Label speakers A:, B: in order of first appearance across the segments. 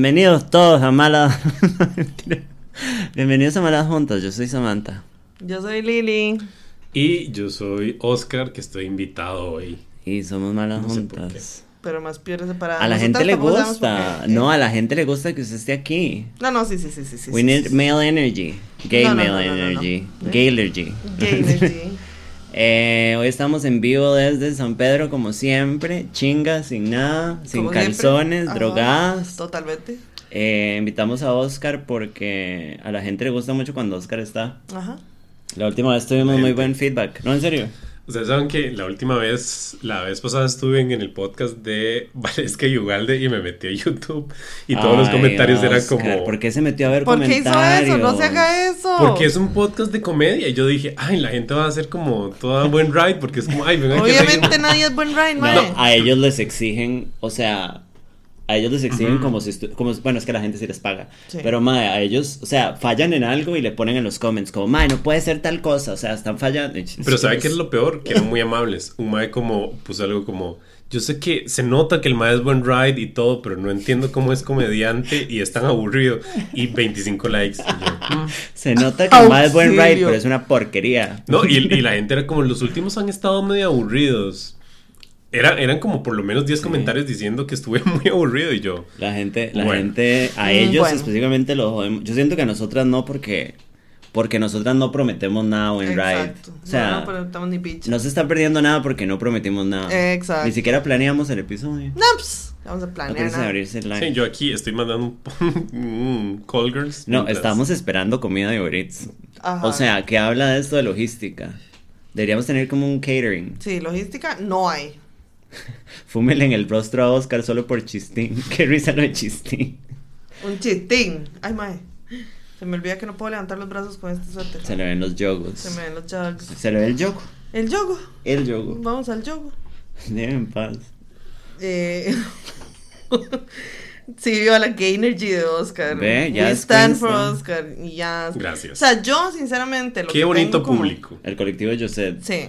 A: Bienvenidos todos a Malas. Bienvenidos a Malas Juntas. Yo soy Samantha.
B: Yo soy Lili.
C: Y yo soy Oscar, que estoy invitado hoy.
A: Y somos Malas
C: No sé por
A: Juntas.
B: Pero más peores separadas.
A: A la gente le gusta. No, a la gente le gusta que usted esté aquí.
B: No, no, sí, sí, sí, sí. sí
A: We
B: sí,
A: need
B: sí, sí.
A: male energy. Gay
B: No,
A: male
B: no, no, no, no.
A: energy. Gay energy.
B: Gay energy.
A: Eh, hoy estamos en vivo desde San Pedro, como siempre. Chingas, sin nada, sin
B: Como
A: calzones,
B: Ajá,
A: drogadas.
B: Totalmente.
A: Eh, invitamos a Oscar porque a la gente le gusta mucho cuando Oscar está.
B: Ajá.
A: La última vez tuvimos muy buen feedback. No, en serio.
C: Ustedes saben que la última vez, la vez pasada estuve en, el podcast de Valesca y Ugalde y me metí a YouTube y todos los comentarios eran como...
A: ¿Por qué se metió a ver
B: ¿Por qué hizo eso? No se haga eso.
C: Porque es un podcast de comedia y yo dije, ay, la gente va a hacer como toda buen ride porque es como, ay, vengan que
B: Obviamente
C: reír".
B: nadie es buen ride,
A: No,
B: mae.
A: a ellos les exigen, o sea, a ellos les exigen como si estu- como bueno, es que la gente sí les paga.
B: Sí.
A: Pero mae, a ellos, o sea, fallan en algo y le ponen en los comments como, "Mae, no puede ser tal cosa", o sea, están fallando.
C: Pero ¿sabe qué es lo peor? Que eran muy amables. Un mae como puso algo como, yo sé que se nota que el mae es buen ride y todo, pero no entiendo cómo es comediante y es tan aburrido. Y 25 likes. Y yo, "Mm".
A: Se nota que más es buen ride, pero es una porquería.
C: No, y, y la gente era como, los últimos han estado medio aburridos. Era, eran como por lo menos 10 comentarios diciendo que estuve muy aburrido y yo.
A: La gente, la
C: Bueno.
A: gente, a
B: Mm,
A: ellos
B: bueno.
A: específicamente los jodemos. Yo siento que a nosotras no porque porque nosotras no prometemos nada buen ride.
B: Exacto.
A: O sea,
B: no, no preguntamos ni picha.
A: no se está perdiendo nada porque no prometimos nada.
B: Exacto.
A: Ni siquiera planeamos el episodio.
B: No, pues, vamos a
A: No
B: planear
A: quieres
B: nada.
A: abrirse el live.
C: Sí, yo aquí estoy mandando un, call girls.
A: No,
C: mientras-
A: estamos esperando comida de Uber. O sea, que habla de esto de logística. Deberíamos tener como un catering.
B: Sí, logística no hay.
A: Fúmele en el rostro a Oscar solo por chistín. Qué risa lo de chistín.
B: Un chistín. Ay, mae. Se me olvida que no puedo levantar los brazos con este suéter.
A: Se le ven los yogos.
B: Se me ven los jugs.
A: Se le ve el yogo.
B: El yogo.
A: El yogo.
B: Vamos al yogo.
A: Déjenme en paz.
B: Eh... sí, viva la gay energy de Oscar.
A: Ve, ya
B: We
A: es
B: stand for. Oscar. Y ya.
C: Gracias.
B: O sea, yo, sinceramente, lo
C: Qué
B: que
C: bonito
B: tengo como-
C: público.
A: El colectivo Joseph.
B: Sí.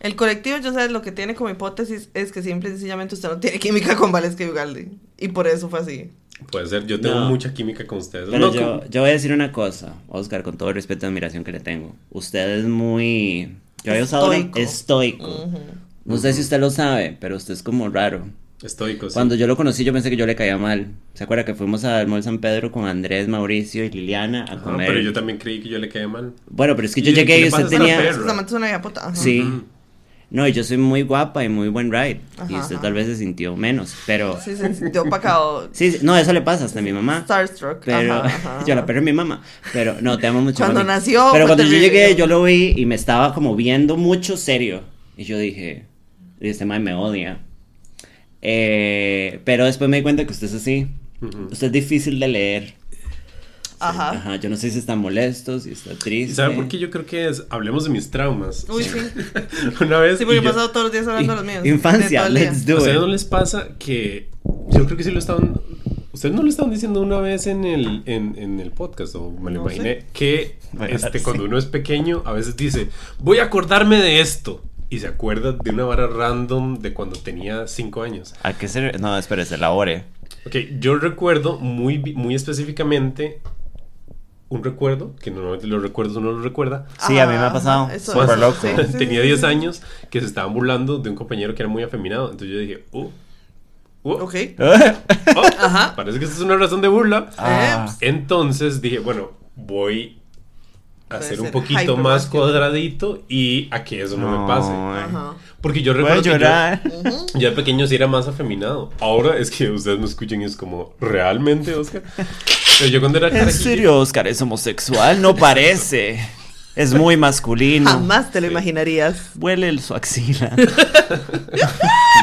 B: El colectivo, yo sé, lo que tiene como hipótesis es que simple y sencillamente usted no tiene química con Valesca y Ugalde. Y por eso fue así.
C: Puede ser, yo tengo
A: No.
C: mucha química con ustedes.
A: Pero
C: No,
A: yo,
C: con-
A: yo voy a decir una cosa, Oscar, con todo el respeto y admiración que le tengo. Usted es muy... Yo había usado
B: Estoico.
A: estoico.
B: Ujú.
A: No sé si usted lo sabe, pero usted es como raro.
C: Estoico, sí.
A: Cuando yo lo conocí, yo pensé que yo le caía mal. ¿Se acuerda que fuimos al Mall San Pedro con Andrés, Mauricio y Liliana a
C: Ajá,
A: comer?
C: pero yo también creí que yo le caía mal.
A: Bueno, pero es que yo llegué y
C: ¿qué le
A: usted tenía...
C: perra?
B: Samantha es una
A: No, yo soy muy guapa y muy buen ride. y usted
B: ajá.
A: tal vez se sintió menos, pero...
B: Sí, se sintió opacado.
A: Sí, sí, no, eso le pasa hasta a mi mamá.
B: Starstruck.
A: Pero
B: Ajá, ajá,
A: yo la perro es mi mamá. Pero no, te amo mucho.
B: Cuando
A: mami.
B: nació,
A: Pero cuando yo llegué, yo lo vi y me estaba como viendo mucho serio. Y yo dije, este man me odia. Eh, pero después me di cuenta que usted es así. Usted es difícil de leer.
B: Ajá.
A: Ajá, yo no sé si está molesto, si está
C: ¿Y
A: triste.
C: sabe por qué yo creo que es? Hablemos de mis traumas.
B: Uy, sí.
C: Una vez.
B: Sí, porque he
C: yo-
B: pasado todos los días hablando de los míos.
A: Infancia, let's do
C: ¿A ustedes
A: it.
C: no les pasa que yo creo que sí lo estaban ustedes no lo estaban diciendo una vez en el en, en el podcast o me lo
B: No
C: imaginé que
A: Bueno,
C: este
A: sí.
C: cuando uno es pequeño a veces dice voy a acordarme de esto y se acuerda de una vara random de cuando tenía cinco años.
A: ¿A qué se.? No, espérese, elabore.
C: Ok, yo recuerdo muy muy específicamente un recuerdo que normalmente los recuerdos uno los recuerda.
A: Sí, a mí me ha
B: Ajá,
A: pasado.
B: eso, eso,
A: loco.
B: sí, sí,
C: tenía
B: sí,
C: 10
B: sí.
C: años que se estaban burlando de un compañero que era muy afeminado. Entonces yo dije, uh, uh,
B: Ok.
C: oh,
B: Ajá.
C: parece que esta es una razón de burla.
A: Ah.
C: Entonces dije, bueno, voy a hacer un poquito más cuadradito y a que eso no, me pase.
B: Ajá.
C: Porque yo
A: Voy a
C: recuerdo que yo,
A: llorar.
C: yo de pequeño sí era más afeminado. Ahora es que ustedes me escuchan y es como, ¿realmente, Oscar? Pero yo cuando era
A: ¿En serio, Oscar es homosexual? No parece. Es muy masculino.
B: Jamás te lo imaginarías.
A: Huele el su axila.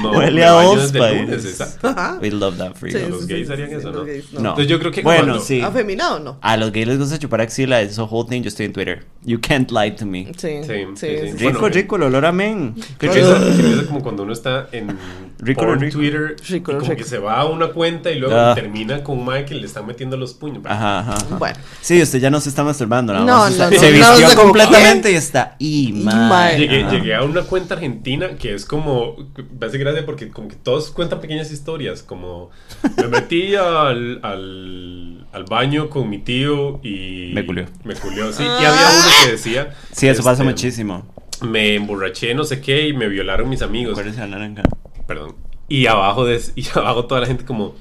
C: No,
A: Huele a
C: baño desde
A: Old
C: el lunes,
A: Spice.
C: exacto.
B: Ajá.
A: We love that for you.
B: Sí,
C: los
B: sí,
C: gays
B: sí,
C: harían
B: sí,
C: eso, ¿no?
B: gays
A: No.
C: Entonces yo creo que
A: bueno,
C: cuando-
A: sí.
B: ¿Afeminado o no?
A: A los gays les gusta chupar axila. It's a whole thing. Yo estoy en Twitter. You can't lie to me.
B: Sí.
C: Sí,
B: Sí,
C: sí, sí.
B: sí.
A: Rico,
C: Bueno,
A: rico, el olor a men.
C: Que risa como cuando uno está en
A: Rico, rico.
C: Twitter
B: Rico,
C: y como
B: rico.
C: que se va a una cuenta y luego
A: Ah.
C: termina con un mae que le están metiendo los puños.
A: Ajá, ajá, ajá.
B: Bueno.
A: Sí, usted ya no se está masturbando, nada
B: No,
A: más está-
B: no,
A: se
B: no, no,
A: vistió
B: o sea, como,
A: completamente y está. Y
B: mae.
C: Llegué,
A: Ajá.
C: llegué a una cuenta argentina que es como, me hace gracia porque como que todos cuentan pequeñas historias, como me metí al, al, al baño con mi tío y...
A: Me culió.
C: Me culió, sí. Y había uno que decía...
A: Sí, eso pasa
C: este,
A: muchísimo.
C: Me emborraché, no sé qué, y me violaron mis amigos.
A: Acuérdese de la naranja.
C: Perdón. Y abajo, de, y abajo toda la gente como...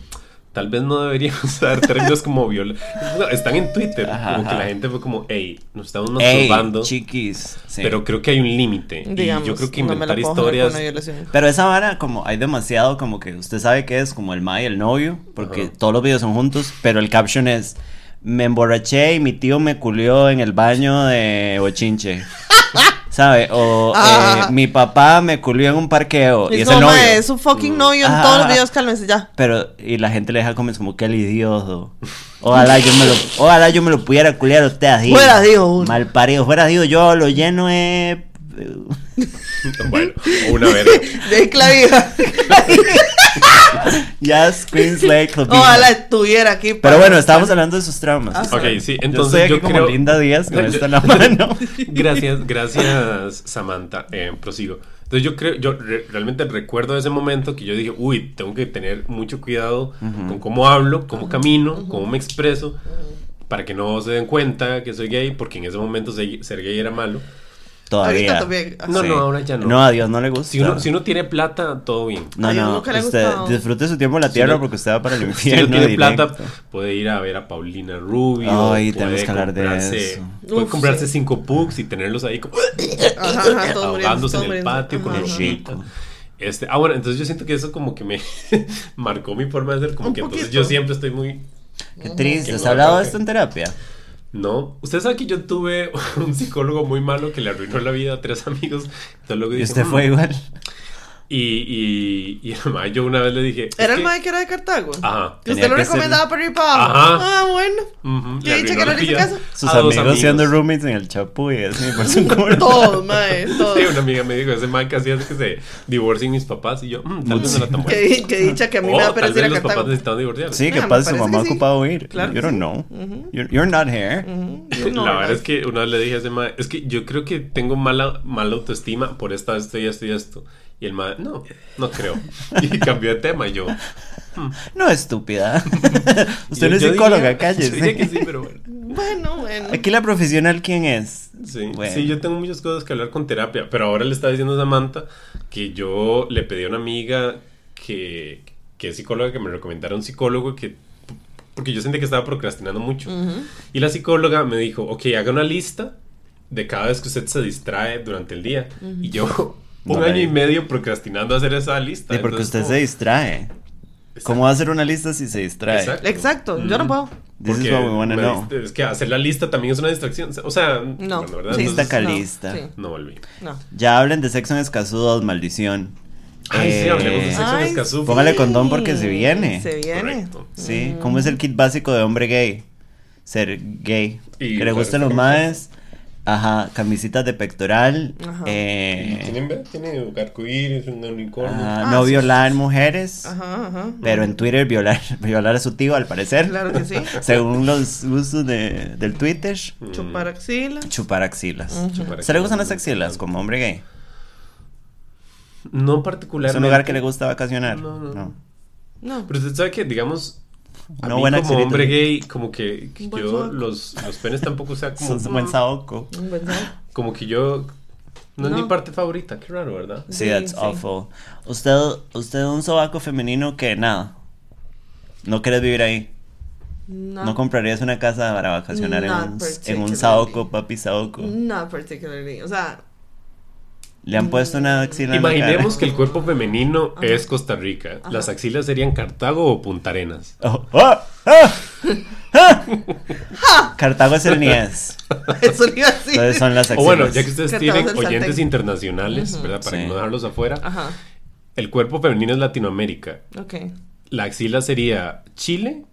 C: Tal vez no deberíamos usar términos como viola. No, están en Twitter.
A: Ajá,
C: como que
A: ajá.
C: la gente fue como, hey, nos estamos
A: Ey,
C: masturbando.
A: chiquis. Sí.
C: Pero creo que hay un límite. Y
B: Digamos,
C: yo creo que
B: no
C: inventar
B: con
C: historias.
B: una violación.
A: Pero esa vara, como hay demasiado, como que usted sabe que es como el ma y el novio, porque
C: Ajá.
A: todos los videos son juntos, pero el caption es: Me emborraché y mi tío me culió en el baño de Bochinche. ¿Sabe? O
B: Ah.
A: eh, mi papá me culió en un parqueo. y
B: Es
A: es el novio.
B: es un fucking novio en
A: Ajá,
B: todos los videos, cálmense ya.
A: Pero, y la gente le deja como, es como que el idiota. Ojalá yo me lo, ojalá yo me lo pudiera culiar a usted así.
B: Fuera, digo.
A: Mal parido, fuera, digo, yo lo lleno de.
C: Bueno, una verga.
B: De clavija.
A: Like clavija.
B: Ojalá estuviera aquí.
A: Pero bueno, estábamos hablando de sus traumas.
B: Ah,
C: Ok, sí,
A: yo
C: entonces yo,
A: aquí como
C: creo.
A: Linda Díaz con
C: Yo-
A: esto en la mano.
C: Gracias, gracias, Samantha. Eh, prosigo. Entonces yo creo, yo re- realmente recuerdo ese momento que yo dije, uy, tengo que tener mucho cuidado con cómo hablo, cómo camino, cómo me expreso, para que no se den cuenta que soy gay, porque en ese momento se- ser gay era malo.
A: Todavía.
B: Ahorita también.
C: No, no, ahora ya no.
A: No, a Dios no le gusta.
C: Si uno, si uno tiene plata, todo bien.
A: No, no,
B: nunca le ha
A: usted
B: gustado.
A: disfrute su tiempo en la tierra
C: no-
A: porque usted va para el
C: Si
A: infierno.
C: uno tiene
A: directo.
C: plata, puede ir a ver a Paulina Rubio.
A: Ay,
C: puede
A: tenemos que hablar de
C: comprarse-
A: eso.
C: Puede
B: Uf,
C: comprarse
B: sí.
C: cinco pugs y tenerlos ahí como
B: Ajá, ajá, todos
C: ahogándose en el patio con
B: Ajá.
A: rico.
C: Este, ah, bueno, entonces yo siento que eso como que me marcó mi forma de ser, como
B: Un
C: que entonces
B: poquito.
C: yo siempre estoy muy...
A: Qué triste. ¿Has hablado de esto en terapia?
C: No, usted sabe que yo tuve un psicólogo muy malo que le arruinó la vida a tres amigos. Entonces luego dije,
A: usted
C: "Mm".
A: fue igual.
C: Y, y, y además yo una vez le dije...
B: Era el
C: que-
B: mae que era de Cartago.
C: Ajá.
B: Que usted lo
A: que ser-
B: recomendaba para ir para abajo.
C: Ajá.
B: Ah, bueno. ¿Qué
C: le
B: dicha
C: arruinó
B: que no le hice caso?
A: Sus
C: a dos
A: amigos, siendo roommates en el chapu y así por su.
B: Todos, mae, todos.
C: Sí, una amiga me dijo, ese que hacía es que se divorcien mis papás y yo, "Mm, tal vez no era tan bueno.
B: Que, que dicha que a mí me
C: O
B: da pereza ir a
C: los papás
B: Cartago.
C: necesitaban divorciarse.
A: Sí,
B: Ah,
A: ¿qué
B: me
A: pasa? Su mamá
B: que sí.
A: ocupado ir.
B: Claro
A: you
B: que
A: don't know. You're, you're not here.
B: No,
C: la verdad
B: mae.
C: es que una vez le dije a ese man, es que yo creo que tengo mala, mala autoestima por esta, esto y esto y esto. Y el man, no, no creo. Y cambió de tema y yo.
A: No, estúpida. Usted no es psicóloga,
C: diría-
A: cállese.
C: yo diría que sí, pero bueno.
B: Bueno, bueno.
A: Aquí la profesional, ¿quién es?
C: Sí,
A: Bueno.
C: sí, yo tengo muchas cosas que hablar con terapia, pero ahora le estaba diciendo a Samantha que yo le pedí a una amiga que, que es psicóloga que me recomendara un psicólogo que porque yo sentí que estaba procrastinando mucho. Y la psicóloga me dijo, ok, haga una lista de cada vez que usted se distrae durante el día. Y yo un
A: No,
C: año y medio procrastinando hacer esa lista.
A: Sí, porque
C: Entonces,
A: usted se distrae.
C: Exacto.
A: ¿Cómo va a hacer una lista si se distrae?
C: Exacto.
B: Exacto, yo no
C: Mm.
B: puedo.
A: This is what we wanna know.
C: Es que hacer la lista también es una distracción. O sea,
B: No.
C: bueno, ¿verdad?
B: Sí,
A: Lista
C: Entonces,
A: calista.
B: No, sí.
C: no volví.
B: No.
A: Ya hablen de sexo en escasudos, maldición.
C: Ay, sí,
A: Eh,
C: hablemos de sexo en
B: Ay,
C: Escazú.
A: Póngale condón porque se viene.
B: Se viene.
C: Correcto.
A: Sí, ¿cómo es el kit básico de hombre gay? Ser gay.
C: Y
A: que le gusten los maes. Ajá, camisitas de pectoral.
B: Ajá.
A: eh,
C: ¿Tienen? Tiene arcoíris, un unicornio.
A: ajá,
B: Ah,
A: no
B: sí.
A: violar mujeres.
B: Ajá, ajá.
A: Pero en Twitter violar, violar a su tío, al parecer.
B: Claro que sí.
A: Según los gustos de, del Twitter.
C: Mm.
B: Chupar axila.
A: Chupar axilas.
C: Chupar
A: ¿Se le gustan
C: axilas,
A: las axilas como hombre gay?
C: No
A: ¿Es
C: particularmente.
A: un lugar que le gusta vacacionar?
C: No, no, no.
B: No.
C: Pero usted sabe que, digamos, a
A: Una
C: mí
A: buena
C: como hombre gay, como que, yo, los, los penes tampoco, o sea, como,
A: Sos un buen saoco.
B: Un buen sabor.
C: como que yo, no, es
B: No.
C: mi parte favorita, qué raro, ¿verdad?
A: Sí, that's
B: sí.
A: awful. Usted, usted un sobaco femenino que nada. No quieres vivir ahí.
B: No.
A: No, comprarías una casa para vacacionar en un, en un saoco, papi saoco.
B: Not particularly. O sea,
A: Le han puesto una axila
C: Imaginemos
A: cara.
C: que el cuerpo femenino
B: Ajá.
C: es Costa Rica.
B: Ajá.
C: Las axilas serían Cartago o Punta Arenas.
A: Oh, ¡ah! ¡ah! ¡ah! Cartago es el Nies.
B: eso iba a decir.
A: Entonces son las
C: O
A: axilas.
C: bueno, ya que ustedes
B: Cartago
C: tienen oyentes internacionales. ¿verdad? Para
A: Sí.
C: no dejarlos afuera.
B: Ajá.
C: El cuerpo femenino es Latinoamérica.
B: Ok.
C: La axila sería Chile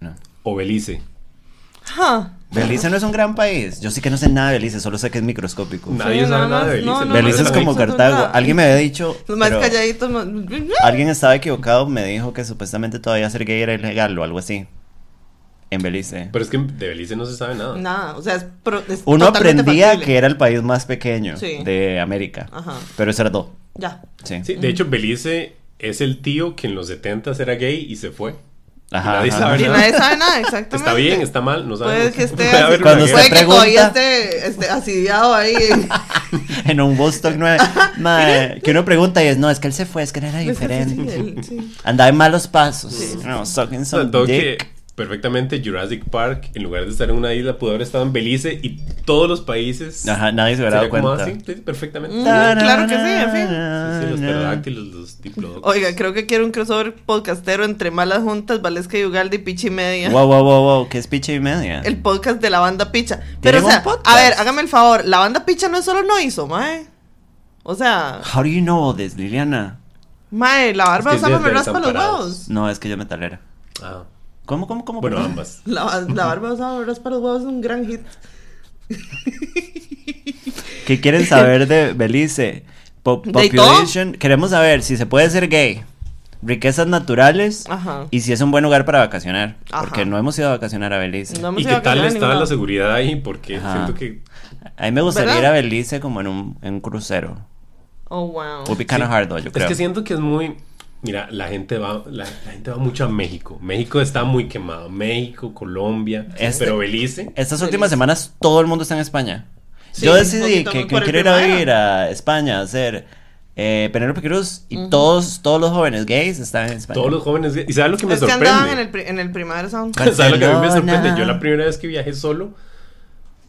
A: No.
C: o Belice.
B: Ja.
A: Belice no es un gran país. Yo sí que no sé nada de Belice, solo sé que es microscópico.
C: Nadie
B: Sí,
C: sabe
B: nada
C: nada de
B: más, no,
C: Belice.
B: no,
A: Belice es
B: no,
A: como Cartago. Alguien me había dicho.
B: Los más
A: pero
B: calladitos. más-
A: Alguien estaba equivocado, me dijo que supuestamente todavía ser gay era ilegal o algo así. En Belice.
C: Pero es que de Belice no se sabe nada.
B: Nada, o sea, es, pro- es
A: Uno aprendía
B: factible.
A: que era el país más pequeño
B: Sí.
A: de América.
B: Ajá.
A: Pero eso era todo.
B: Ya.
A: Sí.
C: Sí, de hecho, Belice es el tío que en los 70 era gay y se fue.
A: Ajá,
C: Nadie
A: ajá.
C: sabe
B: Y
C: nada.
B: nadie sabe nada, exactamente.
C: Está bien, está mal, no sabemos.
B: Puede que esté
C: Puede haber
A: Cuando
B: puede que todavía esté, esté asidiado ahí.
A: en un Woodstock 9. Mae, que uno pregunta y es, no, es que él se fue, es que él era
B: Sí,
A: diferente.
B: sí.
A: Andaba en malos pasos. No, sucking some
C: todo
A: dick.
C: que perfectamente Jurassic Park, en lugar de estar en una isla, pudo haber estado en Belice y todos los países.
A: Ajá, nadie se hubiera dado cuenta.
C: así, sí, perfectamente.
B: Mm, claro que sí, en fin.
C: Sí, sí, los pterodáctilos, los diplodocus.
B: Oiga, creo que quiero un crossover podcastero entre Malas Juntas, Valesca y Ugalde y Pichi Media.
A: Wow, wow, wow, wow, ¿qué es picha y media?
B: El podcast de la banda Picha. Pero, o
A: ¿Tienen
B: sea, a ver, hágame el favor. La banda Picha no es solo no hizo, mae. O sea,
A: How do you know all this, Liliana?
B: mae, la barba
C: Es que
B: Osama me raspa los huevos.
A: No, es que yo metalera.
C: Ah,
A: ¿Cómo, cómo, cómo?
C: bueno, ambas.
B: La, la barba de raspa los huevos es un gran hit.
A: ¿Qué quieren saber de Belice? Po-
B: ¿De
A: population. Queremos saber si se puede ser gay. Riquezas naturales.
B: Ajá.
A: Y si es un buen lugar para vacacionar.
B: Ajá.
A: Porque no hemos ido a vacacionar a Belice.
B: No
C: ¿Y qué tal está la seguridad ahí? Porque
A: Ajá.
C: siento que
A: A mí me gustaría
B: ¿Verdad?
A: ir a Belice como en un, en un crucero.
B: Oh, wow.
A: Would be kind of hard, though, yo creo.
C: Es que siento que es muy. Mira, la gente va, la, la gente va mucho a México. México está muy quemado. México, Colombia,
A: Este-
C: pero Belice.
A: Estas últimas semanas todo el mundo está en España.
B: Sí,
A: Yo decidí que, que quiero ir a vivir a España a hacer eh, Penélope Cruz y todos, todos los jóvenes gays están en España.
C: Todos los jóvenes. ¿Y sabes lo que me
B: es que andaban en
C: sorprende?
B: el, pri- en el Primavera Sound.
C: ¿Sabes lo que a mí me sorprende? Yo la primera vez que viajé solo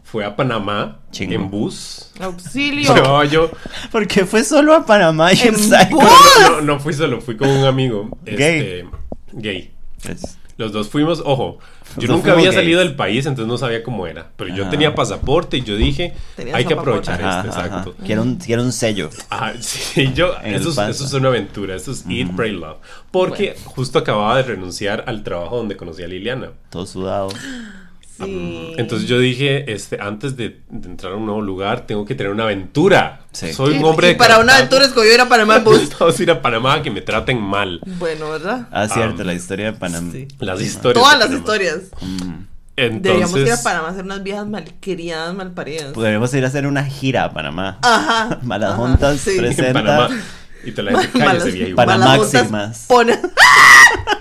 C: fue a Panamá
A: Chingo.
C: en bus.
B: Auxilio.
C: Llevaba yo.
A: Porque fue solo a Panamá y
B: En bus.
C: No, no, no fui solo, fui con un amigo.
A: Gay.
C: Este, gay.
A: Pues,
C: Los dos fuimos, ojo, yo nunca había salido del país, entonces no sabía cómo era. Pero yo tenía pasaporte y yo dije,
B: Tenías
C: hay que aprovechar
A: ajá,
C: este,
A: ajá.
C: exacto.
A: Quiero un, quiero un sello.
C: Ajá, sí, yo, es, eso es una aventura, eso es Eat, Pray, Love. Porque justo acababa de renunciar al trabajo donde conocí a Liliana.
A: Todo sudado.
B: Sí.
C: Entonces yo dije, este, antes de, de entrar a un nuevo lugar, tengo que tener una aventura.
A: Sí.
C: Soy un hombre
B: y
C: de
B: para una aventura escogió ir a Panamá.
C: Vamos a ir a Panamá a que me traten mal.
B: bueno, ¿verdad?
A: Ah, cierto, la historia de Panamá.
B: Sí.
C: Las historias.
B: Todas las historias.
A: Mm.
B: Deberíamos ir a
C: Entonces,
B: Panamá a hacer unas viejas malcriadas, malparidas.
A: Podríamos ir a hacer una gira a Panamá.
B: Ajá.
A: Malas Juntas
B: sí.
C: en
A: presenta.
C: Panamá. Y te la gente cállese,
B: Malas
A: Panamáximas.
B: Pone-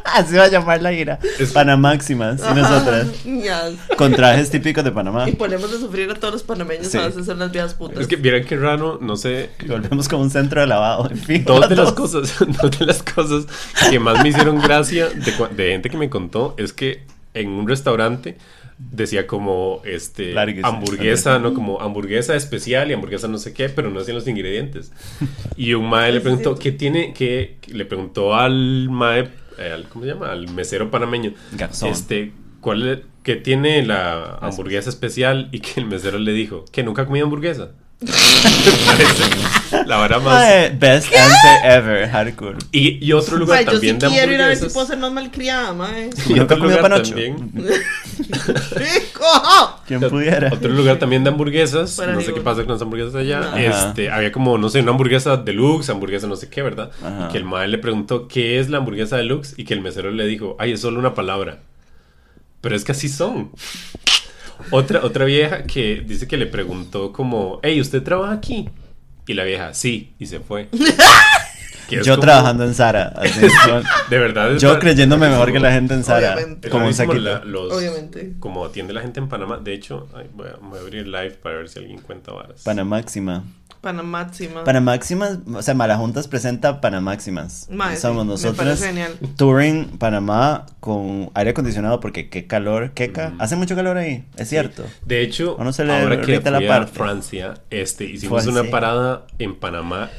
A: Así va a llamar la gira.
C: Es-
A: Panamáximas. Y nosotras.
B: ya.
A: Con trajes típicos de Panamá.
B: Y ponemos de sufrir a todos los panameños
A: Sí.
B: a veces son las viejas putas.
C: Es que vieran qué raro, no sé.
A: Y volvemos como un centro de lavado. En fin.
C: Dos de las cosas, dos de las cosas que más me hicieron gracia de, de gente que me contó es que en un restaurante decía como este hamburguesa, no como hamburguesa especial y hamburguesa no sé qué, pero no hacían los ingredientes. Y un mae le preguntó qué tiene, qué le preguntó al mae, eh, al- ¿cómo se llama? Al mesero panameño.
A: Garzón.
C: Este, ¿cuál es- qué tiene la hamburguesa especial? Y que el mesero le dijo que nunca ha comido hamburguesa. La vara más
A: best answer ever. Hardcore.
C: y, y otro lugar
B: Mae, yo sí
C: también de
B: quiero ir a ver si
C: hamburguesas.
B: puedo ser más malcriada, mae.
C: Y
A: Nunca
C: otro
A: he comido panocho.
C: también-
B: ¡Rico!
A: ¿Quién pudiera?
C: Otro lugar también de hamburguesas.
B: Para
C: no sé qué pasa con las hamburguesas allá.
A: Ajá.
C: Este, había como, no sé, una hamburguesa deluxe, hamburguesa no sé qué, ¿verdad?
A: Ajá.
C: Y que el mae le preguntó qué es la hamburguesa deluxe y que el mesero le dijo, ay, es solo una palabra. Pero es que así son. Otra, otra vieja que dice que le preguntó como, hey, ¿usted trabaja aquí? Y la vieja, sí, y se fue.
A: Yo
C: como-
A: trabajando en Sara. así, con-
C: De verdad.
A: yo creyéndome mejor que la gente en Sara.
B: Obviamente.
A: Como un
C: rarísimo
A: saquito.
C: la- los-
B: Obviamente.
C: Como atiende la gente en Panamá. De hecho, ay, voy, a, voy a abrir live para ver si alguien cuenta varas.
A: Panamáxima.
B: Panamáxima.
A: Panamáximas, o sea, Malajuntas presenta Panamáximas.
B: Mae,
A: Somos
B: sí, me
A: nosotros.
B: parece genial.
A: Touring Panamá con aire acondicionado porque qué calor, queca.
C: Mm.
A: Hace mucho calor ahí, es cierto.
C: De hecho,
A: ¿O no se le
C: ahora que
A: la
C: fui a
A: parte?
C: Francia, este, hicimos una
A: Francia.
C: parada en Panamá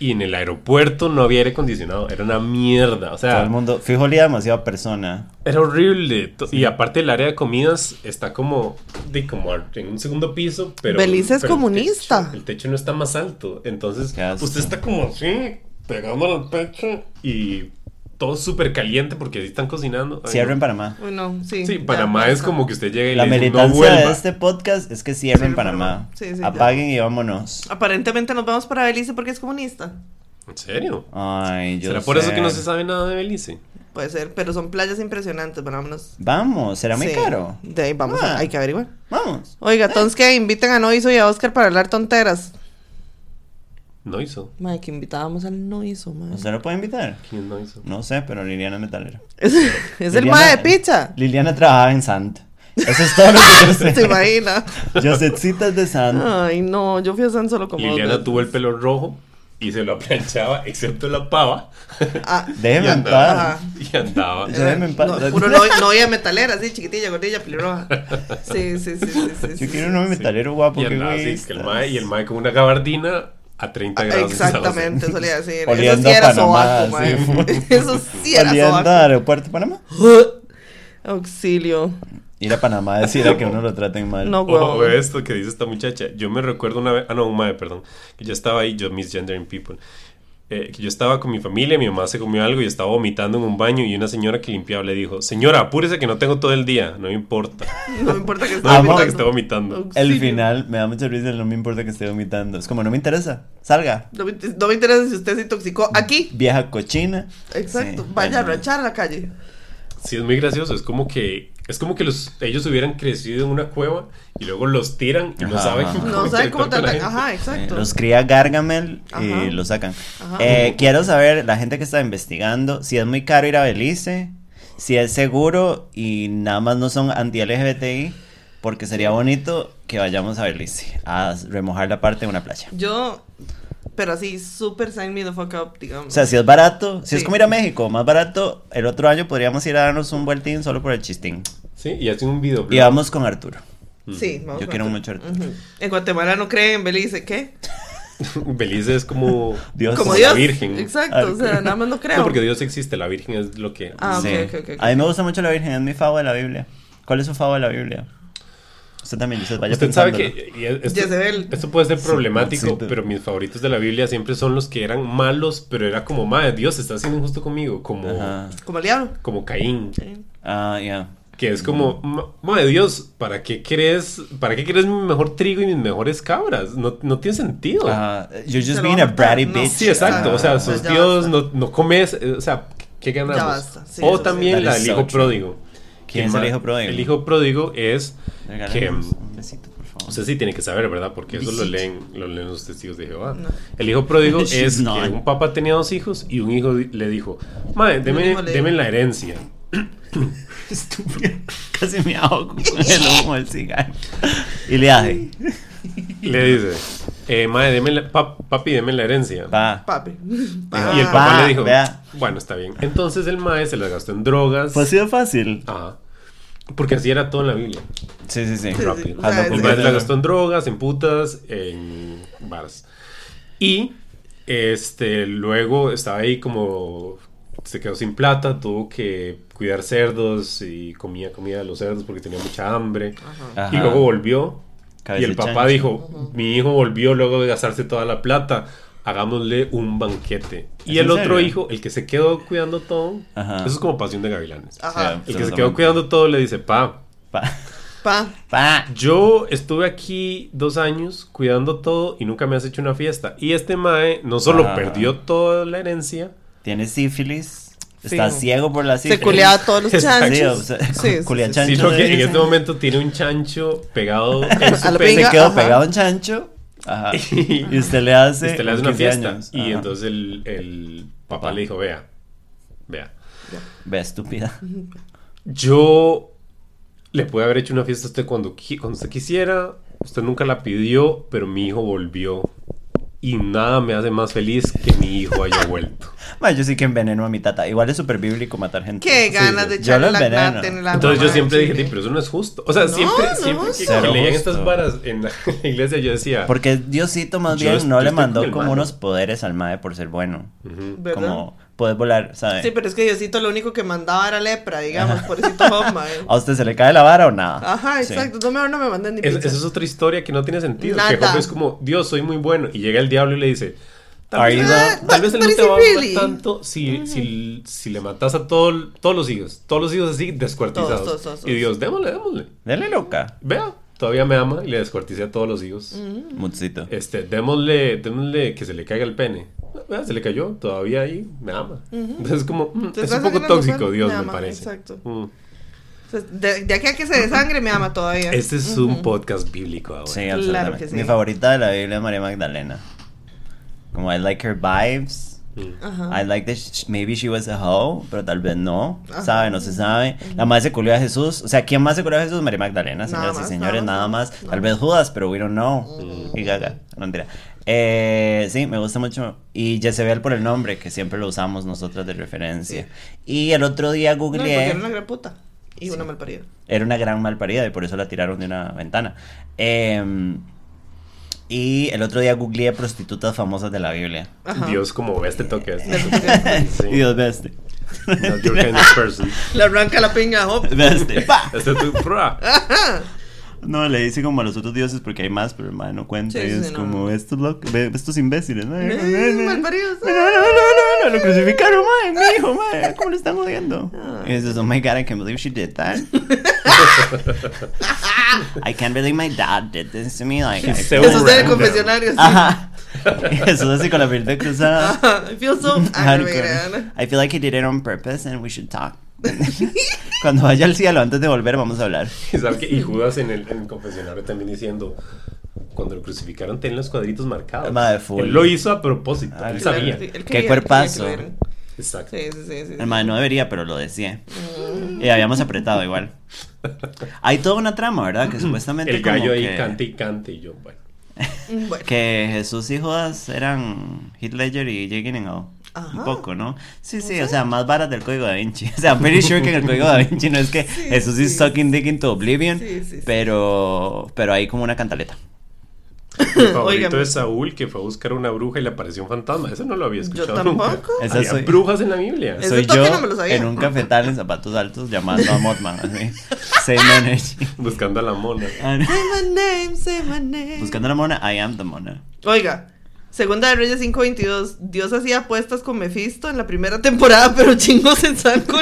C: y en el aeropuerto no había aire acondicionado. Era una mierda. O sea,
A: Todo el mundo, fijo, olía demasiado a persona.
C: era horrible. Y aparte el área de comidas está como, de, como en un segundo piso, pero...
B: Belice es
C: pero el
B: comunista.
C: techo- El techo, no está más alto. Entonces, usted está como así, pegándole al pecho y todo súper caliente porque así están cocinando. Ay,
A: Cierro en
C: no.
A: Panamá.
B: Uy, no, sí.
C: Sí,
B: ya,
C: Panamá es como que usted llega y
A: La
C: le dice, no vuelva.
A: de este podcast es que cierro en
B: Cierro en
A: Panamá.
B: Panamá. Sí, sí, ya.
A: Apaguen y vámonos.
B: Aparentemente nos vamos para Belice porque es comunista.
C: ¿En serio?
A: Ay, yo
C: ¿Será por eso que no se sabe nada de Belice?
B: Puede ser, pero son playas impresionantes, vámonos.
A: Vamos, será muy
B: Sí.
A: caro.
B: De ahí vamos,
A: Ah.
B: a- hay que averiguar.
A: Vamos.
B: Oiga, entonces que inviten a Noiso y a Oscar para hablar tonteras.
C: No hizo.
B: Madre, que invitábamos al Noiso, madre.
A: ¿Usted lo puede invitar?
C: ¿Quién no hizo?
A: No sé, pero Liliana es metalera.
B: Es, es el mae de pizza.
A: Liliana trabajaba en Sant. Eso es todo lo que yo sé.
B: ¿Se imagina?
A: Josecitas de Sant.
B: Ay, no, yo fui a San solo como
C: Liliana tuvo el pelo rojo y se lo planchaba, excepto la pava.
B: Ah,
C: Y
A: Déjeme en paz.
C: Y andaba.
A: Déjeme en paz.
B: no, puro no- novia metalera, así, chiquitilla, gordilla, pelirroja. Sí, sí, sí, sí, sí.
A: Yo
B: sí,
A: quiero
B: sí.
A: un hombre metalero guapo.
C: Y andaba así, que el mae, y el mae con una gabardina a 30 grados.
B: Exactamente, eso le iba a decir. Eso
A: Oliendo
B: sí
A: a
B: era
A: Panamá,
B: sobaco,
A: sí.
B: Eso sí era
A: Oliendo al
B: sobaco.
A: aeropuerto de Panamá.
B: Auxilio.
A: Ir a Panamá a decir a que uno lo traten mal.
B: No,
C: Ojo
B: huevón.
C: esto que dice esta muchacha. Yo me recuerdo una vez, ah no, un mae, perdón, que yo estaba ahí, yo misgendering people. Eh, que yo estaba con mi familia, mi mamá se comió algo y estaba vomitando en un baño y una señora que limpiaba le dijo, señora, apúrese que no tengo todo el día, no me importa,
B: No me importa que esté
C: no me
A: Amo-
C: importa que
B: vomitando.
C: esté vomitando.
A: El final me da mucha risa, no me importa que esté vomitando. Es como, no me interesa. Salga.
B: No me, no me interesa si usted se intoxicó aquí.
A: Vieja cochina.
B: Exacto.
A: Sí,
B: Vaya a a la calle.
C: Sí, es muy gracioso, es como que, es como que los, ellos hubieran crecido en una cueva y luego los tiran y no
A: Ajá,
C: saben
A: ajá.
B: No saben cómo
C: con la
B: tratar.
C: gente.
B: Ajá,
A: Eh,
B: exacto.
A: los cría Gargamel y
B: Ajá.
A: los sacan.
B: Ajá.
A: Eh, quiero saber, la gente que está investigando, si es muy caro ir a Belice, si es seguro y nada más no son anti-LGBTI, porque sería bonito que vayamos a Belice a remojar la parte de una playa.
B: Yo, pero así, súper sign me the fuck up, digamos.
A: O sea, si es barato, si es como ir a México, más barato, el otro año podríamos ir a darnos un vueltín solo por el chistín.
C: Sí, y hacen un video.
A: Y vamos con Arturo.
B: sí, vamos
A: Yo quiero
B: ver.
A: mucho a Arturo.
B: En Guatemala no creen en Belice, ¿qué?
C: Belice es como...
A: Dios.
B: Como Dios.
C: la Virgen.
B: Exacto, o sea, nada más no creo.
C: No, porque Dios existe, la Virgen es lo que...
B: Ah, ok,
A: Sí.
B: ok, ok, ok.
A: A mí me gusta mucho la Virgen, es mi favo de la Biblia. ¿Cuál es su favo de la Biblia? Usted también dice, vaya
C: Usted sabe que y esto,
B: Jezebel.
C: esto puede ser problemático,
A: sí,
C: pero mis favoritos de la Biblia siempre son los que eran malos, pero era como, madre, Dios está siendo injusto conmigo, como,
A: Ajá.
B: Como el diablo.
C: como Caín.
A: Ah, ya.
C: que es como, "Ma- madre Dios, ¿para qué crees, para qué quieres mi mejor trigo y mis mejores cabras? No, no tiene sentido.
A: Ah, you're just being a bratty
B: no.
A: bitch.
C: Sí, exacto, o sea,
B: basta.
C: Dios, no, no comes, eh, o sea, ¿qué ganamos?
B: Ya basta, sí,
C: o también la del
A: so
C: hijo
A: true. ¿Quién es el hijo pródigo?
C: El hijo pródigo es que...
A: Un besito, por favor.
C: Usted sí tiene que saber, ¿verdad? Porque eso lo leen, lo leen los testigos de Jehová.
B: No.
C: El hijo pródigo es
A: not.
C: que un papá tenía dos hijos y un hijo le dijo, madre, deme, deme la herencia.
A: Estúpido. Casi me ahogo con el humo del cigarro. Y le hace.
C: Le dice, eh, madre, deme la, pap- papi, deme la herencia.
A: Va.
B: Papi.
C: Y el papá le dijo,
A: vea.
C: bueno, está bien. Entonces el mae se la gastó en drogas.
A: Pues ha sido fácil.
C: Ajá. Porque así era todo en la Biblia.
A: Sí, sí, sí.
B: Sí,
C: rápido.
B: o sea,
A: no,
B: es-
C: El mae se la gastó en drogas, en putas, en bares. Y este luego estaba ahí como se quedó sin plata, tuvo que cuidar cerdos y comía comida de los cerdos porque tenía mucha hambre.
B: Ajá.
A: Ajá.
C: Y luego volvió.
A: Cabeza
C: y el papá
A: chancho.
C: dijo, mi hijo volvió luego de gastarse toda la plata, hagámosle un banquete. Y
A: ¿Es
C: el otro
A: serio?
C: hijo, el que se quedó cuidando todo,
A: Ajá.
C: eso es como pasión de gavilanes.
B: Ajá.
C: El que se quedó cuidando todo le dice, pa,
A: Pa.
B: Pa.
A: Pa.
C: yo estuve aquí dos años cuidando todo y nunca me has hecho una fiesta. Y este mae no solo
A: Ah.
C: perdió toda la herencia,
A: Tiene sífilis.
B: Sí.
A: Está ciego por la sífilis.
B: Se culeaba a todos los.
A: Sí,
B: chanchos.
A: o sea,
B: Sí,
A: chancho.
C: que
A: de-
C: en este momento tiene un chancho pegado en su
B: A la
C: pene.
A: Se quedó
B: Ajá.
A: pegado un chancho. Ajá. Y usted le hace.
C: Usted le hace
A: un
C: una
A: 15
C: fiesta.
A: años.
C: Y
A: Ajá.
C: entonces el, el papá
A: Papá.
C: le dijo, vea, vea.
A: Ve, estúpida.
C: Yo le pude haber hecho una fiesta a usted cuando, cuando usted quisiera. Usted nunca la pidió, pero mi hijo volvió. Y nada me hace más feliz que mi hijo haya vuelto.
A: Ma, yo sí que enveneno a mi tata. Igual es súper bíblico matar gente.
B: Qué
C: Sí,
B: ganas
C: sí.
B: de echarle la
A: enveneno.
B: en agua.
C: Entonces yo siempre dije. "Di, pero eso no es justo. O sea,
B: No,
C: siempre,
B: no,
C: siempre que,
B: sí.
C: leían estas varas en la iglesia, yo decía,
A: Porque Diosito más bien no le mandó como unos poderes al mae por ser bueno. Como poder volar, ¿sabe?
B: Sí, pero es que Diosito lo único que mandaba era lepra, digamos, pobrecito Job, mae.
A: ¿A usted se le cae la vara o nada?
B: Ajá,
A: Sí.
B: exacto. No, mejor no me manden ni
C: Es- esa es otra historia que no tiene sentido.
B: Nada.
C: Que es como, Dios, soy muy bueno. Y llega el diablo y le dice, Tal vez,
A: you
B: though?
C: tal vez él no te va a matar tanto si, si, si le matas a todo- todos los hijos. Todos los hijos así descuartizados.
B: Todos, todos, todos,
C: Y Dios, démosle, démosle.
A: Dale loca.
C: Vea, todavía me ama y le descuarticé a todos los hijos.
A: Mutsito.
C: Este, démosle, démosle que se le caiga el pene. Vea, se le cayó, todavía ahí me ama. Entonces, como, mm, es un poco tóxico, Dios,
B: me
C: me,
B: ama,
C: parece.
B: exacto.
C: Mm.
B: Entonces, De, de aquí a que se desangre me ama todavía.
C: Este es un podcast bíblico ahora.
A: Sí,
B: Claro
A: absolutamente.
B: que sí.
A: Mi favorita de la Biblia es María Magdalena. Como I like her vibes. I like that maybe she was a hoe, pero tal vez no.
B: Ajá.
A: ¿Sabe? No se sabe. La más se culió a Jesús. O sea, ¿quién más se culió a Jesús? María Magdalena, señoras y señores,
B: nada más,
A: Tal vez Judas, pero we don't know.
C: Mm.
A: Y gaga. No, mentira. Eh, sí, me gusta mucho. Y Jezebel por el nombre, que siempre lo usamos nosotras de referencia. Y el otro día
B: No,
A: googleé.
B: era una gran puta. Y una malparida.
A: Era una gran malparida y por eso la tiraron de una ventana. Em, y el otro día googleé prostitutas famosas de la Biblia.
B: Ajá.
C: Dios, como ve este toque. Este. Sí.
A: Dios, ve este.
C: Not your kind of person.
B: Le arranca la pinga, hop.
A: Ve este. ¡Pa!
C: Este tu pra.
A: No, le dice como a los otros dioses porque hay más, pero el man no cuenta.
B: Sí,
A: y es
B: sí, no.
A: como estos locos, estos imbéciles. ¿no?
B: Eh,
A: No, no, no, no, no, lo crucificaron, man, mi hijo, man, ¿cómo lo están odiando? Y dices, oh my god, I can't believe she did that. I can't believe my dad did this to me. Like, I
C: She's
A: feel-
C: so
B: Eso es
C: random.
B: confesionario. sí.
A: Ajá. Jesús así con la piel cruzada.
B: Ajá. I feel so aggravated.
A: I feel like he did it on purpose and we should talk. Cuando vaya al cielo, antes de volver, vamos a hablar.
C: Y, Judas en el, en el confesionario también diciendo, cuando lo crucificaron, ten los cuadritos marcados.
A: Madre, full.
C: Él lo hizo a propósito,
A: Ah,
C: él sabía.
B: Él
A: Qué
B: quería-
A: cuerpazo.
C: Exacto.
B: Sí, sí, sí. sí.
A: Hermano, no debería, pero lo decía. Y habíamos apretado igual. Hay toda una trama, ¿verdad? Que supuestamente
C: El gallo
A: como
C: ahí
A: que,
C: cante y cante y yo, bueno.
B: Mm, Bueno.
A: que Jesús y Judas eran Heath Ledger y Jake Gyllenhaal.
B: Ajá.
A: Un poco, ¿no? Sí, sí, o sea, más varas del código da Vinci. O sea, I'm pretty sure que en el código da Vinci no es que Jesús is
B: sí.
A: sucking dick into oblivion,
B: Sí, sí, sí.
A: pero pero hay como una cantaleta.
C: Mi favorito es Saúl, que fue a buscar una bruja y le apareció un fantasma. Eso no lo había escuchado
B: Yo
C: nunca.
B: tampoco.
A: Esa
C: Había
A: soy-
C: brujas en la Biblia.
A: Soy yo
B: no me lo sabía.
A: en un cafetal en zapatos altos llamando a Mothman, así. Same energy.
C: Buscando a la mona.
A: Ah.
B: Say my name, say my name.
A: Buscando a la mona, I am the mona.
B: Oiga, segunda de Reyes 522. Dios hacía apuestas con Mephisto en la primera temporada, pero chingos en San.
A: Todo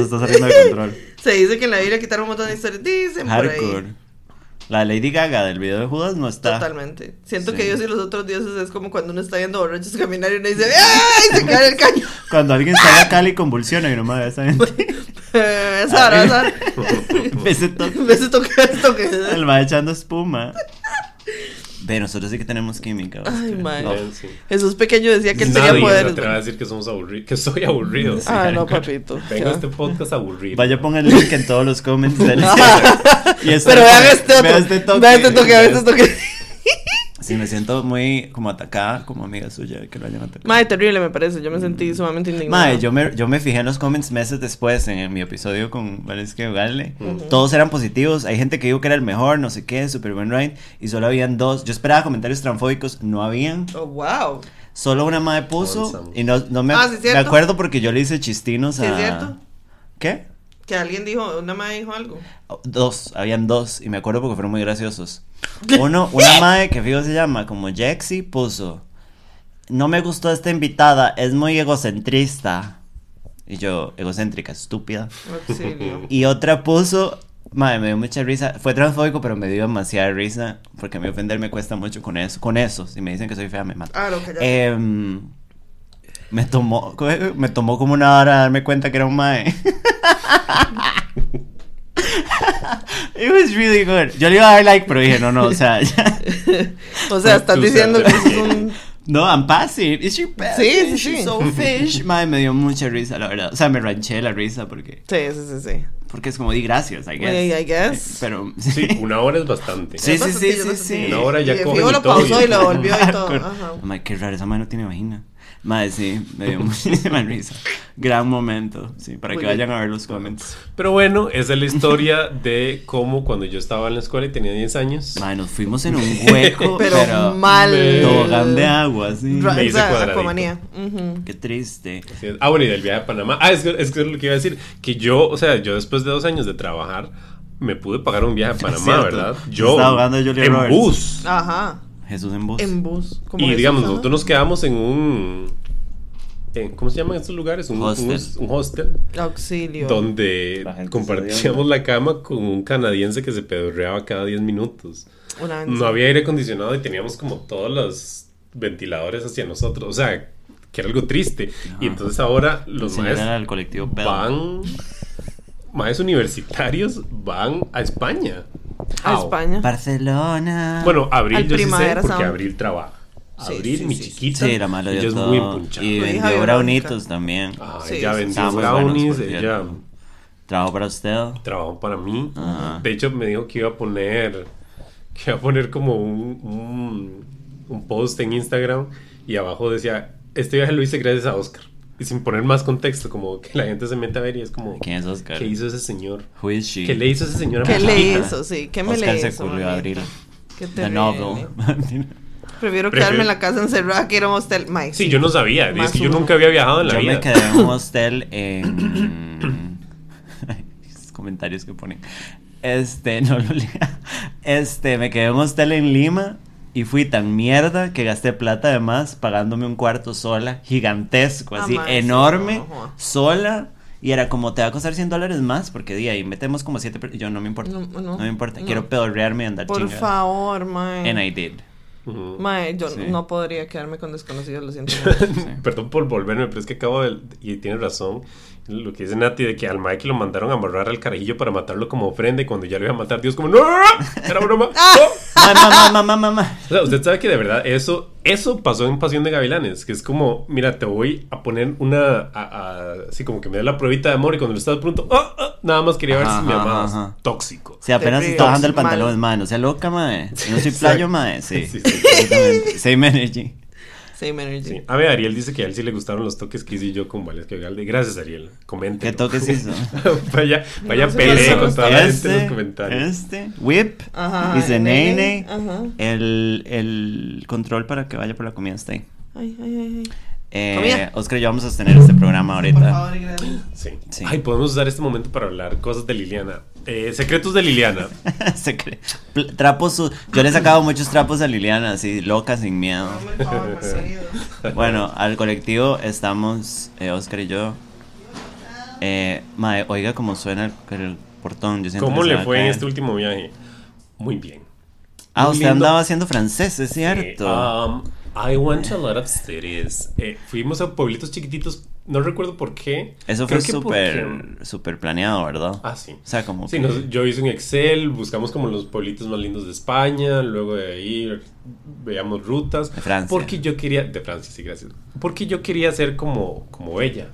A: está saliendo de control.
B: Se dice que en la Biblia quitaron un montón de historias. Dicen por ahí.
A: La Lady Gaga del video de Judas no está.
B: Totalmente. Siento
A: Sí.
B: que Dios y los otros dioses es como cuando uno está viendo borrachos caminar y uno dice ¡Ay! Se cae el caño.
A: Cuando alguien sale acá y convulsiona y no me esa gente.
B: Eh, Sara, Sara.
A: Ese toque.
B: ¿Ves esto que esto que
A: El va echando espuma. Ve, nosotros sí que tenemos química.
B: Ay.
A: No.
C: Sí.
B: Jesús pequeño decía que él
C: Nadie
B: tenía poderes.
C: atreve a decir que somos aburridos, que soy aburrido.
B: Ah, no, papito.
C: Vengo a
B: Ya.
C: este podcast aburrido.
A: Vaya, ponga el link en todos los comments. del- y
B: Pero vean este otro.
A: este toque.
B: Vean este toque, vean este toque.
A: Sí, me siento muy como atacada como amiga suya que lo hayan atacado.
B: Madre, terrible me parece. Yo me sentí sumamente indignada.
A: Madre, yo me, yo me fijé en los comments meses después en, mi episodio con Valencia Ugalde. Todos eran positivos. Hay gente que dijo que era el mejor, no sé qué, super buen ride. Y solo habían dos. Yo esperaba comentarios transfóbicos, no habían.
B: Oh, wow.
A: Solo una madre puso.
C: Awesome.
A: Y no, no me,
B: Ah, sí,
A: me acuerdo porque yo le hice chistinos
B: Sí,
A: a.
B: es cierto.
A: ¿Qué?
B: Que alguien dijo, una madre dijo algo.
A: Dos, habían dos. Y me acuerdo porque fueron muy graciosos. Uno, una madre que fijo se llama como Jexy puso. No me gustó esta invitada, es muy egocentrista. Y yo, egocéntrica, estúpida.
B: Auxilio.
A: Y otra puso, madre, me dio mucha risa. Fue transfóbico, pero me dio demasiada risa. Porque a mí ofender me cuesta mucho con eso. Con eso. Si me dicen que soy fea, me matan.
B: Ah, no, cállate.
A: Em, me tomó, me tomó como una hora darme cuenta que era un mae. It was really good. Yo le iba a dar like, pero dije, no, no, o sea, ya.
B: o sea, estás
C: tú
B: diciendo que es un.
A: No, I'm passing. Is she bad?
B: Sí, sí,
A: She's
B: sí.
A: so fish. Mae, me dio mucha risa, la verdad. O sea, me ranché la risa porque,
B: Sí, sí, sí, sí.
A: porque es como di gracias, I guess.
B: Oye, I guess.
A: Pero,
C: Sí, una hora es bastante.
A: Sí,
B: Es
A: sí,
B: bastante,
A: sí, sí, sí.
C: Una hora ya
B: Y fijo
C: y
B: lo
C: todo,
B: pausó
C: y-
B: y lo volvió y todo. Ajá.
A: Qué raro, esa mae no tiene vagina. Madre, sí, me dio muchísima risa. Gran momento, sí, para
B: Muy
A: que
B: bien.
A: vayan a ver los comments.
C: Pero bueno, esa es la historia de cómo cuando yo estaba en la escuela y tenía 10 años.
A: Madre, nos fuimos en un hueco,
B: Pero,
A: pero,
B: mal.
A: tobogán de agua, sí.
C: Me hice cuadradito.
B: Aquamanía. Ujú.
A: Qué triste.
C: Ah, bueno, y del viaje a Panamá. Ah, es que, es que es lo que iba a decir. Que yo, o sea, yo después de dos años de trabajar, me pude pagar un viaje a Panamá. ¿verdad? Yo.
A: estaba ahogando Julia
C: en
A: Roberts.
C: bus.
B: Ajá.
A: Jesús en bus.
B: En como
C: Y
B: Jesús,
C: digamos, nosotros nos quedamos en un... en- ¿Cómo se llaman estos lugares? Un
A: Hostel.
C: Un, un hostel.
B: Auxilio.
C: Donde
A: La
C: compartíamos la cama con un canadiense que se pedorreaba cada 10 minutos. No había aire acondicionado y teníamos como todos los ventiladores hacia nosotros. O sea, que era algo triste. Y entonces ahora los
A: Señora
C: maestros
A: del colectivo
C: van... Maestros universitarios van a España.
B: A? España.
A: Barcelona.
C: Bueno, Abril
B: Al
C: yo sí sé
B: Primavera
C: porque
B: Sound.
C: Abril trabaja.
B: Sí,
C: Abril,
B: sí,
C: mi
B: sí, sí.
C: chiquita.
A: Sí, la mala
C: ella
A: dio
C: es
A: todo.
C: muy empunchada.
A: Y vendió brownitos también.
C: Ah,
B: Sí,
C: ella
B: sí,
C: vendió
A: buenos,
C: brownies,
A: por
C: ella
A: cierto. Trabajo para usted.
C: trabajó para mí.
A: Ajá.
C: De hecho, me dijo que iba a poner, que iba a poner como un, un, un post en Instagram y abajo decía, este viaje lo hice gracias a Oscar. Y sin poner más contexto, como que la gente se mete a ver y es como,
A: ¿Quién es Oscar?
C: ¿qué hizo ese señor?
A: Who is she?
C: ¿Qué le hizo ese señor a
B: ¿Qué le hizo? Sí, ¿qué me
A: Oscar
B: le
A: se
B: hizo?
A: culió a
B: mamita?
A: Abril.
B: Qué
A: The
B: terrible.
A: novel.
B: Prefiero
C: Prefiero-
B: quedarme en la casa encerrada que ir a un hostel. Mike,
C: Sí, yo no sabía.
B: Más
C: Es que yo nunca había viajado en la
A: Yo
C: vida.
A: me quedé en un hostel en. Esos comentarios que ponen. Este, no lo lea. Este, me quedé en un hostel en Lima y fui tan mierda que gasté plata además pagándome un cuarto sola, gigantesco, así,
B: sí,
A: enorme,
B: no,
A: sola. Y era como, te va a costar 100 dólares más porque di ahí metemos como 7 Yo no me importa.
B: No,
A: No,
B: no,
A: me importa.
B: no.
A: Quiero pedorrearme y andar
B: Por
A: chingada.
B: favor, Mae.
A: And I did.
C: Ujú.
B: Mae, yo
A: Sí.
B: no podría quedarme con desconocidos, lo siento. mucho.
C: Perdón por volverme, pero es que acabo de... Y tienes razón. Lo que dice Nati de que al Mike lo mandaron a amarrar al carajillo para matarlo como ofrenda y cuando ya lo iba a matar, Dios como, ¡No! ¡Era broma! ¡No!
A: Mamá, mamá, mamá, mamá.
C: O sea, usted sabe que de verdad eso, eso pasó en Pasión de Gavilanes, que es como, mira, te voy a poner una, a- a- así como que me da la pruebita de amor y cuando lo estás pronto, ah", nada más quería ver
A: Ajá,
C: si me amabas.
A: ajá.
C: Tóxico.
A: Si apenas está bajando el pantalón, mae, no sea loca. Yo no soy playo, mae. Sí.
C: Sí, sí.
A: Same energy.
B: Same energy.
C: Sí. A ver, Ariel dice que a él sí le gustaron los toques que hice yo con Valesca Galde. Gracias, Ariel. Comente.
A: ¿Qué toques hizo?
C: vaya vaya
B: No sé qué
C: con toda la gente en
A: Este,
C: los comentarios.
A: este, whip,
B: Ajá.
A: dice
B: nene,
A: nene,
B: Ajá.
A: el, el control para que vaya por la comida está ahí.
B: Ay, ay, ay, ay.
A: Eh. Oscar y yo vamos a sostener este programa
B: Por
A: ahorita.
B: favor y gracias.
C: Sí.
A: Sí.
C: Ay, podemos usar este momento para hablar cosas de Liliana. Eh, secretos de Liliana.
A: Se cree- pl- Trapos, yo le he sacado muchos trapos a Liliana, así, loca, sin miedo.
B: Favor.
A: Bueno, al colectivo estamos eh, Oscar y yo. Eh, mae, oiga cómo suena el, el portón. Yo
C: ¿Cómo le fue en este último viaje? Muy bien.
A: Ah,
C: Muy
A: usted
C: lindo.
A: andaba haciendo francés, es cierto.
C: Sí, um, I went a lot of cities. Eh, fuimos a pueblitos chiquititos. No recuerdo por qué.
A: Eso fue
C: Creo
A: súper súper planeado, ¿verdad?
C: Ah, sí.
A: O sea, como
C: Sí,
A: que-
C: nos- yo hice un Excel, buscamos como los pueblitos más lindos de España, luego de ahí veíamos rutas.
A: De Francia.
C: Porque yo quería, de Francia, sí, gracias. Porque yo quería ser como, como ella,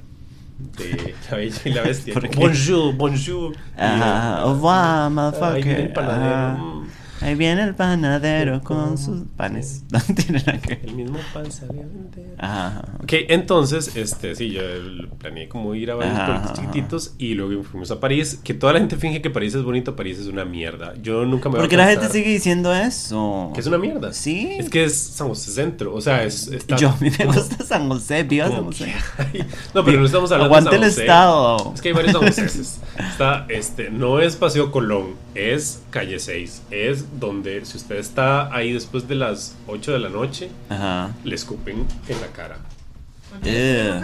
C: de La Bella y la Bestia. Bonjour, bonjour.
A: Ajá,
C: el
A: motherfucker.
C: panadero.
A: Ahí viene el panadero con sus panes. No tiene nada que ver.
C: El mismo pan sabía vender.
A: Ajá, ajá.
C: Ok, entonces, este, sí, yo planeé como ir a varios
A: ajá.
C: chiquititos y luego fuimos a París, que toda la gente finge que París es bonito, París es una mierda. Yo nunca me voy a
A: Porque la gente sigue diciendo eso.
C: Que es una mierda.
A: Sí.
C: Es que es San José Centro, o sea, es... Está
A: Yo a mí me
C: como-
A: gusta San José, viva San José.
C: No, pero no estamos hablando
A: Aguante
C: de San
A: el
C: José.
A: estado.
C: Es que hay varios San Joséses. Está, este, no es Paseo Colón, es Calle 6. Es donde, si usted está ahí después de las 8 de la noche,
A: Ajá.
C: le escupen en la cara.
A: Eh.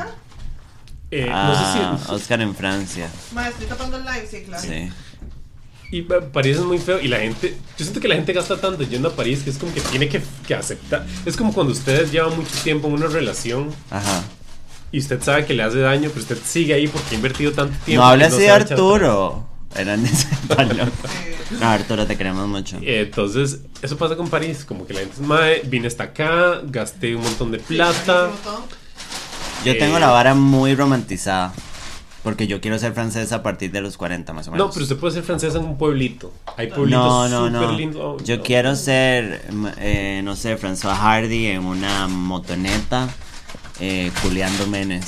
C: Eh,
A: Ah,
C: no sé si...
A: Oscar en Francia.
B: Ma, estoy tapando el live, sí, claro.
A: Sí.
C: Y pa- París es muy feo y la gente, yo siento que la gente gasta tanto yendo a París que es como que tiene que, que aceptar. Es como cuando ustedes llevan mucho tiempo en una relación
A: Ajá.
C: y usted sabe que le hace daño, pero usted sigue ahí porque ha invertido tanto tiempo.
A: No hable así
C: se
A: de Arturo. Eran de ese español. No, Arturo, te queremos mucho.
C: Eh, Entonces, eso pasa con París, como que la gente es mae, vine hasta acá, gasté un montón de plata.
A: Yo
C: eh,
A: tengo la vara muy romantizada. Porque yo quiero ser francesa a partir de los 40 más o menos.
C: No, pero usted puede ser francesa en un pueblito. Hay pueblitos
A: No, no,
C: súper
A: no.
C: lindos. Oh,
A: Yo
C: no.
A: quiero ser, mm, eh, no sé, François Hardy en una motoneta, eh, culeando menes.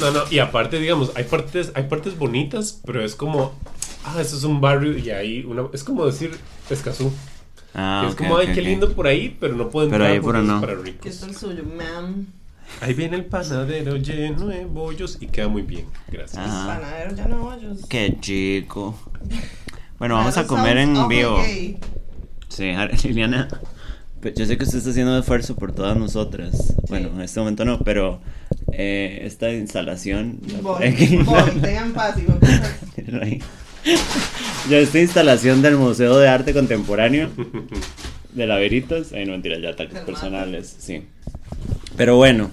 C: No, no, y aparte, digamos, hay partes, hay partes bonitas, pero es como, ah, eso es un barrio y ahí una, es como decir Escazú.
A: Ah,
C: es como, ay,
A: ok,
C: qué lindo por ahí, pero no pueden
A: Pero
C: entrar
A: ahí, pero no.
C: para
B: ¿Qué
C: ricos.
B: es el suyo, ma'am?
C: Ahí viene el panadero lleno de bollos y queda muy bien. Gracias.
A: Ajá.
B: Panadero ya no hoyos.
A: Qué chico. Bueno, vamos a comer en vivo. Sí, Liliana Pe- Yo sé que usted está haciendo un esfuerzo por todas nosotras. Bueno, en este momento no, pero eh, esta instalación. la
B: Voy,
A: que-
B: voy, tengan paz.
A: Ya esta instalación del Museo de Arte Contemporáneo de Laveritos. Ay, no mentira, ya ataques
B: Del
A: personales, sí. Pero bueno,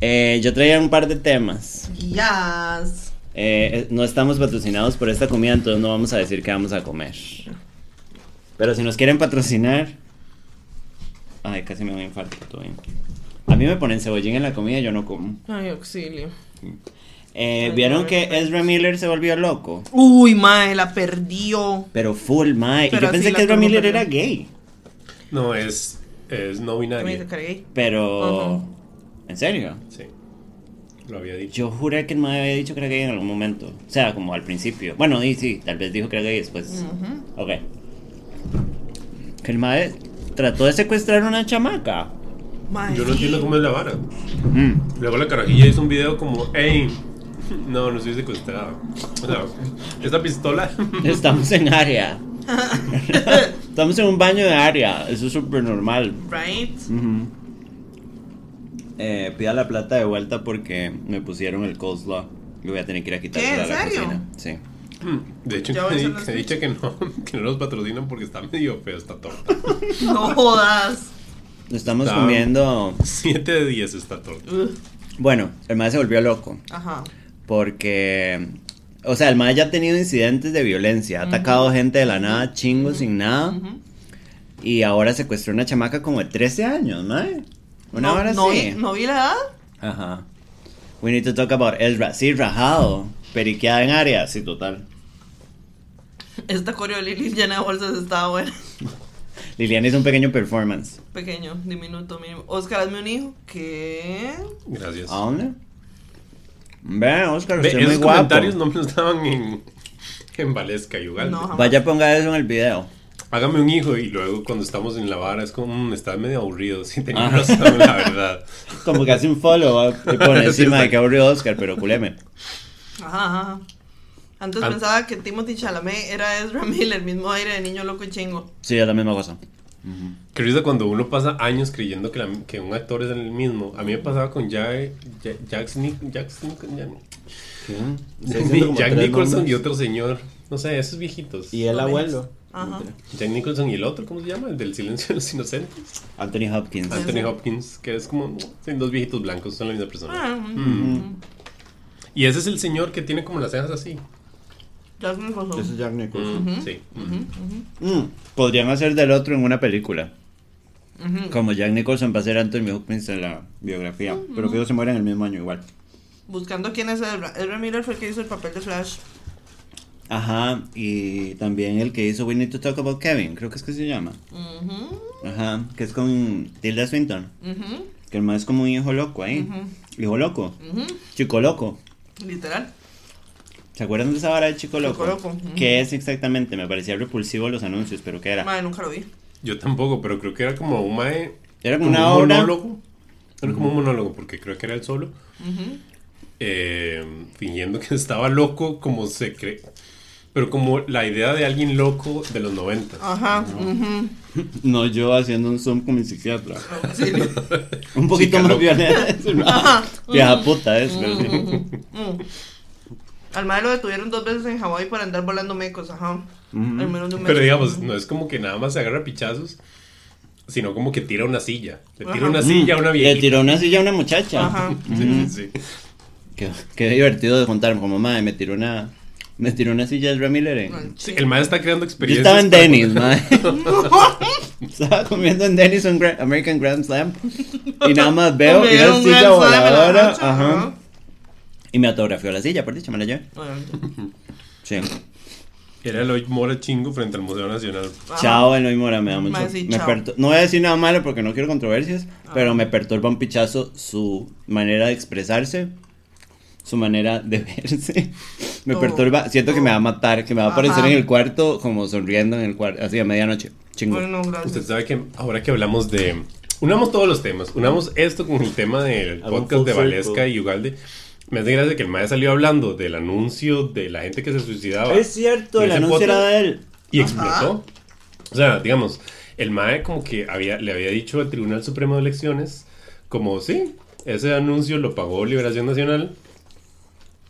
A: eh, yo traía un par de temas.
B: Yes.
A: Eh, eh, no estamos patrocinados por esta comida, entonces no vamos a decir qué vamos a comer. Pero si nos quieren patrocinar. Ay, casi me doy un infarto, todo bien. A mí me ponen cebollín en la comida y yo no como.
B: Ay, auxilio.
A: Eh,
B: Ay,
A: ¿Vieron
B: no,
A: que. Ezra Miller se volvió loco?
B: Uy, mae, la perdió.
A: Pero full, mae. Y yo pensé que Ezra Miller
B: perdió.
A: era gay.
C: No, es, es no
B: ¿Qué me dice
C: binario.
A: Pero.
B: Ujú.
A: ¿En serio?
C: Sí. Lo había dicho.
A: Yo juré que el mae había dicho que era gay en algún momento. O sea, como al principio. Bueno, sí, sí, tal vez dijo que era gay después.
B: Ujú.
A: Ok. Que el mae trató de secuestrar a una chamaca.
C: Yo no entiendo cómo es la vara.
A: Mm.
C: Luego la carajilla hizo un video como, hey, no, no estoy secuestrada. O sea, esta pistola.
A: Estamos en área. Estamos en un baño de área. Eso es súper normal.
B: Right?
A: Ujú. Eh, pida la plata de vuelta porque me pusieron el coleslaw. Y voy a tener que ir a quitar
B: ¿Qué? ¿En
A: la
B: serio?
A: cocina. Sí.
C: De hecho, he dicho que no, que no los patrocinan porque está medio feo esta torta.
B: No jodas.
A: Estamos comiendo.
C: 7 de 10 esta torta.
A: Bueno, el mae se volvió loco.
B: Ajá.
A: Porque. O sea, el mae ya ha tenido incidentes de violencia. Ha atacado gente de la nada, chingo, sin nada. Y ahora secuestró una chamaca como de 13 años, mae. Una
B: no,
A: hora
B: no
A: así.
B: vi, no vi la edad.
A: Ajá. We need to talk about Ezra. Sí, rajado. Periqueada en área. Sí, total.
B: Esta coreo de Lili llena de bolsas estaba buena.
A: Liliana hizo un pequeño performance.
B: Pequeño, diminuto, mínimo. Oscar, hazme un hijo. ¿Qué?
C: Gracias.
A: ¿A dónde? Ve, Oscar,
C: Ve,
A: usted es muy
C: esos
A: guapo.
C: comentarios no me los daban en, en Valesca y Ugalde.
B: No, jamás.
A: Vaya, ponga eso en el video.
C: Hágame un hijo y luego cuando estamos en la vara es como, "Mm, está medio aburrido. Sí, tenía
A: Ajá.
C: razón, la verdad.
A: Como que hace un follow up y pone encima de que aburrido Oscar, pero culeme.
B: Ajá, ajá. Antes
C: An-
B: pensaba que Timothy Chalamet era Ezra Miller, mismo aire de niño loco y chingo.
A: Sí, es la misma cosa.
C: Qué risa cuando uno pasa años creyendo que, la- que un actor es el mismo. A mí me pasaba con Jack, Jack, Jack, Nic- Jack, Nic- Jack- Jack Nicholson y otro señor. No sé, esos viejitos.
A: Y el
B: Lo
A: abuelo.
B: Ajá.
C: Jack Nicholson y el otro, ¿cómo se llama? El del silencio de los inocentes.
A: Anthony Hopkins.
C: Anthony Hopkins, que es como son dos viejitos blancos, son la misma persona.
B: Ah,
C: Mm. Y ese es el señor que tiene como las cejas así.
B: Jack Nicholson.
A: Ese es Jack Nicholson.
C: Mm, Sí. Mm.
A: Mm, Podrían hacer del otro en una película. Como Jack Nicholson va a ser Anthony Hopkins en la biografía. Pero que ellos se mueren el mismo año igual.
B: Buscando quién es Ezra. Ezra Miller fue el que hizo el papel de Flash.
A: Ajá, y también el que hizo We Need to Talk About Kevin, creo que es que se llama. Ajá, que es con Tilda Swinton. Que el más es como un hijo loco ahí. Hijo loco. Chico loco.
B: Literal.
A: ¿Se acuerdan de esa vara de Chico Loco?
B: Loco, ujú.
A: ¿Qué es exactamente? Me parecía repulsivo los anuncios, pero ¿qué era?
B: Madre, nunca lo vi.
C: Yo tampoco, pero creo que era como un mae.
A: Era como una
C: un
A: obra.
C: monólogo. Era como un monólogo, porque creo que era él solo.
B: Ujú.
C: eh, fingiendo que estaba loco, como se cree. Pero como la idea de alguien loco de los 90.
B: Ajá. ujú.
A: No, yo haciendo un zoom con mi psiquiatra.
B: Sí.
A: Un poquito
C: Chica
A: más
C: loca.
A: violento.
B: Ajá.
A: Vieja puta es, pero sí.
B: Mm. Al madre lo detuvieron dos veces en Hawái por andar volando mecos, ajá.
A: Ujú.
B: Al menos de un mes.
C: Pero digamos, no es como que nada más se agarra pichazos, sino como que tira una silla. Le tira
B: Ajá.
C: una silla a una
A: Le
C: viejita.
A: tiró una silla a una muchacha.
B: Ajá.
C: Sí, sí, sí.
A: Qué, qué divertido de contar. Como madre, me tiró una. Me tiró una silla de Miller. en-
C: Sí, el maestro está creando
A: Yo
C: experiencias.
A: estaba en
C: para-
A: Denny's, madre. estaba comiendo en Denny's un Gra- American Grand Slam. Y nada más veo
B: Me
A: una silla voladora. Ajá. Y me autografió la silla, por dicho, me la llevé. Sí.
C: Era el hoy Mora Chingo frente al Museo Nacional.
B: Ajá.
A: Chao, Eloy Mora, me da mucho. Me pertur- no voy a decir nada malo porque no quiero controversias,
B: Ah.
A: pero me perturba un pichazo su manera de expresarse, su manera de verse. Me
B: Oh.
A: perturba, siento que me va a matar, que me va a aparecer
B: Ajá.
A: en el cuarto como sonriendo en el cuarto, así a medianoche. Chingo.
B: Bueno,
C: Usted sabe que ahora que hablamos de. Unamos todos los temas. Unamos esto con el tema del podcast de Valesca y Ugalde. Me hace gracia que el maestro salió hablando del anuncio de la gente que se suicidaba.
A: Es cierto,
C: ¿En
A: el anuncio era de él.
C: Y
B: Ajá.
C: explotó. O sea, digamos, El MAE como que había, le había dicho al Tribunal Supremo de Elecciones, como sí, ese anuncio lo pagó Liberación Nacional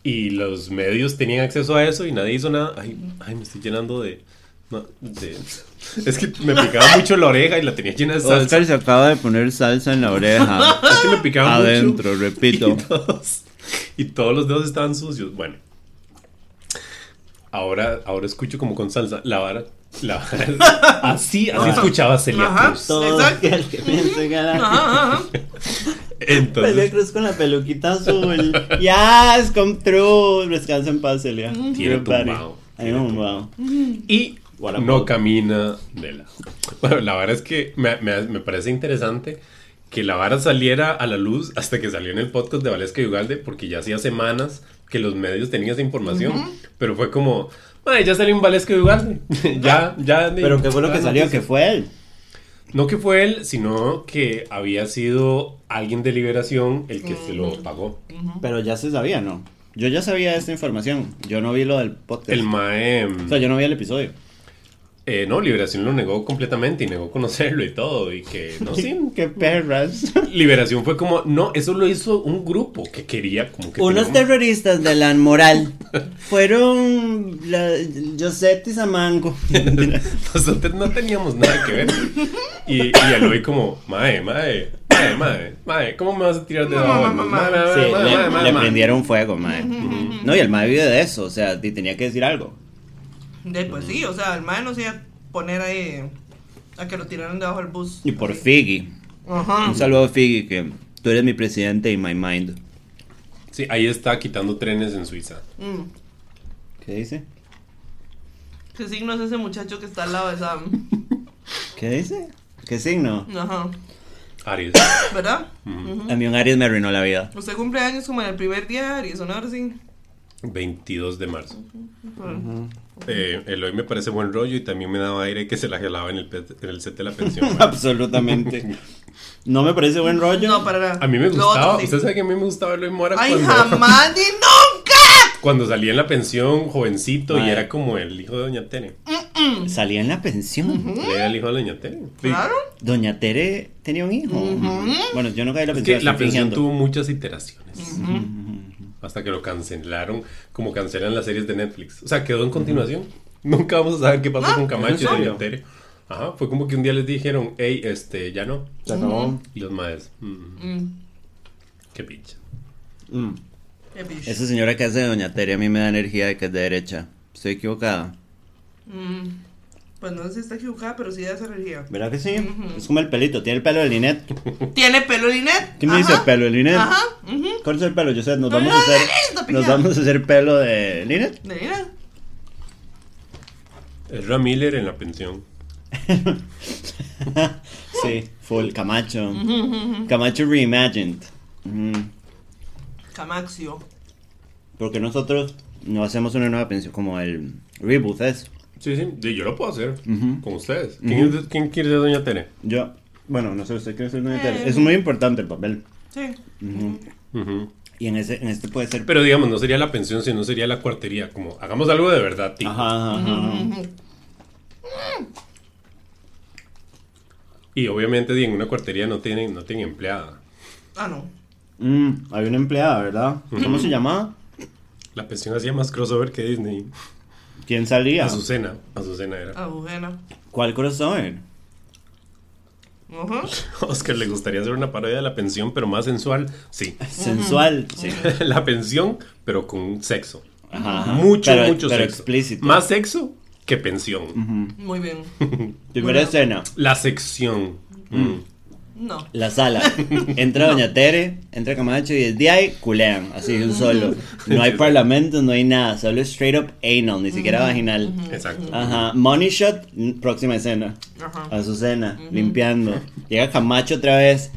C: y los medios tenían acceso a eso y nadie hizo nada. Ay, ay me estoy llenando de... no, de- es que me picaba mucho la oreja y la tenía llena de salsa.
A: Oscar se acaba de poner salsa en la oreja.
C: Es que me picaba
A: Adentro,
C: mucho.
A: repito.
C: Y todos, y todos los dedos estaban sucios. Bueno. Ahora, ahora escucho como con salsa. La vara. La vara. Así, así escuchaba Celia
B: Ajá.
C: Cruz.
A: Todo
B: Exacto.
A: el que piense
B: Ajá, ajá.
A: Celia
C: Entonces,
A: Cruz con la peluquita azul. Yes, come true. Descansa en paz, Celia.
C: Tiene.
A: Ay, tumbao.
C: y no camina de la. Bueno, la vara es que me, me- me parece interesante que la vara saliera a la luz hasta que salió en el podcast de Valesca y Ugalde, porque ya hacía semanas que los medios tenían esa información. Pero fue como, "Mae, ya salió un Valesca y Ugalde. ya, ya.
A: Pero ¿qué fue lo que salió?
C: noticia".
A: Que fue él.
C: No que fue él, sino que había sido alguien de liberación el que se lo pagó.
A: Pero ya se sabía, ¿no? Yo ya sabía esta información. Yo no vi lo del podcast.
C: El MAE.
A: O sea, yo no vi el episodio.
C: Eh, no, Liberación lo negó completamente y negó conocerlo y todo. Y que, no, sí.
A: Qué perras.
C: Liberación fue como, no, eso lo hizo un grupo que quería, como que.
A: Unos terroristas de la moral fueron la, Josette y Samango.
C: Nosotros no teníamos nada que ver. Y, y él hoy como, mae, mae, mae, mae, mae, ¿cómo me vas a tirar de mae,
A: Sí, le, le prendieron fuego, mae. No, y el mae vive de eso, o sea, tenía que decir algo.
B: De, pues sí, o sea, el mae no se iba a poner ahí a que lo tiraran debajo del bus.
A: Y por
B: Así.
A: Figgy.
B: Ajá.
A: Un saludo a Figgy, que tú eres mi presidente y my mind.
C: Sí, ahí está quitando trenes en Suiza.
B: Mm.
A: ¿Qué dice?
B: ¿Qué signo es ese muchacho que está al lado de Sam?
A: ¿Qué dice? ¿Qué signo?
B: Ajá.
C: Aries.
B: ¿Verdad?
A: A mí un Aries me arruinó la vida.
B: Usted cumple años como en el primer día de Aries, ¿o no? Ahora sí.
C: 22 de marzo.
B: Bueno.
C: Eh, Eloy me parece buen rollo y también me daba aire que se la gelaba en el, pe- en el set de la pensión.
A: Absolutamente. No me parece buen rollo.
B: No, para nada.
C: A mí me gustaba, usted sabe que a mí me gustaba Eloy Mora
B: ¡Ay,
C: cuando,
B: jamás ni nunca!
C: cuando salía en la pensión jovencito y era como el hijo de Doña Tere.
A: Salía en la pensión.
C: Era el hijo de Doña Tere. Sí.
B: Claro.
A: Doña Tere tenía un hijo. Bueno, yo no caí en la
C: Es
A: pensión.
C: que la pensión
A: fingiendo.
C: tuvo muchas iteraciones. Hasta que lo cancelaron, como cancelan las series de Netflix. O sea, quedó en continuación. Nunca vamos a saber qué pasó
B: Ah,
C: con Camacho
A: ¿en
C: y? Doña Tere. Ajá, fue como que un día les dijeron, hey, este, ya no.
A: Se acabó.
C: Y los maes, mm,
B: Mm.
C: qué picha.
A: Mm.
B: Qué bicho.
A: Esa señora que hace de Doña Tere a mí me da energía de que es de derecha. Estoy equivocada.
B: Pues no sé si está equivocada, pero sí da esa energía.
A: ¿Verdad que sí? Es como el pelito. Tiene el pelo de Linet.
B: ¿Tiene pelo Linet?
A: ¿Quién me dice el pelo de Linet?
B: Ajá.
A: ¿Cuál es el pelo? Yo sé, nos vamos a hacer. Nos
B: pillado.
A: vamos a hacer pelo de Linet.
B: De Linet.
C: Es Miller en la pensión.
A: sí, full. Camacho. Camacho reimagined. Mm.
B: Camaxio.
A: Porque nosotros no hacemos una nueva pensión como el reboot es.
C: Sí, sí, yo lo puedo hacer con ustedes. ¿Quién, quiere ser Doña Tere?
A: Yo, bueno, no sé, usted quiere ser Doña Tere.
B: Eh.
A: Es muy importante el papel.
B: Sí.
A: Y en ese, en este puede ser.
C: Pero digamos, no sería la pensión, sino sería la cuartería. Como, hagamos algo de verdad, tío.
A: Ajá, ajá, ajá.
C: Y obviamente en una cuartería no tienen, no tienen empleada.
B: Ah, no.
A: Mm, hay una empleada, ¿verdad? ¿Cómo se llamaba?
C: La pensión hacía más crossover que Disney.
A: ¿Quién salía?
C: Azucena. Azucena era.
B: Agujena.
A: ¿Cuál crossover?
B: Ajá.
C: Oscar le gustaría hacer una parodia de la pensión, pero más sensual. Sí.
A: Sensual, sí.
C: la pensión, pero con sexo.
A: Ajá.
C: Mucho,
A: Pero-
C: mucho
A: pero
C: sexo.
A: explícito.
C: Más sexo que pensión.
B: Muy bien.
A: Primera escena,
C: La sección. Mm.
B: No.
A: la sala. Entra Doña Tere, entra Camacho y desde ahí culean, así de un solo. No hay parlamento, no hay nada, solo straight up anal, ni siquiera vaginal.
C: Exacto.
A: Ajá, money shot, próxima escena.
B: Ajá.
A: Azucena, limpiando. Llega Camacho otra vez,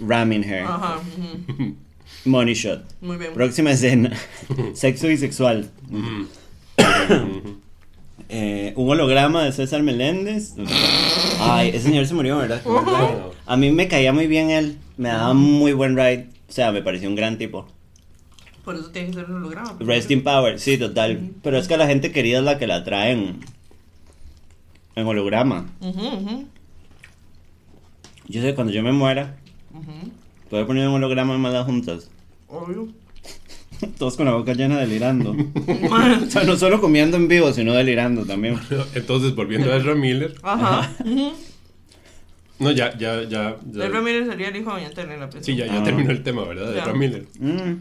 A: ramming her.
B: Ajá.
A: Money shot.
B: Muy bien.
A: Próxima escena, sexo bisexual. Eh, un holograma de César Meléndez. Ay, ese señor se murió, ¿verdad? A mí me caía muy bien él. Me daba muy buen ride. O sea, me pareció un gran tipo.
B: Por eso tiene que ser un holograma.
A: Rest in power, sí, total. Pero es que la gente querida es la que la traen en holograma. Yo sé, cuando yo me muera, puedo poner un holograma de malas juntas.
B: Obvio.
A: Todos con la boca llena delirando. o sea, no solo comiendo en vivo, sino delirando también.
C: Entonces, volviendo a Ezra Miller.
B: Ajá.
C: No, ya, ya, ya. ya-
B: El Ramírez sería el hijo de Doña Tena en la
C: Sí, ya, ya
A: Ah.
C: terminó el tema, ¿verdad? De. Ezra Miller.
A: Mm.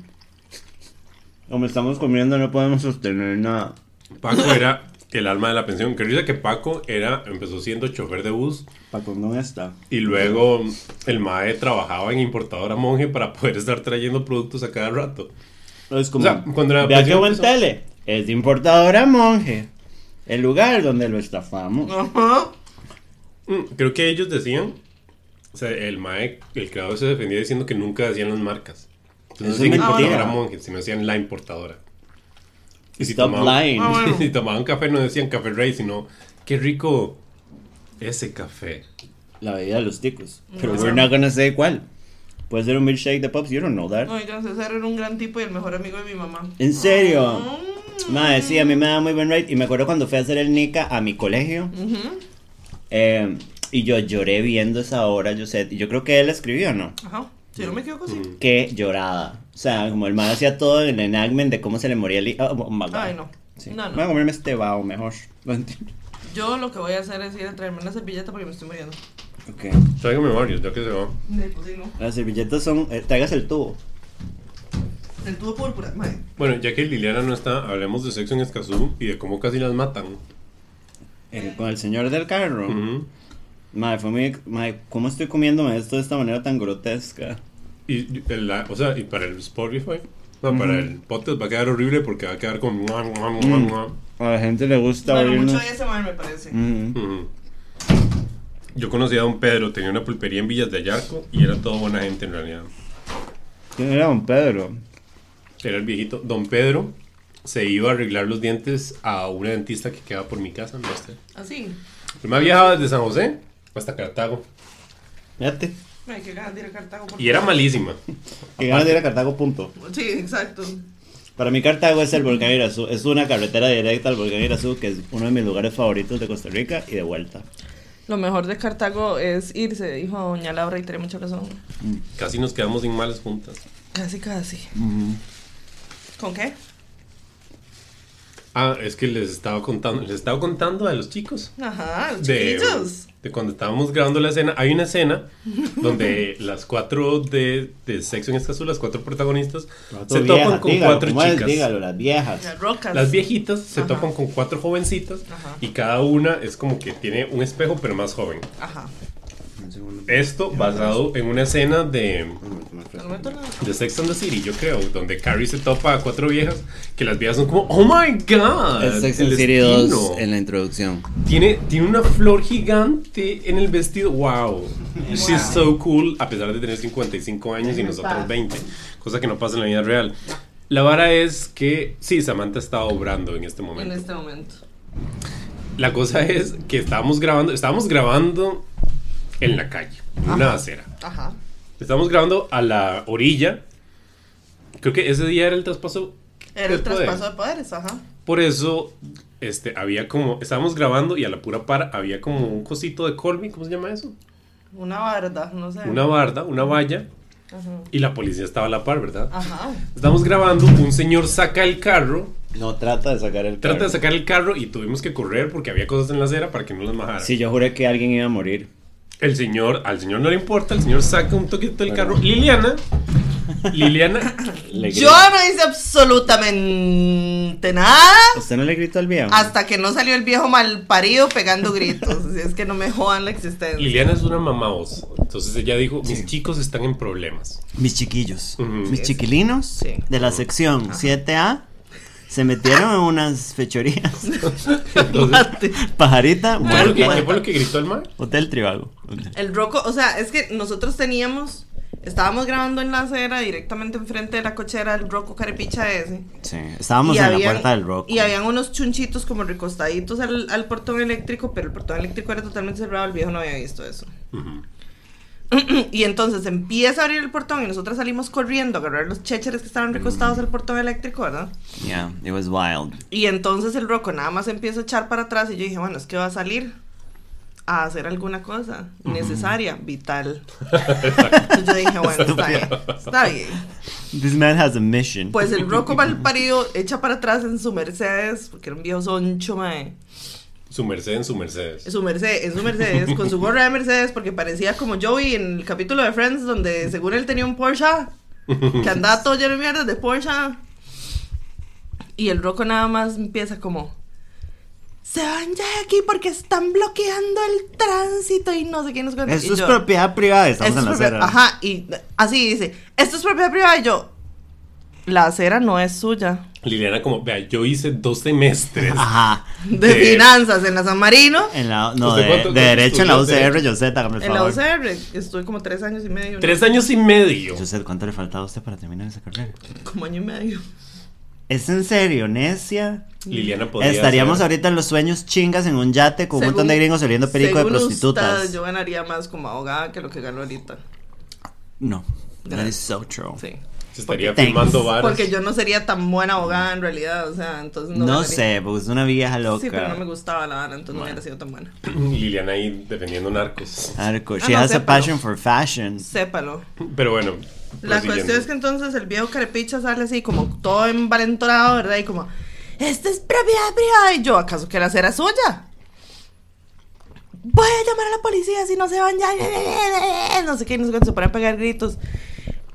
A: Como estamos comiendo, no podemos sostener nada.
C: Paco era el alma de la pensión. Que risa que Paco era, empezó siendo chofer de bus
A: Paco no está.
C: y luego el MAE trabajaba en importadora monje para poder estar trayendo productos a cada rato.
A: Es como,
C: O sea, cuando la
A: vea qué
C: pensión
A: buen
C: empezó-
A: tele. Es de importadora monje. El lugar donde lo estafamos.
B: Ajá.
C: Mm, Creo que ellos decían, o sea, el MAE, el creador se defendía diciendo que nunca decían las marcas. Entonces no decían importadora monje, sino decían la importadora. Y si
A: Stop
C: tomaban,
A: lying.
B: Ah, bueno.
C: si tomaban café no decían café rey, sino qué rico ese café.
A: La bebida de los ticos. Pero
B: No.
A: we're not gonna say cuál. Puede ser un milkshake de Pops, you don't know that.
B: Oigan, César era un gran tipo y el mejor amigo de mi mamá.
A: ¿En serio?
B: Mm.
A: Madre, sí, a mí me da muy buen rate. Y me acuerdo cuando fui a hacer el Nika a mi colegio. Eh, y yo lloré viendo esa obra, yo sé. Y yo creo que él escribió, ¿no?
B: Ajá. Si no me equivoco, sí.
C: Mm.
A: Qué llorada. O sea, como el man hacía todo el enactment de cómo se le moría el hijo. Oh, God.
B: Ay, no.
A: Sí.
B: No, no.
A: Voy a comerme este bao mejor. Lo entiendo.
B: Yo lo que voy a hacer es ir a traerme una servilleta porque me estoy muriendo.
A: Ok.
C: Tráigame varios, ya que se va.
B: De pues sí, no.
A: Las servilletas son. eh, traigas el tubo.
B: El tubo púrpura, mae.
C: Bueno, ya que Liliana no está, hablemos de sexo en Escazú y de cómo casi las matan.
A: eh, con el señor del carro.
C: Ujú.
A: Madre, fue muy. Madre, ¿cómo estoy comiéndome esto de esta manera tan grotesca?
C: Y, el- la- o sea, y para el Spotify, no, para el podcast va a quedar horrible porque va a quedar con... mua, mua, mua,
A: Mm.
C: mua.
A: A la gente le gusta
B: Bueno,
A: oírnos.
B: mucho ASMR me parece.
A: Mm.
C: Ujú. Yo conocí a don Pedro, tenía una pulpería en Villas de Ayarco y era todo buena gente en realidad.
A: ¿Quién era don Pedro?
C: Era el viejito. Don Pedro se iba a arreglar los dientes a una dentista que quedaba por mi casa, no sé.
B: Así.
C: El más viajaba desde San José hasta Cartago.
A: Fíjate.
B: Ay, qué ganas de ir a Cartago. por
C: Y era malísima.
A: Que ganas de ir a Cartago, punto.
B: Sí, exacto.
A: Para mí Cartago es el volcán Irazú. Es una carretera directa al volcán Irazú, que es uno de mis lugares favoritos de Costa Rica y de vuelta.
B: Lo mejor de Cartago es irse, dijo doña Laura y tiene mucha razón.
C: Casi nos quedamos sin malas juntas.
B: Casi, casi. ¿Con qué?
C: Ah, es que les estaba contando, les estaba contando a los chicos.
B: Ajá, los
C: de,
B: chiquillos.
C: de cuando estábamos grabando la escena. Hay una escena donde las cuatro de, de Sexo en Escazú, las cuatro protagonistas, se topan con
A: dígalo,
C: cuatro chicas.
A: Dígalo, las viejas.
B: Las rocas.
C: Las viejitas se
B: Ajá.
C: topan con cuatro jovencitas
B: Ajá.
C: y cada una es como que tiene un espejo pero más joven.
B: Ajá.
C: Esto basado en una escena de, de Sex and the City, yo creo, donde Carrie se topa a cuatro viejas que las viejas son como, oh my god,
A: Es Sex and
C: el
A: the City
C: destino".
A: 2 en la introducción.
C: Tiene, tiene una flor gigante en el vestido. Wow. She's so cool. A pesar de tener 55 años y nosotros 20. Cosa que no pasa en la vida real. La vara es que, sí, Samantha está obrando en este
B: En
C: momento.
B: este momento.
C: La cosa es que estábamos grabando, estábamos grabando en la calle, en una acera.
B: Ajá.
C: Estábamos grabando a la orilla. Creo que ese día era el traspaso.
B: Era
C: de
B: el
C: poder.
B: traspaso de poderes, ajá.
C: Por eso, este, había como, estábamos grabando y a la pura par había como un cosito de Colby, ¿cómo se llama eso?
B: Una barda, no sé.
C: Una barda, una valla,
B: Ajá.
C: y la policía estaba a la par, ¿verdad?
B: Ajá.
C: Estamos grabando, un señor saca el carro,
A: No trata de sacar el
C: trata de
A: carro.
C: sacar el carro y tuvimos que correr porque había cosas en la acera para que no las majara.
A: Sí, yo juré que alguien iba a morir.
C: El señor, al señor no le importa, el señor saca un toquito del carro. Liliana, Liliana,
A: Le
B: Yo no hice absolutamente nada
A: ¿Usted no le gritó al viejo?
B: hasta que no salió el viejo mal parido pegando gritos. Así es que no me jodan la existencia.
C: Liliana es una mamá voz. Entonces ella dijo, mis chicos están en problemas.
A: Mis chiquillos,
C: Ujú.
A: mis chiquilinos
B: Sí.
A: de la sección 7A se metieron en unas fechorías.
C: Entonces,
A: Pajarita,
C: ¿qué fue lo que-. ¿qué fue lo que gritó el mar?
A: Hotel Tribago.
B: El roco, o sea, es que nosotros teníamos, estábamos grabando en la acera directamente enfrente de la cochera del roco carepicha ese.
A: Sí, estábamos
B: Y
A: en
B: habían-
A: la puerta del rock.
B: Y habían unos chunchitos como recostaditos al, al portón eléctrico, pero el portón eléctrico era totalmente cerrado, el viejo no había visto eso.
C: Ujú.
B: Y entonces empieza a abrir el portón y nosotros salimos corriendo a agarrar los chécheres que estaban recostados al portón eléctrico, ¿verdad?
A: Yeah, it was wild.
B: Y entonces el roco nada más empieza a echar para atrás y yo dije, bueno, es que va a salir. a hacer alguna cosa necesaria, vital. Entonces yo dije, bueno, está bien, está bien.
A: This man has a mission.
B: Pues el Rocco parido echa para atrás en su Mercedes, porque era un viejo soncho, mae.
C: Su merced en su Mercedes.
B: En su Mercedes, en su Mercedes, con su gorra de Mercedes, porque parecía como Joey en el capítulo de Friends, donde según él tenía un Porsche, que andaba todo lleno de mierda de Porsche. Y el Rocco nada más empieza como, se van ya de aquí porque están bloqueando el tránsito y no sé qué nos cuenta.
A: Esto es
B: yo,
A: propiedad privada, estamos
B: "Esto
A: en la
B: es propiedad-".
A: acera.
B: Ajá, y así dice, esto es propiedad privada. Y yo, la acera no es suya.
C: Liliana como, vea, yo hice dos semestres.
A: Ajá.
B: De,
C: De-
B: finanzas en la San Marino.
A: En la, no,
C: ¿Usted
A: de,
C: cuánto-
A: de
C: cuánto
A: derecho en la? UCR, José, hágame el
B: En la. UCR estuve como tres años y medio. ¿no?
C: Tres años y medio.
A: José, ¿cuánto le faltaba a usted para terminar esa carrera?
B: Como año y medio.
A: ¿Es en serio, necia?
C: Liliana podría
A: Estaríamos
C: ser-
A: ahorita en los sueños chingas en un yate con un montón de gringos oliendo perico de prostitutas.
B: usted, yo ganaría más como abogada que lo que gano ahorita.
A: No, that is so true.
B: Sí.
C: Se estaría
A: Thanks.
C: firmando varas.
B: Porque yo no sería tan buena abogada en realidad, o sea, entonces no
A: No, sé, porque es una vieja loca.
B: Sí, pero no me gustaba la vara, entonces no
A: Bueno.
B: hubiera sido tan buena.
C: Liliana ahí defendiendo narcos.
A: Arco,
B: Ah,
A: she
B: no,
A: has a
B: sépalo.
A: passion for fashion.
B: Sépalo.
C: Pero bueno.
B: La cuestión es que entonces el viejo carepicha sale así como todo envalentonado, ¿verdad? Y como, esta es propiedad privada. Y yo, ¿acaso que la acera es suya? Voy a llamar a la policía si no se van ya. No sé qué, no sé cuánto, se pone a pegar gritos.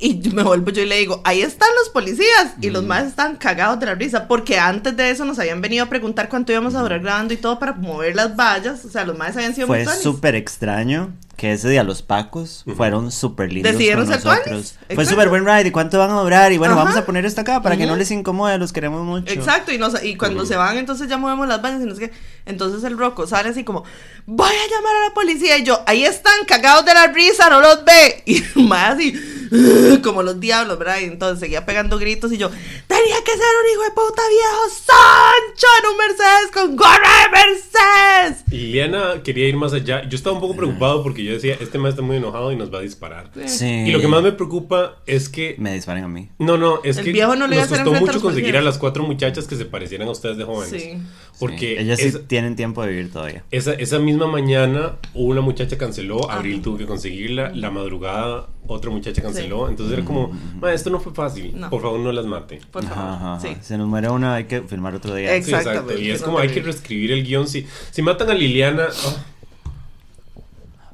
B: Y yo me vuelvo yo y le digo, ahí están los policías. Y
A: Mm.
B: los más están cagados de la risa. Porque antes de eso nos habían venido a preguntar cuánto íbamos a durar grabando y todo para mover las vallas. O sea, los más habían sido
A: Fue
B: muy tuanis.
A: súper extraño que ese día los pacos fueron súper lindos
B: Decidieron
A: con
B: ser
A: nosotros. Fue súper buen ride. ¿Y cuánto van a durar? Y bueno,
B: Ajá.
A: vamos a poner esto acá para que no les incomode. Los queremos mucho.
B: Exacto, y, nos, y cuando se van, entonces ya movemos las vallas y no sé qué. Entonces el Rocco sale así como, voy a llamar a la policía. Y yo, ahí están, cagados de la risa, no los ve. Y más así, como los diablos, ¿verdad? Y entonces seguía pegando gritos y yo, tenía que ser un hijo de puta viejo Sancho en un Mercedes con gorra de Mercedes.
C: Liliana quería ir más allá. Yo estaba un poco preocupado porque yo decía, este man está muy enojado y nos va a disparar.
A: Sí.
C: Y lo que más me preocupa es que...
A: Me disparen a mí.
C: No, no, es
B: El
C: que
B: viejo no le iba a
C: nos
B: hacer
C: costó
B: a
C: mucho conseguir a las cuatro muchachas que se parecieran a ustedes de jóvenes.
B: Sí.
C: Porque
A: Sí. Ellas sí tienen tiempo de vivir todavía.
C: esa, esa misma mañana una muchacha canceló, Abril tuvo que conseguirla, la madrugada otra muchacha canceló, entonces era como, "Ma, esto no fue fácil,
B: No.
C: por favor no las mate.
B: Por favor.
A: Ajá.
B: Sí.
A: Se nos muere una, hay que filmar otro día.
C: Sí, exacto. Y es como hay que reescribir el guion. Si, si matan a Liliana... ah,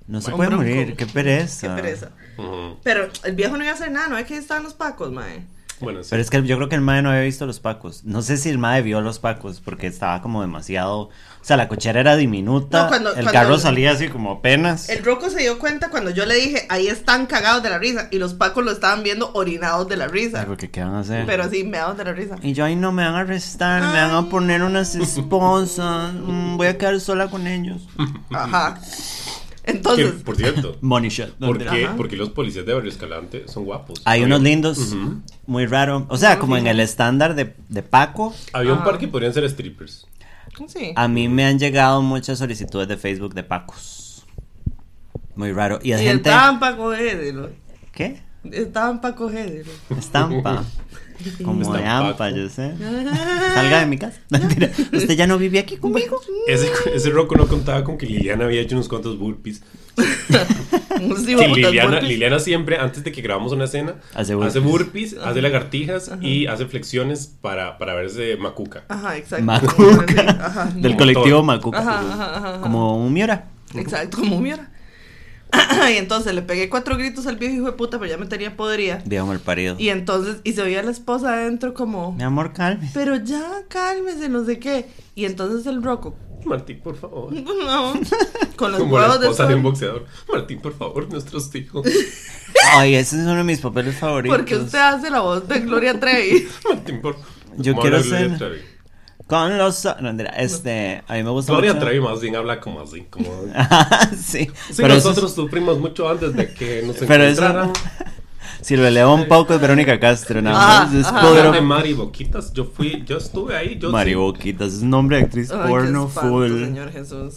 A: No se puede
B: bronco.
A: morir, qué pereza.
B: Qué pereza. Pero el viejo no iba a hacer nada, no es que estaban los pacos, mae.
C: Bueno, sí.
A: Pero es que yo creo que el mae no había visto los pacos. No sé si el mae vio los pacos porque estaba como demasiado. O sea, la cochera era diminuta.
B: No, cuando-
A: el
B: cuando
A: carro
B: el-
A: salía así como apenas.
B: El Rocco se dio cuenta cuando yo le dije, ahí están cagados de la risa. Y los pacos lo estaban viendo orinados de la
A: Ay,
B: risa.
A: porque qué van a hacer.
B: Pero así, meados de la risa.
A: Y yo, ay, no, me van a arrestar, me van a
B: Ay.
A: poner unas esposas. mm, voy a quedar sola con ellos.
B: Ajá.
C: Que,
B: Entonces,
C: por cierto,
A: Money shot. no,
C: ¿por
A: mentira.
C: qué?
B: Ajá.
C: porque los policías de Barrio Escalante son guapos.
A: Hay unos lindos, muy raro. O sea, como en el estándar de, de Paco.
C: Había un
B: Ajá.
C: par que podrían ser strippers.
B: sí.
A: A mí me han llegado muchas solicitudes de Facebook de Pacos. Muy raro. Y
B: Y
A: de gente.
B: estaban para cogérselo.
A: ¿Qué?
B: Estaban para cogérselo.
A: Estampa. Como de ampa, yo sé. Salga de mi casa. Mentira. ¿Usted ya no vive aquí conmigo?
C: Ese, ese Rocco no contaba con que Liliana había hecho unos cuantos burpees. Sí, Liliana,
B: burpees.
C: Liliana siempre, antes de que grabamos una escena,
A: Hace
C: hace
A: burpees.
C: hace lagartijas y hace flexiones para, para verse macuca.
B: Ajá, exacto.
A: Macuca.
B: Ajá.
A: Del
C: Un
A: colectivo. Macuca.
B: Ajá, ajá, ajá, ajá.
A: Como un Miura.
B: Exacto, como mierda. y entonces le pegué cuatro gritos al viejo hijo de puta, pero ya me tenía podría.
A: Digamos el parido.
B: Y entonces, y se oía la esposa adentro como,
A: Mi amor, calme.
B: pero ya, cálmese, no sé qué. Y entonces el Rocco,
C: Martín, por favor.
B: no, con los
C: Como la esposa de un boxeador. Martín, por favor, nuestros hijos.
A: Ay, ese es uno de mis papeles favoritos.
B: Porque usted hace la voz de Gloria Trevi.
C: Martín, por
A: Yo
C: ¿Cómo
A: quiero ser-
C: Trevi?
A: Con los. No, este. A mí me gusta
C: Gloria
A: mucho.
C: Trevi más bien habla como así, como...
A: sí.
C: Sí,
A: pero eso
C: nosotros
A: es-
C: sufrimos mucho antes de que nos
A: Pero eso.
C: encontraran.
A: Si lo elevo un poco es Verónica Castro, nada más. Es
B: ajá.
A: poder-
C: de Mari Boquitas, yo fui, yo estuve ahí, yo
A: Mari
C: sí.
A: Boquitas, es un nombre de actriz
B: Ay, qué
A: porno
B: espanto,
A: full.
B: Señor Jesús.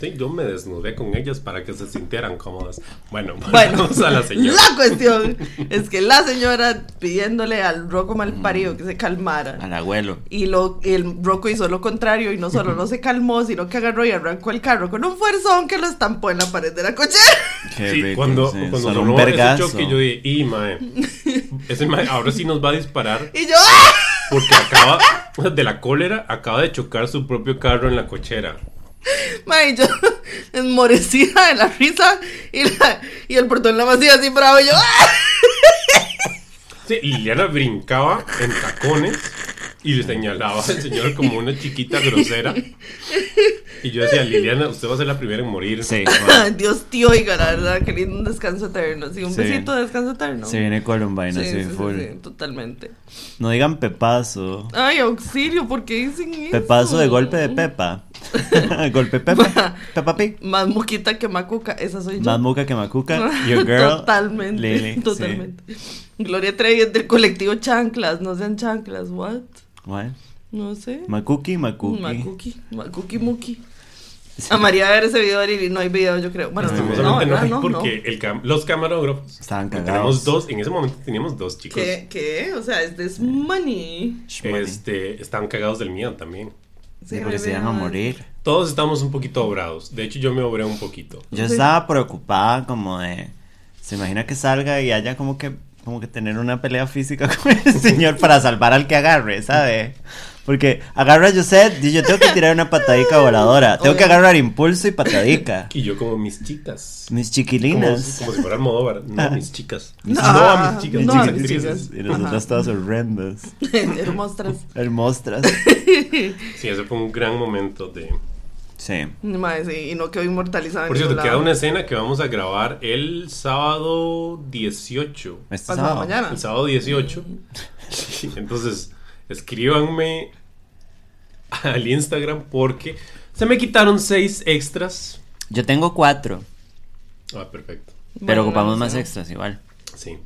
C: Sí, yo me desnudé con ellas para que se sintieran cómodas. Bueno,
B: Bueno,
C: vamos a la señora.
B: la cuestión es que la señora pidiéndole al Rocco malparido que se calmara.
A: Al abuelo.
B: Y lo, el Rocco hizo lo contrario y no solo no se calmó, sino que agarró y arrancó el carro con un fuerzón que lo estampó en la pared de la cochera.
A: Qué
C: Sí,
A: rico,
C: cuando,
A: sí,
C: cuando
A: solo
C: sonó
A: un
C: ese choque, yo dije, y mae, ese mae ahora sí nos va a disparar
B: Y yo, ¡ah!
C: porque acaba, de la cólera, acaba de chocar su propio carro en la cochera.
B: Ma, y yo enmorecida de la risa y, la- y el portón la vacía así bravo y yo, ¡ah!
C: Sí, Liliana brincaba en tacones y le señalaba al señor como una chiquita grosera. Y yo decía, Liliana, usted va a ser la primera en morir.
A: Sí,
B: Dios te oiga, la verdad, qué lindo un descanso eterno. Sí, un
A: Sí.
B: besito de descanso eterno.
A: se viene Columbine
B: Sí,
A: así
B: sí, sí,
A: full.
B: sí, totalmente.
A: No digan pepazo.
B: Ay, auxilio, ¿por qué dicen eso?
A: Pepazo de golpe de Pepa. golpe Pepa. Pepa Pig.
B: Más moquita que macuca, esa soy yo.
A: Más muca que macuca. Your girl.
B: Totalmente,
A: Lily, sí.
B: totalmente. Gloria Trevi es del colectivo Chanclas, no sean chanclas, what?
A: What?
B: No sé.
A: Macuki, macuki.
B: Macuki, Macuki Muki. A María ver ese video de Lili, no hay video, yo creo. Bueno,
A: No,
B: no,
C: no, hay
B: no, no.
C: porque el cam- los camarógrafos.
A: Estaban
C: Tenemos
A: cagados.
C: dos, en ese momento teníamos dos chicos.
B: ¿Qué? ¿Qué? O sea, es this money.
C: Este, estaban cagados del miedo también.
A: Sí, porque se iban a morir.
C: Todos estamos un poquito obrados. De hecho, yo me obré un poquito.
A: Yo
B: Sí.
A: estaba preocupada como de... Se imagina que salga y haya como que como que tener una pelea física con el señor para salvar al que agarre, ¿sabe? Porque agarra a Josette y yo tengo que tirar una patadica voladora. Tengo que agarrar impulso y patadica.
C: Y yo como mis chicas.
A: Mis chiquilinas.
C: como si fuera Almodóvar. No, mis chicas.
B: No,
C: No, a mis chicas.
A: Mis
B: no,
C: mis
B: chicas.
A: Y nosotras todas horrendas.
B: Hermosas.
A: Hermosas.
C: Sí, ese fue un gran momento de...
A: Sí.
B: Y no quedó inmortalizada. en
C: Por cierto, queda una escena que vamos a grabar el sábado 18.
A: Este
B: Pasado
A: sábado.
B: mañana.
C: El sábado 18. Sí, entonces, escríbanme al Instagram porque se me quitaron seis extras.
A: Yo tengo cuatro,
C: Ah, perfecto.
A: pero
B: Bueno,
A: ocupamos
B: no
A: más extras igual.
C: Sí.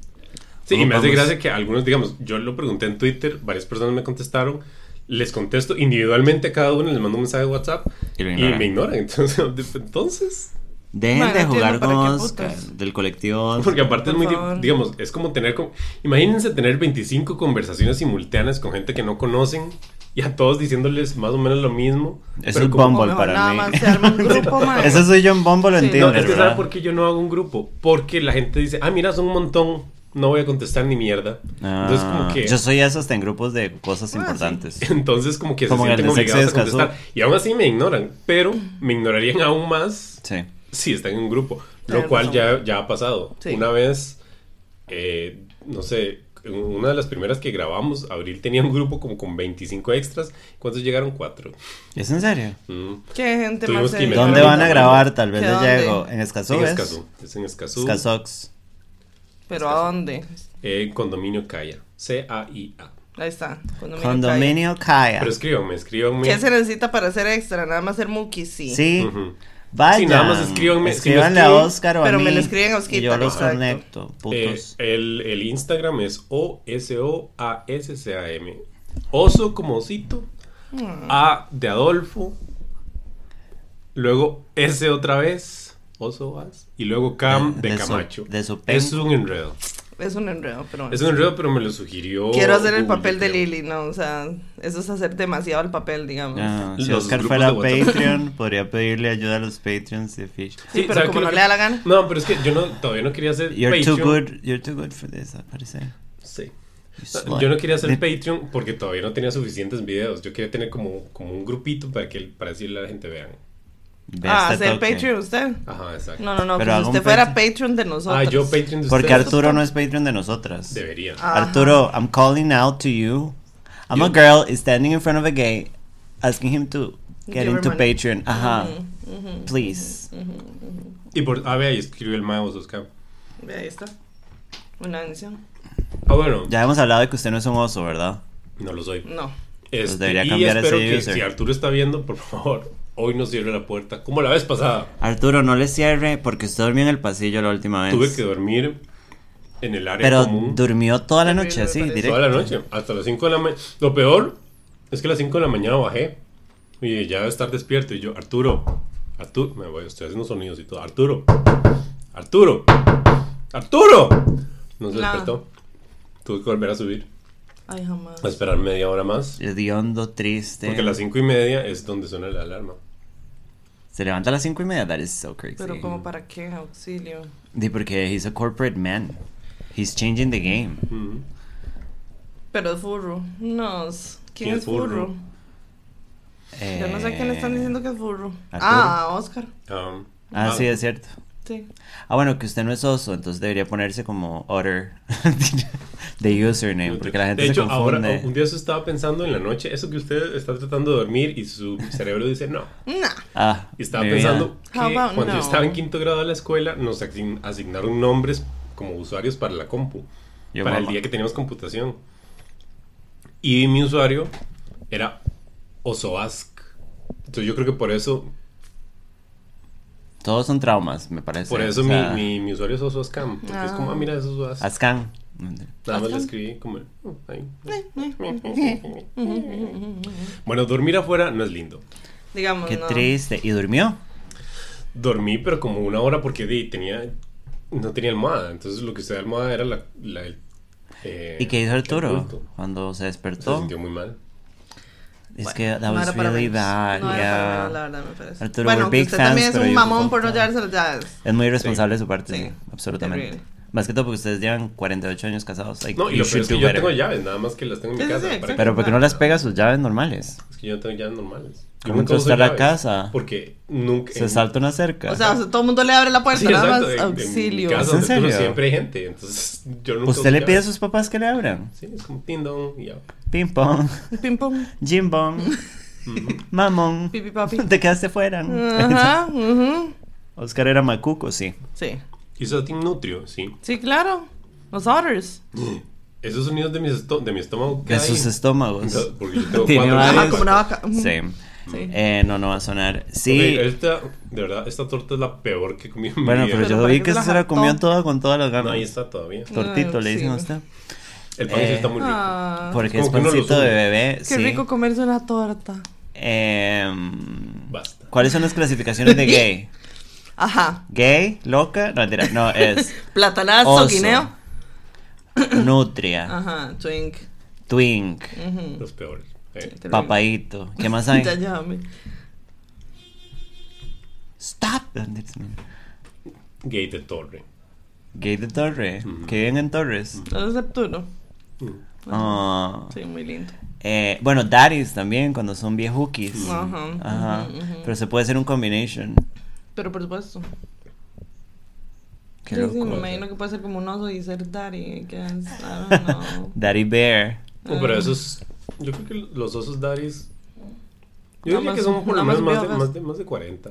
C: Sí, y me hace gracia que algunos, digamos, yo lo pregunté en Twitter, varias personas me contestaron, les contesto individualmente a cada uno, les mando un mensaje de WhatsApp
A: Y
C: y,
A: lo ignoran.
C: me ignoran. Entonces, entonces
A: Dejen de
B: entiendo
A: jugar con Oscar, del colectivo.
C: Porque aparte es
B: Por
C: muy, di-
B: favor.
C: digamos, es como tener, como, imagínense tener 25 conversaciones simultáneas con gente que no conocen y a todos diciéndoles más o menos lo mismo.
A: Eso
C: pero
A: es
C: como-
A: Bumble para
B: nada
A: mí.
B: más se arma un grupo.
A: Eso soy yo en Bumble
B: Sí.
C: No,
A: Tinder,
C: es que
A: ¿verdad?
C: ¿sabe por qué yo no hago un grupo? Porque la gente dice, ah, mira, son un montón, no voy a contestar ni mierda. Entonces como
A: Ah,
C: que...
A: Yo soy eso hasta en grupos de cosas
B: Ah,
A: importantes.
C: Entonces como que
A: Como
C: se sienten obligados a contestar. Y aún así me ignoran, pero me ignorarían aún más
A: Sí.
C: si están en un grupo. Lo cual ya, ya ha pasado.
B: Sí.
C: Una vez, eh, no sé, una de las primeras que grabamos, Abril tenía un grupo como con 25 extras. ¿Cuántos llegaron? Cuatro.
A: ¿Es en serio?
C: Mm.
B: Qué gente más
C: que.
A: ¿Dónde van a grabar? Tal vez
B: ¿Qué
A: les llego. ¿En Escazú,
C: en. Escazú. Es en Escazú.
A: Escazox.
B: ¿Pero a dónde?
C: Eh, condominio Calla. C-A-I-A.
B: Ahí está. Condominio.
A: Condominio Kaya.
C: Pero escríbanme, escríbanme.
B: ¿Qué se necesita para hacer extra? Nada más ser Muki, sí.
A: Sí.
C: Ujú.
A: Vaya.
C: Sí, nada más escríbanme, me
A: Escríbanle a Oscar o a
B: pero me
A: mí,
B: lo escriben a Osquita,
A: Y yo los
B: exacto.
A: conecto,
C: Eh,
A: putos.
C: el, el Instagram es O-S-O-A-S-C-A-M. Oso como osito.
B: Mm.
C: A de Adolfo. Luego S otra vez. Y luego Cam de,
A: De- de su-
C: Camacho.
A: de su pen.
C: es un enredo.
B: Es un enredo, pero.
C: Es un enredo, pero me lo sugirió.
B: Quiero hacer el papel de. Lily, ¿no? O sea, eso es hacer demasiado el papel, digamos.
A: Ah, si
C: los
A: Oscar fuera. Patreon, podría pedirle ayuda a los Patreons de Fish.
B: Sí, pero
C: ¿sabe
B: como no le da la gana.
C: No, pero es que yo no, todavía no quería hacer
A: You're too
C: Patreon.
A: good, you're too good for this, al parecer.
C: Sí. Yo no quería hacer
A: De-
C: Patreon porque todavía no tenía suficientes videos. Yo quería tener como, como un grupito para que para decirle a la gente vean.
B: Ah,
A: este toque.
B: Patreon usted.
C: Ajá, exacto.
B: No, no, no,
A: Pero
B: que si usted fuera
A: Patreon.
B: De nosotros.
C: Ah, yo Patreon de
A: Porque
C: ustedes.
A: Arturo no es Patreon de nosotras.
C: Debería.
B: Ajá.
A: Arturo, I'm calling out to you. I'm a girl standing in front of a gay, asking him to get
B: Give
A: into
B: money.
A: Patreon. Ajá. Please.
C: Y por. Ah, vea, y escribió el mouse, Oscar.
B: Ve, ahí está. Una bendición.
C: Ah, bueno.
A: Ya hemos hablado de que usted no es un oso, ¿verdad?
C: No lo soy.
B: No.
C: Este,
A: Pues debería
C: y
A: cambiar
C: espero
A: ese
C: que
A: user.
C: si Arturo está viendo, por favor, hoy no cierre la puerta. Como la vez pasada.
A: Arturo, no le cierre porque usted durmió en el pasillo la última vez.
C: Tuve que dormir en el área
A: Pero
C: común
A: durmió toda la noche así,
B: parece.
A: directo.
C: toda la noche. Hasta las 5 de la mañana. Lo peor es que a las 5 de la mañana bajé. Y ya debe estar despierto. Y yo, Arturo, Arturo, me voy, estoy haciendo sonidos y todo. Arturo, Arturo, Arturo. No se
B: Nada.
C: despertó. Tuve que volver a subir.
B: Ay, jamás.
C: A esperar media hora más.
A: Hediondo, triste.
C: Porque a las cinco y media es donde suena la alarma.
A: Se levanta a las cinco y media. That is so crazy.
B: Pero como para qué, auxilio.
A: Di porque he's a corporate man. He's changing the game.
C: Ujú.
B: Pero es furro. No. ¿Quién,
C: ¿Quién
B: es
C: furro?
B: Yo no sé a quién le están
A: Eh,
B: diciendo que es furro.
A: Arturo.
B: Ah, Oscar.
C: Um,
A: Ah, sí, es cierto.
B: Sí.
A: Ah, bueno, que usted no es oso, entonces debería ponerse como Otter de username, porque la gente
C: de
A: se
C: hecho, ahora, un día se estaba pensando en la noche, eso que usted está tratando de dormir y su cerebro dice no.
B: Nah.
A: Ah,
C: Y estaba pensando que cuando yo
B: no?
C: estaba en quinto grado de la escuela nos asign- asignaron nombres como usuarios para la compu.
A: Yo,
C: para el día que teníamos computación. Y mi usuario era Osoask. Entonces yo creo que por eso,
A: Todos son traumas, me parece.
C: por eso
A: O
C: mi,
A: sea,
C: mi, mi usuario es Osoascam. Porque es como, ah, mira, eso es Osoask.
A: Ascan.
C: Nada más le escribí como... "Oh, ahí". bueno, dormir afuera no es lindo.
B: Digamos,
A: Qué
B: no.
A: triste. ¿Y durmió?
C: Dormí, pero como una hora porque tenía, no tenía almohada. Entonces lo que usaba de almohada era la... la eh,
A: ¿Y qué hizo
C: el
A: Arturo cuando se
C: Se
A: despertó?
C: sintió muy mal.
A: Es
B: Bueno,
A: que that
B: no
A: was really bad.
B: No era
A: yeah.
B: para menos, la verdad, me parece.
A: Arturo,
B: bueno,
A: we're
B: aunque
A: big
B: usted
A: fans,
B: también es un mamón por no llevarse las llaves.
A: Es muy irresponsable
C: Sí.
A: de su parte, sí,
B: Sí,
A: absolutamente.
B: terrible.
A: Más que todo porque ustedes llevan 48 años casados. like,
C: No, y lo peor es que yo
A: better.
C: tengo llaves, nada más que las tengo en mi
B: Sí,
C: casa.
A: Pero ¿por qué no las pega sus llaves normales?
C: Es que yo no tengo llaves normales.
A: ¿Cómo está la casa?
C: Porque nunca...
A: Se
C: en-
A: salta una cerca.
B: O sea, o sea, todo el mundo le abre la puerta,
C: Sí,
B: nada
C: exacto.
B: más
C: en- en mi
B: auxilio.
C: casa
A: ¿Es en serio?
C: siempre hay gente, entonces yo nunca
A: ¿Usted le pide a sus papás que le abran?
C: Sí, es como ting dong y ya.
A: Ping pong,
B: Pim pum,
A: jim bong, mamón.
B: pipi papi.
A: Te quedaste fuera.
B: Ajá.
A: Oscar era macuco, sí.
B: Sí.
C: Hizo Team Nutrio, sí.
B: Sí, claro. Los otters.
C: Esos sonidos de mi, de mi estómago.
A: De sus estómagos.
C: Porque yo tengo
A: Tiene
C: cuatro.
B: Ajá,
C: hijos.
B: como una vaca.
A: Sí.
B: Sí.
A: Eh, no, no va a sonar. Sí.
C: Esta, de verdad, esta torta es la peor que he comido en mi
A: Bueno,
C: vida.
A: pero
B: Pero
A: yo
B: ¿para
A: vi que
B: se la
A: comió toda con todas las
C: No, ahí
A: ganas.
C: está todavía.
A: Tortito, le dicen a usted.
C: El pan sí
A: Eh,
C: está muy rico.
B: Ah,
A: Porque es pancito de bebé.
B: qué
A: sí.
B: rico comerse una torta.
A: Em,
C: Basta.
A: ¿Cuáles son las clasificaciones de gay?
B: Ajá.
A: ¿Gay? ¿Loca? No, mentira. No, es
B: Platanazo,
A: Oso.
B: guineo.
A: nutria,
B: Ajá, twink.
A: twink.
C: Los peores. Eh,
A: papaito. ¿Qué más hay? Stop.
C: Gay de torre.
A: Gay de Torre. Que viven en Torres.
B: Es Neptuno.
C: Mm.
A: Ah.
B: Sí, muy lindo.
A: Eh, bueno, daddies también, cuando son viejukis.
B: Ajá.
A: Ajá.
B: ujú.
A: Pero se puede hacer un combination.
B: Pero por supuesto.
A: Qué
B: sí, sí, me imagino que puede ser como un oso y ser daddy. I guess. I don't know.
A: Daddy Bear.
C: No, pero esos. Yo creo que los osos daddies. Yo
B: Nada
C: diría que son por lo menos
B: más
C: más de, más, de, más de 40.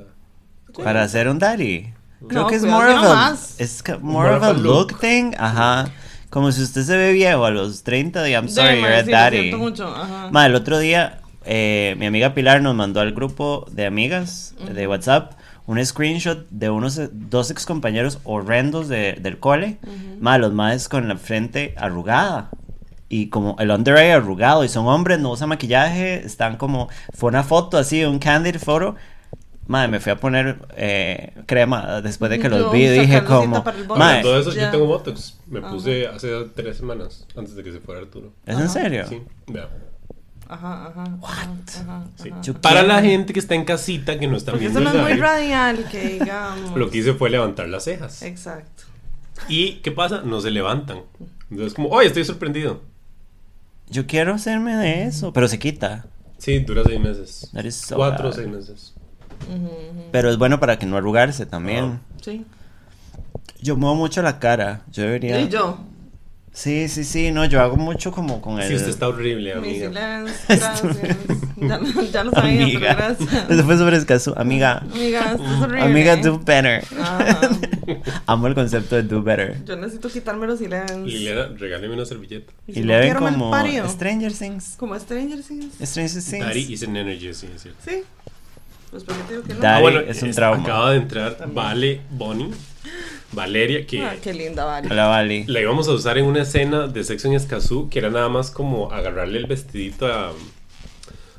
A: Para hacer un daddy. Creo
B: No,
A: que es more of
B: no
A: a,
B: más.
A: es ca- more of a look thing. Ajá. Como si usted se ve viejo a los 30 y I'm sorry, you're a
B: sí, lo
A: daddy.
B: siento mucho. Ajá.
A: Ma, el otro día, eh, mi amiga Pilar nos mandó al grupo de amigas de WhatsApp un screenshot de unos eh, dos ex compañeros horrendos de- del cole. Ma, los más con la frente arrugada. Y como el under eye arrugado. Y son hombres, no usan maquillaje. Están como. Fue una foto así, un candid photo. Madre, me fui a poner eh, crema después de que los vi. Dije como.
B: para el bote.
A: "Mae,
C: Hablando de eso,
B: ya.
C: yo tengo Botox. Me
B: Ajá.
C: puse hace tres semanas antes de que se fuera Arturo.
A: ¿Es en serio?
C: Sí, vea.
B: Ajá, ajá. What? Ajá,
C: Sí.
B: ajá.
C: Para la gente que está en casita, que no está
B: Porque
C: viendo
B: eso no es muy radial, que digamos.
C: lo que hice fue levantar las cejas.
B: Exacto.
C: ¿Y qué pasa? No se levantan. Entonces, como, oye, estoy sorprendido.
A: Yo quiero hacerme de eso. Pero se quita.
C: Sí, dura seis meses.
A: So
C: Cuatro o seis meses.
A: Pero es bueno para que no arrugarse también.
B: Sí.
A: Yo muevo mucho la cara. Yo debería.
B: Y yo.
A: Sí, sí, sí. No, yo hago mucho como con el.
C: Sí, usted está horrible,
B: Mi
C: amiga.
B: silencio. Gracias. ya, lo- ya lo sabía,
A: Amiga.
B: pero gracias.
A: Eso fue sobre escaso. Amiga.
B: Amiga, esto es horrible.
A: Amiga, do better.
B: Ajá.
A: Amo el concepto de do better.
B: Yo necesito quitarme los silencios.
C: Liliana, regáleme una servilleta.
B: si
A: Y
B: no
A: le
B: mal
A: como. Stranger Things.
B: Como Stranger Things.
A: Stranger Things.
C: Daddy is an energy, sí, es cierto.
B: Sí. Pues porque digo que no.
A: Daddy es un trauma.
C: Acaba de entrar Vale Bonnie, Valeria, que
B: Ah, qué linda, Vale.
A: Hola, Vali.
C: la íbamos a usar en una escena de sexo en Escazú, que era nada más como agarrarle el vestidito a,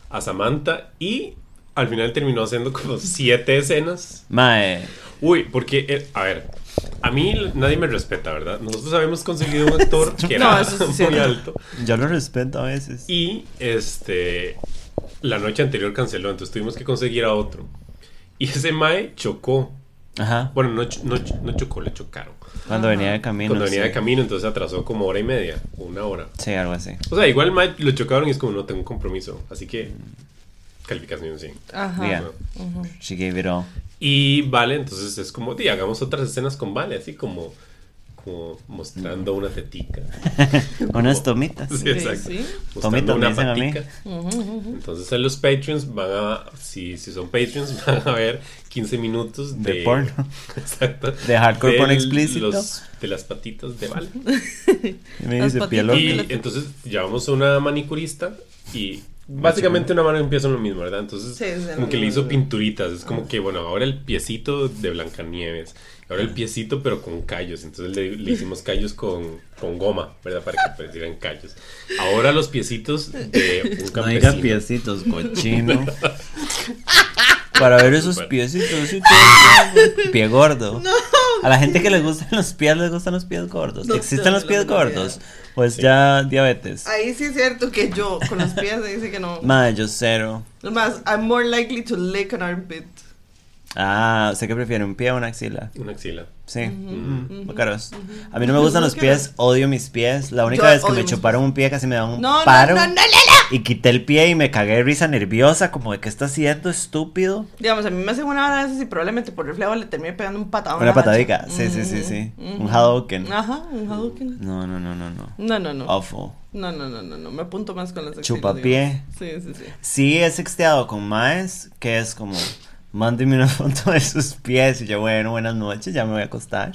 C: a Samantha y al final terminó haciendo como siete escenas.
A: Mae,
C: Uy, porque, eh, a ver, a mí nadie me respeta, ¿verdad? Nosotros habíamos conseguido un actor que
B: No,
C: era
B: eso sí es
C: muy alto.
A: yo lo respeto a veces.
C: Y este la noche anterior canceló, entonces tuvimos que conseguir a otro. Y ese Mae chocó.
A: Ajá.
C: Bueno, no, no, no chocó, le chocaron.
A: Cuando venía de camino.
C: Cuando venía
A: sí.
C: de camino, entonces atrasó como hora y media, una hora.
A: Sí, algo así.
C: O sea, igual lo chocaron y es como no tengo un compromiso. Así que calificación sí.
B: Ajá.
A: Yeah. She gave it all.
C: Y Vale, entonces es como, di, hagamos otras escenas con Vale, así como, como mostrando una tetica.
A: Unas tomitas.
C: Sí, exacto.
B: sí.
A: Tomitas,
C: una
A: dicen a mí.
C: patica. Entonces en los Patreons van a, si, si son Patreons, van a ver 15 minutos de,
A: De porno.
C: Exacto.
A: De hardcore porno
C: del-
A: explícito.
C: los- de las patitas de Vale.
A: Y me dice.
C: Y entonces llevamos a una manicurista y básicamente una mano empieza lo mismo, ¿verdad? Entonces
B: Sí,
C: como que le hizo pinturitas, es como que bueno, ahora el piecito de Blancanieves, ahora el piecito pero con callos, entonces le, le hicimos callos con, con goma, ¿verdad? Para que parecieran callos. Ahora los piecitos de un
A: No
C: campesino.
A: diga piecitos, cochino. Para ver esos piecitos y todo. Pie gordo. A la gente que les gustan los pies, les gustan los pies gordos.
B: No,
A: ¿Existen
B: yo
A: los
B: no
A: pies
B: sabía.
A: gordos? Pues ya diabetes.
B: Ahí sí es cierto que yo con los pies dice que no.
A: Madre, yo cero.
B: Más, I'm more likely to lick an armpit.
A: Ah, ¿usted qué prefiere? ¿Un pie o una axila?
C: Una axila.
A: Sí. Mm. A mí no me gustan los
B: ¿Qué
A: pies, odio mis pies. La única
B: Yo
A: vez que me
B: mis
A: chuparon un pie casi me da un
B: No,
A: paro.
B: no, no, no, no.
A: Y quité el pie y me cagué de risa nerviosa, como de qué está haciendo, estúpido.
B: Digamos, a mí me hacen una hora de esas y probablemente por reflejo le termine pegando un patadón.
A: Una patadica. Sí, sí, sí, sí. Un Hadouken.
B: Ajá, un Hadouken.
A: No, no, no, no, no.
B: No, no, no.
A: Awful.
B: No, no, no, no, no. Me apunto más con las axilas,
A: Chupapié.
B: digamos. Sí, sí, sí.
A: Sí, he sexteado con Maes, que es como, mándeme una foto de sus pies. Y yo, bueno, buenas noches, ya me voy a acostar.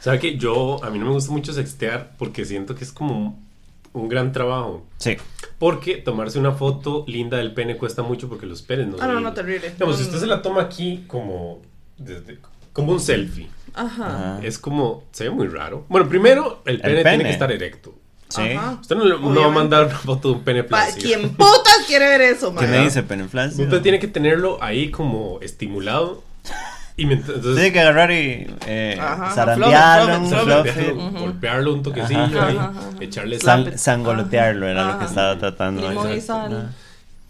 C: ¿Sabe que yo, a mí no me gusta mucho sextear porque siento que es como un, un gran trabajo.
A: Sí.
C: Porque tomarse una foto linda del pene cuesta mucho porque los penes no
B: Ah,
C: son
B: no, no, terrible.
C: Digamos, si
B: No,
C: usted
B: no.
C: se la toma aquí como, desde, como un selfie,
B: Ajá.
A: Ajá.
C: es como, se ve muy raro. Bueno, primero, el pene, tiene
A: pene.
C: que estar erecto.
A: Sí.
B: Ajá.
C: Usted no, le- no va a mandar una foto de un pene flácido.
B: ¿Quién putas quiere ver eso,
A: ¿Qué
B: man?
A: me dice, peneflacio?
C: Usted tiene que tenerlo ahí como estimulado. Y entonces,
A: Tiene que agarrar y eh,
B: Ajá,
A: zarandearlo,
C: golpearlo, un toquecillo
A: Ajá.
C: ahí,
B: Ajá, ajá.
C: echarle
A: san-
C: sal,
A: sangolotearlo, era lo que estaba tratando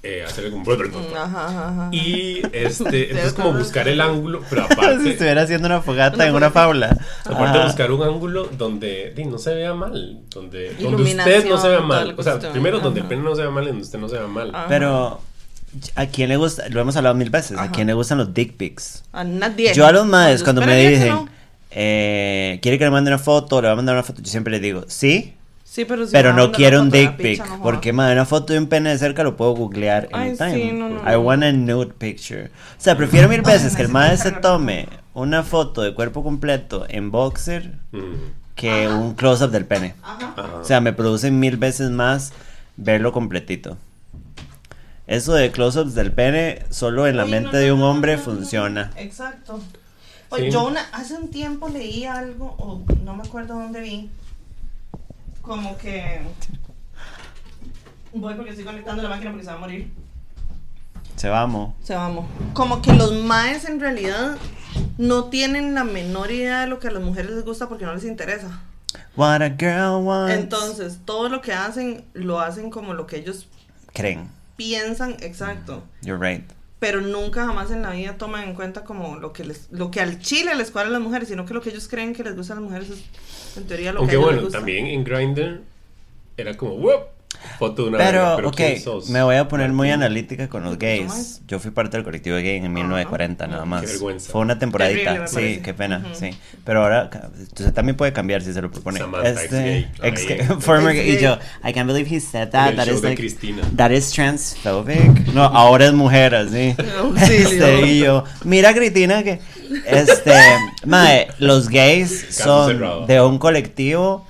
C: eh, hacerle como...
B: Ajá, ajá, ajá.
C: Y este, entonces como buscar el ángulo, pero
A: si
C: aparte,
A: estuviera haciendo una fogata en una faula.
C: aparte
A: Ajá.
C: buscar un ángulo donde di, no se vea mal, donde, donde usted no se vea mal. O sea,
B: cuestión.
C: primero donde el pene no se vea mal y donde usted no se vea mal.
B: Ajá.
A: Pero, ¿a quién le gusta? Lo hemos hablado mil veces. ¿A quién le gustan los dick pics?
B: A nadie.
A: Yo a los madres, cuando me dicen,
B: no.
A: eh, ¿quiere que le mande una foto? Le voy a mandar una foto. Yo siempre les digo, sí,
B: Sí, pero si
A: pero no quiero un dick pic.
B: picha, no joda.
A: porque, madre, una foto de un pene de cerca lo puedo googlear
B: Ay,
A: anytime.
B: sí, no, no,
A: I
B: no.
A: want a nude picture. O sea, prefiero mil veces
B: Ay,
A: que el madre se tome una foto de cuerpo completo en boxer
C: Mm.
A: que un close-up del pene.
B: Ajá.
C: Ajá.
A: O sea, me produce mil veces más verlo completito. Eso de close-ups del pene solo en la mente
B: no,
A: de un hombre
B: no, no, no.
A: funciona.
B: Exacto. Oye,
C: Sí.
B: yo una, hace un tiempo leí algo, o no me acuerdo dónde vi, como que... Voy porque estoy conectando la máquina porque se va a morir.
A: Se vamos.
B: Se vamos. Como que los maes en realidad no tienen la menor idea de lo que a las mujeres les gusta porque no les interesa.
A: What a girl wants.
B: Entonces, todo lo que hacen, lo hacen como lo que ellos
A: Creen.
B: piensan, exacto.
A: You're right.
B: Pero nunca jamás en la vida toman en cuenta como lo que les, lo que al chile les cuadra a las mujeres, sino que lo que ellos creen que les gusta a las mujeres es en teoría lo
C: Aunque
B: que
C: bueno, también en Grindr era como, "Wup", foto de una
A: Pero,
C: verga, pero
A: ok,
C: ¿quién sos?
A: me voy a poner muy analítica con los gays. Yo fui parte del colectivo gay en 1940, nada más.
C: vergüenza.
A: Fue una temporadita,
B: Terrible, me
A: sí,
B: parece.
A: qué pena, sí. Pero ahora, usted también puede cambiar si se lo propone.
C: Samantha, ex-gay.
A: ex-
C: Ahí.
A: former gay. Y yo, I can't believe he said
C: En
A: that.
C: el
A: That
C: show
A: is
C: de
A: like,
C: Cristina.
A: that is transphobic. No, ahora es mujer, así.
B: Auxilio.
A: Este, y yo, mira Cristina que, este, mae, los gays
C: Caso
A: son
C: cerrado.
A: de un colectivo.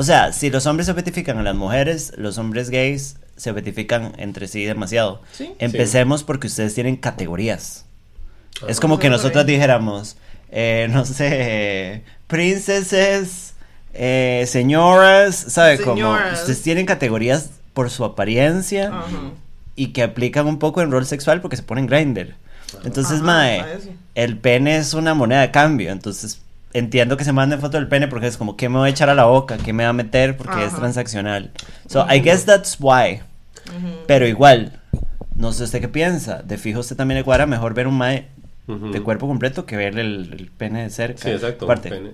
A: O sea, si los hombres se objetifican a las mujeres, los hombres gays se objetifican entre sí demasiado.
B: Sí.
A: Empecemos porque ustedes tienen categorías. es
C: Ajá.
A: como que nosotros dijéramos, eh, no sé, princesses, eh, señoras, ¿sabe cómo?
B: Señoras.
A: Ustedes tienen categorías por su apariencia
B: Ajá.
A: y que aplican un poco en rol sexual porque se ponen grinder. Entonces,
B: Ajá,
A: mae, el pene es una moneda de cambio. Entonces, entiendo que se manden foto del pene porque es como, ¿qué me voy a echar a la boca? ¿Qué me va a meter? Porque es transaccional. So, I guess that's why. Pero igual, no sé usted qué piensa. De fijo, usted también le cuadra mejor ver un mae de cuerpo completo que ver el, el pene de cerca.
C: Sí, exacto,
A: Aparte,
C: pene,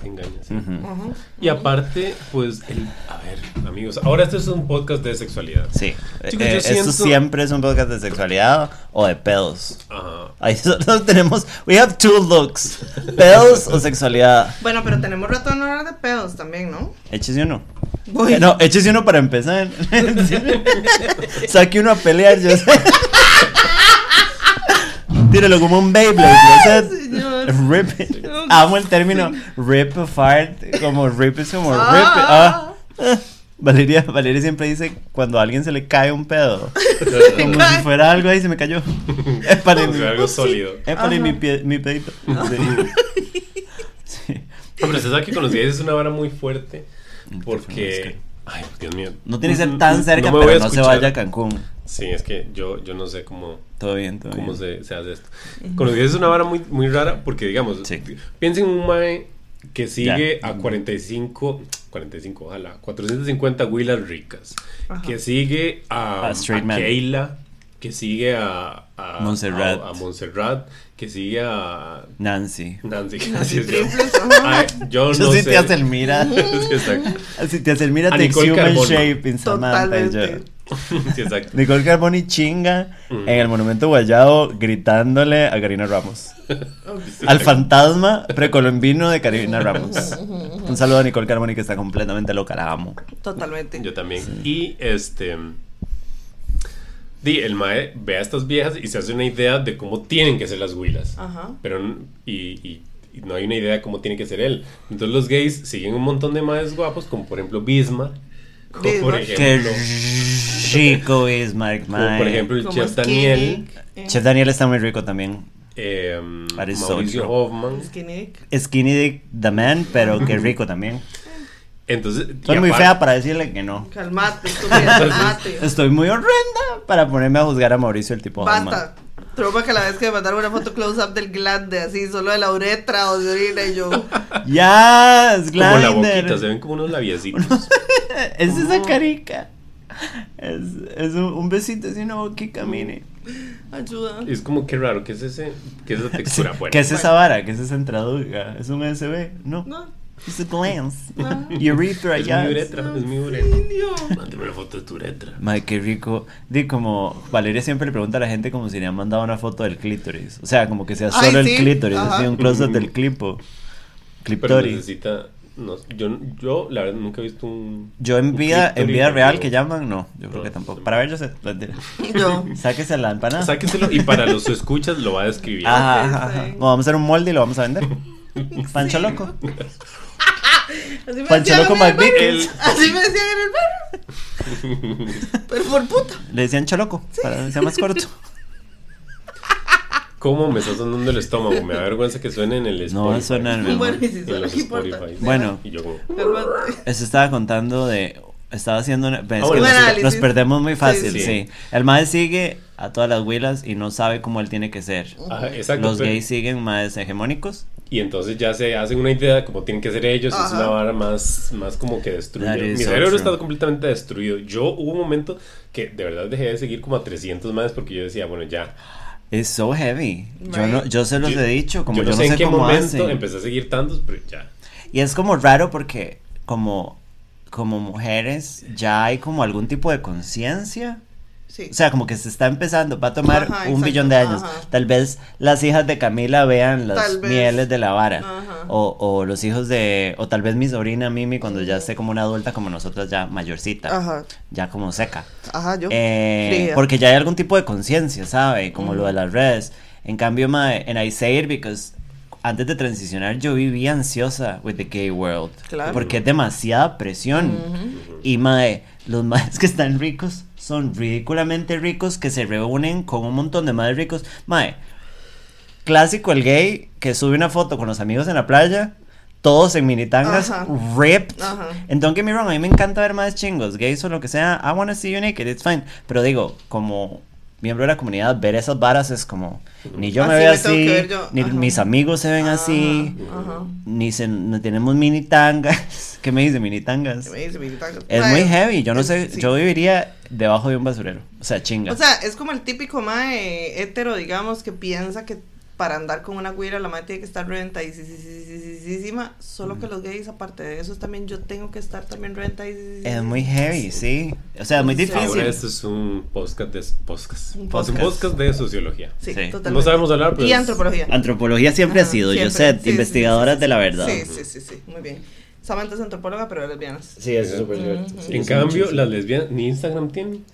C: ujú.
A: engaña.
C: Engaña, sí.
A: Ujú.
B: Ujú.
C: Y aparte, pues, el, a ver, amigos, ahora este es un podcast de sexualidad.
A: Sí.
C: Chicos,
A: Eh,
C: yo
A: Esto siempre es un podcast de sexualidad o de pedos.
C: Ajá.
A: Ahí solo tenemos. We have two looks: pedos o sexualidad.
B: Bueno, pero tenemos rato de no hablar de pedos también, ¿no?
A: Échese uno.
B: Voy.
A: Eh, No, échese uno para empezar. Saque uno a pelear, yo sé. Tíralo como un Beyblade,
B: señor.
A: Rip it. Amo el término rip apart. Como rip es como rip it.
B: Ah.
A: Ah. Valeria, Valeria siempre dice cuando a alguien se le cae un pedo. Como
B: cae.
A: si fuera algo ahí se me cayó. Es para
C: O sea, algo sólido.
A: Es para mi, pie- mi pedito. Sí. Sí.
C: Hombre, usted sabe que con los gays es una vara muy fuerte.
A: es
C: Porque.
A: que-
C: Ay, Dios mío.
A: No tiene que ser tan cerca,
C: me voy
A: pero no se vaya a Cancún.
C: Sí, es que yo, yo no sé cómo,
A: Todo bien, todo
C: cómo
A: bien.
C: se, se hace esto. Con los es una vara muy, muy rara porque, digamos,
A: Sí.
C: piensen en un mae que sigue
A: Ya.
C: a 45, 45, ojalá, 450 huilas ricas,
B: Ajá.
C: que sigue a,
A: A
C: a. Keila, que sigue a, a
A: Montserrat.
C: a, a Montserrat, que sigue a
A: Nancy.
C: Nancy,
B: Nancy
C: gracias yo. Ay, yo
A: Yo
C: no
A: sí
C: sé.
A: te hace el mira.
C: Sí, exacto.
A: Si te hace el mira, te
C: Nicole
A: human
C: Carbono.
A: shape in Samantha. y yo.
B: Totalmente.
C: Sí, exacto.
A: Nicole Carboni chinga
C: Mm.
A: en el Monumento Guayao gritándole a Karina Ramos. Al fantasma precolombino de Karina Ramos. Un saludo a Nicole Carboni que está completamente loca, la amo.
B: Totalmente.
C: Yo también. Y este. Di, el mae ve a estas viejas y se hace una idea de cómo tienen que ser las huilas.
B: Ajá.
C: Pero n- y, y- y no hay una idea de cómo tiene que ser él. Entonces los gays siguen un montón de maes guapos, como por ejemplo Bismarck. Como por
B: Bismarck.
A: Qué
C: ejemplo,
A: rico es Mark
C: como por ejemplo el
B: Como
C: chef
B: Skinny,
C: Daniel,
B: eh,
A: Chef Daniel está muy rico también.
C: eh, Mauricio. Hoffman.
B: Skinny Dick.
A: Skinny Dick the Man, pero qué rico también.
C: Entonces, y
A: Soy muy
C: aparte-
A: fea para decirle que no.
B: Calmate, estúpida, calmate.
A: Estoy muy horrenda para ponerme a juzgar a Mauricio el tipo
B: Basta. Trova que la vez que me mandaron una foto close-up del glande, así, solo de la uretra o de orina, y yo.
A: Ya, es
C: Como la boquita, se ven como unos labiecitos.
A: Es esa carica. Es, es un, un besito así una boquica, mire.
B: Ayuda.
C: es como que raro, ¿qué es ese? ¿Qué es esa textura? Bueno,
A: ¿Qué es esa vara? ¿Qué es esa entraduga? ¿Es un SB? No.
B: No.
A: Es a glance.
B: Ah.
A: Urethra,
C: es
A: ya.
C: mi uretra, es mi uretra.
B: Niño.
C: Mándame una foto de tu uretra.
A: Madre, qué rico. Di como Valeria siempre le pregunta a la gente como si le han mandado una foto del clítoris. O sea, como que sea
B: Ay,
A: solo
B: sí,
A: el clítoris,
B: ajá.
A: así un close-up del clipo.
C: Pero
A: Cliptoris.
C: necesita. No, yo, yo, la verdad, nunca he visto un.
A: Yo en vida, en vida
C: pero-
A: real que llaman, no. Yo creo
C: No,
A: que tampoco.
C: sí.
A: Para ver, yo sé.
B: Yo.
A: Sáquese la empanada.
C: Sáqueselo y para los escuchas lo va a describir.
A: Ajá, ajá, ajá.
B: bien.
A: No, vamos a hacer un molde y lo vamos a vender. Pancho
B: Sí.
A: loco.
B: Así me.
A: McVickers.
B: Así me decían en el barrio. Pero por puta.
A: Le decían choloco, para que sea más corto.
C: ¿Cómo me está sonando el estómago? Me da vergüenza que suene en el Spotify.
A: No suena en el-
B: Bueno, y si
C: En
B: suena,
C: los
B: ¿qué importa?
C: Spotify.
A: Bueno.
C: Y yo como.
B: Cálmate.
A: Eso estaba contando de. Estaba haciendo. una- es que
C: bueno.
A: nos, perdemos muy fácil, sí.
C: Sí.
A: El mae sigue a todas las huilas y no sabe cómo él tiene que ser.
C: Ajá, exacto.
A: Los
C: pero-
A: gays siguen más hegemónicos.
C: Y entonces ya se hacen una idea de cómo tienen que ser ellos. Es
B: Ajá.
C: una vara más, más como que destruida. Mi cerebro está completamente destruido. Yo hubo un momento que de verdad dejé de seguir como a 300 más porque yo decía, bueno, ya.
A: Es so heavy. Yo,
B: Right.
A: no, yo se los
C: Yo-
A: he dicho, como
C: yo
A: yo,
C: no sé en qué
A: cómo
C: momento
A: hacen.
C: empecé a seguir tantos, pero ya.
A: Y es como raro porque como, como mujeres ya hay como algún tipo de conciencia.
B: Sí.
A: O sea, como que se está empezando, va a tomar
B: Ajá,
A: un
B: exacto,
A: billón de años.
B: ajá.
A: Tal vez las hijas de Camila vean las mieles de la vara. O, o los hijos de, o tal vez mi sobrina Mimi cuando ya esté como una adulta como nosotras ya mayorcita,
B: Ajá.
A: ya como seca.
B: Ajá, yo.
A: Eh, porque ya hay algún tipo de conciencia, ¿sabe? Como lo de las redes. En cambio, mae, and I say it because antes de transicionar yo vivía ansiosa with the gay world.
B: Claro.
A: Porque es demasiada presión. Y mae, los maes que están ricos son ridículamente ricos que se reúnen con un montón de maes ricos. Mae, clásico el gay que sube una foto con los amigos en la playa todos en minitangas,
B: Ajá.
A: ripped.
B: Ajá.
A: And don't get me wrong, a mí me encanta ver más chingos, gays o lo que sea. I wanna see you naked, it's fine. Pero digo, como miembro de la comunidad, ver esas varas es como, ni yo me
B: Así
A: veo
B: me
A: así,
B: yo,
A: ni
B: ajá.
A: mis amigos se ven así,
B: Ajá.
A: ni se, no tenemos minitangas. ¿Qué me dice minitangas?
B: ¿Qué me dice, mi tango?
A: Es muy heavy, yo no
B: es-
A: sé,
B: sí.
A: yo viviría debajo de un basurero, o sea, chinga.
B: O sea, es como el típico mae hetero, digamos, que piensa que para andar con una güira la mae tiene que estar reventadísima. Solo que los gays, aparte de eso, también yo tengo que estar también reventadísima.
A: es muy heavy, sí. O sea, es muy difícil.
C: Ahora esto es un podcast de, podcast.
B: Un
C: Es un
B: podcast.
C: podcast de sociología.
B: Sí,
A: Sí.
B: totalmente.
C: No sabemos hablar, pero
B: Y
C: es-
B: antropología.
A: Antropología siempre ha
B: Ajá,
A: sido, yo
B: siempre.
A: sé,
B: Sí,
A: investigadoras
B: sí, sí,
A: de la verdad.
B: Sí, sí, sí, sí, muy bien. Samantha es antropóloga, pero de lesbianas.
A: Sí, eso es súper cierto. sí,
C: en cambio,
A: muchísimo.
C: las lesbianas ni Instagram tienen.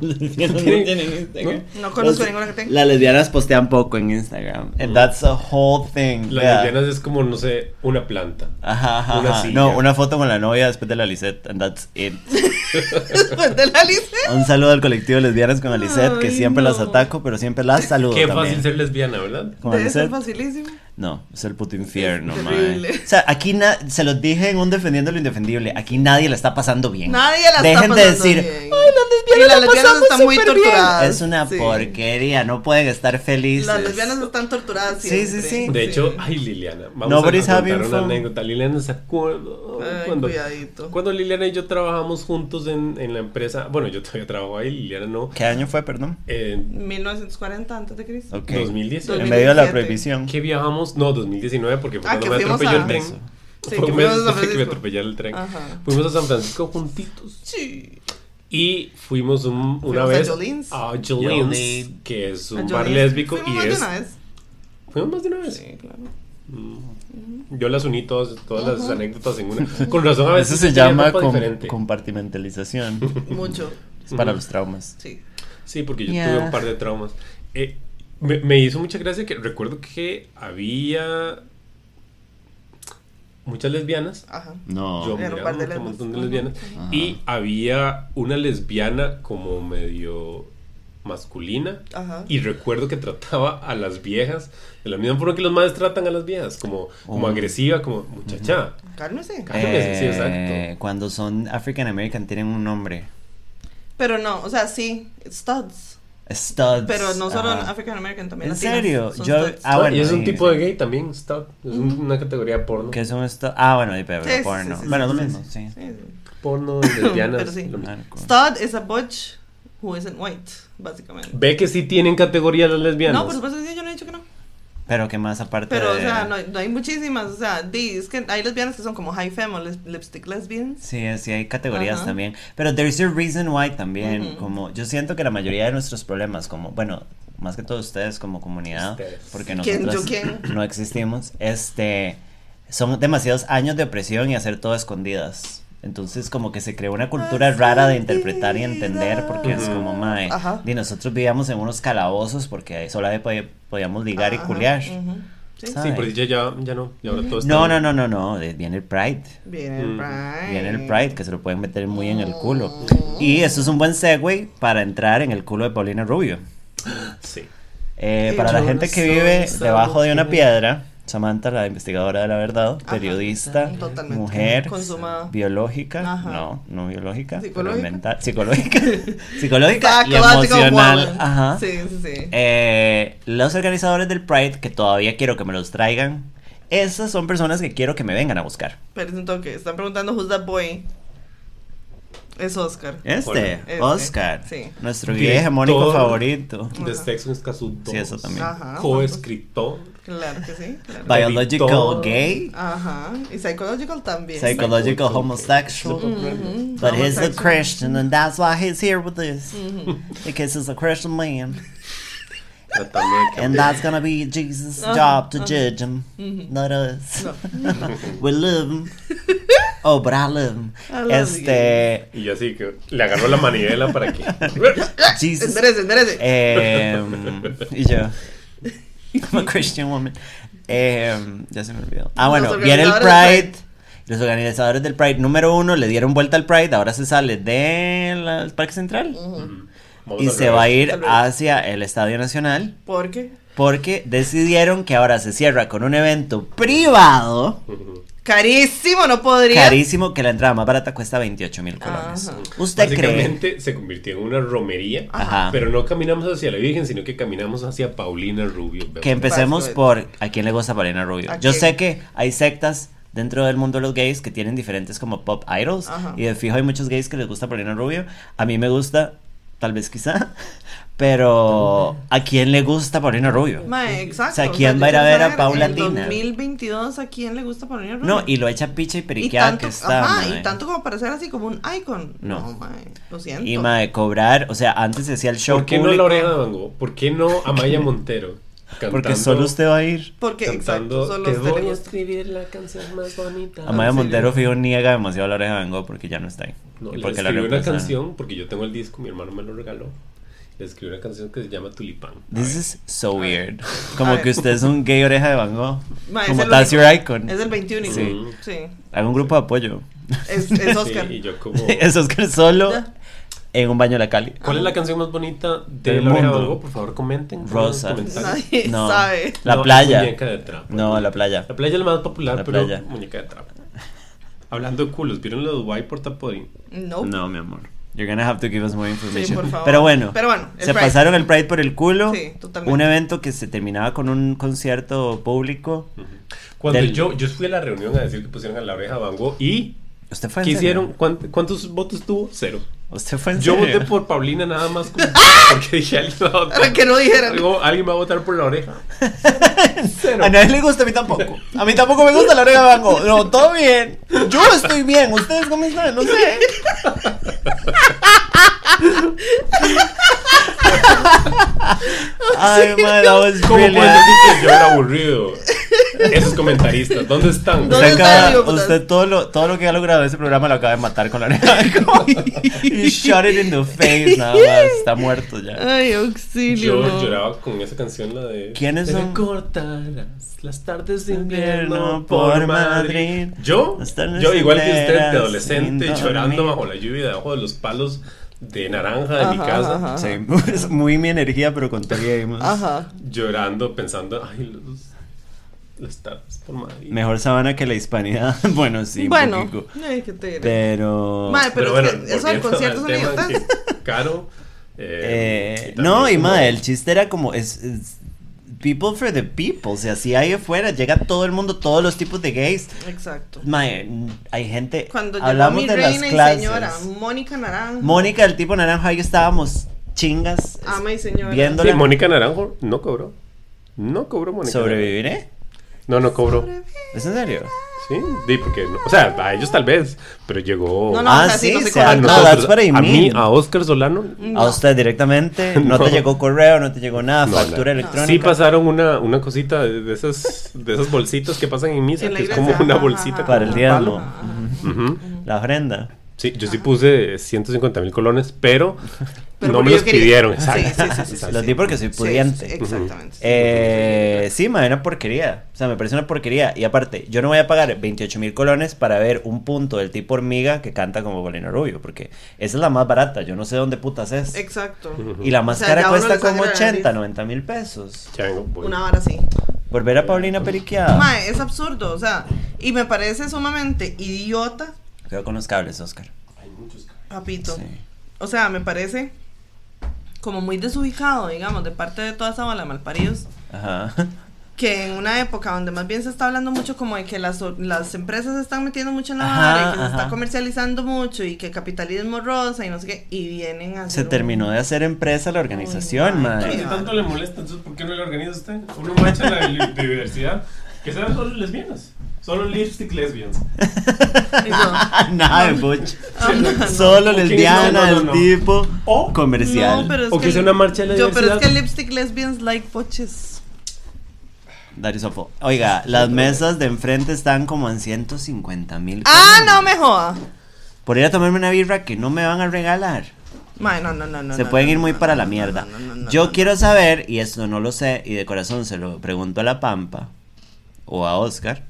A: Las lesbianas no tienen Instagram.
B: No conozco
A: Las-
B: ninguna que tenga.
A: Las lesbianas postean poco en Instagram. And that's a whole thing.
C: Las lesbianas es como, no sé, una planta.
A: Ajá, ajá,
C: una
A: ajá.
C: silla.
A: No, una foto con la novia después de la Lisette. And that's it.
B: Después de la lista.
A: Un saludo al colectivo Lesbianas con Lisette, que siempre las
B: no.
A: ataco, pero siempre las saludo.
C: Qué
A: también.
C: fácil ser lesbiana, ¿verdad?
A: Con
B: Debe ser
A: Lisette.
B: facilísimo.
A: No, es el puto infierno,
B: Es
A: mae.
B: terrible.
A: O sea, aquí na- se los dije en un defendiendo lo indefendible. Aquí nadie la está pasando bien.
B: Nadie la
A: Dejen
B: está
A: de
B: pasando
A: decir,
B: bien.
A: "Ay, las lesbianas
B: Y las
A: la
B: lesbianas están muy
A: súper bien".
B: torturadas.
A: Es una
B: Sí.
A: porquería, no pueden estar felices.
B: Las lesbianas están torturadas
A: Sí,
B: siempre.
A: sí, sí.
C: De hecho, ay Liliana, vamos
A: Nobody's
C: a contar una
A: fun.
C: anécdota. Liliana se acuerda cuando,
B: cuidadito.
C: cuando Liliana y yo trabajamos juntos en, en la empresa. Bueno, yo todavía trabajo ahí, Liliana no.
A: ¿Qué año fue, perdón?
C: En
B: 1940 antes de Cristo.
A: Ok.
C: 2019.
A: En medio de la
B: 2017.
A: prohibición.
C: ¿Qué viajamos? No, 2019, porque fue
B: Ah,
C: cuando me atropelló
B: a-
C: el tren.
B: Sí,
C: Fue un mes
B: fuimos a San
C: después de que me el tren.
B: Ajá.
C: Fuimos a San Francisco juntitos.
B: Sí.
C: Y fuimos un- una
B: Fuimos a
C: vez
B: Jolene's.
C: a Jolene's, que es un bar lésbico
B: Fuimos
C: y
B: más de
C: es...
B: una vez.
C: ¿Fuimos más de una vez?
B: Sí, claro.
C: Mm. Yo las uní todas, todas las anécdotas en una. Con razón a veces
A: Eso se llama com-
C: diferente.
A: compartimentalización.
B: Mucho.
A: es para los traumas.
B: Sí.
C: Sí, porque yo
A: Yeah.
C: tuve un par de traumas. Eh, me, me hizo mucha gracia que recuerdo que había muchas lesbianas.
B: Ajá.
A: No.
C: Yo
B: Era un
C: miraba
B: par de
C: un montón de lesbianas.
A: Ajá.
C: Y había una lesbiana como medio masculina.
B: Ajá.
C: Y recuerdo que trataba a las viejas de la misma forma que los madres tratan a las viejas, como, como
A: Oh.
C: agresiva, como muchacha.
B: Cálmese.
C: Cálmese, sí,
A: Eh,
C: exacto.
A: Cuando son African American tienen un nombre.
B: Pero no, o sea, sí, studs.
A: Studs.
B: Pero no solo
A: Ajá.
B: African American, también
A: ¿En
B: latinas,
A: serio? Yo-
B: studs.
A: ah, bueno,
C: y es un
A: sí,
C: tipo
A: sí.
C: de gay también, stud. Es un- una categoría porno.
A: ¿Qué es un stud? Ah, bueno, y pero
B: Sí,
A: porno.
B: sí, sí,
A: bueno,
B: sí,
A: lo
B: sí,
A: mismo,
B: sí.
A: sí.
B: Sí, sí.
C: Porno, lesbianas.
B: Stud is a butch who isn't white, básicamente.
C: Ve que sí tienen categoría las lesbianas.
B: No, por supuesto que sí, yo no he dicho que no.
A: Pero ¿qué más aparte
B: Pero,
A: de...
B: o sea, no, hay- no hay muchísimas. O sea, di, es que hay lesbianas que son como high femme o les- lipstick lesbians.
A: Sí, sí hay categorías también. Pero there's a reason why también. Como yo siento que la mayoría de nuestros problemas, como, bueno, más que todos ustedes como comunidad,
C: Ustedes.
A: porque
B: ¿Quién,
A: nosotros
B: yo quién?
A: no existimos, este, son demasiados años de opresión y hacer todo a escondidas. Entonces como que se creó una cultura rara de interpretar y entender porque es como, mae,
B: Ajá.
A: y nosotros vivíamos en unos calabozos porque ahí podía- podíamos ligar y
B: Ajá,
A: culiar.
B: ujú. Sí.
C: Pero ya, ya, ya no. Y ahora todo está.
A: No, no, no, no, no, eh, viene el Pride.
B: Viene el
C: Mm.
B: Pride.
A: Viene el Pride, que se lo pueden meter muy en el culo. Y eso es un buen segue para entrar en el culo de Paulina Rubio.
C: Sí.
A: Eh, para la
C: yo
A: gente
C: no
A: que
C: soy
A: vive debajo de una piedra, Samantha, la investigadora de la verdad,
B: Ajá,
A: periodista,
B: totalmente.
A: mujer,
B: Consuma-
A: biológica,
B: Ajá.
A: no, no biológica,
B: Psicológica.
A: mental, psicológica, psicológica y emocional. Ajá.
B: Sí, sí, sí.
A: Eh, los organizadores del Pride, que todavía quiero que me los traigan, esas son personas que quiero que me vengan a buscar.
B: Pero es un toque. Están preguntando who's that boy. Es Oscar.
A: Este.
B: Este,
A: Oscar,
B: sí.
A: nuestro
C: Director.
A: guía hegemónico favorito.
C: De. Sexo 2.
A: Sí, eso también.
C: Coescritor.
B: Claro que sí. claro.
A: Biological
C: Editor.
A: gay,
B: Ajá. Y psychological también.
A: psychological
C: Psychological.
A: homosexual.
B: Ujú.
A: But he's a. Christian, and that's why he's here with us. Because he's a Christian man. And that's gonna be Jesus'
B: Ajá,
A: job to
B: ajá.
A: judge him, not us.
B: No.
A: we love him. Oh, but I love him.
B: I love
A: este.
C: Y yo así que le agarró la manivela para que.
A: Jesus.
B: Enderece, enderece.
A: Em, y yo. I'm a Christian woman. Em, ya se me olvidó. Ah, bueno, viene el Pride. Los organizadores del Pride número uno le dieron vuelta al Pride. Ahora se sale del Parque Central. Y se va a ir hacia el Estadio Nacional.
B: ¿Por qué?
A: Porque decidieron que ahora se cierra con un evento privado.
C: Ujú.
B: Carísimo, no podría.
A: Carísimo que la entrada más barata cuesta 28 mil colones.
B: Ajá.
A: ¿Usted cree?
C: Se convirtió en una romería,
A: Ajá.
C: pero no caminamos hacia la Virgen, sino que caminamos hacia Paulina Rubio.
A: Que empecemos por a quién le gusta Paulina Rubio.
B: ¿A
A: Yo sé que hay sectas dentro del mundo de los gays que tienen diferentes como pop idols
B: Ajá.
A: y de fijo hay muchos gays que les gusta Paulina Rubio. A mí me gusta, tal vez quizá, pero ¿a quién le gusta Paulina Rubio?
B: Mae, exacto.
A: O sea, ¿quién va a ir a ver a Paula
B: en
A: Tina?
B: 2022, ¿a quién le gusta Paulina Rubio?
A: No, y lo echa picha y
B: y
A: periqueada que está.
B: ajá,
A: mae.
B: y tanto como para ser así como un icon.
A: No.
B: No, mae, lo siento.
A: Y mae, cobrar, o sea, antes se hacía el show
C: ¿Por qué no
A: público,
C: la oreja de Van Gogh? ¿Por qué no Amaya Montero?
A: Porque solo usted va a ir.
B: Porque,
C: cantando
B: exacto, solo
C: Te
B: a
C: voy a escribir la canción más bonita.
A: Amaya
B: ¿en serio?
A: Montero fijo niega demasiado la oreja de Van Gogh porque ya no está ahí.
C: No,
A: y
C: le
A: porque la
C: escribí una canción, porque yo tengo el disco, mi hermano me lo regaló. Le escribí una canción que se llama Tulipán.
A: This is so weird.
B: A
A: Como que usted es un gay oreja de Van Gogh.
B: Es
A: Como that's
B: único.
A: your icon.
B: Es el 21.
A: Sí.
B: Sí. sí.
A: Haga un grupo de apoyo.
B: Es, es Oscar.
C: Sí, y yo como...
A: es Oscar solo en un baño de la Cali.
C: ¿Cuál es la canción más bonita de
A: Del
C: la oreja de
A: mundo.
C: Van Gogh? Por favor, comenten.
A: Rosa.
B: Nadie
A: No.
B: sabe.
A: La
C: No,
A: playa.
C: Muñeca de trapo.
A: No, la playa.
C: La playa es la más popular,
A: La
C: pero
A: playa.
C: muñeca de trapo. Hablando de culos, ¿vieron lo de White Portapodín?
B: No.
A: No, mi amor. You're gonna have to give us more information.
B: por favor.
A: Pero bueno,
B: Pero bueno,
A: se
B: Pride.
A: pasaron el Pride por el culo.
B: Sí, totalmente.
A: Un evento que se terminaba con un concierto público.
C: Cuando
A: Del-
C: yo, yo fui a la reunión a decir que pusieron a la oreja de Van Gogh y...
A: ¿Usted
C: hicieron? ¿Cuánt- ¿Cuántos votos tuvo? Cero.
A: ¿Usted fue en
C: Yo
A: serio?
C: voté por Paulina nada más como- porque dije alguien va a votar.
B: Para que no dijeran.
C: Algo- alguien va a votar por la oreja. Cero.
A: A nadie le gusta, a mí tampoco. A mí tampoco me gusta la oreja de Van Gogh. No, todo bien. Yo estoy bien. ¿Ustedes cómo están? No sé. Ay, man, that was
C: ¿Cómo puedes
A: brilliant.
C: decir que yo era aburrido? Esos comentaristas, ¿dónde están?
B: ¿Dónde
A: Usted,
B: está
A: acaba- todo lo, todo lo que ha logrado en ese programa lo acaba de matar con la oreja. You shot it in the face, nada más. Está muerto ya.
B: Ay, auxilio.
C: Yo
B: no.
C: lloraba con esa canción, la de...
A: ¿Quiénes son?
C: recortarás las tardes de
A: Invierno por Madrid.
C: Yo, yo igual que usted, de adolescente, llorando bajo la lluvia, debajo de los palos de naranja de mi casa.
B: ajá.
A: Sí, es muy mi energía, pero con todo.
C: Llorando, pensando, ay, los, las tardes por Madrid.
A: Mejor sabana que la hispanidad. bueno, sí, un
B: bueno, ay, ¿qué te diré?
A: Pero.
B: Pero,
C: bueno,
B: es que eso del concierto es
C: que Caro.
A: Eh,
C: y
A: no, y
C: como-
A: madre, el chiste era como. Es, es people for the people. O sea, si ahí afuera llega todo el mundo, todos los tipos de gays.
B: Exacto.
A: Mae, hay gente.
B: Cuando llegó
A: hablamos
B: mi
A: de
B: reina
A: las
B: y
A: clases.
B: señora, Mónica Naranjo.
A: Mónica, el tipo naranja, ahí estábamos chingas.
B: Ama y señora.
A: Viéndola.
C: Sí, Mónica Naranjo no cobró. No cobró Mónica.
A: ¿Sobreviviré?
C: No, no cobró.
A: ¿Es en serio?
C: Sí, sí, porque, no- o sea, a ellos tal vez, pero llegó
B: No, no,
A: Ah,
B: o sea, sí,
A: sí,
B: no se
A: o sea,
C: a
A: no,
C: nosotros, mí, a Oscar Solano.
B: No.
A: A usted directamente. No, te llegó correo, no te llegó nada,
C: No,
A: factura
C: no.
A: electrónica.
C: Sí pasaron una, una cosita de esas, de esas bolsitas que pasan en misa,
B: En
C: que es como una bolsita
B: ajá,
A: Para el.
C: Ujú.
A: La ofrenda.
C: Sí, yo sí puse 150 mil colones, pero,
B: Pero
C: no
B: porque
C: me los
B: quería.
C: pidieron. Exacto.
B: sí, sí, sí, sí.
A: Los di porque soy pudiente.
B: sí, exactamente.
A: Eh, sí, madre, una porquería. O sea, me parece una porquería. Y aparte, yo no voy a pagar 28 mil colones para ver un punto del tipo hormiga que canta como Bolina Rubio. Porque esa es la más barata. Yo no sé dónde putas es.
B: Exacto.
A: Y la más
B: O sea,
A: cara cuesta como
B: sangra la
A: 80,
B: nariz.
A: 90 mil pesos.
B: Una vara así.
A: Por ver a Paulina periqueada.
B: Mae, es absurdo, o sea, y me parece sumamente idiota,
A: Cuidado con los cables, Oscar.
C: Hay muchos cables.
B: papito.
A: Sí.
B: O sea, me parece como muy desubicado, digamos, de parte de toda esa bola de malparidos,
A: Ajá.
B: que en una época donde más bien se está hablando mucho como de que las, las empresas se están metiendo mucho en la vara y que se
A: ajá.
B: está comercializando mucho y que capitalismo rosa y no sé qué, y vienen a
A: Se
B: un-
A: terminó de hacer empresa la organización,
B: Uy,
A: madre.
C: Si tanto le molesta, entonces ¿por qué no le organiza usted? Uno mancha la biodiversidad. Que sean solo lesbianas. Solo lipstick lesbians.
A: Nada de butch.
B: No, no.
A: Solo lesbiana del tipo
C: O-
A: comercial.
B: No, pero es
C: O que sea una marcha de la
B: yo, pero es que lipstick lesbians like poches.
A: Awful. Oiga, las mesas de enfrente están como en 150 mil.
B: Ah, no me joda.
A: Por ir a tomarme una birra que no me van a regalar.
B: No, no, no, no.
A: Se
B: no,
A: pueden
B: no,
A: ir muy
B: no,
A: para
B: no,
A: la mierda.
B: no, no, no,
A: Yo
B: no,
A: quiero saber, y esto no lo sé, y de corazón se lo pregunto a la Pampa o a Oscar,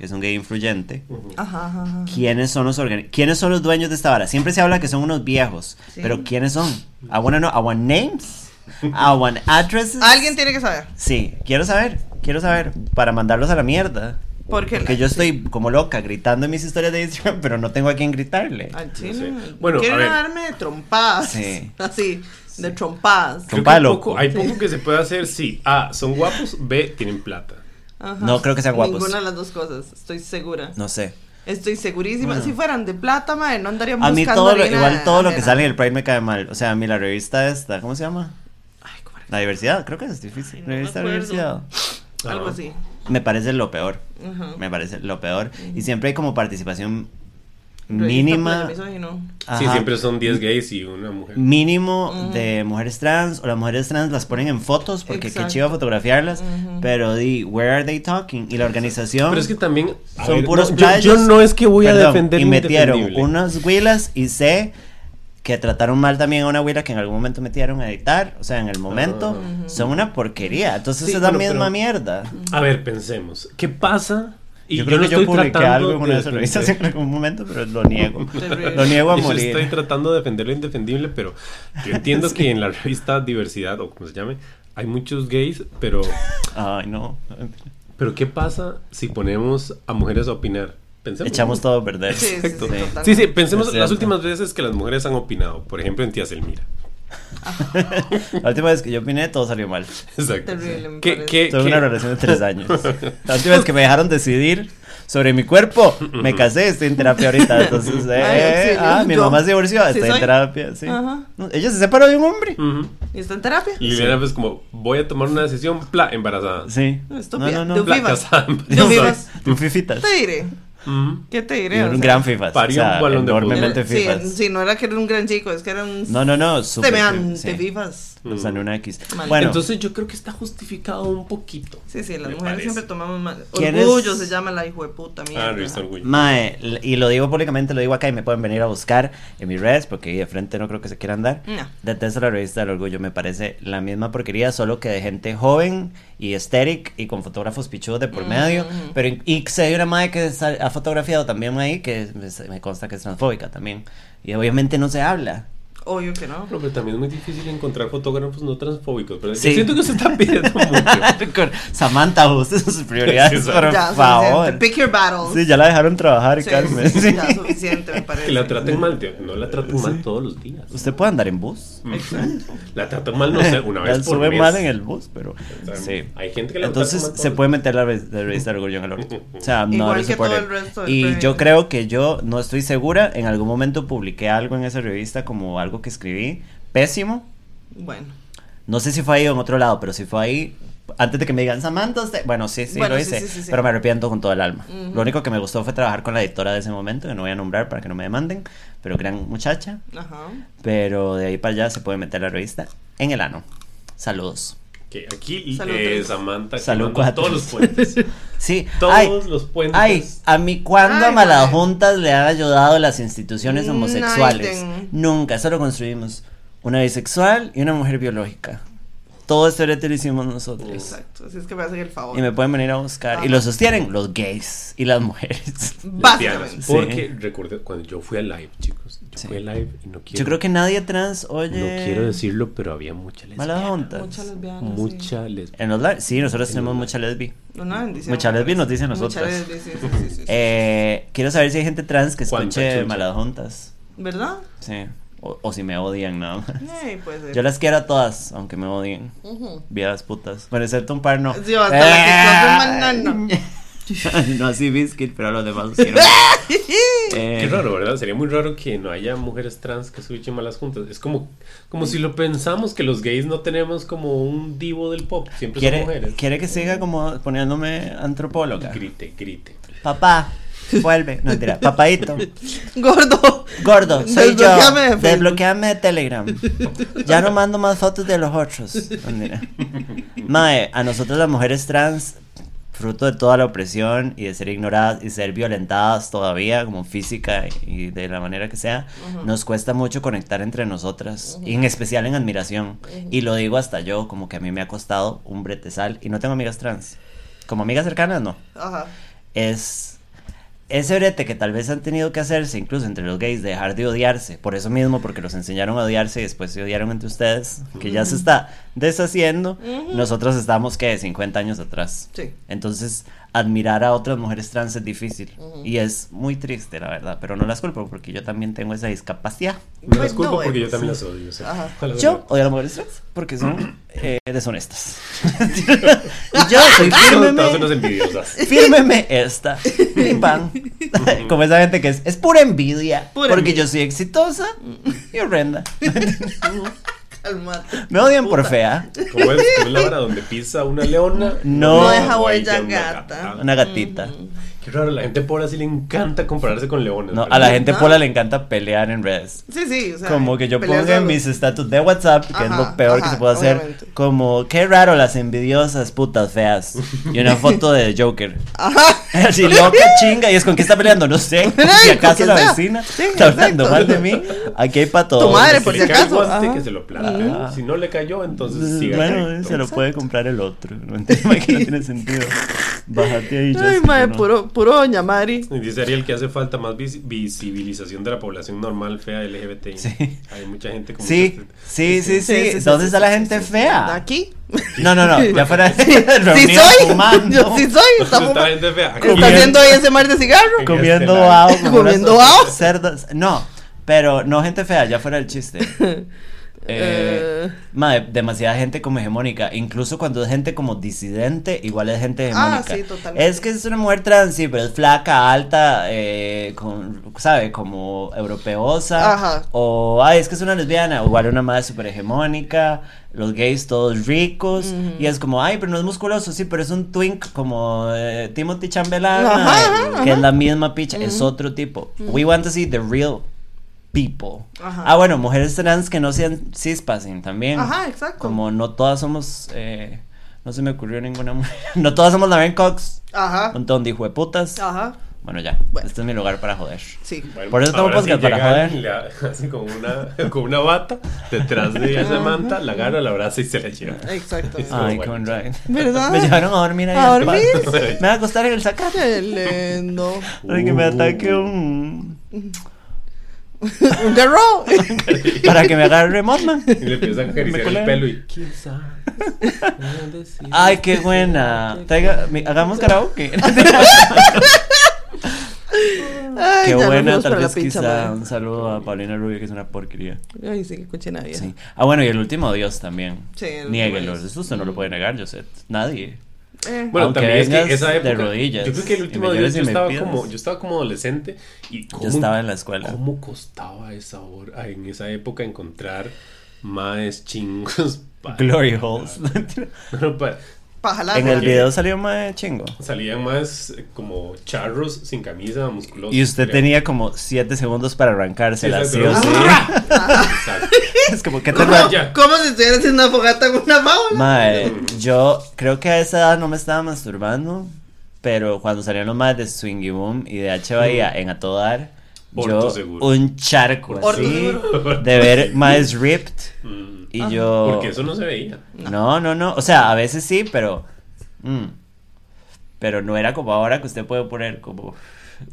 A: que es un gay influyente.
B: Ajá, ajá, ajá.
A: ¿Quiénes son los ¿Quiénes son los dueños de esta vara? Siempre se habla que son unos viejos,
B: Sí.
A: pero ¿quiénes son? I wanna know, I want names, I want addresses.
B: Alguien tiene que saber.
A: Sí, quiero saber, quiero saber para mandarlos a la mierda.
B: Porque,
A: Porque yo estoy como loca gritando en mis historias de Instagram, pero no tengo a quien gritarle.
B: Al
C: sé. Bueno,
B: Quiero darme de trompadas.
A: Sí.
B: Así, de trompadas.
C: Creo
A: Compa
C: que
A: loco.
C: poco- hay poco que se puede hacer si A, son guapos, B, tienen plata.
B: Ajá.
A: No creo que sean guapos.
B: Ninguna de las dos cosas, estoy segura.
A: No sé.
B: Estoy segurísima. Si fueran de plata, madre, no andarían
A: A mí
B: buscando
A: todo lo, igual todo lo que sale en el Pride me cae mal. O sea, a mí la revista esta, ¿cómo se llama?
B: Ay, ¿cómo?
A: La diversidad, creo que es difícil.
B: Ay, no
A: revista diversidad.
B: Algo
C: Ah.
B: así.
A: Me parece lo peor.
B: Ajá.
A: Me parece lo peor. Y siempre hay como participación mínima.
B: Misógino.
C: Sí,
A: ajá,
C: siempre son 10 gays y una mujer.
A: mínimo de mujeres trans o las mujeres trans las ponen en fotos porque
B: Exacto.
A: qué chido fotografiarlas
B: Ujú.
A: pero di where are they talking y la organización
C: Pero es que también. a
A: son
C: ver,
A: puros
C: no, yo,
A: playos.
C: yo no es que voy a
A: Perdón,
C: defender
A: y metieron unas huilas y sé que trataron mal también a una huila que en algún momento metieron a editar, o sea, en el momento
C: Ah.
A: son una porquería, entonces
C: Sí,
A: es la
C: bueno,
A: misma
C: pero-
A: mierda.
C: A ver, pensemos. ¿Qué pasa? Y
A: yo creo
C: no
A: que yo
C: estoy
A: publiqué
C: tratando
A: algo en una de esas revistas en algún momento, pero lo niego. Lo niego a
C: Yo
A: morir.
C: estoy tratando de defender lo indefendible, pero yo entiendo que en la revista Diversidad, o como se llame, hay muchos gays, pero,
A: Ay, no.
C: pero ¿qué pasa si ponemos a mujeres a opinar? Pensemos.
A: Echamos todo a perder.
B: Sí, sí, sí,
C: Exacto.
B: totalmente.
C: Sí, sí, pensemos las últimas veces que las mujeres han opinado. Por ejemplo, en Tía Selmira.
A: La última vez que yo opiné, todo salió mal.
C: Exacto.
B: Terrible, me
C: ¿Qué,
B: parece.
C: qué,
A: Tuve
C: qué-
A: una relación de tres años. La última vez que me dejaron decidir sobre mi cuerpo, me casé, estoy en terapia ahorita. Entonces, eh,
B: Ay,
A: ah, mi
B: yo-
A: mamá se divorció,
B: sí
A: estoy en
B: soy.
A: terapia, sí.
B: Ajá.
A: No, Ella se separó de un hombre.
C: Ujú.
B: ¿Y está en terapia?
C: Y Liliana pues como, voy a tomar una decisión, pla, embarazada.
A: Sí.
B: Estúpida.
A: No, no, no.
C: Pla,
B: Vivas.
C: casada.
B: Yo vivas.
A: De un fifitas.
B: te diré? ¿Qué te
A: Y
B: diré? O
A: un
B: sea,
A: gran fifas.
C: parió
A: o sea,
C: un balón de fútbol.
A: enormemente
B: sí,
A: fifas.
B: sí, no era que era un gran chico, es que era un
A: No, no, no, súper
B: semejante
A: sí.
B: vivas.
A: En una X.
B: Mal.
A: Bueno,
C: Entonces yo creo que está justificado un poquito.
B: Sí, sí, las mujeres
C: parece.
B: siempre tomamos más.
A: ¿Quién es?
B: Orgullo se llama la hijo de puta mierda.
C: Ah, Revista Orgullo.
A: Mae, y lo digo públicamente, lo digo acá y me pueden venir a buscar en mis redes porque ahí de frente no creo que se quieran dar.
B: No.
A: Detesto la revista del orgullo, me parece la misma porquería, solo que de gente joven y estéril y con fotógrafos pichudos de por medio.
B: Ujú.
A: Pero y sé de una madre que ha fotografiado también ahí, que me consta que es transfóbica también. Y obviamente no se habla.
B: Obvio que no.
C: No, pero también es muy difícil encontrar fotógrafos no transfóbicos. ¿verdad?
A: Sí.
C: Yo siento que se está pidiendo mucho.
A: Samantha, ajuste sus prioridades,
C: Sí,
A: por
B: ya,
A: favor.
B: Pick your battles.
A: Sí, ya la dejaron trabajar,
B: Sí,
A: Carmen.
B: sí,
A: Sí.
B: Ya, suficiente, me parece.
C: Que la traten mal, tío. No la traten mal todos los días.
A: Usted puede andar en bus.
C: La tratan mal, no sé, una
A: La
C: vez por
A: sube
C: mes.
A: mal en el bus, pero
C: O sea,
A: sí.
C: Hay gente que la
A: Entonces
C: trata mal
A: se puede meter la, re- la revista de orgullo en el orto. O sea, no
B: Igual
A: lo
B: que todo el resto del
A: Y
B: proyecto.
A: yo creo que yo no estoy segura. En algún momento publiqué algo en esa revista como algo que escribí pésimo.
B: Bueno.
A: No sé si fue ahí o en otro lado, pero si fue ahí. Antes de que me digan Samantha, usted-". bueno, sí, sí
B: Bueno,
A: lo hice,
B: sí, sí, sí.
A: pero me arrepiento con todo el alma.
B: Ujú.
A: Lo único que me gustó fue trabajar con la editora de ese momento, que no voy a nombrar para que no me demanden, pero gran muchacha.
B: Ajá.
A: Pero de ahí para allá se puede meter la revista en el ano. Saludos.
C: Que aquí
B: Salud,
C: eh. Samantha
A: Salud,
C: todos los puentes.
A: Sí,
C: Todos
A: ay,
C: los puentes.
A: Ay, a mí cuando a
B: Ay,
A: malas
B: mae.
A: juntas le han ayudado las instituciones homosexuales.
B: Naiden.
A: Nunca, solo construimos una bisexual y una mujer biológica. Todo este brete lo hicimos nosotros.
B: Exacto. Así es que me hacen el favor.
A: Y me pueden venir a buscar. Y lo sostienen los gays y las mujeres.
B: Básicamente.
A: Sí.
C: Porque recuerdo cuando yo fui a live, chicos. Yo
A: Sí.
C: fui a live y no quiero.
A: Yo creo que nadie trans oye.
C: No quiero decirlo, pero había mucha lesbiana.
A: Malas juntas.
B: Mucha lesbiana.
C: Mucha lesbiana.
A: En los live- sí, nosotros
C: En
A: tenemos mucha lesbi.
B: Sí. Una bendición.
A: Mucha lesbi nos dicen
B: Mucha
A: nosotras.
B: lesbi, sí, sí, sí, sí, sí.
A: Eh, quiero saber si hay gente trans que
C: ¿Cuánta
A: escuche malas juntas.
B: ¿Verdad?
A: Sí. O, o si me odian nada más.
B: Eh, puede ser.
A: Yo las quiero a todas, aunque me odien.
B: Ujú.
A: Viejas putas. Bueno, excepto un par no.
B: Sí, hasta la que de
A: no así Biscuit, pero los demás quiero. Eh,
C: Qué raro, ¿verdad? Sería muy raro que no haya mujeres trans que escuchen malas juntas. Es como, como si lo pensamos que los gays no tenemos como un divo del pop. Siempre son
A: ¿Quiere,
C: mujeres.
A: quiere que siga como poniéndome antropóloga.
C: Grite, grite.
A: Papá, vuelve. No, mentira. Papadito.
B: Gordo.
A: Gordo, soy yo.
B: Desbloqueame de Facebook.
A: Desbloqueame de Telegram. Ya no mando más fotos de los otros. Mae, a nosotros las mujeres trans, fruto de toda la opresión y de ser ignoradas y ser violentadas todavía, como física y de la manera que sea, nos cuesta mucho conectar entre nosotras, y en especial en admiración. Y lo digo hasta yo, como que a mí me ha costado un bretesal y no tengo amigas trans. Como amigas cercanas, no
B: Ajá.
A: es ese brete que tal vez han tenido que hacerse, incluso entre los gays, de dejar de odiarse, por eso mismo, porque los enseñaron a odiarse y después se odiaron entre ustedes, que ya se está deshaciendo, nosotros estamos, que 50 años atrás.
B: Sí.
A: Entonces, admirar a otras mujeres trans es difícil. Y es muy triste, la verdad, pero no las culpo porque yo también tengo esa discapacidad.
C: No
B: Pues
C: las culpo
B: no,
C: porque
B: eh,
C: yo también las odio. o sea,
B: Ajá.
C: a las
A: Yo
C: verdad.
A: odio a las mujeres trans porque son eh, deshonestas. yo soy fírmeme, fírmeme esta. Pim, pam. Como esa gente que es, es pura envidia.
B: Pura
A: porque
B: envidia.
A: yo soy exitosa y horrenda.
B: Calmate.
A: Me odian por fea.
C: Como es, como es la hora donde pisa una leona.
A: No.
B: No deja
C: huella,
B: huella
C: una
B: gata.
A: Una gatita.
C: Qué raro, la gente pobre así le encanta compararse con leones.
A: No,
C: ¿verdad?
A: a la gente
B: No.
A: pola le encanta pelear en redes.
B: Sí, sí, o sea,
A: Como que yo ponga en mis estatus de WhatsApp, que es lo peor que se puede hacer,
B: obviamente.
A: como qué raro las envidiosas putas feas. Y una foto de Joker.
B: Ajá.
A: Así loca chinga y es con qué está peleando, no sé. Si acaso la
B: sea.
A: vecina
B: Sí,
A: está hablando mal de mí, aquí hay para todo.
B: Tu madre,
C: Si
B: por si acaso,
C: guante,
B: ajá.
C: que se lo plante.
A: Ajá.
C: Si no le cayó, entonces siga
A: Bueno,
C: recto.
A: se lo puede comprar el otro. No entiendo que no tiene sentido. Bájate ahí,
B: Ay, madre, puro, puro doña Mari.
C: Y dice Ariel que hace falta más vis- visibilización de la población normal fea LGBTI.
A: Sí.
C: Hay mucha gente como
A: Sí, sí, sí, sí. ¿Dónde está la gente fea?
B: Aquí.
A: No, no, no. Ya fuera
B: Sí
A: reunida
B: soy.
A: fumando.
B: Yo sí soy. Está,
C: Está
B: fumando.
C: gente fea.
B: Está
A: Comiendo.
B: haciendo ahí ese mar de cigarro.
A: comiendo como
B: Comiendo
A: unas
B: bao.
A: cerdas no pero no gente fea ya fuera el chiste eh,
B: Eh.
A: madre, demasiada gente como hegemónica. Incluso cuando es gente como disidente igual es gente hegemónica.
B: Ah, sí, totalmente.
A: es que es una mujer trans sí pero es flaca alta eh, con, sabe como europeosa.
B: Ajá.
A: o ay es que es una lesbiana. O igual una madre súper hegemónica los gays todos ricos. Y es como ay pero no es musculoso sí pero es un twink como eh, Timothy Chambelán
B: Ajá, ajá,
A: que es la misma picha, es otro tipo. We want to see the real people.
B: Ajá.
A: Ah, bueno, mujeres trans que no sean cispassing también.
B: Ajá, exacto.
A: Como no todas somos, eh, no se me ocurrió ninguna mujer. no todas somos Lauren Cox.
B: Ajá.
A: Un montón de hijo de putas.
B: Ajá.
A: Bueno, ya.
B: Bueno.
A: Este es mi lugar para joder.
B: Sí.
C: Bueno,
A: Por eso tengo podcast para
C: llega
A: joder.
C: le Así con una, con una bata detrás de esa manta, la agarra, la abraza y se la lleva.
B: Exacto.
A: Ay,
C: bueno.
A: con Ryan.
B: ¿Verdad?
A: Me llevaron a dormir ahí.
B: ¿A dormir?
A: Me va a acostar en el zacate.
B: Qué lindo.
A: Para que me
C: Uh.
A: ataque un.
B: Un garro.
A: Para que me agarre Mothman.
C: Y le empiezan a acariciar el pelo y ¿quién sabe?
A: Ay, qué buena. Traiga, hagamos karaoke.
B: Ay,
A: Qué buena, tal vez
B: pizza,
A: quizá
B: madre.
A: un saludo a Paulina Rubio, que es una porquería.
B: Ay, sí, qué cochina vieja.
A: Sí. Ah, bueno, y el último Dios también.
B: Sí, el último
A: Niéguelo, eso usted no lo puede negar, Joseph. Nadie.
B: Eh,
C: Bueno,
A: Aunque
C: también es que esa
A: de
C: época.
A: rodillas
C: yo creo que el último día yo estaba
A: pidas.
C: como, yo estaba como adolescente y cómo,
A: Yo estaba en la escuela.
C: ¿Cómo costaba esa hora, en esa época encontrar más chingos? para-
A: Glory holes.
C: Bueno, pa-
A: en el video salió más chingo.
C: salían más eh, como charros sin camisa, musculosos.
A: Y usted
C: creo.
A: tenía como 7 segundos para arrancársela,
C: Sí,
A: sí o sí. Es como que te.
B: Como si estuviera haciendo una fogata con una fábula.
A: Mae, yo creo que a esa edad no me estaba masturbando, pero cuando salían los más de Swingy Boom y de H Bahía en A Todo Dar, yo
C: seguro.
A: un charco
B: Orto
A: así
B: seguro.
A: de ver más ripped
C: Mm,
A: y yo
C: Porque eso no se veía.
A: no, no, no, o sea, a veces sí, pero mm, pero no era como ahora que usted puede poner como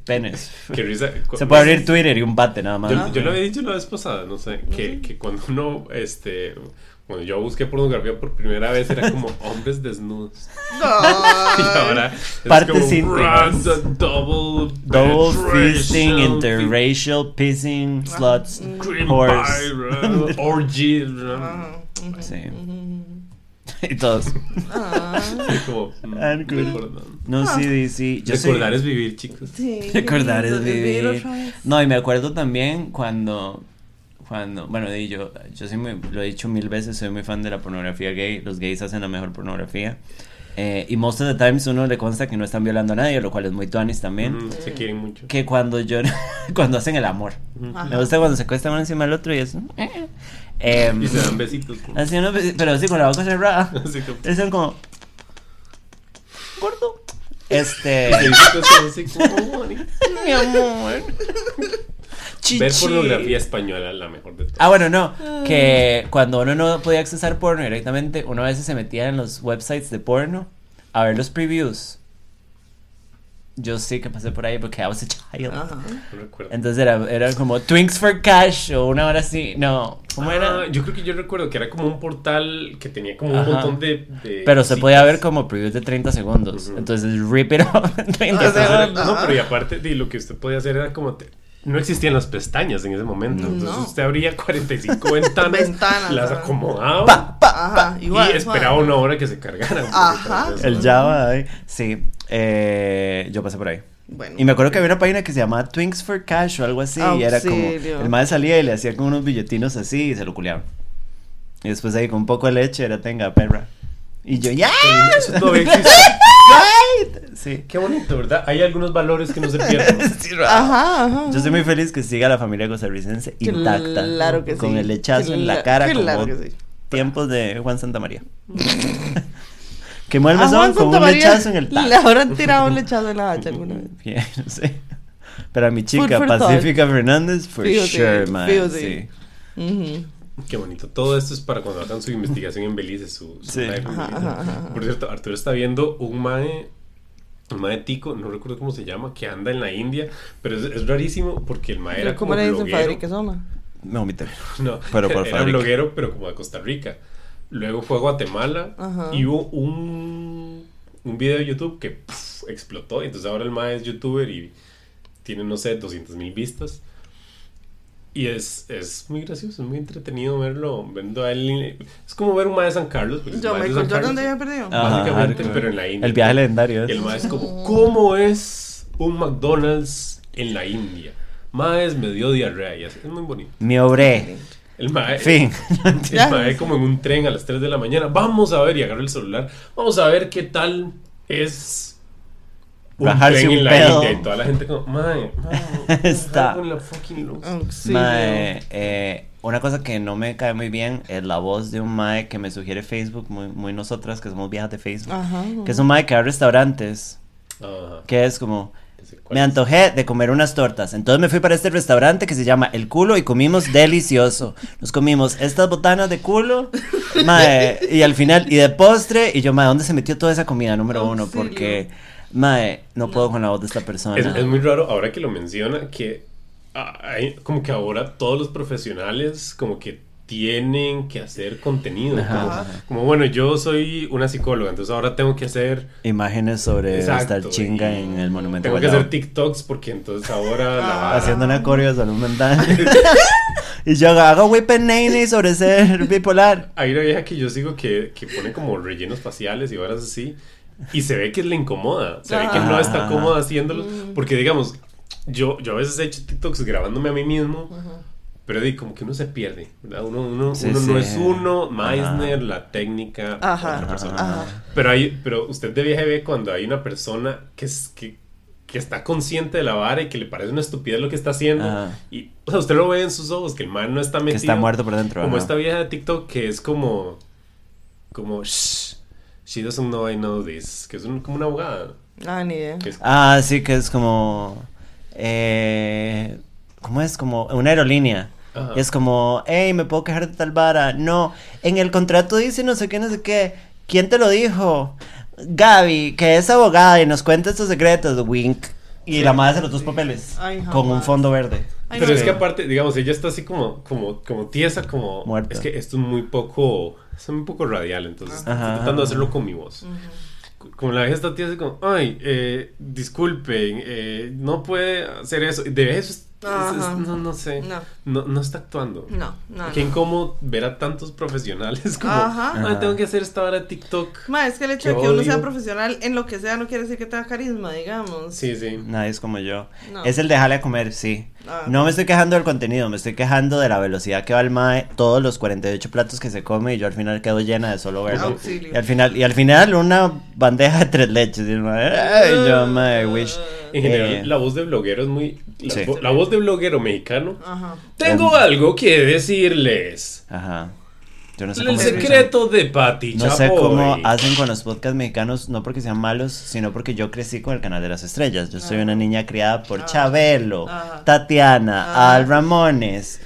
A: penes.
C: Qué risa.
A: Se puede abrir Twitter y un bate nada más.
C: Yo, yo lo había dicho la vez pasada, no sé, que, que cuando uno, este, cuando yo busqué pornografía por primera vez era como hombres desnudos. Y ahora es
A: Partes
C: como
A: íntimas.
C: random, double,
A: Double fisting, interracial pissing, sluts,
C: pie, uh, orgy.
B: Ajá.
C: uh,
A: Sí. Y todos.
B: Ah,
C: así como, mm, recordar.
A: No, sí, sí, sí. Yo sí-
C: Recordar es vivir, chicos.
B: sí.
A: Recordar es
B: Vivir.
A: No, y me acuerdo también cuando, cuando, bueno, di yo, yo sí me, lo he dicho mil veces, soy muy fan de la pornografía gay. Los gays hacen la mejor pornografía. Eh, y most of the times uno le consta que no están violando a nadie, lo cual es muy tuanis también.
C: Mm, se quieren mucho.
A: Que cuando yo, cuando hacen el amor.
B: Ajá.
A: Me gusta cuando se acuestan uno encima del otro y eso. Em,
C: Y se dan besitos. como-
A: así uno, pero así con la boca cerrada.
C: Así como-
A: Dicen como, gordo. Este.
C: Y besitos así como, "Honey".
A: Mi amor.
C: Ver
A: Chichi.
C: pornografía española es la mejor de todas.
A: Ah, bueno, no. Que cuando uno no podía accesar porno directamente, uno a veces se metía en los websites de porno a ver los previews. yo sí que pasé por ahí porque I was a child.
B: Ajá.
C: No recuerdo.
A: Entonces era, era como Twinks for Cash o una hora así. No, ¿cómo
C: Ah,
A: era?
C: Yo creo que yo recuerdo que era como un portal que tenía como un montón de. de
A: Pero se podía ver como previews de 30 segundos.
C: Ujú.
A: Entonces, rip it up en 30
C: Entonces era-
A: segundos.
C: no, pero y aparte de lo que usted podía hacer era como. te- no existían las pestañas en ese momento.
B: No.
C: Entonces usted abría 45 ventanas,
B: Ventanas,
C: las acomodaba
A: Pa, pa,
B: Ajá, igual.
C: y esperaba una hora que se cargaran.
B: Ajá.
A: El Java, ahí. sí. Eh, yo pasé por ahí.
B: Bueno.
A: Y me acuerdo que había una página que se llamaba Twinks for Cash o algo así. Y era como. El madre salía y le hacía como unos billetinos así y se lo culeaban. Y después ahí con un poco de leche era tenga perra. Y yo, ¡ya!
C: Eso todavía existe.
A: Sí.
C: Qué bonito, ¿verdad? Hay algunos valores que no se pierden.
A: Sí,
B: Ajá, ajá.
A: Yo estoy muy feliz que siga la familia costarricense intacta.
B: Claro que sí.
A: Con el lechazo en la cara
B: claro
A: como
B: que sí.
A: tiempos de Juan Santa María. que mueve el mesón con un
B: María
A: lechazo en el taco.
B: Le habrán tirado un lechazo en la hacha alguna vez.
A: Bien, no sé. Pero a mi chica,
B: thought.
A: Pacífica Fernández, for
B: sí,
A: sure, man. Sí.
B: sí. Ujú.
C: Qué bonito. Todo esto es para cuando hagan su investigación en Belice, su, su
A: Sí.
B: Ajá, ajá, ajá.
C: Por cierto, Arturo está viendo un mae, un mae tico, no recuerdo cómo se llama, que anda en la India, pero es, es rarísimo porque el mae era como
B: ¿Cómo le dicen. Fadrique Soma?
A: Me vomité.
C: No,
A: Pero por
C: era bloguero, pero como de Costa Rica. Luego fue a Guatemala
B: Ajá.
C: y hubo un, un video de YouTube que explotó. Entonces ahora el mae es youtuber y tiene, no sé, 200 mil vistas. Y es, es muy gracioso, es muy entretenido verlo, viendo a él. Es como ver un mae de San Carlos. pues,
B: Yo, Michael Jordan
C: Carlos,
B: de había perdido.
A: Ajá,
C: Básicamente, pero en la India.
A: El viaje legendario.
C: Y
A: es.
C: el mae es como, ¿cómo es un McDonald's en la India? Mae me dio diarrea y es muy bonito.
A: Me obré.
C: El mae,
A: Fin.
C: El mae como en un tren a las 3 de la mañana. Vamos a ver y agarro el celular. Vamos a ver qué tal es
A: Bajarse un
C: la
A: pedo.
C: Y toda la gente como, mae, mae,
A: Está.
C: con la fucking luz.
B: Auxilio.
A: Mae, eh, una cosa que no me cae muy bien es la voz de un mae que me sugiere Facebook, muy, muy nosotras que somos viejas de Facebook.
B: Ajá.
A: Que es un mae que va a restaurantes,
C: Ajá.
A: que es como, me antojé de comer unas tortas. Entonces me fui para este restaurante que se llama El Culo y comimos delicioso. Nos comimos estas botanas de culo, mae, y al final, y de postre, y yo, mae, ¿dónde se metió toda esa comida número uno? Porque, mae, no puedo con la voz de esta persona.
C: Es, es muy raro ahora que lo menciona que hay- como que ahora todos los profesionales como que tienen que hacer contenido.
A: Ajá,
C: como,
A: ajá.
C: como, bueno, yo soy una psicóloga, entonces ahora tengo que hacer
A: Imágenes sobre
C: Exacto,
A: estar chinga en el monumento.
C: tengo que hacer TikToks porque entonces ahora la
B: Ah.
C: vara-
A: haciendo una coreo de salud mental. y yo hago, whipping sobre ser bipolar.
C: Hay una vieja que yo sigo que, que pone como rellenos faciales y varas así. Y se ve que le incomoda. Se ve que no está
A: Ah.
C: cómoda haciéndolo. Porque, digamos, yo, yo a veces he hecho TikToks grabándome a mí mismo. Pero di, como que uno se pierde. ¿verdad? Uno, uno,
A: Sí,
C: uno
A: sí.
C: no es uno. Meisner,
A: Ajá.
C: la técnica,
B: Ajá,
C: otra persona.
B: ajá.
C: Pero, hay, pero usted de viaje ve cuando hay una persona que, es, que, que está consciente de la vara y que le parece una estupidez lo que está haciendo.
A: Ajá.
C: Y o sea, usted lo ve en sus ojos, que el man no está
A: Que
C: metido.
A: está muerto por dentro.
C: Como
A: ajá.
C: esta vieja de TikTok que es como. Como. Shh, she doesn't know I know this. Que es un- como una abogada.
B: Ah, ni idea.
C: Es,
A: Ah, sí, que es como. Eh, ¿Cómo es? Como una aerolínea.
C: Ajá.
A: Y es como, hey, ¿me puedo quejar de tal vara? No, en el contrato dice no sé qué, no sé qué. ¿Quién te lo dijo? Gaby, que es abogada y nos cuenta estos secretos, wink. Y
C: Sí.
A: la madre hace los dos papeles.
B: Ay,
A: con un fondo verde.
B: Ay,
C: pero
B: no.
C: es que aparte, digamos, ella está así como, como, como tiesa, como.
A: Muerta.
C: Es que esto es muy poco. Es muy poco radial, entonces
A: Ajá.
C: estoy tratando de hacerlo con mi voz. Como la vieja está tiesa, así como, ay, eh, disculpen, eh, no puede hacer eso. De eso no, no sé.
B: No.
C: No, no está actuando.
B: No, no.
C: Qué
B: no.
C: incómodo ver a tantos profesionales como,
B: Ajá.
C: "Ay,
A: Ajá.
C: tengo que hacer esta hora de TikTok.
B: Ma, es que el hecho
C: Qué
B: de que uno sea profesional en lo que sea no quiere decir que tenga carisma, digamos.
C: Sí, sí.
A: Nadie es como yo.
B: No.
A: Es el dejarle a comer, sí.
B: Ah.
A: No me estoy quejando del contenido, me estoy quejando de la velocidad que va el mae, todos los 48 platos que se come y yo al final quedo llena de solo verlo.
B: Auxilio.
A: Y al final, y al final una bandeja de tres leches. Y el mae, ay, yo, mae, wish.
C: En general,
A: Eh,
C: la voz de bloguero es muy... La,
A: Sí.
C: vo- la voz de bloguero mexicano.
B: Ajá.
C: Tengo algo que decirles.
A: Ajá. Yo no sé
C: El
A: cómo se-
C: secreto de Patty
A: No sé cómo hacen con los podcasts mexicanos, no porque sean malos, sino porque yo crecí con el canal de las estrellas. Yo soy
B: Ah.
A: una niña criada por
B: Ah.
A: Chabelo,
B: Ajá.
A: Tatiana,
B: Ah.
A: Al Ramones,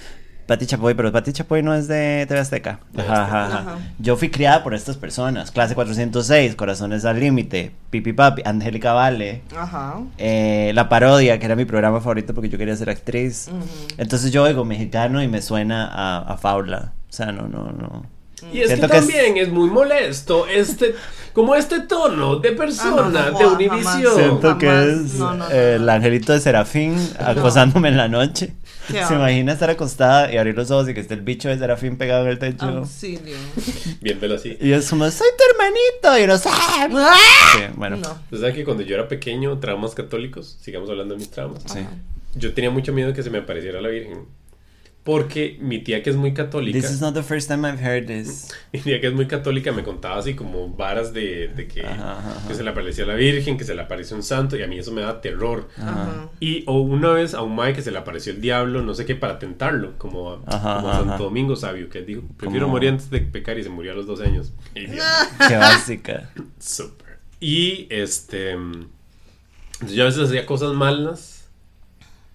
A: Pati Chapoy, pero Pati Chapoy no es de TV Azteca. Ajá, ajá, ajá. Yo fui criada por estas personas. Clase 406, Corazones al Límite, Pipi Papi, Angélica Vale.
B: Ajá.
A: eh, la parodia, que era mi programa favorito porque yo quería ser actriz. Entonces yo oigo mexicano y me suena a, a Faula. O sea, no, no, no.
C: Y es
A: Siento
C: que
A: que es-
C: también es... muy molesto este, como este tono de persona
B: Ah, no, no,
C: de. Univision.
A: Siento que es
B: No, no, no,
A: eh,
B: no.
A: el angelito de Serafín acosándome en la noche.
B: Qué
A: Se imagina estar acostada y abrir los ojos y que esté el bicho de Serafín pegado en el techo.
B: Auxilio.
C: Viéndolo así.
A: Y es como, soy tu hermanito. Y uno sabe.
B: ¡Ah!
A: Sí, bueno.
B: No.
C: Usted sabe que cuando yo era pequeño, traumas católicos, sigamos hablando de mis traumas.
A: Sí.
C: Yo tenía mucho miedo que se me apareciera la Virgen. Porque mi tía que es muy católica,
A: This is not the first time I've heard this.
C: mi tía que es muy católica me contaba así como varas de, de que,
A: Ajá, ajá, ajá.
C: que se le aparecía la Virgen, que se le apareció un santo y a mí eso me da terror.
B: Ajá.
C: Y o una vez a un mae que se le apareció el diablo, no sé qué, para tentarlo, como a,
A: Ajá,
C: como a Santo. Domingo Sabio, que dijo, prefiero morir antes de pecar y se murió a los 12 años.
A: Qué básica.
C: súper. Y este, yo a veces hacía cosas malas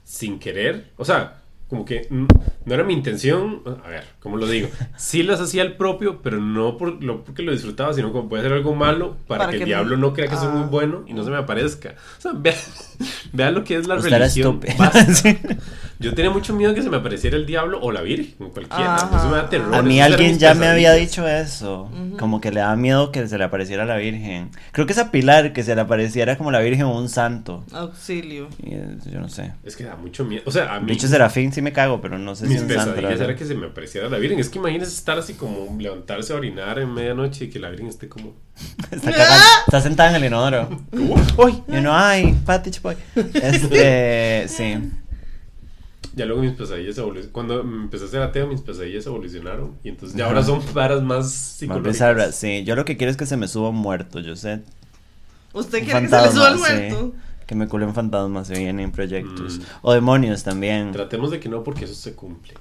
C: sin querer, o sea, como que mm, no era mi intención, a ver, ¿cómo lo digo? Sí las hacía el propio, pero no por, lo, porque lo disfrutaba, sino como puede ser algo malo para,
B: Para
C: que,
B: que
C: el diablo no crea que soy
B: Ah.
C: muy bueno y no se me aparezca. O sea, vea, vea lo que es la
A: Usted
C: religión. Yo tenía mucho miedo que se me apareciera el diablo o la virgen, cualquiera. Eso me da terror.
A: A mí
C: esos
A: alguien ya me había dicho eso, como que le da miedo que se le apareciera la Virgen. Creo que esa Pilar, que se le apareciera como la Virgen o un santo.
B: Auxilio.
A: Y, yo no sé.
C: Es que da mucho miedo. O sea, a mí.
A: Bicho Serafín sí me cago, pero no sé si
C: Mis
A: un santo.
C: era que se me apareciera la Virgen. Es que imagínese estar así como levantarse a orinar en medianoche y que la Virgen esté como.
A: Está, cagando- está sentada en el inodoro. Uy, y uno, ay, Pati Chapoy. Este, sí.
C: Ya luego mis pesadillas evolucionaron. Cuando me empecé a ser ateo, mis pesadillas evolucionaron. Y entonces ya ahora son varas más
A: Más
C: psicológicas.
A: bizarras, sí. Yo lo que quiero es que se me suba un muerto, yo sé.
B: ¿Usted quiere que se le suba el muerto?
A: sí. Que me culen fantasmas, se vienen en proyectos.
C: Mm.
A: O demonios también.
C: Tratemos de que no, porque eso se cumple.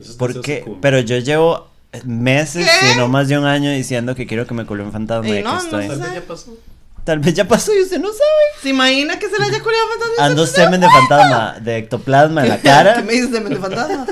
C: Se
A: Porque, pero yo llevo meses,
B: ¿Qué?
A: si no más de un año, diciendo que quiero que me cule un fantasma y
B: no,
A: aquí
B: no
A: estoy.
C: Ya pasó.
A: Tal vez ya pasó y usted no sabe.
B: ¿Se imagina que se le haya culiado fantasma?
A: Ando semen de fantasma, de ectoplasma en la cara.
B: ¿Qué me dice semen de fantasma?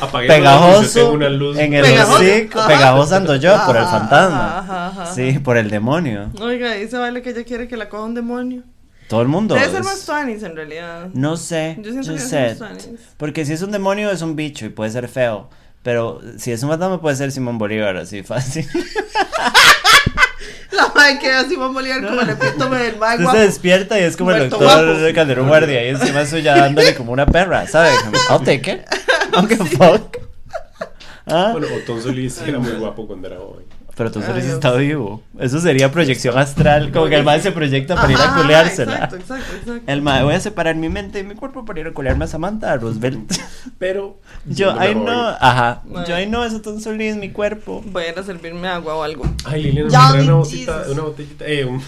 C: Yo
A: Pegajoso
C: una luz.
A: en el hocico,
B: Ajá.
A: pegajoso ando yo por el
B: Ajá,
A: fantasma.
B: ajá, ajá,
A: Sí, por el demonio.
B: Oiga, dice Vale que ella quiere que la coja un demonio.
A: Todo el mundo.
B: Debe ser
A: es-
B: más tuanis en realidad.
A: No sé,
B: Yo siento
A: yo
B: que
A: sé.
B: más.
A: Porque si es un demonio es un bicho y puede ser feo. Pero si es un fantasma puede ser Simón Bolívar, así fácil.
B: La madre queda así va a molir como el epítome del mae
A: Usted
B: guapo.
A: se despierta y es como el
B: Muerto
A: doctor
B: guapo.
A: Calderón Guardia y encima suya dándole como una perra, ¿sabes? I'll take it. Aunque fuck. Ah,
C: Bueno, Otón Solís era muy guapo cuando era joven.
A: Pero tú solo
B: Dios.
A: está vivo. Eso sería proyección astral, como que el mae se proyecta para ir a culeársela.
B: Exacto, exacto, exacto.
A: El mae, voy a separar mi mente y mi cuerpo para ir a culearme a Samantha a Roosevelt.
C: Pero.
A: Yo, ay no, ajá. Yo, ay no, eso tan Solís, mi cuerpo.
B: Voy a ir a servirme agua o algo.
C: Ay, Liliana,
B: Ya,
C: me trae una
B: Jesus.
C: una botellita, eh, un,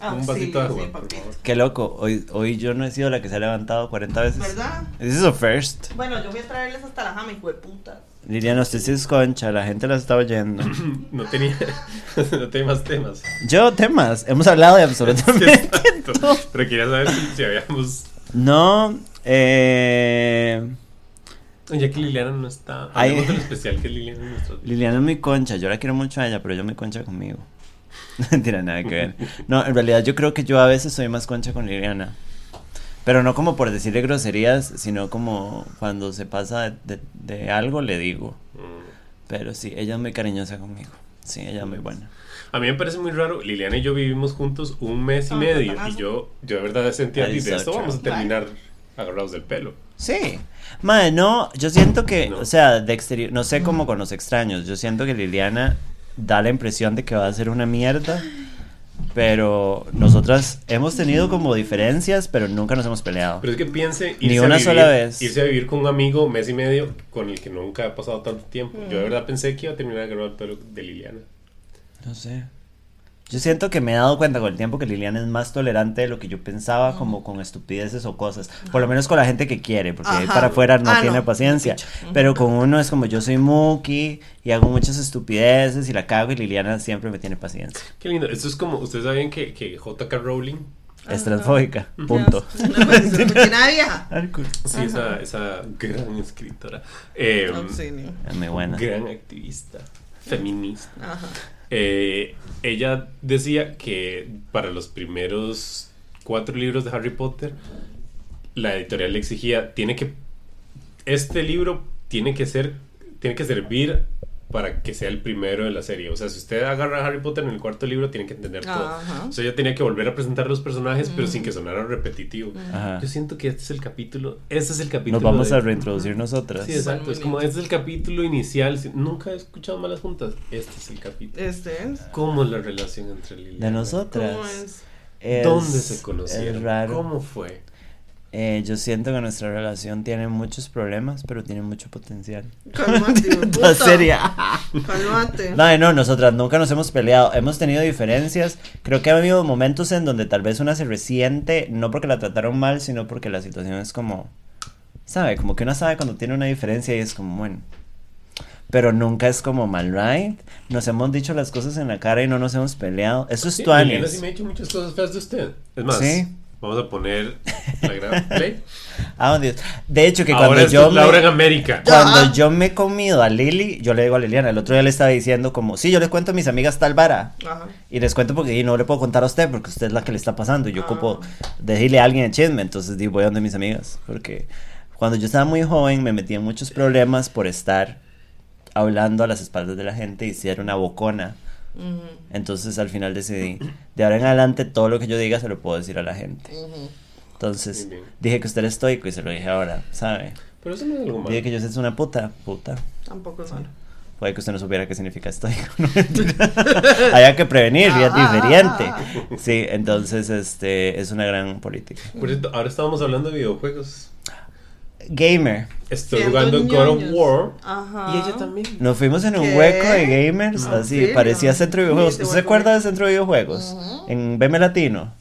B: Ah,
C: un
B: sí,
C: vasito de agua,
B: sí,
C: por
B: papito.
C: favor.
A: Qué loco, hoy, hoy yo no he sido la que se ha levantado 40 veces.
B: ¿Verdad?
A: This is a first.
B: Bueno, yo voy a traerles hasta la jama, hijo de puta.
A: Liliana, usted sí es concha, la gente la está oyendo.
C: No tenía, no tenía más temas.
A: Yo, temas, hemos hablado de absolutamente todo.
C: Pero quería saber si, si habíamos.
A: No, eh.
C: Ya que Liliana no está.
A: Ay.
C: Hablemos de lo especial que Liliana nuestras vidas.
A: Liliana es muy concha, yo la quiero mucho a ella, pero yo me concha conmigo. No tiene nada que ver. No, en realidad yo creo que yo a veces soy más concha con Liliana. Pero no como por decirle groserías, sino como cuando se pasa de, de- algo le digo.
C: Mm.
A: Pero sí, ella es muy cariñosa conmigo. Sí, ella es muy buena.
C: A mí me parece muy raro. Liliana y yo vivimos juntos un mes y
B: Ah,
C: medio. Y yo, yo de verdad sentía y de esto vamos a terminar agarrados del pelo.
A: Sí. Madre, no, yo siento que,
C: No.
A: o sea, de exterior, no sé cómo con los extraños, yo siento que Liliana da la impresión de que va a ser una mierda, pero nosotras hemos tenido como diferencias, pero nunca nos hemos peleado.
C: Pero es que piense
A: Ni
C: irse
A: una
C: a vivir,
A: sola vez.
C: irse a vivir con un amigo mes y medio con el que nunca ha pasado tanto tiempo. Yo
B: Mm.
C: de verdad pensé que iba a terminar agarrado el pelo de Liliana.
A: No sé. Yo siento que me he dado cuenta con el tiempo que Liliana es más tolerante de lo que yo pensaba, como con estupideces o cosas. Por lo menos con la gente que quiere, porque
B: Ajá.
A: para afuera no
B: Ah,
A: tiene
B: no,
A: paciencia. Pero con uno es como yo soy Mookie y hago muchas estupideces y la cago y Liliana siempre me tiene paciencia.
C: Qué lindo. Esto es como, ustedes saben que, que J.K. Rowling
A: Es transfóbica. Punto.
C: Sí, esa, esa gran escritora. Eh,
A: muy buena.
C: gran activista, feminista.
B: Ajá.
C: Eh, ella decía que para los primeros cuatro libros de Harry Potter, la editorial le exigía, tiene que, este libro tiene que ser, tiene que servir para que sea el primero de la serie. O sea, si usted agarra a Harry Potter en el cuarto libro, tiene que entender todo.
B: Ajá.
C: O sea, ella tenía que volver a presentar los personajes, pero sin que sonara repetitivo.
A: Ajá.
C: Yo siento que este es el capítulo, este es el capítulo.
A: Nos vamos
C: de-
A: a reintroducir nosotras.
C: Sí, exacto. Es como, este es el capítulo inicial. Nunca he escuchado malas juntas. Este es el capítulo.
B: Este es.
C: ¿Cómo es la relación entre Lily?
A: De nosotras.
B: ¿Cómo es?
A: Es-
C: ¿Dónde se conocieron?
A: Es raro.
C: ¿Cómo fue?
A: Eh, yo siento que nuestra relación tiene muchos problemas, pero tiene mucho potencial.
B: Puta.
A: seria.
B: Cálmate.
A: No, no, nosotras nunca nos hemos peleado. Hemos tenido diferencias. Creo que ha habido momentos en donde tal vez una se resiente, no porque la trataron mal, sino porque la situación es como. ¿Sabe? Como que una sabe cuando tiene una diferencia y es como, bueno. Pero nunca es como mal, right? Nos hemos dicho las cosas en la cara y no nos hemos peleado. Eso es
C: Sí,
A: tuanis.
C: Sí me ha dicho muchas cosas feas de usted. Es más,
A: Sí.
C: Vamos a poner la gran play.
A: Ah, Dios. De hecho, que
C: Ahora
A: cuando yo.
C: es Laura en
A: me-
C: América.
A: Cuando
B: Ah.
A: yo me he comido a Lili, yo le digo a Liliana, el otro día le estaba diciendo como, sí, yo les cuento a mis amigas tal vara.
B: Ajá.
A: Y les cuento porque y no le puedo contar a usted porque usted es la que le está pasando. Yo
B: Ah.
A: ocupo decirle a alguien el chisme, entonces digo, voy a donde mis amigas. Porque cuando yo estaba muy joven me metí en muchos problemas por estar hablando a las espaldas de la gente y ser una bocona. Entonces al final decidí, de ahora en adelante todo lo que yo diga se lo puedo decir a la gente. Entonces
C: bien.
A: dije que usted era estoico y se lo dije ahora, ¿sabe?
C: Pero eso no es algo malo.
A: Dije que yo soy una puta, puta.
B: Tampoco es malo.
A: Puede que usted no supiera qué significa estoico. No. Haya que prevenir, y es
B: Ah.
A: diferente. Sí, entonces este es una gran política.
C: Por cierto, ahora estábamos hablando de videojuegos.
A: Gamer.
C: Estoy
B: Siendo
C: jugando God of
B: ñoños.
C: War.
B: Ajá.
C: Y ella también.
A: Nos fuimos en un
B: ¿Qué?
A: hueco de gamers,
B: ¿En
A: así,
B: serio?
A: parecía centro de videojuegos. ¿Usted
B: te
A: se acuerda del centro de videojuegos? En BM Latino.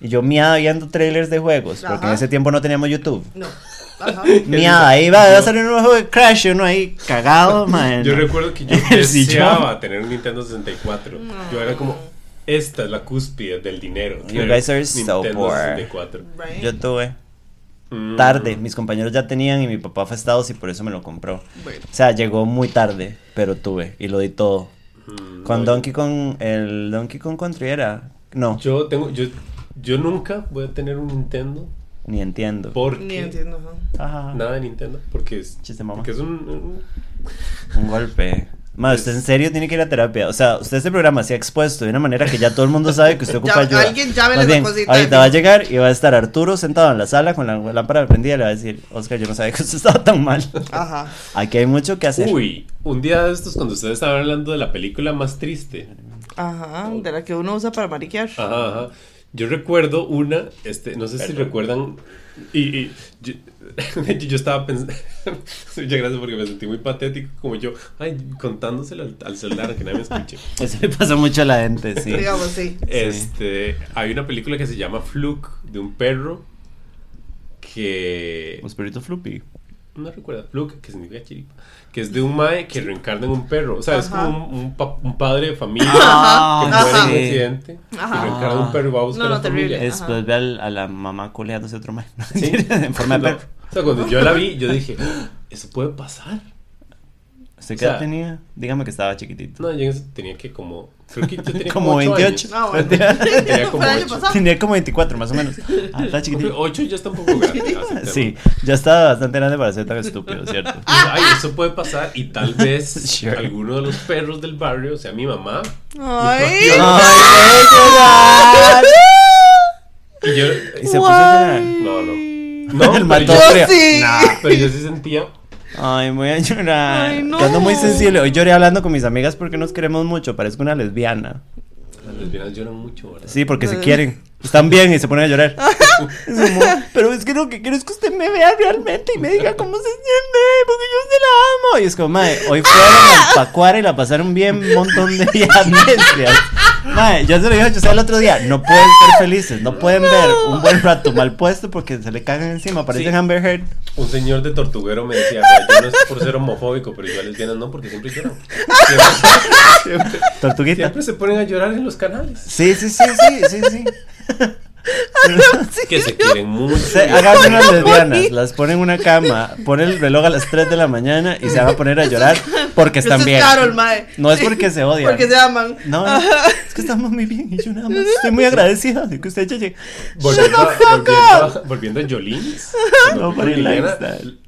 A: Y yo miada viendo trailers de juegos, porque en ese tiempo no teníamos YouTube.
B: No. Ajá.
A: Miada, ahí va, va a salir un nuevo juego de Crash, uno ahí cagado, man.
C: Yo recuerdo que yo deseaba tener un Nintendo 64. Yo era como, esta es la cúspide del dinero.
A: You guys are so
C: Nintendo
A: poor.
C: 64.
B: Right.
A: Yo tuve. Tarde, mis compañeros ya tenían y mi papá fue a Estados y por eso me lo compró.
B: Bueno.
A: O sea, llegó muy tarde, pero tuve y lo di todo.
C: Mm,
A: Con
C: no,
A: Donkey Kong, el Donkey Kong Country era. No,
C: Yo tengo, yo, yo nunca voy a tener un Nintendo
A: ni entiendo.
C: porque
B: Ni entiendo. ajá.
A: Ajá.
C: nada de Nintendo porque es,
A: Chiste, mamá.
C: porque es un, un-
A: Un golpe. Más, usted en serio tiene que ir a terapia. O sea, usted este programa se ha expuesto de una manera que ya todo el mundo sabe que usted ocupa
B: Ya,
A: ayuda.
B: alguien esa
A: bien,
B: cosita
A: ahorita va a llegar y va a estar Arturo sentado en la sala con la lámpara prendida y le va a decir, Oscar, yo no sabía que usted estaba tan mal.
B: Ajá.
A: Aquí hay mucho que hacer.
C: Uy, un día de estos cuando ustedes estaban hablando de la película más triste.
B: Ajá. De la que uno usa para mariquear.
C: Ajá, ajá. Yo recuerdo una, este, no sé si recuerdan, y, y yo, yo estaba pensando, muchas gracias porque me sentí muy patético, como yo, ay, contándoselo al, al celular, que nadie me escuche.
A: Eso le pasa mucho a la gente, sí.
B: Digamos, sí.
C: Este, hay una película que se llama Fluke, de un perro, que,
A: Espíritu Floopy.
C: no recuerda, Fluke, que significa chiripa, que es de un mae que reencarna en un perro, o sea, es como un, un pa- un padre de familia
A: Ah,
C: que muere en un accidente,
B: Ajá.
C: y reencarna en un perro y va a buscar
B: No, no,
C: a la familia.
A: Después ve al- a la mamá coleándose otro man.
C: Sí.
A: en forma de
C: No,
A: perro.
C: O sea, cuando yo la vi, yo dije, "Ah, eso puede pasar.
A: ¿Usted
C: o
A: qué edad
C: sea-
A: tenía? Dígame que estaba chiquitito.
C: No, yo tenía que como, creo que yo tenía
A: Como
C: como, ocho
A: 28.
C: años.
B: Ah, bueno.
C: Tenía como
B: Fue el año
C: ocho.
B: pasado.
A: Tenía como 24 más o menos. Ah, estaba chiquitito.
C: 8 ya está un poco grande. aceptémoslo.
A: Sí, ya estaba bastante grande para ser tan estúpido, ¿cierto?
C: Y, Ay, eso puede pasar y tal vez
A: Sure.
C: alguno de los perros del barrio, o sea, mi mamá.
B: Ay.
A: ¡Ay, voy a llorar!
C: Y yo,
A: Y se puso a llorar.
C: no, no. No,
A: El mató
C: yo,
A: frío.
B: sí.
A: Nah.
C: pero yo sí sentía.
A: Ay, voy a llorar.
B: Ay, no.
A: Que ando muy sensible. Hoy lloré hablando con mis amigas porque nos queremos mucho. Parezco una lesbiana.
C: Las lesbianas lloran mucho, ¿verdad?
A: Sí, porque se quieren. Están bien y se ponen a llorar. Pero es que lo que quiero es que usted me vea realmente y me diga cómo se siente, porque yo se la amo. Y es como, mae, hoy fueron al Pacuara y la pasaron bien un montón de días. Mae, yo se lo dije a José el otro día, no pueden ser felices, no pueden ver un buen rato mal puesto porque se le cagan encima, parecen
C: Sí.
A: Amber Heard.
C: Un señor de tortuguero me decía, "Vea, yo no es por ser homofóbico, pero yo a lesbianas no, porque siempre lloran. Siempre, siempre,
A: Tortuguita.
C: siempre se ponen a llorar en los canales.
A: Sí, sí, sí, sí, sí, sí.
C: Que se quieren mucho.
A: Se, hagan unas lesbianas, las ponen en una cama, ponen el reloj a las 3 de la mañana y se van a poner a llorar porque están
B: es
A: bien.
B: Carol, mae.
A: No es porque se odian.
B: Porque se aman.
A: No, no, es que estamos muy bien y yo nada más estoy muy agradecida de que usted ya llegue.
C: Volviendo, volviendo, a- volviendo a Jolines.
A: No, por el lifestyle.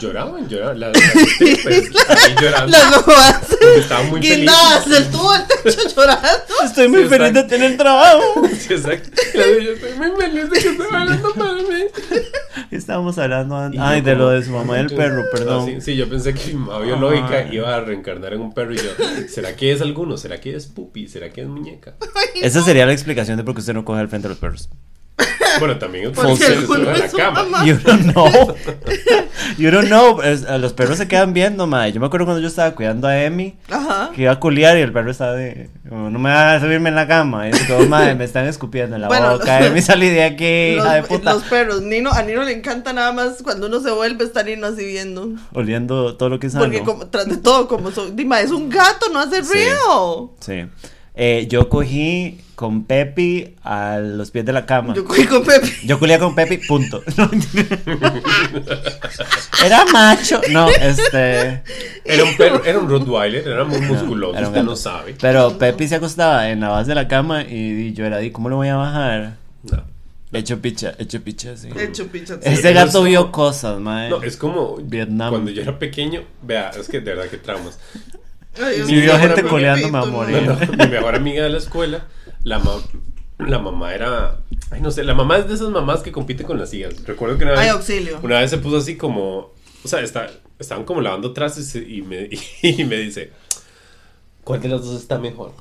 C: Lloraban, lloraban. Las, ahí llorando.
B: Las mamás
C: estaban muy felices.
B: guindadas del tubo del techo llorando.
A: Estoy muy
C: Sí,
A: feliz de
C: exacto.
A: tener trabajo.
C: Sí, exacto. De yo estoy muy feliz de que esté hablando para mí.
A: Estábamos hablando an-
C: Y yo
A: ay, de
C: como-
A: lo de su mamá y el perro,
C: Ah,
A: perdón.
C: sí, sí, yo pensé que mi mamá biológica
A: Ay.
C: iba a reencarnar en un perro y yo, ¿será que es alguno? ¿Será que es pupi? ¿Será que es muñeca?
A: Esa sería la explicación de por qué usted no coge al frente de los perros.
C: Bueno, también es
B: Porque
C: porque se
B: alguno
C: sube a la cama.
B: mamá.
A: You don't know. You don't know. Es- a los perros se quedan viendo, madre. Yo me acuerdo cuando yo estaba cuidando a Emi,
B: Ajá.
A: que iba a culiar y el perro estaba de. como, no me va a subirme en la cama. Y como, madre, me están escupiendo en la
B: Bueno,
A: boca. Emi, salí de aquí, hija de
B: Los,
A: puta.
B: los perros, Nino, a Nino le encanta nada más cuando uno se vuelve está Nino así viendo.
A: Oliendo todo lo que es sano.
B: Porque como, tras de todo, como son, Dima, es un gato, no hace
A: Sí.
B: ruido.
A: Sí. Eh, yo cogí con Pepi a los pies de la cama.
B: Yo cogí con Pepe.
A: Yo culía con Pepi, punto. Era macho. No, este.
C: Era un perro, era un Rottweiler, era muy musculoso, usted no sabe.
A: Pero Pepi se acostaba en la base de la cama y, y yo era, ¿y cómo lo voy a bajar?
C: No.
A: Hecho picha, hecho picha, sí.
B: Hecho picha.
A: Ese
C: pero
A: gato
C: es como-
A: vio cosas, mae.
C: No, es como
A: Vietnam.
C: cuando yo era pequeño, vea, es que de verdad que traumas.
B: Ay, mío,
A: vio gente
B: pero
A: coleando, me va a morir.
B: No,
C: no, mi mejor amiga de la escuela, la, ma- la mamá era. Ay, no sé, la mamá es de esas mamás que compiten con las hijas. Recuerdo que una vez.
B: Ay, auxilio.
C: Una vez se puso así como. O sea, está, estaban como lavando trastes y me, y me dice: ¿Cuál de las dos está mejor?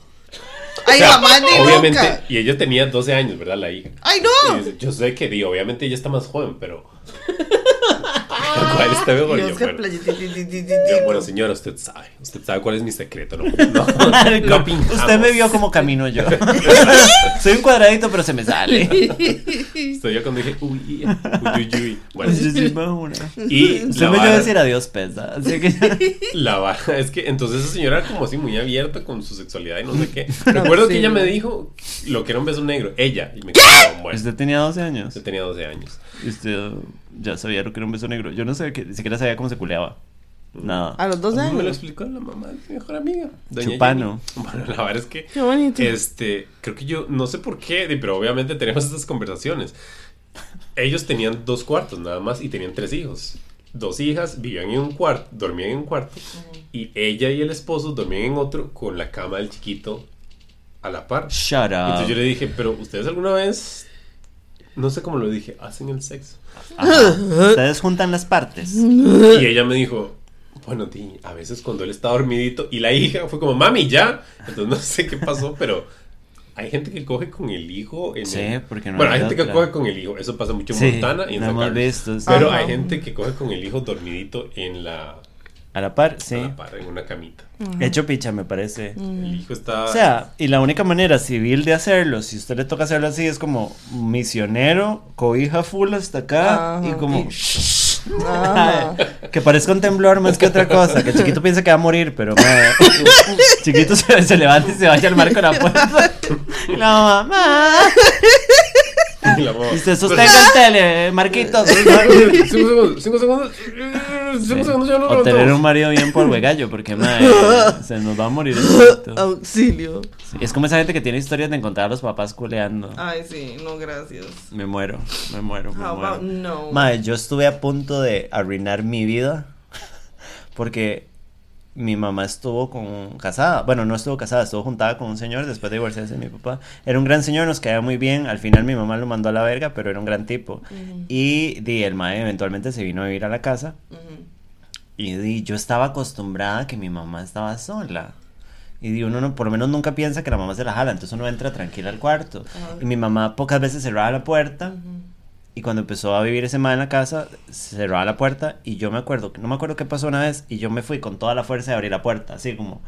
B: Ay,
C: O sea,
B: mamá,
C: Obviamente,
B: nunca.
C: y ella tenía 12 años, ¿verdad? La hija.
B: Ay,
C: Y
B: no.
C: dice, yo sé que, di, obviamente ella está más joven, pero. ¿Cuál está mejor? Yo, bueno, yo, bueno, señora, usted sabe. Usted sabe cuál es mi secreto. No, no.
A: Usted me vio como camino yo. Soy un cuadradito, pero se me sale.
C: Estoy yo cuando dije, uy, uy, uy, uy. Bueno, y
A: Usted
C: la
A: me
C: vara,
A: decir adiós, pesa. Así que.
C: la vara es que entonces esa señora era como así muy abierta con su sexualidad y no sé qué. Recuerdo que ella me dijo lo que era un beso negro. Ella. Y me quedé como, bueno,
A: Usted tenía 12 años.
C: yo tenía 12 años.
A: Y usted ya sabía lo que era un beso negro. Yo no sé, que, ni siquiera sabía cómo se culeaba. Nada.
B: A los 12
C: A mí Me lo
B: años.
C: explicó la mamá de mi mejor amiga. doña
A: Chupano.
C: Jenny. Bueno, la verdad es que.
B: Qué bonito.
C: Este, creo que yo, no sé por qué, pero obviamente tenemos estas conversaciones. Ellos tenían dos cuartos nada más y tenían tres hijos. Dos hijas vivían en un cuarto, dormían en un cuarto y ella y el esposo dormían en otro con la cama del chiquito a la par.
A: Shut up.
C: Entonces yo le dije, pero ustedes alguna vez, no sé cómo lo dije, hacen el sexo.
A: Ajá. Ustedes juntan las partes.
C: Y ella me dijo, bueno, di, a veces cuando él está dormidito y la hija fue como, mami, ya. Entonces no sé qué pasó, pero hay gente que coge con el hijo. En
A: Sí,
C: el-
A: porque no
C: Bueno,
A: hay
C: hay gente que coge con el hijo. Eso pasa mucho en
A: Sí,
C: Montana y en San
A: hemos
C: Carlos.
A: visto, sí.
C: Pero
B: Ajá.
C: hay gente que coge con el hijo dormidito en la,
A: A la par, sí.
C: a la par, en una camita.
A: Hecho picha, me parece.
C: El hijo está...
A: O sea, y la única manera civil de hacerlo, si usted le toca hacerlo así, es como misionero, cobija full hasta acá
B: Ajá.
A: y como.
B: Ajá.
A: que parezca un temblor más que otra cosa. Que el chiquito piensa que va a morir, pero madre, chiquito se, se levanta y se vaya al marco de la puerta. Y la mamá. Y usted
C: pero-
A: sostenga el tele, Marquitos.
C: Cinco segundos, cinco segundos.
A: O tener un marido bien por gallo, porque madre, se nos va a morir el.
B: Auxilio.
A: Sí, Es como esa gente que tiene historias de encontrar a los papás culeando.
B: Ay, sí, no, gracias.
A: Me muero, me muero, me
B: How
A: muero.
B: about no?
A: Madre, yo estuve a punto de arruinar mi vida porque mi mamá estuvo con casada, bueno, no estuvo casada, estuvo juntada con un señor después de divorciarse de mi papá. Era un gran señor, nos caía muy bien. Al final mi mamá lo mandó a la verga, pero era un gran tipo. Y di, el mae eventualmente se vino a vivir a la casa y di, yo estaba acostumbrada a que mi mamá estaba sola. Y di, uno no, por lo menos nunca piensa que la mamá se la jala, entonces uno entra tranquila al cuarto. Y mi mamá pocas veces cerraba la puerta. Y cuando empezó a vivir ese man en la casa, cerraba la puerta y yo me acuerdo, no me acuerdo qué pasó una vez y yo me fui con toda la fuerza de abrir la puerta, así como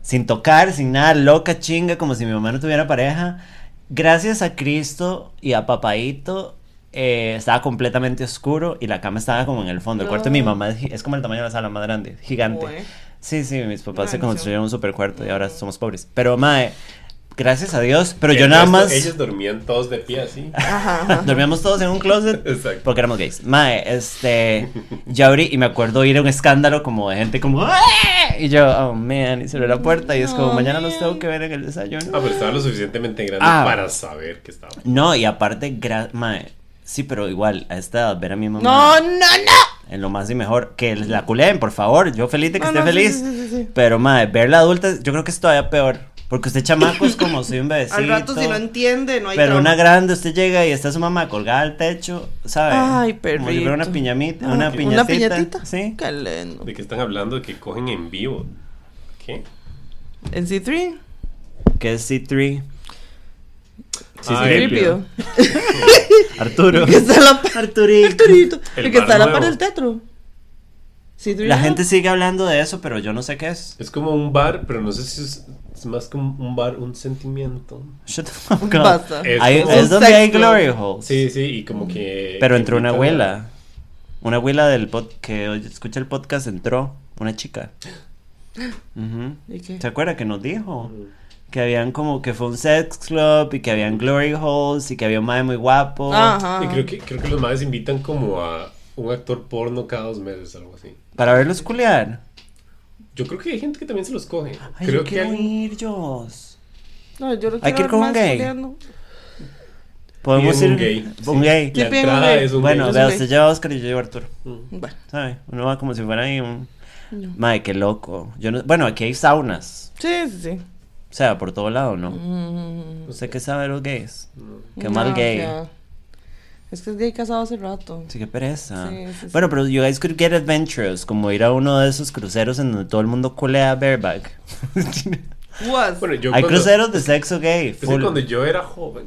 A: sin tocar, sin nada, loca chinga, como si mi mamá no tuviera pareja. Gracias a Cristo y a Papaito eh, estaba completamente oscuro y la cama estaba como en el fondo. El cuarto de mi mamá es, es como el tamaño de la sala más grande, gigante. Sí, sí, mis papás se construyeron un super cuarto y ahora somos pobres. Pero, mae, gracias a Dios. Pero yo nada
C: resto,
A: más.
C: Ellos dormían todos de pie así.
B: Ajá, ajá.
A: Dormíamos todos en un closet
C: Exacto.
A: porque éramos gays. Mae, este. Yo abrí y me acuerdo ir a un escándalo como de gente como. "¡Ah!", Y yo, oh man, y cerré la puerta y es como,
B: Oh,
A: mañana los
B: man.
A: tengo que ver en el desayuno.
C: Ah, pero estaba lo suficientemente grande
A: Ah.
C: para saber que estaba.
A: No, y aparte, gra- mae, sí, pero igual, a esta edad, ver a mi mamá.
B: No, no, no.
A: En lo más y mejor. Que la culen, por favor. Yo feliz de que
B: No,
A: esté
B: no,
A: feliz.
B: sí, sí, sí, sí.
A: Pero, madre, verla adulta, yo creo que es todavía peor. Porque usted chamaco es como soy un bebecito.
B: Al rato si no entiende, no hay
A: Pero
B: trauma.
A: una grande, usted llega y está su mamá colgada al techo, ¿sabe?
B: Ay,
A: Como si fuera una
B: perrito.
A: piñamita,
B: Ah,
A: una
B: ¿Una
A: piñatita.
B: piñatita?
A: Sí.
B: Qué lindo.
C: ¿De qué están hablando? De que cogen en vivo. ¿Qué?
B: ¿En C3?
A: Que es C3. Sí,
C: Ah, el-
B: Tripio.
A: Arturo.
B: Que está la
A: Arturito.
B: Arturito.
C: El
B: El que está en la par del tetro. C3.
A: La gente sigue hablando de eso, pero yo no sé qué es.
C: Es como un bar, pero no sé si es, es más como un bar, un sentimiento.
A: Shut the fuck up.
C: Es como-
A: es donde hay glory holes.
C: Sí, sí, y como que.
A: Pero entró una abuela. Una abuela del pod que escucha el podcast entró. Una chica. Ujú.
B: ¿Y qué?
A: ¿Se acuerda que nos dijo? Que habían como que fue un sex club y que habían glory holes y que había un madre muy guapo.
B: Ajá.
C: Y creo que, creo que los madres invitan como a un actor porno cada dos meses, algo así.
A: Para verlos culear.
C: Yo creo que hay gente que también se los coge.
A: Ay,
C: creo
A: yo
C: que
A: quiero
C: alguien-
A: ir, yo.
B: No, yo lo
A: Hay que ir
B: quiero
A: con un
B: más
A: gay. Podemos ir.
C: un gay.
A: Un
C: sí.
A: gay.
C: La entrada es un
A: Bueno,
C: gay.
A: vea, usted lleva a Oscar y yo llevo a Arturo.
C: Mm.
B: Bueno.
A: ¿Sabe? Uno va como si fuera ahí un.
B: No.
A: Madre, qué loco. Yo no... Bueno, aquí hay saunas.
B: Sí, sí, sí.
A: O sea, por todo lado, ¿no?
B: Mm,
A: ¿Usted qué sabe de los gays? Qué
B: no,
A: mal gay.
B: ya. Es que es gay casado hace rato.
A: Sí, qué pereza.
B: Sí, sí, sí.
A: Bueno, pero you guys could get adventurous, como ir a uno de esos cruceros en donde todo el mundo culea bareback.
B: What?
C: Bueno, yo
A: Hay
C: cuando-
A: cruceros de sexo gay,
C: Es que
A: full,
C: cuando yo era joven.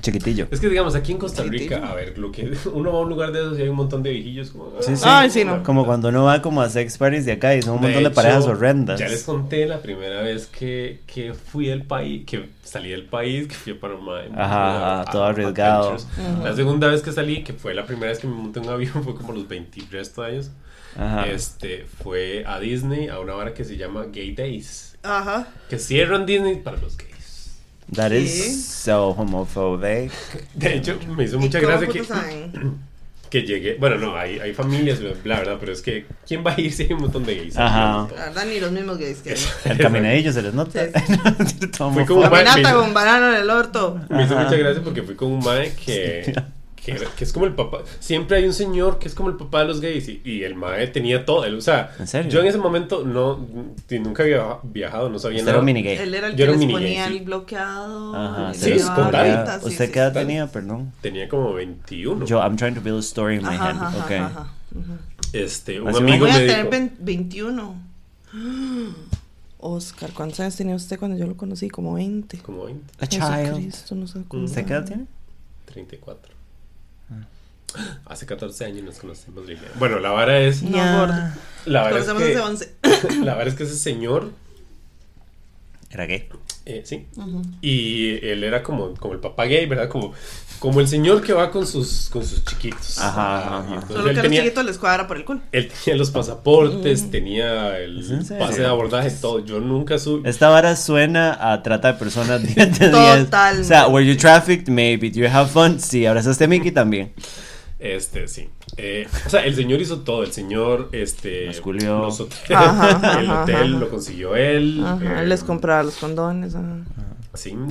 A: Chiquitillo.
C: Es que digamos, aquí en Costa Rica, a ver, lo que uno va a un lugar de esos y hay un montón de viejillos como.
A: Sí, sí.
B: Ay, sí, no.
A: Como cuando uno va como a sex parties de acá y son un montón de, parejas horrendas.
C: Ya les conté la primera vez que, que fui del país, que salí del país, que fui a Panamá.
A: Ajá, todo
C: a
A: arriesgado.
C: La segunda vez que salí, que fue la primera vez que me monté en un avión, fue como los 23 años.
A: Ajá.
C: Este, fue a Disney, a una hora que se llama Gay Days.
B: Ajá.
C: Que cierran Disney para los gays.
A: That is so homophobic.
C: De hecho, me hizo mucha
B: ¿Y cómo
C: gracia que, que llegué. Bueno, no, hay, hay familias, bla, verdad, pero es que, ¿quién va a ir si hay un montón de gays?
A: Ajá.
B: La verdad, ni los mismos gays que hay.
A: El caminadillo se les nota.
B: Sí,
C: Fue como-
A: homofóbico.
B: Caminata
C: me-
B: con banano en el orto.
C: Me hizo mucha gracia porque fui con un mae que, que, era- que es como el papá. Siempre hay un señor que es como el papá de los gays y, y el mae tenía todo. él, o sea,
A: ¿En serio?
C: yo en ese momento no, nunca había viajado, no sabía
A: Usted era
C: nada.
A: un mini gay.
B: Él era el
C: Yo
B: que
C: era
B: les
C: mini gay,
B: ponía
C: sí.
B: el bloqueado.
A: Ajá.
C: Sí, es total.
A: ¿Usted
B: sí,
A: qué edad
B: sí.
A: tenía? Perdón.
C: Tenía como 21.
A: Yo, I'm trying to build a story in my
B: Ajá,
A: head.
B: ajá,
A: okay.
B: ajá.
C: Este, un
A: Así
C: amigo
B: Voy a
C: me
B: tener
C: dijo.
B: vein- 21. Oscar, ¿cuántos años tenía usted cuando yo lo conocí? Como 20.
C: Como 20,
A: A child.
B: Jesucristo, no sé cómo.
A: ¿Usted qué edad tiene?
C: 34. Hace 14 años nos conocemos, Lilia. Bueno, la vara es.
B: No.
C: La vara es
B: Conocemos
C: que,
B: 11.
C: la vara es que ese señor
A: Era gay.
C: Eh, sí. Y él era como, como el papá gay, ¿verdad? Como, como el señor que va con sus, con sus chiquitos.
A: Ajá, ajá,
B: Solo que a los
C: tenía,
B: chiquitos les cuadra por el culo.
C: él tenía los pasaportes, tenía el pase de abordaje, todo. Yo nunca supe.
A: Esta vara suena a trata de personas 10 de 10.
B: Totalmente.
A: O sea, were you trafficked? Maybe. Do you have fun? Sí. ¿Abrazaste a Mickey? También.
C: Este, sí. Eh, o sea, el señor hizo todo. El señor, este.
A: Nos culió.
C: los hoteles-
B: Ajá, ajá,
C: el hotel
B: ajá.
C: lo consiguió él.
B: Ajá,
C: eh,
B: él les compraba los condones. ajá.
C: Sí.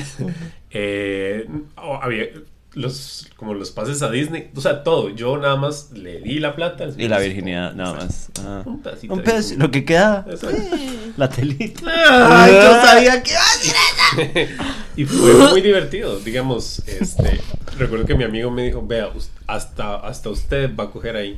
C: Eh, oh, había los, como los pases a Disney. O sea, todo. Yo nada más le di la plata.
A: Y la virginidad, nada más. Ajá.
C: Un pedacito.
A: Un lo que queda.
C: Exacto.
A: La telita.
B: Ay, yo sabía que iba a decir
C: y fue muy divertido, digamos, este, recuerdo que mi amigo me dijo, vea, hasta, hasta usted va a coger ahí,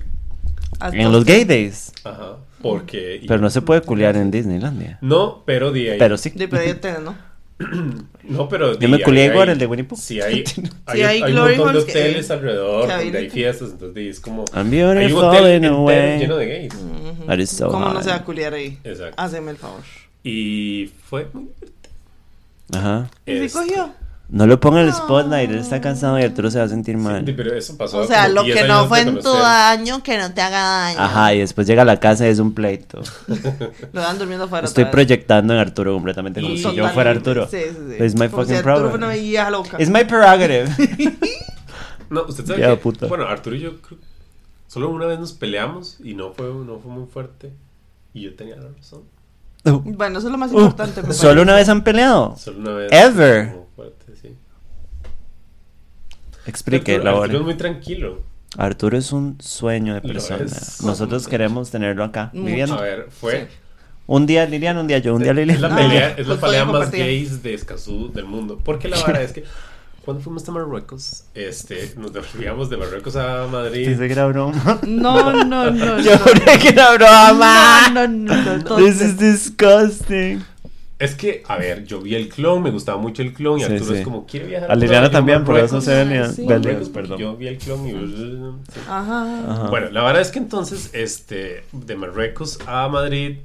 B: Hasta
A: En los gay days.
C: ajá, porque... y-
A: Pero no se puede culiar en Disneylandia.
C: No, pero di ahí.
A: Pero sí.
B: De tenés, ¿no?
C: No, pero
A: Yo me culié
C: hay-
A: igual, el de Winnie Pooh.
C: Sí, hay, hay,
B: hay
C: hay un montón de
B: holes que-
C: hoteles alrededor
B: que
C: donde hay fiestas, entonces di, es como...
A: I'm
C: Hay un
A: beautiful
C: hotel entero lleno de gays.
B: Ujú.
A: That is so
B: ¿Cómo no se va a culiar ahí?
C: Exacto.
B: Haceme el favor.
C: Y fue muy
A: Ajá.
B: ¿Y si
C: Este,
B: cogió?
A: No lo ponga en el spotlight, él está cansado y Arturo se va a sentir mal.
C: Sí, pero eso pasó.
B: O sea, lo
C: 10
B: que no fue en tu daño, que no te haga daño.
A: Ajá, y después llega a la casa y es un pleito.
B: Lo dan durmiendo afuera.
A: Estoy proyectando en Arturo completamente como si yo fuera. Arturo.
B: Sí, sí, sí.
A: It's my
B: Como si
A: fucking
B: Arturo
A: problem.
B: fuera una loca.
A: It's my prerogative.
C: No, usted sabe
A: Ya,
C: que,
A: puta.
C: bueno, Arturo y yo creo- solo una vez nos peleamos y no fue, no fue muy fuerte. Y yo tenía la razón.
B: Bueno, eso es lo más
A: Uh,
B: importante.
A: ¿Solo una vez han peleado?
C: Solo una vez.
A: Ever.
C: Fuerte, sí.
A: Explique,
C: Arturo, Arturo es muy tranquilo.
A: Arturo es un sueño de persona. Nosotros queremos tenerlo acá,
B: Mucho.
A: viviendo.
C: A ver, fue.
A: Un día Liliana, un día yo, un día
C: Es la
A: Liliana.
C: pelea,
B: Ah,
C: es la
B: pues
C: pelea
B: podía
C: más gays de Escazú del mundo. Porque la vara es que cuando fuimos a Marruecos, este, nos devolvíamos de Marruecos a Madrid.
A: Pensé que era broma.
B: No, no, no.
A: Yo
B: no.
A: juré que era broma.
B: No, no, no. no,
A: This is disgusting.
C: Es que, a ver, yo vi el clon, me gustaba mucho el clon y
A: Sí,
C: Arturo
A: sí.
C: es como, quiere viajar
A: A Liliana también, por eso se venía.
B: sí.
A: perdón.
C: Yo vi el clon y... sí.
B: Ajá.
A: Ajá.
C: Bueno, la verdad es que entonces, este, de Marruecos a Madrid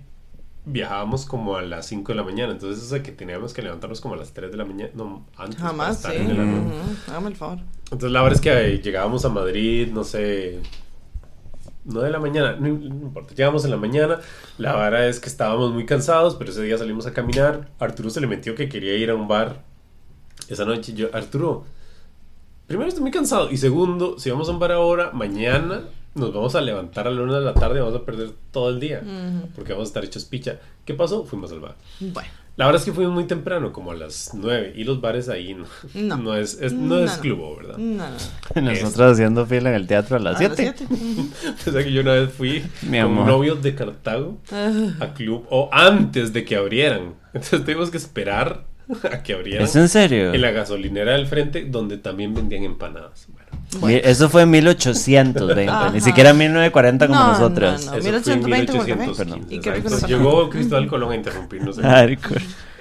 C: viajábamos como a las 5 de la mañana. Entonces, eso de que teníamos que levantarnos como a las 3 de la mañana. No, antes.
B: Jamás, sí.
C: en el
B: favor.
C: Entonces, la verdad es que llegábamos a Madrid, no sé. 9 de la mañana, no, no importa, llegamos en la mañana. La verdad es que estábamos muy cansados, pero ese día salimos a caminar. Arturo se le metió que quería ir a un bar esa noche. Yo, Arturo, primero estoy muy cansado. Y segundo, si vamos a un bar ahora, mañana nos vamos a levantar a la una de la tarde y vamos a perder todo el día. Porque vamos a estar hechos picha. ¿Qué pasó? Fuimos al bar.
B: Bueno.
C: La verdad es que fuimos muy temprano, como a las 9. Y los bares ahí no,
B: No.
C: no es, es- no
B: No,
C: es
B: no.
C: clubo, ¿verdad?
B: No, no.
A: Nosotros haciendo fila en el teatro a las
B: A las
A: 7.
B: siete. Ujú.
C: O sea que yo una vez fui
A: Mi
C: con
A: amor.
C: novios de Cartago
B: Ah,
C: a club o antes de que abrieran. Entonces tuvimos que esperar a que abrieran
A: ¿Es en serio?
C: en la gasolinera del frente donde también vendían empanadas. Bueno,
A: Eso fue en 1820,
B: Ajá.
A: ni siquiera en 1940 como
B: No,
A: nosotras.
B: no, no.
C: eso fue en
B: 1820 con café.
C: 1815.
A: Perdón.
B: ¿Y nos
C: Llegó Cristóbal Colón a interrumpirnos.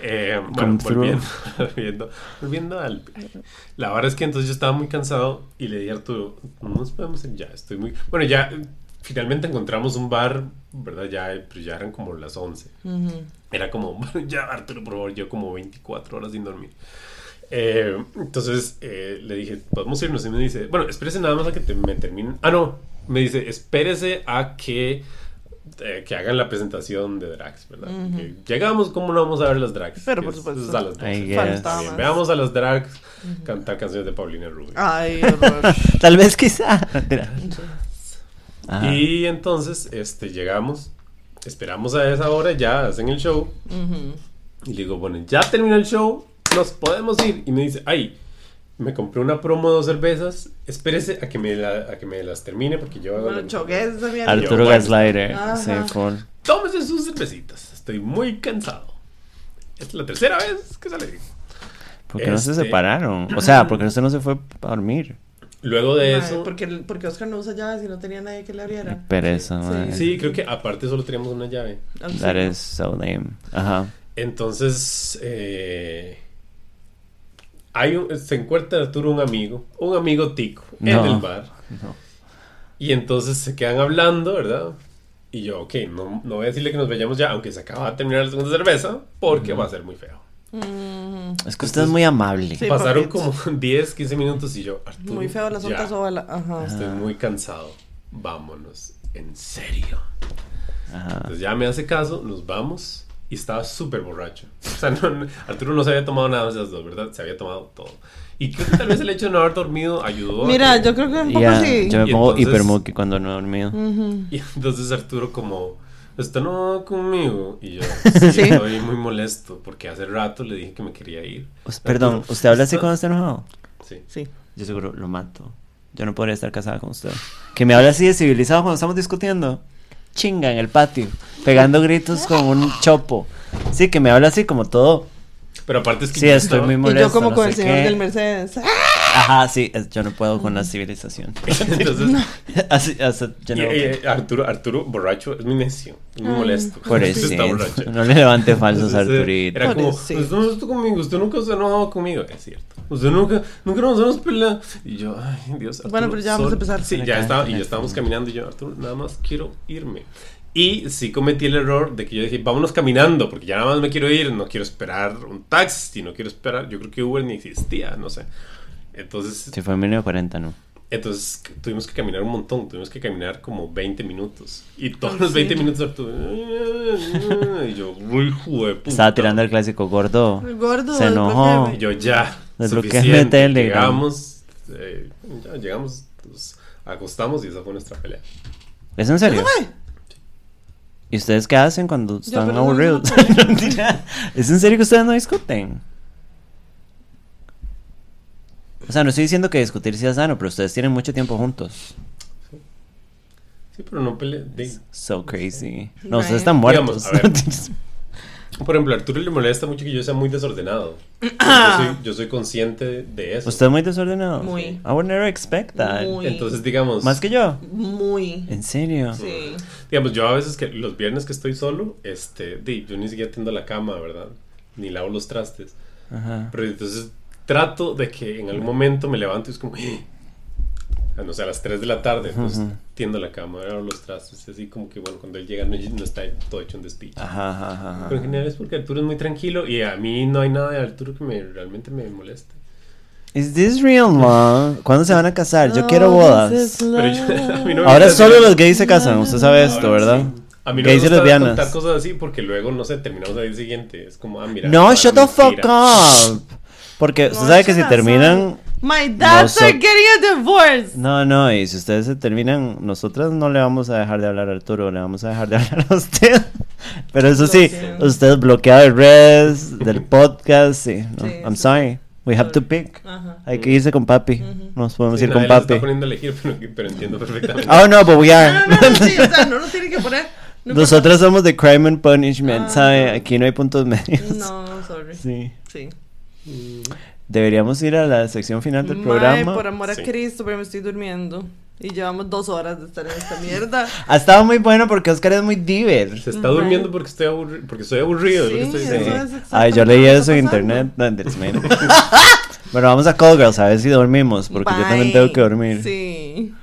C: Eh, bueno, volviendo, volviendo, volviendo al... La verdad es que entonces yo estaba muy cansado y le dije a Arturo, no nos podemos ir ya, estoy muy... Bueno, ya finalmente encontramos un bar, ¿verdad? Ya, eh, pero ya eran como las 11.
B: ujú.
C: Era como, ya Arturo, por favor, yo como 24 horas sin dormir. Eh, entonces eh, le dije, podemos irnos. Y me dice, bueno, espérese nada más a que te- me terminen. Ah, no, me dice, espérese a que, eh, que hagan la presentación de drags, ¿verdad? Llegamos, ¿cómo no vamos a ver las drags?
B: Pero, por
C: es-
B: supuesto.
C: es a las 12.
A: I guess.
B: Faltaba
C: Está bien,
B: más.
C: Veamos a las drags cantar canciones de Paulina Rubio.
B: Ay.
A: Tal vez quizá.
C: Y entonces este, llegamos, esperamos a esa hora, ya hacen el show. Y le digo, bueno, ya terminó el show, nos podemos ir. Y me dice, ay, me compré una promo de dos cervezas, espérese a que me, la- a que me las termine porque yo hago...
B: Bueno,
C: la-
B: choqué.
A: Arturo. Gaslighter. Sí.
C: Tómese sus cervecitas, estoy muy cansado. Es la tercera vez que sale.
A: ¿Por qué no se
C: Este-
A: separaron? O sea, ¿por qué usted no se fue a dormir?
C: Luego de eso...
B: Porque, porque Oscar no usa llaves y no tenía nadie que le abriera.
A: Pereza,
B: Sí.
C: Sí, creo que aparte solo teníamos una llave.
A: That is so lame. Ajá.
C: Entonces, eh, hay un, se encuentra Arturo un amigo, un amigo tico, en
A: No.
C: el bar.
A: No.
C: Y entonces se quedan hablando, ¿verdad? Y yo, ok, no, no voy a decirle que nos vayamos ya, aunque se acaba de terminar la segunda cerveza, porque va a ser muy feo.
B: Mm,
A: Es que usted es muy amable.
B: Sí,
C: Pasaron como 10, 15 minutos y yo, Arturo.
B: muy feo las ontas ovala. Ajá.
C: Estoy muy cansado. Vámonos, en serio.
A: Ajá.
C: Entonces ya me hace caso, nos vamos y estaba súper borracho. O sea, no- Arturo no se había tomado nada de esas dos, ¿verdad? Se había tomado todo. Y creo que tal vez el hecho de no haber dormido ayudó. a
B: Mira,
C: que-
B: yo creo que un poco
A: ya,
B: sí.
A: yo me pongo hipermuki cuando no he dormido.
B: Ujú.
C: Y entonces Arturo como, ¿está no conmigo? Y yo,
B: Sí.
C: sí, estoy muy molesto porque hace rato le dije que me quería ir.
A: Us- Perdón,
C: Arturo,
A: ¿usted habla así
C: ¿está-
A: cuando está enojado?
C: Sí.
B: Sí.
A: Yo seguro lo mato. Yo no podría estar casada con usted. Que me habla así de civilizado cuando estamos discutiendo. Chinga en el patio. Pegando gritos con un chopo. Sí, que me habla así como todo.
C: Pero aparte es que
A: Sí,
C: yo
A: estoy muy
B: Y
A: molesto.
B: yo como
A: no
B: con el señor
A: qué.
B: del Mercedes.
A: Ajá, sí, es- yo no puedo con la civilización.
C: Entonces,
A: así, así, yo
C: y-
A: no-
C: y Arturo, Arturo borracho es muy necio, es muy
B: Ay.
C: molesto.
A: Por eso, no le levante falsos
C: eh,
A: Arturito.
C: Era como, usted no está conmigo, usted nunca se ha enojado conmigo. Es cierto. Usted nunca, nunca nos hemos peleado. Y yo, ay, Dios. Arturo,
B: Bueno, pero ya vamos a empezar.
C: Sí, ya, estaba, y ya estábamos caminando y yo, Arturo, nada más quiero irme. Y sí cometí el error de que yo dije, vámonos caminando, porque ya nada más me quiero ir, no quiero esperar un taxi, no quiero esperar, yo creo que Uber ni existía, no sé. Entonces,
A: Si fue en 1940, ¿no?
C: entonces tuvimos que caminar un montón, tuvimos que caminar como 20 minutos. Y todos
B: Ay,
C: los
B: sí.
C: 20 minutos Arturo, y yo, uy.
A: Estaba tirando el clásico gordo.
B: El gordo.
A: Se enojó.
C: Y yo ya,
A: Desbloquéame
C: suficiente,
A: Telegram.
C: llegamos, eh, ya llegamos, nos acostamos y esa fue nuestra pelea.
A: ¿Es en serio? ¿Y ustedes qué hacen cuando están
B: no
A: aburridos?
B: es una
A: Mentira. ¿Es en serio que ustedes no discuten? O sea, no estoy diciendo que discutir sea sano, pero ustedes tienen mucho tiempo juntos.
C: Sí, pero no pelea. de-
A: So crazy. No,
B: Right.
A: ustedes están muertos.
C: Digamos, a Por ejemplo, a Arturo le molesta mucho que yo sea muy desordenado. Yo soy, yo soy consciente de eso.
A: ¿Usted es muy desordenado?
B: Muy.
A: I would never expect that.
B: Muy.
C: Entonces, digamos,
A: ¿Más que yo?
B: Muy.
A: ¿En serio?
B: Sí.
C: digamos, yo a veces que los viernes que estoy solo, este, di, yo ni siquiera tiendo la cama, ¿verdad? Ni lavo los trastes.
A: Ajá.
C: Pero entonces trato de que en algún momento me levanto y es como, "Eh". No sé, a las 3 de la tarde, pues
A: Ujú.
C: tiendo la cama, lavo los trastes, así como que, bueno, cuando él llega no, no está todo hecho un despiche.
A: Ajá, ajá, ajá.
C: Pero en general es porque Arturo es muy tranquilo y a mí no hay nada de Arturo que me, realmente me moleste.
A: ¿Is this real, mom? ¿Cuándo se van a casar? Yo
B: Oh,
A: quiero bodas.
C: Pero yo, a mí no me
A: Ahora
C: gusta
A: solo los gays se casan, usted sabe esto,
C: Ahora
A: ¿verdad?
C: sí. A mí no me gusta
A: lesbianas.
C: contar cosas así porque luego, no sé, terminamos al día siguiente. Es como, ah, mira.
A: No, shut the fuck up. Porque usted
B: No,
A: sabe que si terminan...
B: My dads
A: No
B: are getting a divorce.
A: No, no, y si ustedes se terminan, nosotras no le vamos a dejar de hablar a Arturo, le vamos a dejar de hablar a usted. Pero eso sí, usted bloqueado de redes, del podcast, sí. no,
B: Sí,
A: I'm
B: sí.
A: sorry. We have to pick.
B: Ajá.
A: Hay que irse con papi.
B: Ujú.
A: Nos podemos
C: Sí,
A: ir con papi.
C: está poniendo a elegir, pero, pero entiendo perfectamente.
A: Oh, no, but we
B: No,
A: are.
B: no, no, sí, o sea, no lo tienen que poner. No
A: Nosotros somos de crime and punishment,
B: Ah,
A: ¿sabe?
B: no.
A: Aquí no hay puntos medios.
B: No, sorry.
A: Sí.
B: Sí.
A: Deberíamos ir a la sección final del
B: Mae,
A: programa.
B: por amor a
C: Sí.
B: Cristo, pero me estoy durmiendo. Y llevamos dos horas de estar en esta mierda.
A: Ha estado muy bueno porque Oscar es muy diver.
C: Se está durmiendo porque estoy, aburri- porque estoy aburrido.
B: Sí,
C: estoy
A: Sí. Ay, yo leí eso en internet. Bueno, vamos a Call Girls a ver si dormimos, porque yo también
B: Bye.
A: tengo que dormir.
B: Sí.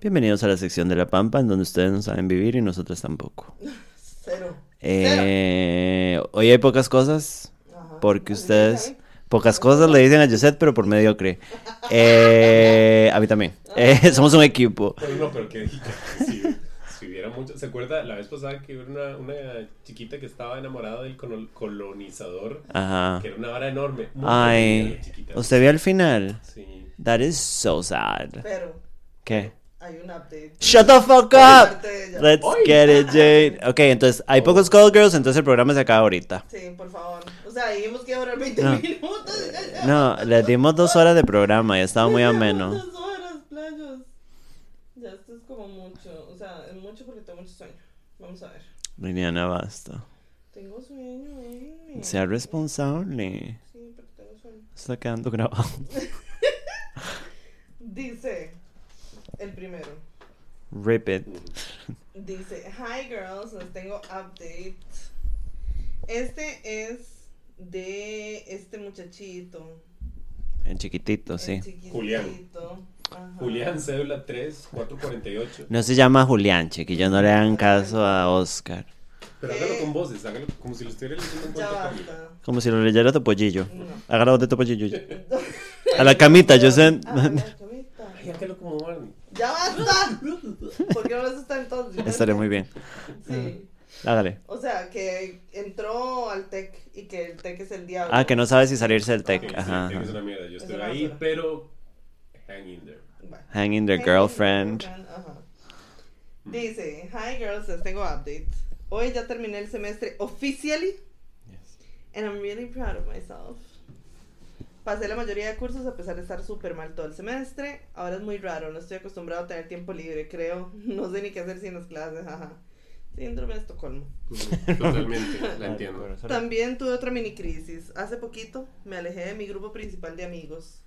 A: Bienvenidos a la sección de La Pampa, en donde ustedes no saben vivir y nosotros tampoco.
B: Cero.
A: Eh, hoy hay pocas cosas,
B: Ajá.
A: porque ustedes... Pocas cosas le dicen a Josette, pero por mediocre. Eh, a mí también. Eh, somos un equipo.
C: Pero no, pero que si, si hubiera mucho. ¿Se acuerda la vez pasada que hubo una, una chiquita que estaba enamorada del colonizador?
A: Ajá.
C: Que era una vara enorme. Muy
A: Ay,
C: chiquita.
A: ¿usted vio al final?
C: Sí.
A: That is so sad.
B: Pero
A: ¿Qué?
B: Hay un update.
A: Shut the fuck up. Let's get it, Jade. Ok, entonces hay pocos Call Girls, entonces el programa se acaba ahorita.
B: Sí, por favor. O sea, dijimos que iba a durar 20
A: No.
B: minutos.
A: No, les dimos dos horas de programa y estaba muy ameno.
B: Dos horas, playos. Ya esto es como mucho. O sea, es mucho porque tengo mucho sueño. Vamos a ver.
A: Liliana, basta.
B: Tengo sueño, baby.
A: Sea responsable.
B: Sí, pero tengo sueño.
A: Está quedando grabado.
B: Dice el primero.
A: Rip it.
B: Dice, hi girls, les tengo update. Este es de este muchachito.
A: En chiquitito,
B: el
A: sí.
B: chiquitito.
C: Julián.
B: Ajá.
C: Julián, cédula 3, 448.
A: No se llama Julián, chiquillos, no le hagan caso a Oscar.
C: Pero hágalo con voces, hágalo como si lo estuviera leyendo en
B: Ya basta.
A: Como si lo leyera Topollillo.
B: No.
A: Voz de Topollillo. A la camita, yo sé.
B: Ah, la camita.
C: Ay, hágalo como Barney.
B: Ya basta. ¿Por qué no les está entonces?
A: Estaré muy bien.
B: Sí.
A: Hágale.
B: O sea, que entró al TEC y que el TEC es el diablo.
A: Ah, que no sabe si salirse del tech.
C: Sí,
A: Ajá.
C: tiene que ser
A: ajá.
C: una mierda. Yo
B: Es
C: estoy ahí,
B: basura.
C: pero hang in there.
A: Hang in their
B: Hey,
A: girlfriend.
B: Ajá. Dice, hi girls, les tengo update. Hoy ya terminé el semestre officially and I'm really proud of myself. Pasé la mayoría de cursos a pesar de estar súper mal todo el semestre. Ahora es muy raro, no estoy acostumbrado a tener tiempo libre, creo. No sé ni qué hacer sin las clases, ajá. Síndrome de Estocolmo.
C: Totalmente, la entiendo.
B: También tuve otra mini crisis. Hace poquito me alejé de mi grupo principal de amigos.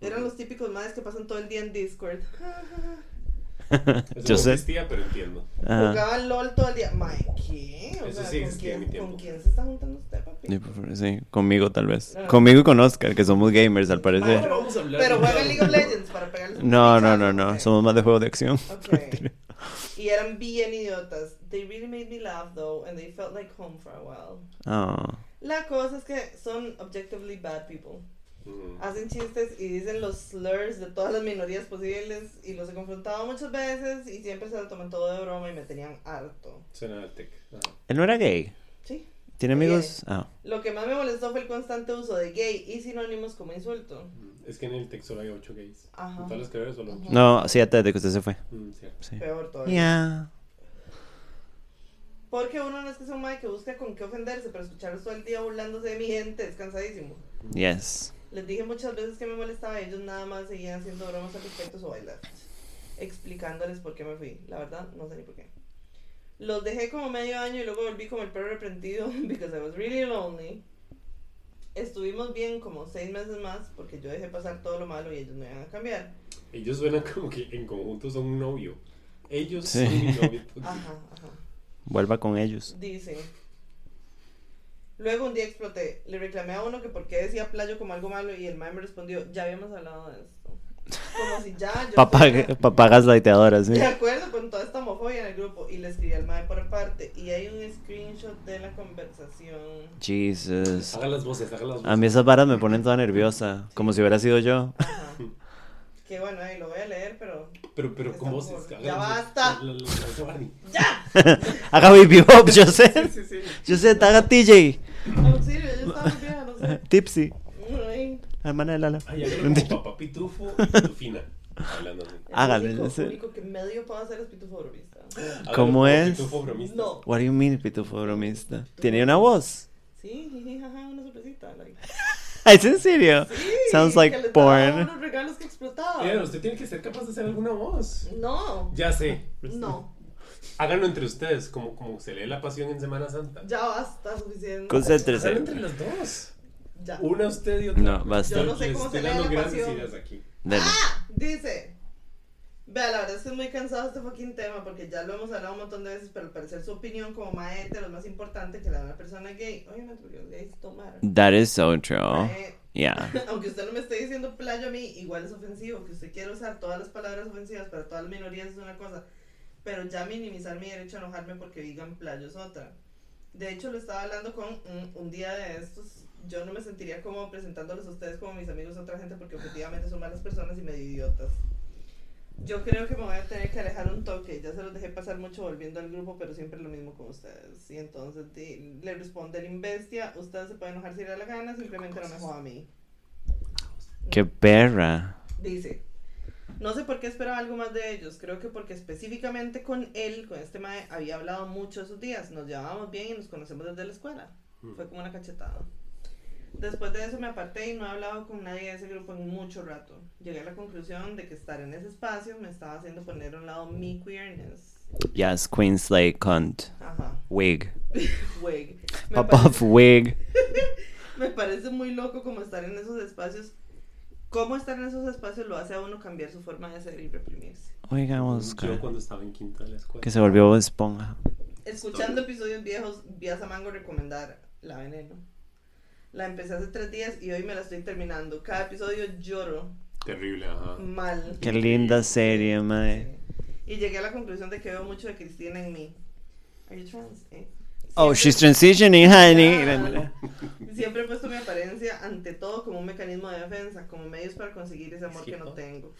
B: Eran los típicos madres que pasan todo el día en Discord.
C: Eso
A: Yo
C: no
A: sé.
C: existía, pero entiendo.
A: Ah,
B: Jugaban LOL todo el día. Mae, ¿qué? O
C: Eso
B: sea,
C: sí
B: ¿con,
C: existía en mi
B: quién,
C: tiempo.
B: ¿con quién se está juntando usted, papi?
A: sí, por favor, sí, conmigo tal vez.
B: Ah.
A: Conmigo y con Oscar, que somos gamers al parecer.
B: Pero,
C: vamos a hablar
B: pero
C: de
B: juegan
C: LOL.
B: League of Legends para pegarles un
A: No, no, no, no. Somos más de juego de acción.
B: Y eran bien idiotas. They really made me laugh though, and they felt like home for a while.
A: Oh.
B: La cosa es que son objectively bad people.
C: Mm.
B: Hacen chistes y dicen los slurs de todas las minorías posibles y los he confrontado muchas veces y siempre se lo toman todo de broma y me tenían harto.
C: Suena al.
A: Él no era gay.
B: Sí.
A: ¿Tiene amigos? Ah.
B: Lo que más me molestó fue el constante uso de gay y sinónimos como insulto.
C: Es que en el tech solo hay 8 gays.
B: Ajá.
C: En todas las carreras solo 8.
A: No, sí, desde que usted se fue.
C: Mm.
A: Sí.
B: Peor todavía.
A: Yeah.
B: Porque uno no es que sea un madre que busca con qué ofenderse, pero escucharlos todo el día burlándose de mi gente es cansadísimo.
A: Yes.
B: Les dije muchas veces que me molestaba ellos nada más seguían haciendo bromas al respecto o bailar. Explicándoles por qué me fui. La verdad, no sé ni por qué. Los dejé como medio año y luego volví como el perro arrepentido because I was really lonely. Estuvimos bien como seis meses más porque yo dejé pasar todo lo malo y ellos no iban a cambiar.
C: Ellos suenan como que en conjunto son un novio. Ellos
A: Sí.
C: son mi novio.
B: Ajá, ajá.
A: Vuelva con ellos.
B: Dice. Luego un día exploté. Le reclamé a uno que por qué decía playo como algo malo y el mae me respondió, ya habíamos hablado de esto. Como si ya yo
A: Papá,
B: estuviera
A: papá gaslighteadora, sí.
B: de acuerdo con toda esta homofobia en el grupo. Y le escribí al mae por aparte. Y hay un screenshot de la conversación.
A: Jesus.
C: Hagan las voces, hagan las voces.
A: A mí esas varas me ponen toda nerviosa. Como si hubiera sido yo.
B: Ajá. Que bueno, ahí lo voy a leer, pero.
C: Pero, pero
B: Está
C: con voces.
B: por- Ya basta.
C: La- la- la- Giovanni.
A: Haga baby Bob, yo sé.
C: Sí, sí, sí.
A: Yo sé, haga TJ.
B: Auxilio, yo estaba muy vieja, no sé.
A: Tipsy.
B: Ay,
A: La hermana de Lala.
C: Ay, como papá pitufo y pitufina. Hablando así.
A: Hágale,
B: único, que medio puedo hacer es pitufo bromista.
C: Hágalo
A: ¿Cómo es?
C: pitufo bromista.
B: No.
A: What do you mean, pitufo bromista? ¿Tiene una voz?
B: Sí, jiji, jaja, una sorpresita. Like.
A: ¿Es en serio?
B: Sí,
A: Sounds
B: que
A: like
B: les daba
A: porn.
B: unos regalos que explotaban.
C: Mira, usted tiene que ser capaz de hacer alguna voz.
B: No,
C: Ya sé.
B: no,
C: Háganlo entre ustedes, como, como se lee la pasión en Semana Santa.
B: ya basta, suficiente.
A: Concéntrese.
C: Háganlo entre las dos.
B: Ya.
C: Una usted y otra.
A: No, basta.
B: Yo no sé cómo
C: estoy
B: se lee la pasión.
C: aquí.
A: Dele.
B: Dice. Vea, la verdad es que es muy cansado este fucking tema porque ya lo hemos hablado un montón de veces, pero al parecer su opinión como maestra es más importante que la de una persona gay. Obviamente, porque los gays tomaron.
A: That is so true.
B: Mae,
A: Yeah.
B: Aunque usted no me esté diciendo playo a mí, igual es ofensivo. Que usted quiera usar todas las palabras ofensivas para todas las minorías es una cosa. Pero ya minimizar mi derecho a enojarme porque digan playo es otra. De hecho, lo estaba hablando con un, un día de estos. Yo no me sentiría como presentándolos a ustedes como mis amigos a otra gente porque objetivamente son malas personas y medio idiotas. Yo creo que me voy a tener que alejar un toque. Ya se los dejé pasar mucho volviendo al grupo, pero siempre lo mismo con ustedes. Y entonces di- le responde el imbestia. Usted se puede enojar si le da la gana, simplemente no me joda a mí.
A: Qué perra.
B: Dice, no sé por qué esperaba algo más de ellos, creo que porque específicamente con él, con este mae, había hablado mucho esos días, nos llevábamos bien y nos conocemos desde la escuela. Fue como una cachetada. Después de eso me aparté y no he hablado con nadie de ese grupo en mucho rato. Llegué a la conclusión de que estar en ese espacio me estaba haciendo poner a un lado mi queerness.
A: Yes, Queen Slay cunt.
B: Ajá.
A: Wig.
B: Wig.
A: Pop
B: parece-
A: off wig.
B: Me parece muy loco como estar en esos espacios. Cómo estar en esos espacios lo hace a uno cambiar su forma de ser y reprimirse.
A: Oiga,
C: Yo cuando estaba en quinta de la escuela.
A: Que se volvió esponja.
B: Escuchando episodios viejos, vi a Samango recomendar La Veneno. La empecé hace tres días y hoy me la estoy terminando. Cada episodio lloro
C: Terrible, ajá.
B: mal.
A: Qué linda serie, mae.
B: Y llegué a la conclusión de que veo mucho de Cristina en mí. Are you trans? Eh.
A: Oh, she's transitioning, honey.
B: Ah. Siempre he puesto mi apariencia ante todo como un mecanismo de defensa, como medios para conseguir ese amor que no tengo.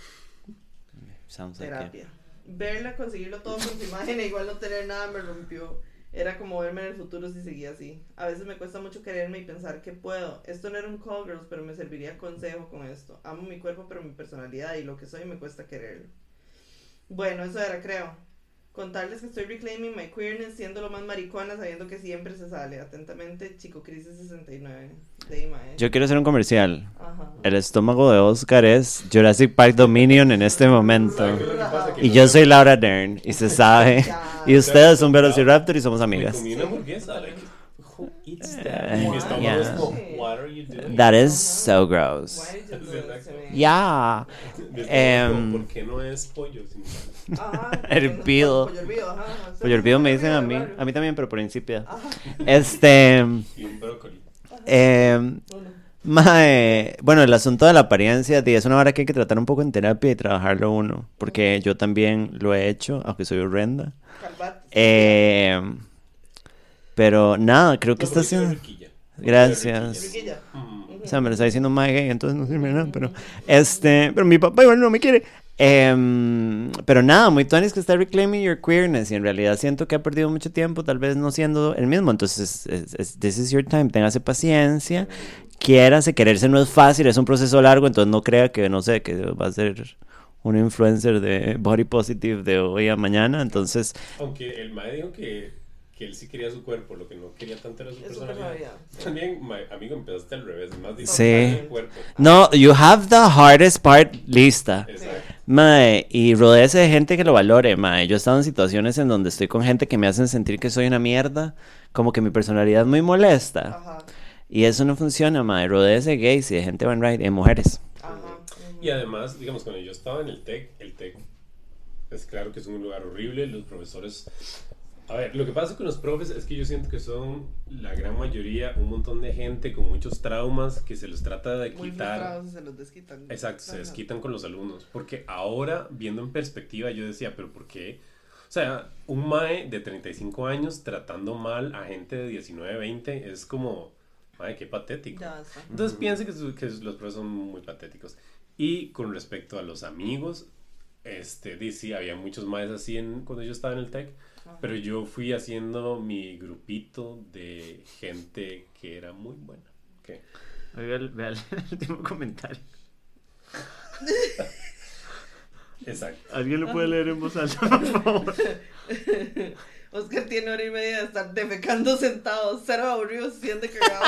A: Sounds like.
B: Terapia. Verla, conseguirlo todo con su imagen e igual no tener nada me rompió. Era como verme en el futuro si seguía así. A veces me cuesta mucho quererme y pensar que puedo. Esto no era un call girls, pero me serviría consejo con esto. Amo mi cuerpo, pero mi personalidad y lo que soy me cuesta quererlo. Bueno, eso era, creo. Contarles que estoy reclaiming my queerness siendo lo más maricona, sabiendo que siempre se sale. Atentamente, Chico Crisis 69. De Imae.
A: Yo quiero hacer un comercial.
B: Ajá.
A: el estómago de Oscar es Jurassic Park Dominion en este momento. Y yo soy Laura Dern, y se sabe. Y ustedes son Velociraptor y somos amigas.
C: estómago
A: yeah.
C: es como, what are you doing?
A: That is so gross.
B: Why did you do that to me?
A: Yeah. Em,
C: ¿Por qué no es pollo?
B: Ajá,
A: Hervido.
B: Pollo hervido, ajá.
A: Pollo hervido me dicen a mí, a mí también, pero por insípida. Este,
C: Y un brócoli.
A: eh, mae, bueno, el asunto de la apariencia, di, es una vara que hay que tratar un poco en terapia y trabajarlo uno, porque yo también lo he hecho, aunque soy horrenda. Eh, pero nada, creo que
C: No,
A: está haciendo... Gracias.
C: Mm.
A: O sea, me lo está diciendo más gay, entonces no sirve nada, pero... Este, pero mi papá igual no me quiere. Em, pero nada, muy tuanis que está reclaiming your queerness y en realidad siento que ha perdido mucho tiempo, tal vez no siendo el mismo. Entonces, es- es- this is your time, téngase paciencia, quiérase, quererse no es fácil, es un proceso largo, entonces no crea que, no sé, que va a ser un influencer de body positive de hoy a mañana. Entonces,
C: Aunque el mae dijo que, que él sí quería su cuerpo, lo que no quería tanto era su
B: Su
C: personalidad. También, mae, amigo, empezaste al revés, más difícil
A: Sí.
C: el cuerpo.
A: no, you have the hardest part lista.
C: Exacto.
A: Mae, y rodéese de gente que lo valore, mae. Yo he estado en situaciones en donde estoy con gente que me hacen sentir que soy una mierda, como que mi personalidad es muy molesta.
B: Ajá.
A: Y eso no funciona, mae. Rodéese de gays y de gente van right, de mujeres.
B: Ajá.
C: Y además, digamos, cuando yo estaba en el TEC, el TEC es claro que es un lugar horrible, los profesores... A ver, lo que pasa con los profes es que yo siento que son la gran mayoría, un montón de gente con muchos traumas que se les trata de
B: Muy
C: quitar.
B: frustrados y se los desquitan.
C: Exacto, se
B: Ajá.
C: desquitan con los alumnos. Porque ahora, viendo en perspectiva, yo decía, pero ¿por qué? O sea, un mae de 35 años tratando mal a gente de 19, 20 es como, mae, qué patético. Entonces pienso que, que los profes son muy patéticos. Y con respecto a los amigos, este, sí, había muchos maes así en, cuando yo estaba en el TEC, pero yo fui haciendo mi grupito de gente que era muy buena. ¿Qué?
A: Oiga, vea el último comentario.
C: Exacto.
A: ¿Alguien lo puede leer en voz alta, por favor?
B: Oscar tiene hora y media de estar defecando sentado, cero aburrido, siente cagado.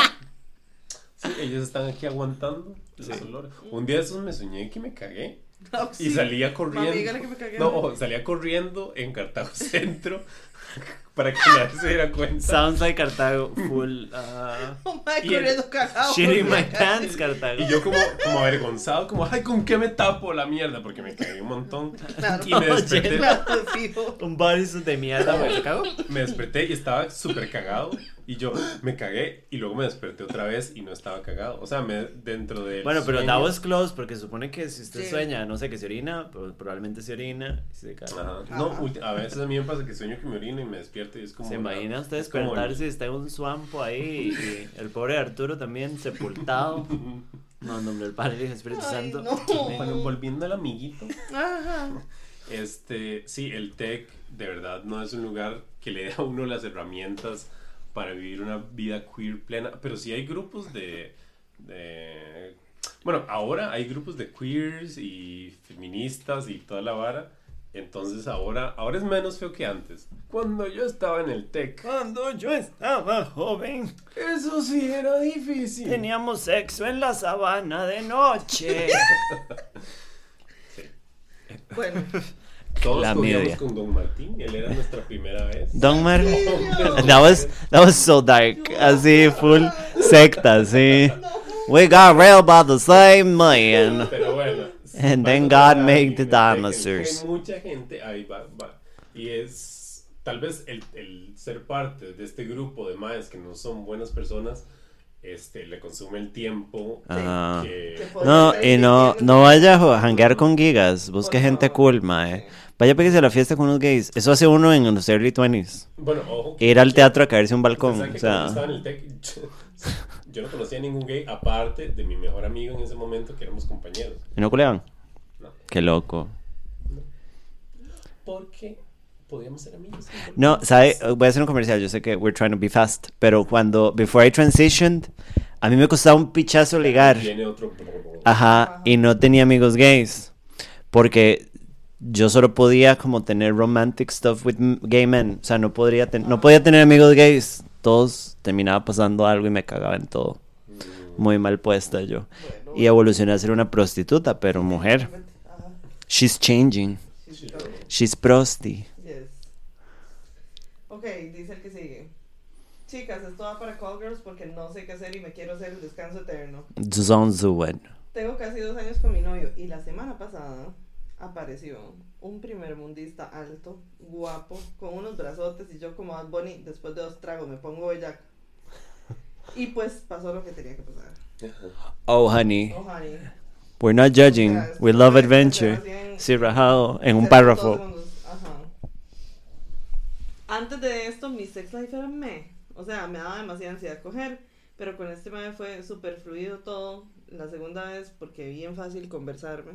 C: Sí, ellos están aquí aguantando los olores. Un día de esos me soñé que me cagué. Y salía corriendo.
B: Mami, dígale que me cagué.
C: No, salía corriendo en Cartago Centro para que nadie se diera cuenta.
A: Sounds like Cartago, full.
B: Oh, my,
C: el-
B: corriendo cagado.
A: shit in
B: por
A: my pants. Cartago.
C: Y yo como, como avergonzado, como, ay, ¿con qué me tapo la mierda? Porque me cagué un montón.
B: Claro.
C: Y me desperté,
B: Claro.
A: Un bodysuit de mierda. ¿te cago?
C: me desperté y estaba súper cagado. Y yo me cagué y luego me desperté otra vez y no estaba cagado. O sea, me, dentro de...
A: Bueno, pero that was close porque se supone que si usted
B: Sí.
A: sueña, no sé, que se orina, pues probablemente se orina y se cae.
C: Ajá. No,
B: Ajá.
C: a veces a mí me pasa que sueño que me orino y me despierto y es como...
A: ¿Se imagina usted despertarse y está en un swampo ahí y el pobre Arturo también sepultado? No, en nombre del Padre y del Espíritu
B: Ay,
A: Santo.
B: no.
C: Bueno, volviendo al amiguito.
B: Ajá.
C: Este, sí, el TEC de verdad no es un lugar que le dé a uno las herramientas para vivir una vida queer plena, pero sí hay grupos de, de- bueno, ahora hay grupos de queers y feministas y toda la vara, entonces ahora, ahora es menos feo que antes. Cuando yo estaba en el TEC,
A: Cuando yo estaba joven,
C: eso sí era difícil.
A: teníamos sexo en la sabana de noche.
B: Bueno,
C: Todos
A: La media.
C: con Don Martín, él era nuestra primera vez.
A: Don Mar, that was, that was so dark. Así, full secta, sí. We got railed by the same man.
C: Pero bueno.
A: And then God made the dinosaurs.
C: mucha gente ahí va, va. Y es tal vez el, el ser parte de este grupo de maes que no son buenas personas, este, le consume el tiempo
A: Ajá.
C: que...
A: No, y no, no vaya a janguear con gigas. Busque
B: Por
A: gente cool, mae. Vaya pégase a la fiesta con unos gays. Eso hace uno en los early 20s.
C: Bueno, ojo. que-
A: Ir al teatro a caerse un balcón. O sea,
C: estaba en el TEC, yo, yo no conocía a ningún gay aparte de mi mejor amigo en ese momento que éramos compañeros.
A: ¿y no culeaban?
C: No.
A: Qué loco.
C: Porque podíamos ser amigos.
A: No, ¿sabe? Voy a hacer un comercial. Yo sé que we're trying to be fast. Pero cuando, before I transitioned, a mí me costaba un pichazo ligar.
C: Otro...
A: Ajá, y no tenía amigos gays. Porque yo solo podía como tener romantic stuff with gay men. O sea, no, podría no podía tener amigos gays. Todos terminaba pasando algo y me cagaba en todo. Muy mal puesta yo. Y evolucionó a ser una prostituta, pero mujer. She's changing.
B: She's got it.
A: She's prosty.
B: Yes. Ok, dice el que sigue. Chicas, esto va para Call Girls porque no sé qué hacer y me quiero hacer el descanso eterno.
A: Zonzuwen.
B: Tengo casi dos años con mi novio y la semana pasada apareció un primer mundista alto, guapo, con unos brazotes y yo como Bad Bunny, después de dos tragos me pongo bellaca. Y pues pasó lo que tenía que pasar.
A: Oh, honey.
B: Oh, honey.
A: We're not judging.
B: O sea,
A: We love adventure. Sí, rajado en un párrafo.
B: Ajá. Antes de esto, mi sex life era me. O sea, me daba demasiada ansiedad coger. Pero con este me fue súper fluido todo. La segunda vez, porque bien fácil conversarme.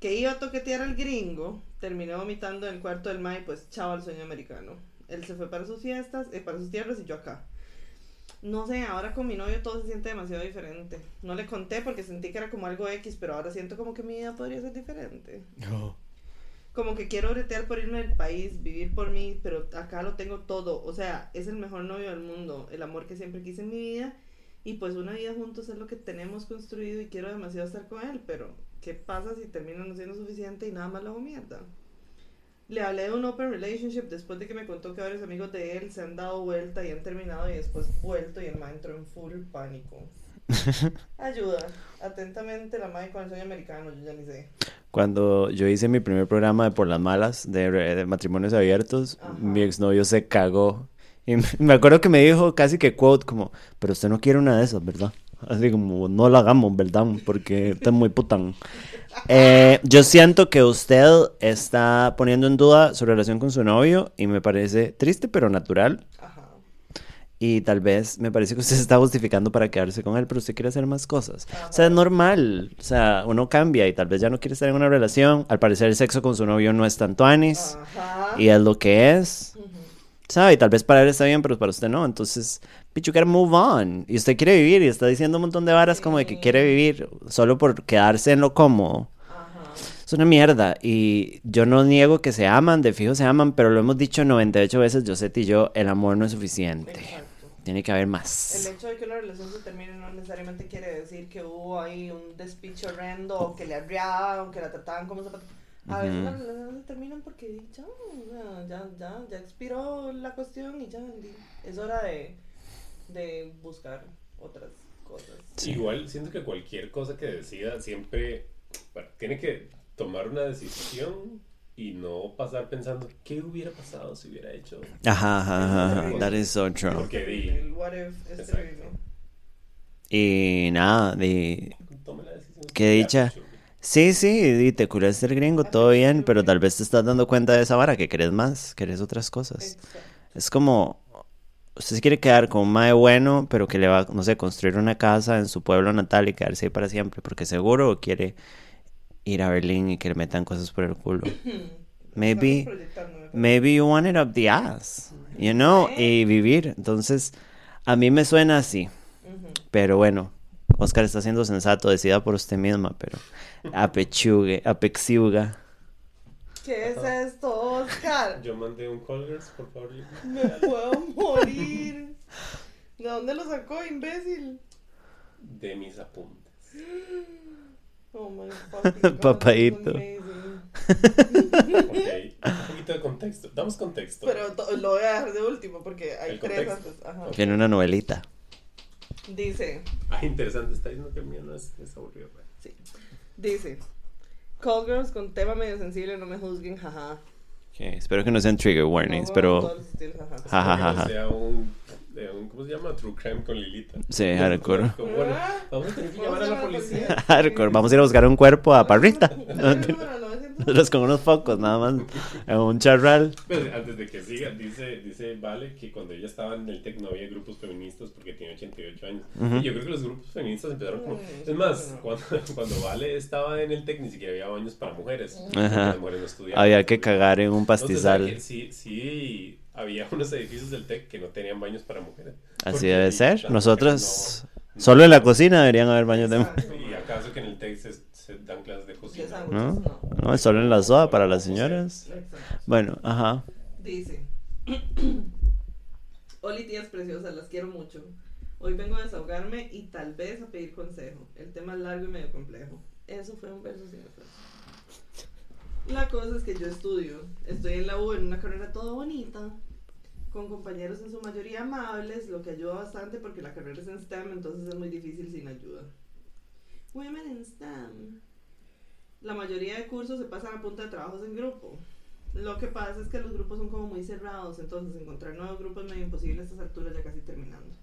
B: Que iba a toquetear al gringo. Terminé vomitando en el cuarto del mae. Pues chao al sueño americano. Él se fue para sus fiestas, eh, para sus tierras y yo acá. No sé, ahora con mi novio todo se siente demasiado diferente. No le conté porque sentí que era como algo X, pero ahora siento como que mi vida podría ser diferente. Como que quiero bretear por irme del país, vivir por mí, pero acá lo tengo todo. O sea, es el mejor novio del mundo, el amor que siempre quise en mi vida. Y pues una vida juntos es lo que tenemos construido y quiero demasiado estar con él, pero ¿qué pasa si termina no siendo suficiente y nada más lo hago mierda? Le hablé de un open relationship después de que me contó que varios amigos de él se han dado vuelta y han terminado y después vuelto y el man entró en full pánico. Ayuda. Atentamente la madre con el sueño americano, yo ya ni sé.
A: Cuando yo hice mi primer programa de Por las Malas, de, de matrimonios abiertos,
B: Ajá.
A: mi exnovio se cagó. Y me acuerdo que me dijo casi que quote como, pero usted no quiere una de esas, ¿verdad? Así como, no la hagamos, ¿verdad? Porque usted es muy pután. Eh, yo siento que usted está poniendo en duda su relación con su novio y me parece triste pero natural. Y tal vez me parece que usted se está justificando para quedarse con él, pero usted quiere hacer más cosas. O sea, es normal. O sea, uno cambia y tal vez ya no quiere estar en una relación. Al parecer el sexo con su novio no es tanto anis.
B: Ajá.
A: Y es lo que es. ¿Sabe? Y tal vez para él está bien, pero para usted no. Entonces, gotta move on. Y usted quiere vivir y está diciendo un montón de varas como de que quiere vivir solo por quedarse en lo cómodo.
B: Ajá.
A: Es una mierda. Y yo no niego que se aman, de fijo se aman, pero lo hemos dicho 98 veces, Josette y yo, el amor no es suficiente. Tiene que haber
B: El
A: más.
B: hecho de que una relación se termine no necesariamente quiere decir que hubo ahí un despiche horrendo o que le arriaban o que la trataban como zapato. A veces las relaciones se terminan porque ya, ya, ya, ya, expiró la cuestión y ya es hora de, de buscar otras cosas.
A: Sí.
C: Igual siento que cualquier cosa que decida siempre bueno, tiene que tomar una decisión y no pasar pensando qué hubiera pasado si hubiera hecho.
A: Ajá, ajá, ajá, ajá. That is so true.
C: Porque di,
B: El what if es.
A: Y nada, de...
C: tome la decisión.
A: Qué dicha. Sí, sí, y te curaste el gringo, todo bien, pero tal vez te estás dando cuenta de esa vara, que querés más, querés otras cosas. Es como, usted se quiere quedar con un mae bueno, pero que le va, no sé, construir una casa en su pueblo natal y quedarse ahí para siempre, porque seguro quiere ir a Berlín y que le metan cosas por el culo. Maybe, maybe you want it up the ass, you know, y vivir. Entonces, a mí me suena así, pero bueno, Oscar está siendo sensato, decida por usted misma, pero apechugue, apexiuga.
B: ¿Qué es esto, Oscar?
C: Yo mandé un Colgers, por favor.
B: Me puedo morir. ¿De dónde lo sacó, imbécil?
C: De mis apuntes.
B: Oh my fucking God.
C: Ok, un poquito de contexto. Damos contexto.
B: Pero to- lo voy a dejar de último porque hay
C: El
B: tres
C: contexto.
B: antes. Ajá.
A: Una novelita.
B: Dice,
C: Ah, interesante. Está diciendo que el mío no es, es aburrido.
B: sí. Dice, Call Girls con tema medio sensible, no me juzguen, jaja.
A: Ok, espero que no sean trigger warnings,
B: No,
A: pero
B: todos los estilos, jaja.
A: Ja, ja, ja,
C: Espero que no
A: ja.
C: sea un, de un- ¿Cómo se llama? True crime con Lilita.
A: Sí, hardcore.
C: Bueno, vamos a tener que llamar a la policía.
A: hardcore. Vamos a ir a buscar un cuerpo a Parrita.
B: Número 900.
A: Nosotros con unos focos, nada más. En un charral.
C: Pues, antes de que siga, dice, dice Vale que cuando ella estaba en el TEC no había grupos feministas porque tiene 88 años.
A: Ujú.
C: Y yo creo que los grupos feministas empezaron como... Es más, cuando, cuando Vale estaba en el TEC ni siquiera había baños para mujeres.
A: Ajá.
C: las mujeres no estudiaban.
A: Había que cagar en un
C: Entonces, ¿sabe
A: pastizal.
C: que Sí, sí, había unos edificios del TEC que no tenían baños para mujeres.
A: Así debe ser.
C: mujeres
A: Nosotros,
C: no-
A: solo en la cocina deberían haber baños de
B: Exacto.
C: ¿Y acaso que en el TEC se, se dan clases de cocina?
A: ¿No?
B: no.
A: No, solo en la soda para las señoras. Bueno, ajá.
B: Dice, Oli tías preciosas, las quiero mucho. Hoy vengo a desahogarme y tal vez a pedir consejo. El tema es largo y medio complejo. Eso fue un verso sin. La cosa es que yo estudio. Estoy en la U en una carrera toda bonita, con compañeros en su mayoría amables, lo que ayuda bastante porque la carrera es en STEM, entonces es muy difícil sin ayuda. Women in STEM. La mayoría de cursos se pasan a punta de trabajos en grupo. Lo que pasa es que los grupos son como muy cerrados, entonces encontrar nuevos grupos es medio imposible a estas alturas ya casi terminando.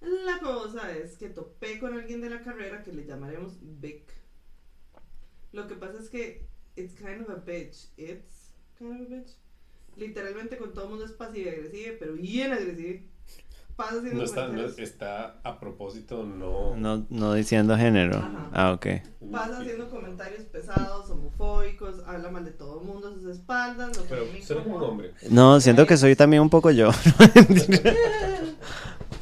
B: La cosa es que topé con alguien de la carrera que le llamaremos Vic. Lo que pasa es que it's kind of a bitch. It's kind of a bitch. Literalmente con todo el mundo es pasiva y agresiva, pero bien agresiva. Pasa haciendo
C: No está, no,
B: comentarios-
C: está a propósito, no.
A: No, no diciendo género.
B: Ajá.
A: Ah, ok.
B: Pasa haciendo comentarios pesados, homofóbicos, habla mal de todo el mundo a sus espaldas. Lo que
C: Pero
B: me
C: suena como hombre.
A: No, siento que soy también un poco yo.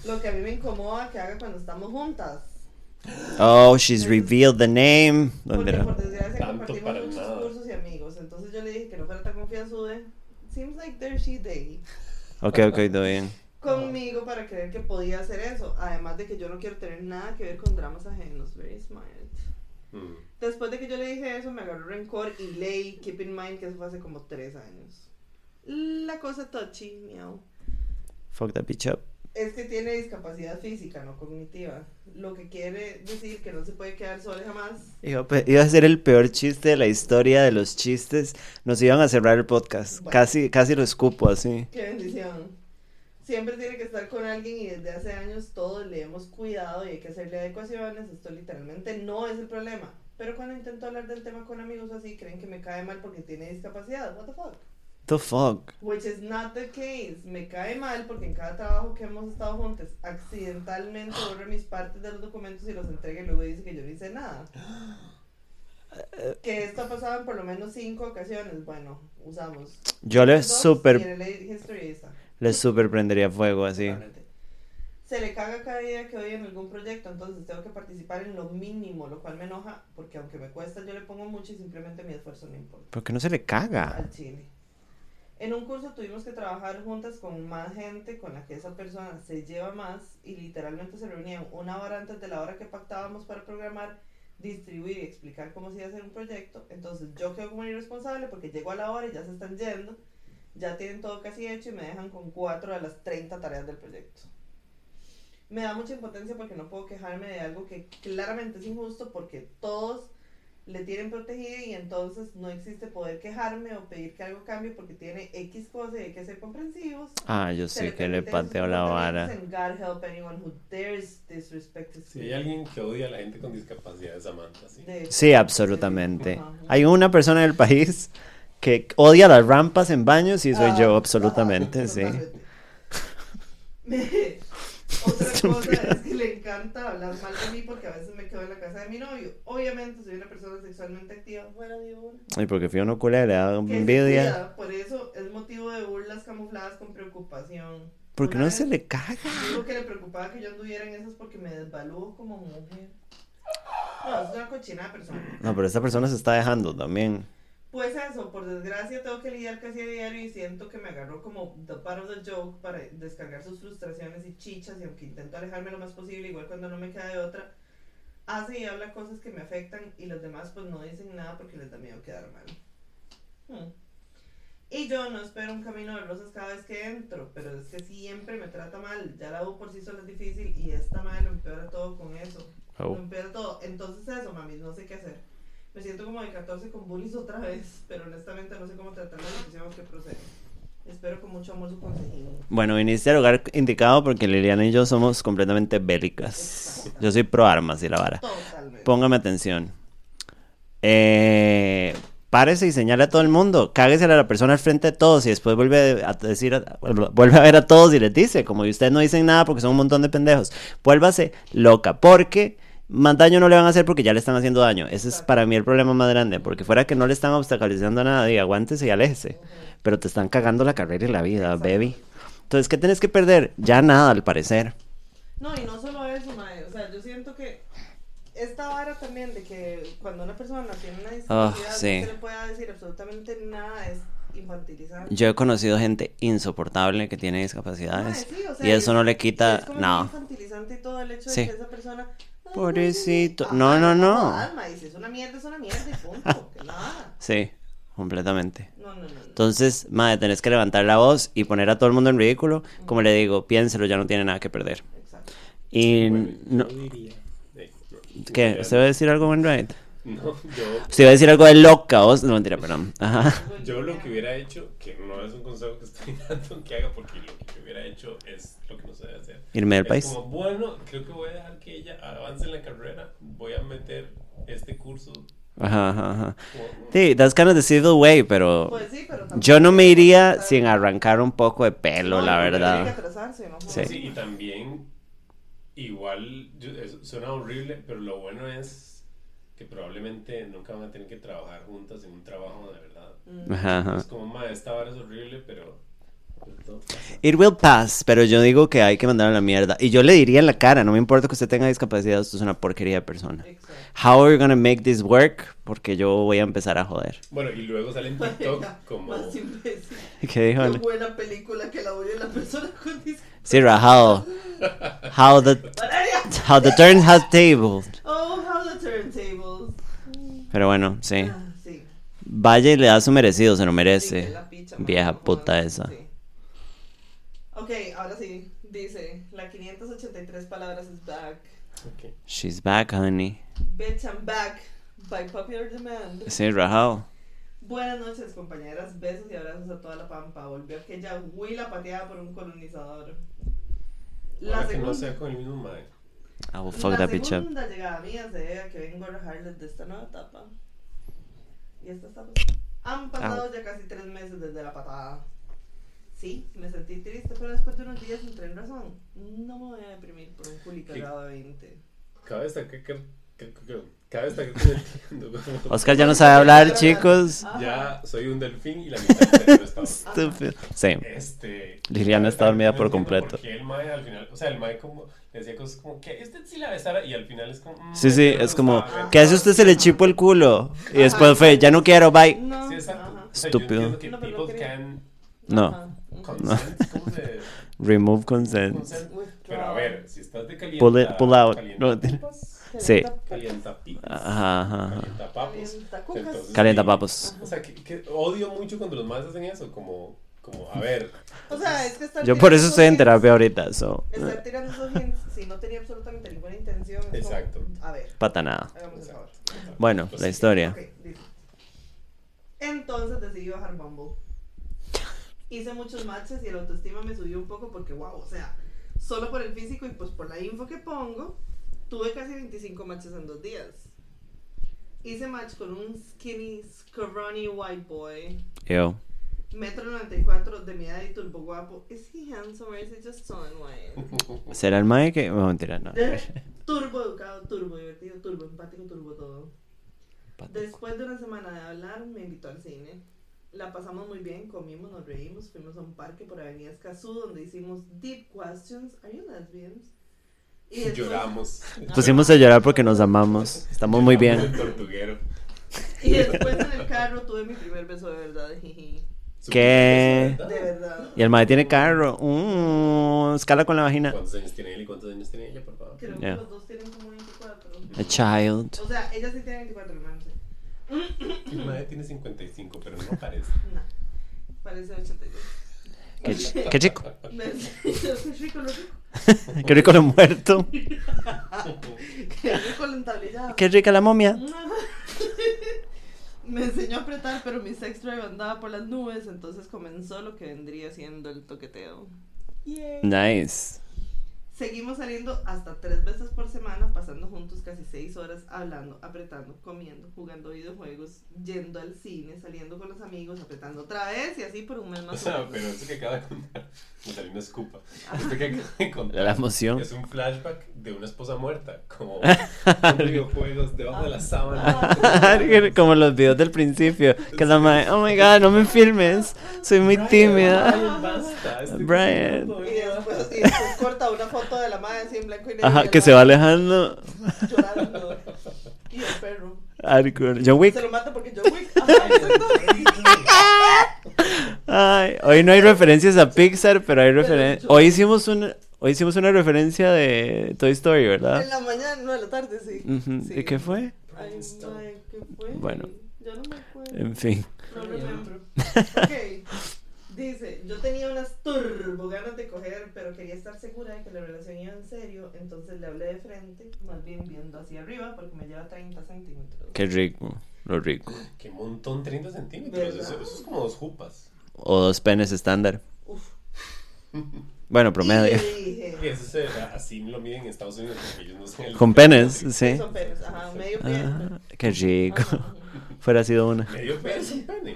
B: Lo que a mí me incomoda que haga cuando estamos juntas.
A: Oh, she's revealed the name.
B: Porque por desgracia
C: Tanto
B: compartimos
C: para
B: muchos
C: nada.
B: cursos y amigos. Entonces yo le dije que no fuera tan confianzuda. Seems like there she they.
A: Ok, ok, todo bien.
B: Conmigo para creer que podía hacer eso. Además de que yo no quiero tener nada que ver con dramas ajenos. Very smart.
C: Mm.
B: Después de que yo le dije eso, me agarró rencor y leí Keep in Mind que eso fue hace como tres años. La cosa touchy, miau.
A: Fuck that bitch up.
B: Es que tiene discapacidad física, no cognitiva. Lo que quiere decir que no se puede quedar sola jamás.
A: Iba, a ser el peor chiste de la historia de los chistes. Nos iban a cerrar el podcast.
B: Bueno.
A: Casi, casi lo escupo así.
B: Qué bendición. Siempre tiene que estar con alguien y desde hace años todos le hemos cuidado y hay que hacerle adecuaciones. Esto literalmente no es el problema. Pero cuando intento hablar del tema con amigos así, creen que me cae mal porque tiene discapacidad. What the fuck?
A: The fuck.
B: Which is not the case. Me cae mal porque en cada trabajo que hemos estado juntos, accidentalmente borra mis partes de los documentos y los entrega y luego dice que yo no hice nada. Que esto ha pasado en por lo menos cinco ocasiones. Bueno, usamos.
A: Yo le super, le super prendería fuego así.
B: Se le caga cada día que voy en algún proyecto, entonces tengo que participar en lo mínimo, lo cual me enoja porque aunque me cuesta yo le pongo mucho y simplemente mi esfuerzo no importa.
A: ¿Por qué no se le caga?
B: al chile. En un curso tuvimos que trabajar juntas con más gente con la que esa persona se lleva más y literalmente se reunían una hora antes de la hora que pactábamos para programar, distribuir y explicar cómo se iba a hacer un proyecto. Entonces yo quedo como irresponsable porque llego a la hora y ya se están yendo, ya tienen todo casi hecho y me dejan con cuatro de las 30 tareas del proyecto. Me da mucha impotencia porque no puedo quejarme de algo que claramente es injusto porque todos le tienen protegida y entonces no existe poder quejarme o pedir que algo cambie porque tiene X cosa y hay que ser comprensivos.
A: Ah, yo sí que le pateo la vara.
B: comportamientos and God help anyone who dares disrespect his
C: Si hay alguien que odia a la gente con discapacidad, es Samantha, sí.
B: De.
A: Sí, absolutamente. Hay una persona en el país que odia las rampas en baños y soy
B: Ah,
A: yo,
B: ah,
A: absolutamente, sí.
B: Otra cosa es que le encanta hablar mal de mí porque a veces me quedo en la casa de mi novio. Obviamente soy una persona sexualmente activa, fuera de una.
A: Ay, porque fui a una culera, le da envidia.
B: Por eso es motivo de burlas camufladas con preocupación.
A: Porque no se le caga.
B: Digo que le preocupaba que yo anduviera en esas porque me desvalúo como mujer. No, es una cochina de persona.
A: No, pero esta persona se está dejando también.
B: Pues eso, por desgracia tengo que lidiar casi a diario y siento que me agarró como the part of the joke para descargar sus frustraciones y chichas y aunque intento alejarme lo más posible, igual cuando no me queda de otra, hace y habla cosas que me afectan y los demás pues no dicen nada porque les da miedo quedar mal. Hmm. Y yo no espero un camino de rosas cada vez que entro, pero es que siempre me trata mal. Ya la U por sí sola es difícil y esta madre lo empeora todo con eso.
A: Oh.
B: Lo empeora todo. Entonces eso, mami, no sé qué hacer. Me siento como de 14 con bullies otra vez, pero honestamente no sé cómo tratar la situación que procede. Espero con mucho amor su consejo.
A: Bueno, viniste al lugar indicado porque Liliana y yo somos completamente bélicas. Yo soy pro armas y la vara.
B: Totalmente.
A: Póngame atención. Eh, párese y señale a todo el mundo. Cáguesele a la persona al frente de todos y después vuelve a decir, a- vuelve a ver a todos y les dice, como ustedes no dicen nada porque son un montón de pendejos. Vuélvase loca, porque más daño no le van a hacer porque ya le están haciendo daño. Ese es para mí el problema más grande, porque fuera que no le están obstaculizando nada, y aguántese y aléjese. Pero te están cagando la carrera y la vida,
B: Exacto.
A: baby. Entonces, ¿qué tienes que perder? Ya nada, al parecer.
B: No, y no solo eso, mae. O sea, yo siento que esta vara también de que cuando una persona tiene una discapacidad
A: Ah, sí.
B: no se le pueda decir absolutamente nada es infantilizar.
A: Yo he conocido gente insoportable que tiene discapacidades
B: Mae, sí, o sea,
A: y eso no le quita nada.
B: infantilizante y todo el hecho
A: Sí.
B: de que esa persona. "Ay,
A: Pobrecito. No, no, no.
B: jodas, mae, si es una mierda, es una mierda y punto. que nada.
A: Sí, completamente.
B: No, no, no. no.
A: Entonces, madre, tenés que levantar la voz y poner a todo el mundo en ridículo. Como le digo, piénselo, ya no tiene nada que perder.
B: Exacto.
A: Y
C: Bueno,
A: no,
C: yo diría- no.
A: ¿qué? ¿Usted va a decir algo, Wainwright?
C: No, yo,
A: Usted va a decir algo de loca, vos. No, mentira, perdón. Ajá.
C: yo lo que hubiera hecho, que no es un consejo que estoy dando que haga, porque lo que hubiera hecho es lo que no se debe hacer.
A: Irme del
C: Es
A: país.
C: como, bueno, creo que voy a dejar que ella avance en la carrera. Voy a meter este curso.
A: Ajá, ajá, ajá. Sí, that's kind of the civil way, pero
B: Pues sí, pero tampoco
A: yo no me iría sin arrancar un poco de pelo,
B: No,
A: la
B: que
A: verdad.
B: atrasarse, ¿no?
A: Sí.
C: Sí, y también, igual, yo- eso suena horrible, pero lo bueno es que probablemente nunca van a tener que trabajar juntas en un trabajo de verdad.
A: Ajá, ajá.
C: Es como, ma, esta vara es horrible, pero, pero todo pasa".
A: It will pass, pero yo digo que hay que mandar a la mierda. Y yo le diría en la cara, no me importa que usted tenga discapacidad, usted es una porquería de persona.
B: Exacto.
A: How are you gonna make this work? Porque yo voy a empezar a joder.
C: Bueno, y luego sale en TikTok como...
B: Más imbécil.
A: ¿Qué dijo?
B: Qué buena película que la oye la persona con discapacidad.
A: Sí, rajado. How the, how the turn has tabled.
B: Oh, how the turntables.
A: Pero bueno, sí.
B: Ah, sí.
A: Vaya y le da su merecido, se lo
B: Sí,
A: merece.
B: la picha,
A: Vieja puta esa.
B: sí. Ok, ahora sí. Dice, la 583 palabras is back.
C: Ok.
A: She's back, honey.
B: Bitch, I'm back. By popular demand.
A: Sí, rajado.
B: Buenas noches, compañeras. Besos y abrazos a toda la pampa. Volvió aquella huila pateada por un colonizador. La
C: Ahora que no
B: segunda,
C: sea con el mismo mae.
A: I will fuck
B: la
A: that bitch up.
B: segunda llegada mía se debe a que vengo a rajarles de esta nueva etapa. Y esta etapa. Han pasado ya casi tres meses desde la patada. Sí, me sentí triste, pero después de unos días entré en razón. No me voy a deprimir por un culi cagado de 20.
C: Cada vez que... que- que- que-
A: Oscar ya no sabe hablar, chicos.
B: Ajá.
C: Ya soy un delfín y la mitad del cerebro está
A: Estúpido. Sí.
C: Este.
A: Liliana está dormida por completo.
C: por qué el mae al final, o sea, el mae como le decía cosas como que usted sí la besara y al final es como. mm,
A: Sí, sí, es como,
C: gustaba,
A: ¿qué hace usted? Se le chipó el culo. Y después fue, ya no quiero, bye.
B: No,
C: Sí, exacto.
B: ajá.
C: O sea, yo
A: Estúpido.
C: que people can
A: No.
C: Consent, ¿cómo se
A: Remove consent.
C: Pero a ver, si estás de calienta,
A: Pull it- pull out.
C: calienta
A: No,
C: pipas,
A: Sí.
C: calienta
A: Ajá, ajá,
C: calienta papos.
B: Calienta cucas.
C: Entonces,
A: Calienta
C: sí,
A: papos.
C: O sea, que, que odio mucho cuando los más hacen eso, como, como, a ver,
B: O sea, es que
A: Yo por eso estoy en terapia
B: hints-
A: ahorita, so.
B: Estar tirando esos hints si no tenía absolutamente ninguna intención. es como,
C: Exacto.
B: a ver,
A: Pata nada. Bueno,
C: Pues
A: la
C: sí.
A: historia.
B: Ok, listo. Entonces decidí bajar Bumble. Hice muchos matches y el autoestima me subió un poco porque, wow, o sea, solo por el físico y pues por la info que pongo, tuve casi 25 matches en dos días. Hice match con un skinny, scrawny white boy,
A: Yo.
B: metro 94 de mi edad y turbo guapo. ¿Is he handsome or is he just so annoying?
A: ¿Será el mae que.? No, mentira, no.
B: turbo educado, turbo divertido, turbo empático, turbo todo. Después de una semana de hablar, me invitó al cine. La pasamos muy bien, comimos, nos reímos, fuimos a un parque por Avenida Escazú donde hicimos deep questions. Are you lesbians? Y después-
C: lloramos.
A: Pusimos a llorar porque nos amamos. Estamos muy bien.
C: el tortuguero.
B: Y después en el carro tuve mi primer beso de verdad. jiji.
A: ¿Qué?
B: De verdad.
A: Y el mae tiene carro. Mm, escala con la vagina.
C: ¿Cuántos años tiene él y cuántos años tiene ella, por favor?
B: Creo
A: Yeah.
B: que los dos tienen como 24.
A: A child.
B: O sea, ella sí tiene 24, el man, sí.
C: Mi madre tiene 55, pero no parece.
B: No, parece 82.
A: Qué, qué chico.
B: Qué rico, lo rico.
A: Qué rico lo muerto.
B: Qué rico la entablillada.
A: Qué rica la momia.
B: Me enseñó a apretar, pero mi sex drive andaba por las nubes, entonces comenzó lo que vendría siendo el toqueteo. Yay.
A: Nice.
B: Seguimos saliendo hasta tres veces por semana, pasando juntos casi seis horas hablando, apretando, comiendo, jugando videojuegos, yendo al cine, saliendo con los amigos, apretando otra vez y así por un mes más o
C: sea,
B: menos.
C: pero eso que acaba de contar, me salió una escupa. Esto que acaba de contar
A: La emoción.
C: es un flashback de una esposa muerta, como videojuegos debajo de la sábana.
A: Como los videos del principio. Que la mae, oh my god, no me filmes. Soy muy tímida.
C: Brian, basta. estoy
A: Brian.
B: Y después, y después corta una foto de la madre así en blanco y negro.
A: Ajá, que se va alejando.
B: Llorando. Y el perro.
A: Hardcore. John Wick.
B: Se lo mata porque John Wick. Ajá.
A: Ay, hoy no hay referencias a Pixar, pero hay referencias. Hoy hicimos una, hoy hicimos una referencia de Toy Story,
B: En
A: ¿verdad?
B: la mañana, no, en la tarde, sí.
A: Ujú.
B: Sí.
A: ¿Y qué fue?
B: Ay, mae, ¿qué fue?
A: Bueno.
B: Ya no me acuerdo.
A: En fin.
B: No remembro. Ok. Dice, yo tenía unas turbo ganas de coger, pero quería estar segura de que la relación iba en serio, entonces le hablé de frente, más bien viendo hacia arriba, porque me lleva 30 centímetros.
A: Qué rico, lo rico.
C: Qué montón, 30 centímetros. Eso, eso es como dos jupas.
A: O dos penes estándar.
B: Uf.
A: Bueno,
B: Y
A: promedio.
C: Que eso se- así lo miden en Estados Unidos porque ellos no son el.
A: Con penes, sí.
B: son penes, ajá, medio.
A: Ah, qué rico.
B: Ajá.
A: Fuera sido una.
C: Medio pene es un pene.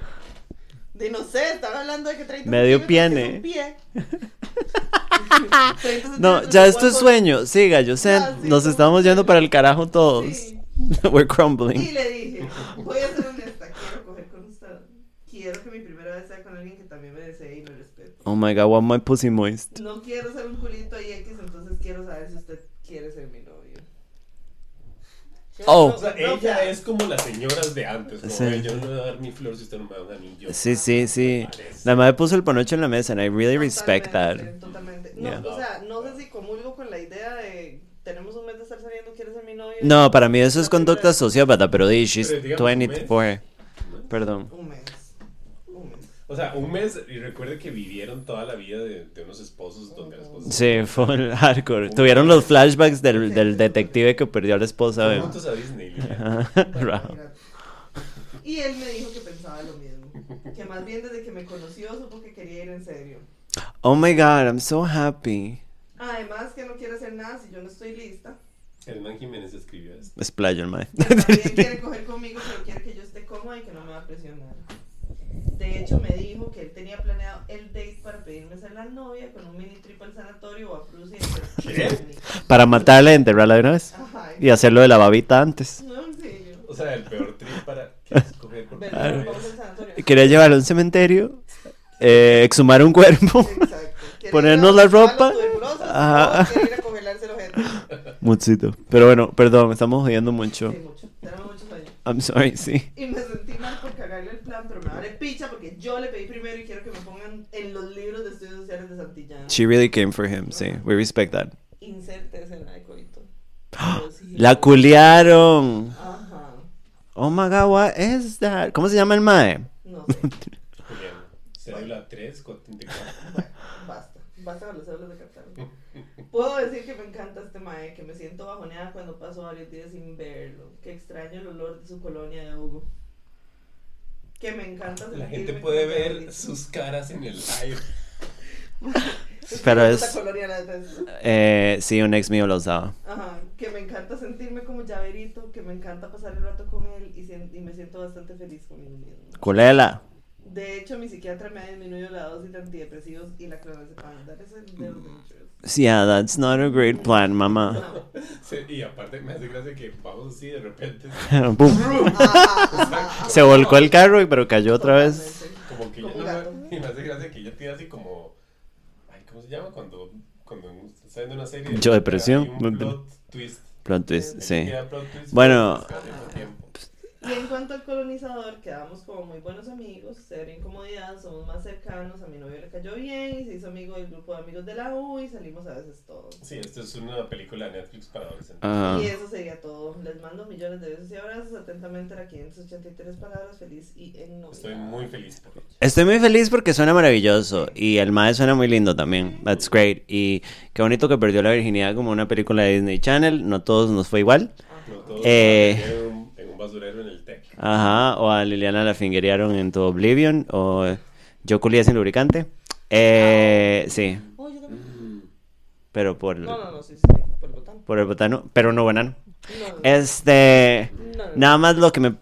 B: De no sé, estaba hablando de que 30
A: Medio piene.
B: un pie. 30
A: No, ya esto es sueño. Siga, yo sé.
B: Ah, sí,
A: Nos estamos yendo para el carajo todos.
B: Sí.
A: We're
B: Y
A: crumbling.
B: le dije, voy a ser honesta, quiero coger con usted. Quiero que mi primera vez sea con alguien que también me desee y me respete.
A: Oh my god, want my pussy moist.
B: No quiero ser un culito ahí X, entonces quiero saber si usted quiere ser mi.
A: Oh.
C: O sea, ella es como las señoras de antes. Como,
A: Sí.
C: "Ay, yo no voy a dar mi flor si usted no me da un anillo.
A: Sí, sí, sí.
C: Parece.
A: La madre puso el panocho en la mesa and I really respect that.
B: Totalmente. No,
A: Yeah.
B: O sea, no sé si comulgo con la idea de tenemos un mes de estar saliendo, quieres ser mi novio.
A: No, para mí eso es conducta sociópata, pero di, she's
C: Pero digamos, un mes.
A: 24. Perdón.
B: Un mes. Un mes.
C: O sea, un mes y recuerde que vivieron toda la vida de, de unos esposos donde la esposa
A: Sí, fue el hardcore. Tuvieron los flashbacks del, del detective que perdió a la esposa.
C: Juntos a Disney.
B: Y él me dijo que pensaba lo mismo. Que más bien desde que me conoció supo que quería ir en serio.
A: Oh my god, I'm so happy.
B: Además que no quiere hacer nada si yo no estoy lista.
C: Hernán Jiménez escribió esto.
A: Splash on my.
B: Que también quiere coger conmigo, pero quiere que yo esté cómoda y que no me va a presionar. De hecho, me dijo que él tenía planeado el date para pedirme ser la novia con un mini trip al sanatorio o a Prusia y hacer
A: Para matarla y enterrarla de una vez.
B: Ajá.
A: Y hacerlo de la babita antes.
B: No, en serio.
C: O sea, el peor trip para que escoger por
B: sanatorio.
A: Quería llevarlo a un cementerio, eh, exhumar un cuerpo. Ponernos la ropa. Ajá. Muchito. Pero bueno, perdón, estamos jodiendo mucho.
B: Sí, mucho. Tenemos muchos años.
A: I'm sorry, sí.
B: Y me sentí mal por cagarle el plan, pero me vale picha porque yo le pedí primero y quiero que me pongan en los libros de estudios sociales de Santillán.
A: She really came for him, sí. We respect that.
B: Inserte escena de coito. Sí.
A: La culiaron.
B: Ajá.
A: Oh my god, what is that? ¿Cómo se llama el mae?
B: No sé.
C: Cédula 3, 44.
B: Bueno, basta. Basta con los células de Cartago. Puedo decir que me encanta este mae, que me siento bajoneada cuando paso varios días sin verlo. Que extraño el olor de su colonia de Hugo. Que me encanta
C: La gente puede ver sus caras en el live.
A: Pero es-. Eh, sí, un ex mío lo usaba.
B: Ajá, que me encanta sentirme como llaverito, que me encanta pasar el rato con él y, me siento bastante feliz conmigo mismo.
A: Culela.
B: De hecho, mi psiquiatra me ha disminuido la dosis de antidepresivos y la clonazepam. That is a little dangerous.
A: Yeah, that's not a great plan, mamá.
C: Sí, y aparte me hace gracia que vamos así de repente.
A: Boom.
B: Ah, ah, ah,
A: Se volcó el carro, pero cayó otra vez.
C: Como que ya no y me hace gracia que ella tira así como. Ay, ¿cómo se llama? Cuando, cuando está viendo una serie.
A: Yo, depresión.
C: Un plot twist.
A: Plot twist, sí.
C: plot twist,
A: Bueno.
C: pero al mismo tiempo.
B: Y en cuanto al colonizador, quedamos como muy buenos amigos, cero incomodidad, somos más cercanos, a mi novio le cayó bien y se hizo amigo del grupo de amigos de la U y salimos a veces todos.
C: Sí, esto es una película de Netflix para adolescentes.
A: Ah.
B: Y eso sería todo. Les mando millones de besos y abrazos. Atentamente, la 583 palabras. Feliz y en
C: Estoy muy feliz por ello.
A: Estoy muy feliz porque suena maravilloso y el mae suena muy lindo también. That's great. Y qué bonito que perdió la virginidad como una película de Disney Channel. No todos nos fue igual.
C: No todos
A: Eh.
C: Basurero en el.
A: Ajá. O a Liliana la fingerearon en tu Oblivion. O yo culía sin lubricante. Eh, sí.
B: Oh, yo también.
A: Pero por,
B: No, no, no, sí, sí, por el botán.
A: por el botano. Pero no banano.
B: No, no,
A: Este.
B: no, no.
A: Nada más lo que me.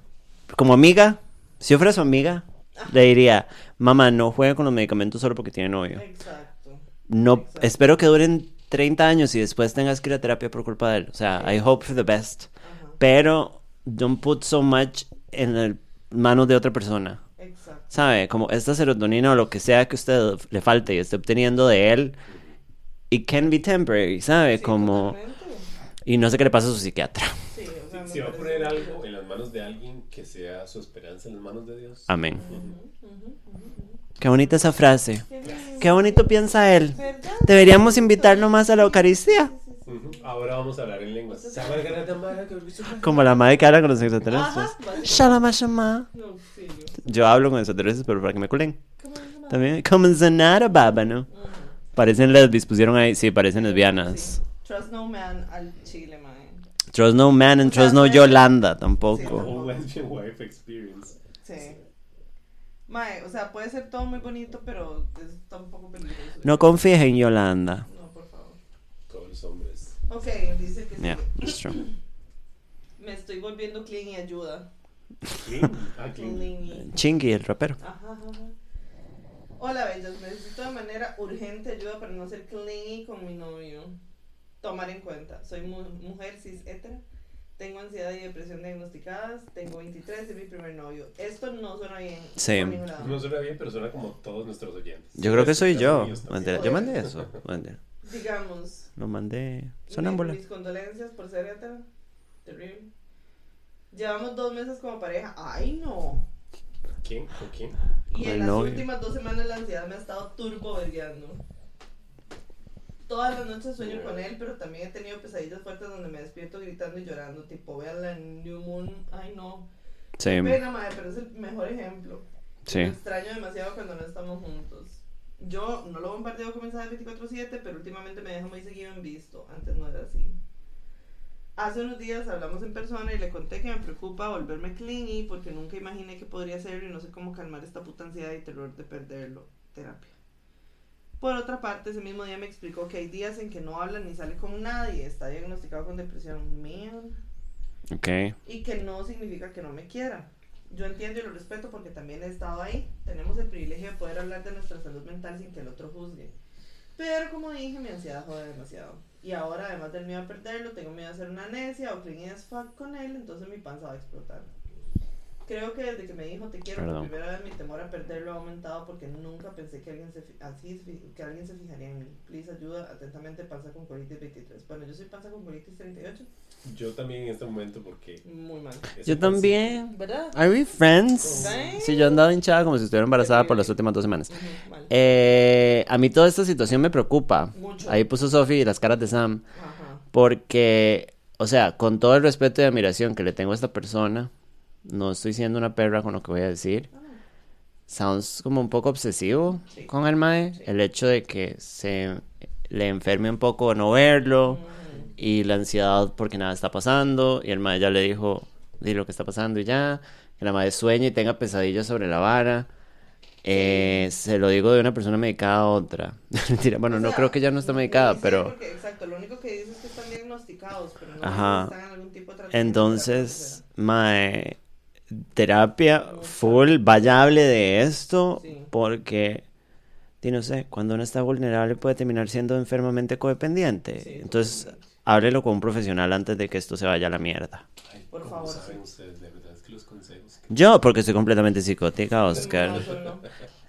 A: Como amiga, si yo fuera su amiga, le diría: Mamá, no juegue con los medicamentos solo porque tiene novio.
B: Exacto.
A: No,
B: Exacto.
A: espero que duren 30 años y después tengas que ir a terapia por culpa de él. O sea, I hope for the best.
B: Ajá.
A: Pero don't put so much en las manos de otra persona.
B: Exacto.
A: ¿Sabe? Como esta serotonina o lo que sea que usted le falte y esté obteniendo de él. It can be temporary, ¿sabe?
B: Sí,
A: Como...
B: totalmente.
A: Y no sé qué le pasa a su psiquiatra.
B: Sí, o sea, me
C: Si va a poner algo en las manos de alguien, que sea su esperanza en las manos de Dios.
A: Amén.
B: Ujú, ujú, ujú.
A: Qué bonita esa frase.
B: Qué
A: bonito piensa él.
B: ¿verdad?
A: Deberíamos invitarlo más a la Eucaristía.
C: Ahora vamos a hablar en lenguas.
A: Como la madre que habla con los extraterrestres. Shalom Shama.
B: No, sí, yo.
A: Yo hablo con extraterrestres, pero para que me culen. También, como Zanara Baba, ¿no? Parecen lesbis, pusieron ahí. Sí, parecen lesbianas.
B: Sí. Trust no man al chile, man.
A: Trust no man and trust no Yolanda
B: Sí,
A: tampoco.
C: Old lesbian wife experience.
B: Sí. Mae, o sea, puede ser todo muy bonito, pero es un poco peligroso.
A: No confíes en Yolanda.
B: No, por favor.
C: Todos los hombres.
B: Ok, dice que sí.
A: Yeah, it's true.
B: Me estoy volviendo clean y ayuda.
C: Clean. Ah, clean.
B: Clean y-
A: Chingy, el rapero.
B: Ajá, ajá, ajá. Hola, bellas. Necesito de manera urgente ayuda para no ser clingy con mi novio. Tomar en cuenta. Soy mu- mujer cis hetera. Tengo ansiedad y depresión diagnosticadas. Tengo 23 y es mi primer novio. Esto no suena bien.
A: Sí.
B: por ningún lado.
C: No suena bien, pero suena como todos nuestros oyentes.
A: Yo creo que soy yo. Yo mandé eso. Mentira.
B: Digamos.
A: Lo mandé. Sonámbula.
B: Mis condolencias por ser. Terrible. Llevamos dos meses como pareja. Ay, no.
C: ¿Quién? ¿Con quién?
B: Y
A: Con
B: en las
A: novio.
B: últimas dos semanas la ansiedad me ha estado turbo vergueando. Todas las noches sueño con él, pero también he tenido pesadillas fuertes donde me despierto gritando y llorando, tipo, vean la New Moon, ay no.
A: Sí,
B: Qué pena, madre, pero es el mejor ejemplo.
A: sí.
B: Lo extraño demasiado cuando no estamos juntos. Yo no lo bombardeo con mensajes 24/7, pero últimamente me deja muy seguido en visto. Antes no era así. Hace unos días hablamos en persona y le conté que me preocupa volverme clingy porque nunca imaginé que podría ser y no sé cómo calmar esta puta ansiedad y terror de perderlo. Terapia. Por otra parte, ese mismo día me explicó que hay días en que no habla ni sale con nadie, está diagnosticado con depresión. Man
A: Ok.
B: y que no significa que no me quiera. Yo entiendo y lo respeto porque también he estado ahí. Tenemos el privilegio de poder hablar de nuestra salud mental sin que el otro juzgue. Pero como dije, mi ansiedad jode demasiado. Y ahora, además del miedo a perderlo, tengo miedo a hacer una necia o clean as fuck con él, entonces mi panza va a explotar. Creo que desde que me dijo te quiero
A: Perdón.
B: por primera vez mi temor a perderlo ha aumentado porque nunca pensé que alguien se, fi- así, que alguien se fijaría en mí. Please ayuda, atentamente panza con colitis 23. Bueno, yo soy panza con colitis 38.
C: Yo también en este momento porque...
B: Muy mal.
A: Yo también.
B: ¿Verdad?
A: Are we friends?
B: Sí.
A: Sí, yo andaba hinchada como si estuviera embarazada por las últimas dos semanas. Eh, a mí toda esta situación me preocupa.
B: Mucho.
A: Ahí puso Sophie las caras de Sam.
B: Ajá.
A: Porque, o sea, con todo el respeto y admiración que le tengo a esta persona, no estoy siendo una perra con lo que voy a decir. Sounds como un poco obsesivo
B: Sí.
A: con el mae.
B: Sí.
A: El hecho de que se le enferme un poco no verlo
B: ujú.
A: y la ansiedad porque nada está pasando. Y el mae ya le dijo, di lo que está pasando y ya. Que la madre sueñe y tenga pesadillas sobre la vara. Eh, se lo digo de una persona medicada a otra. Bueno,
B: O
A: no
B: sea,
A: creo que ya no está medicada,
B: sé
A: pero...
B: exacto, lo único que dice es que están diagnosticados, pero no
A: Ajá.
B: están en algún tipo de tratamiento.
A: Entonces, mae, terapia full, vaya hable de esto,
B: Sí.
A: porque, di, no sé, cuando uno está vulnerable puede terminar siendo enfermamente codependiente.
B: Sí,
A: Entonces,
B: totalmente.
A: háblelo con un profesional antes de que esto se vaya a la mierda.
C: Ay,
B: Por
C: ¿cómo
B: favor,
C: saben
B: sí.
C: ustedes? De verdad es que los consejos... que-
A: Yo, porque soy completamente psicótica, Oscar.
B: No, eso no,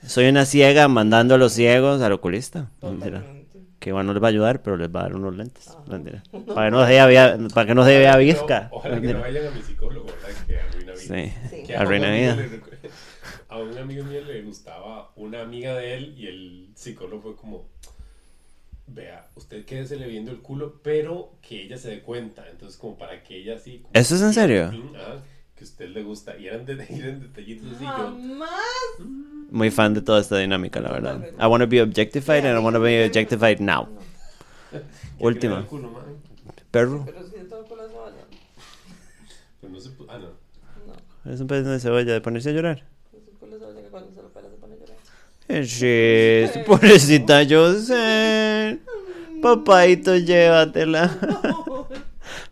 A: Soy una ciega mandando a los ciegos al oculista. Que igual no les va a ayudar, pero les va a dar unos lentes. Para que no se vea, para que no se vea
C: Ojalá que no-
A: visca.
C: Ojalá que no
A: Mentira.
C: vayan a mi psicólogo, ¿verdad? Que arruina vida.
A: Sí,
B: Sí.
C: Que a un
A: arruina
C: amigo
A: vida.
C: le A un amigo mío le gustaba una amiga de él y el psicólogo fue como, vea, usted quédese viendo el culo, pero que ella se dé cuenta. Entonces, como para que ella como
A: ¿Eso es en serio?
C: Ah, que a usted le gusta. Y eran, de, eran detallitos así. Yo.
A: Muy fan de toda esta dinámica, la verdad. I want to be objectified and I want to be
B: Sí,
A: objectified now.
B: no,
C: ¿qué
A: Última.
C: el culo?
A: Perro.
B: Pero si todo con la cebolla.
C: Pues no se Ah, no.
B: No,
A: Es un pedazo de cebolla de ponerse a llorar.
B: es un culo de cebolla que cuando se lo pela se pone a llorar.
A: Eh, shit, pobrecita José. Papaito, llévatela.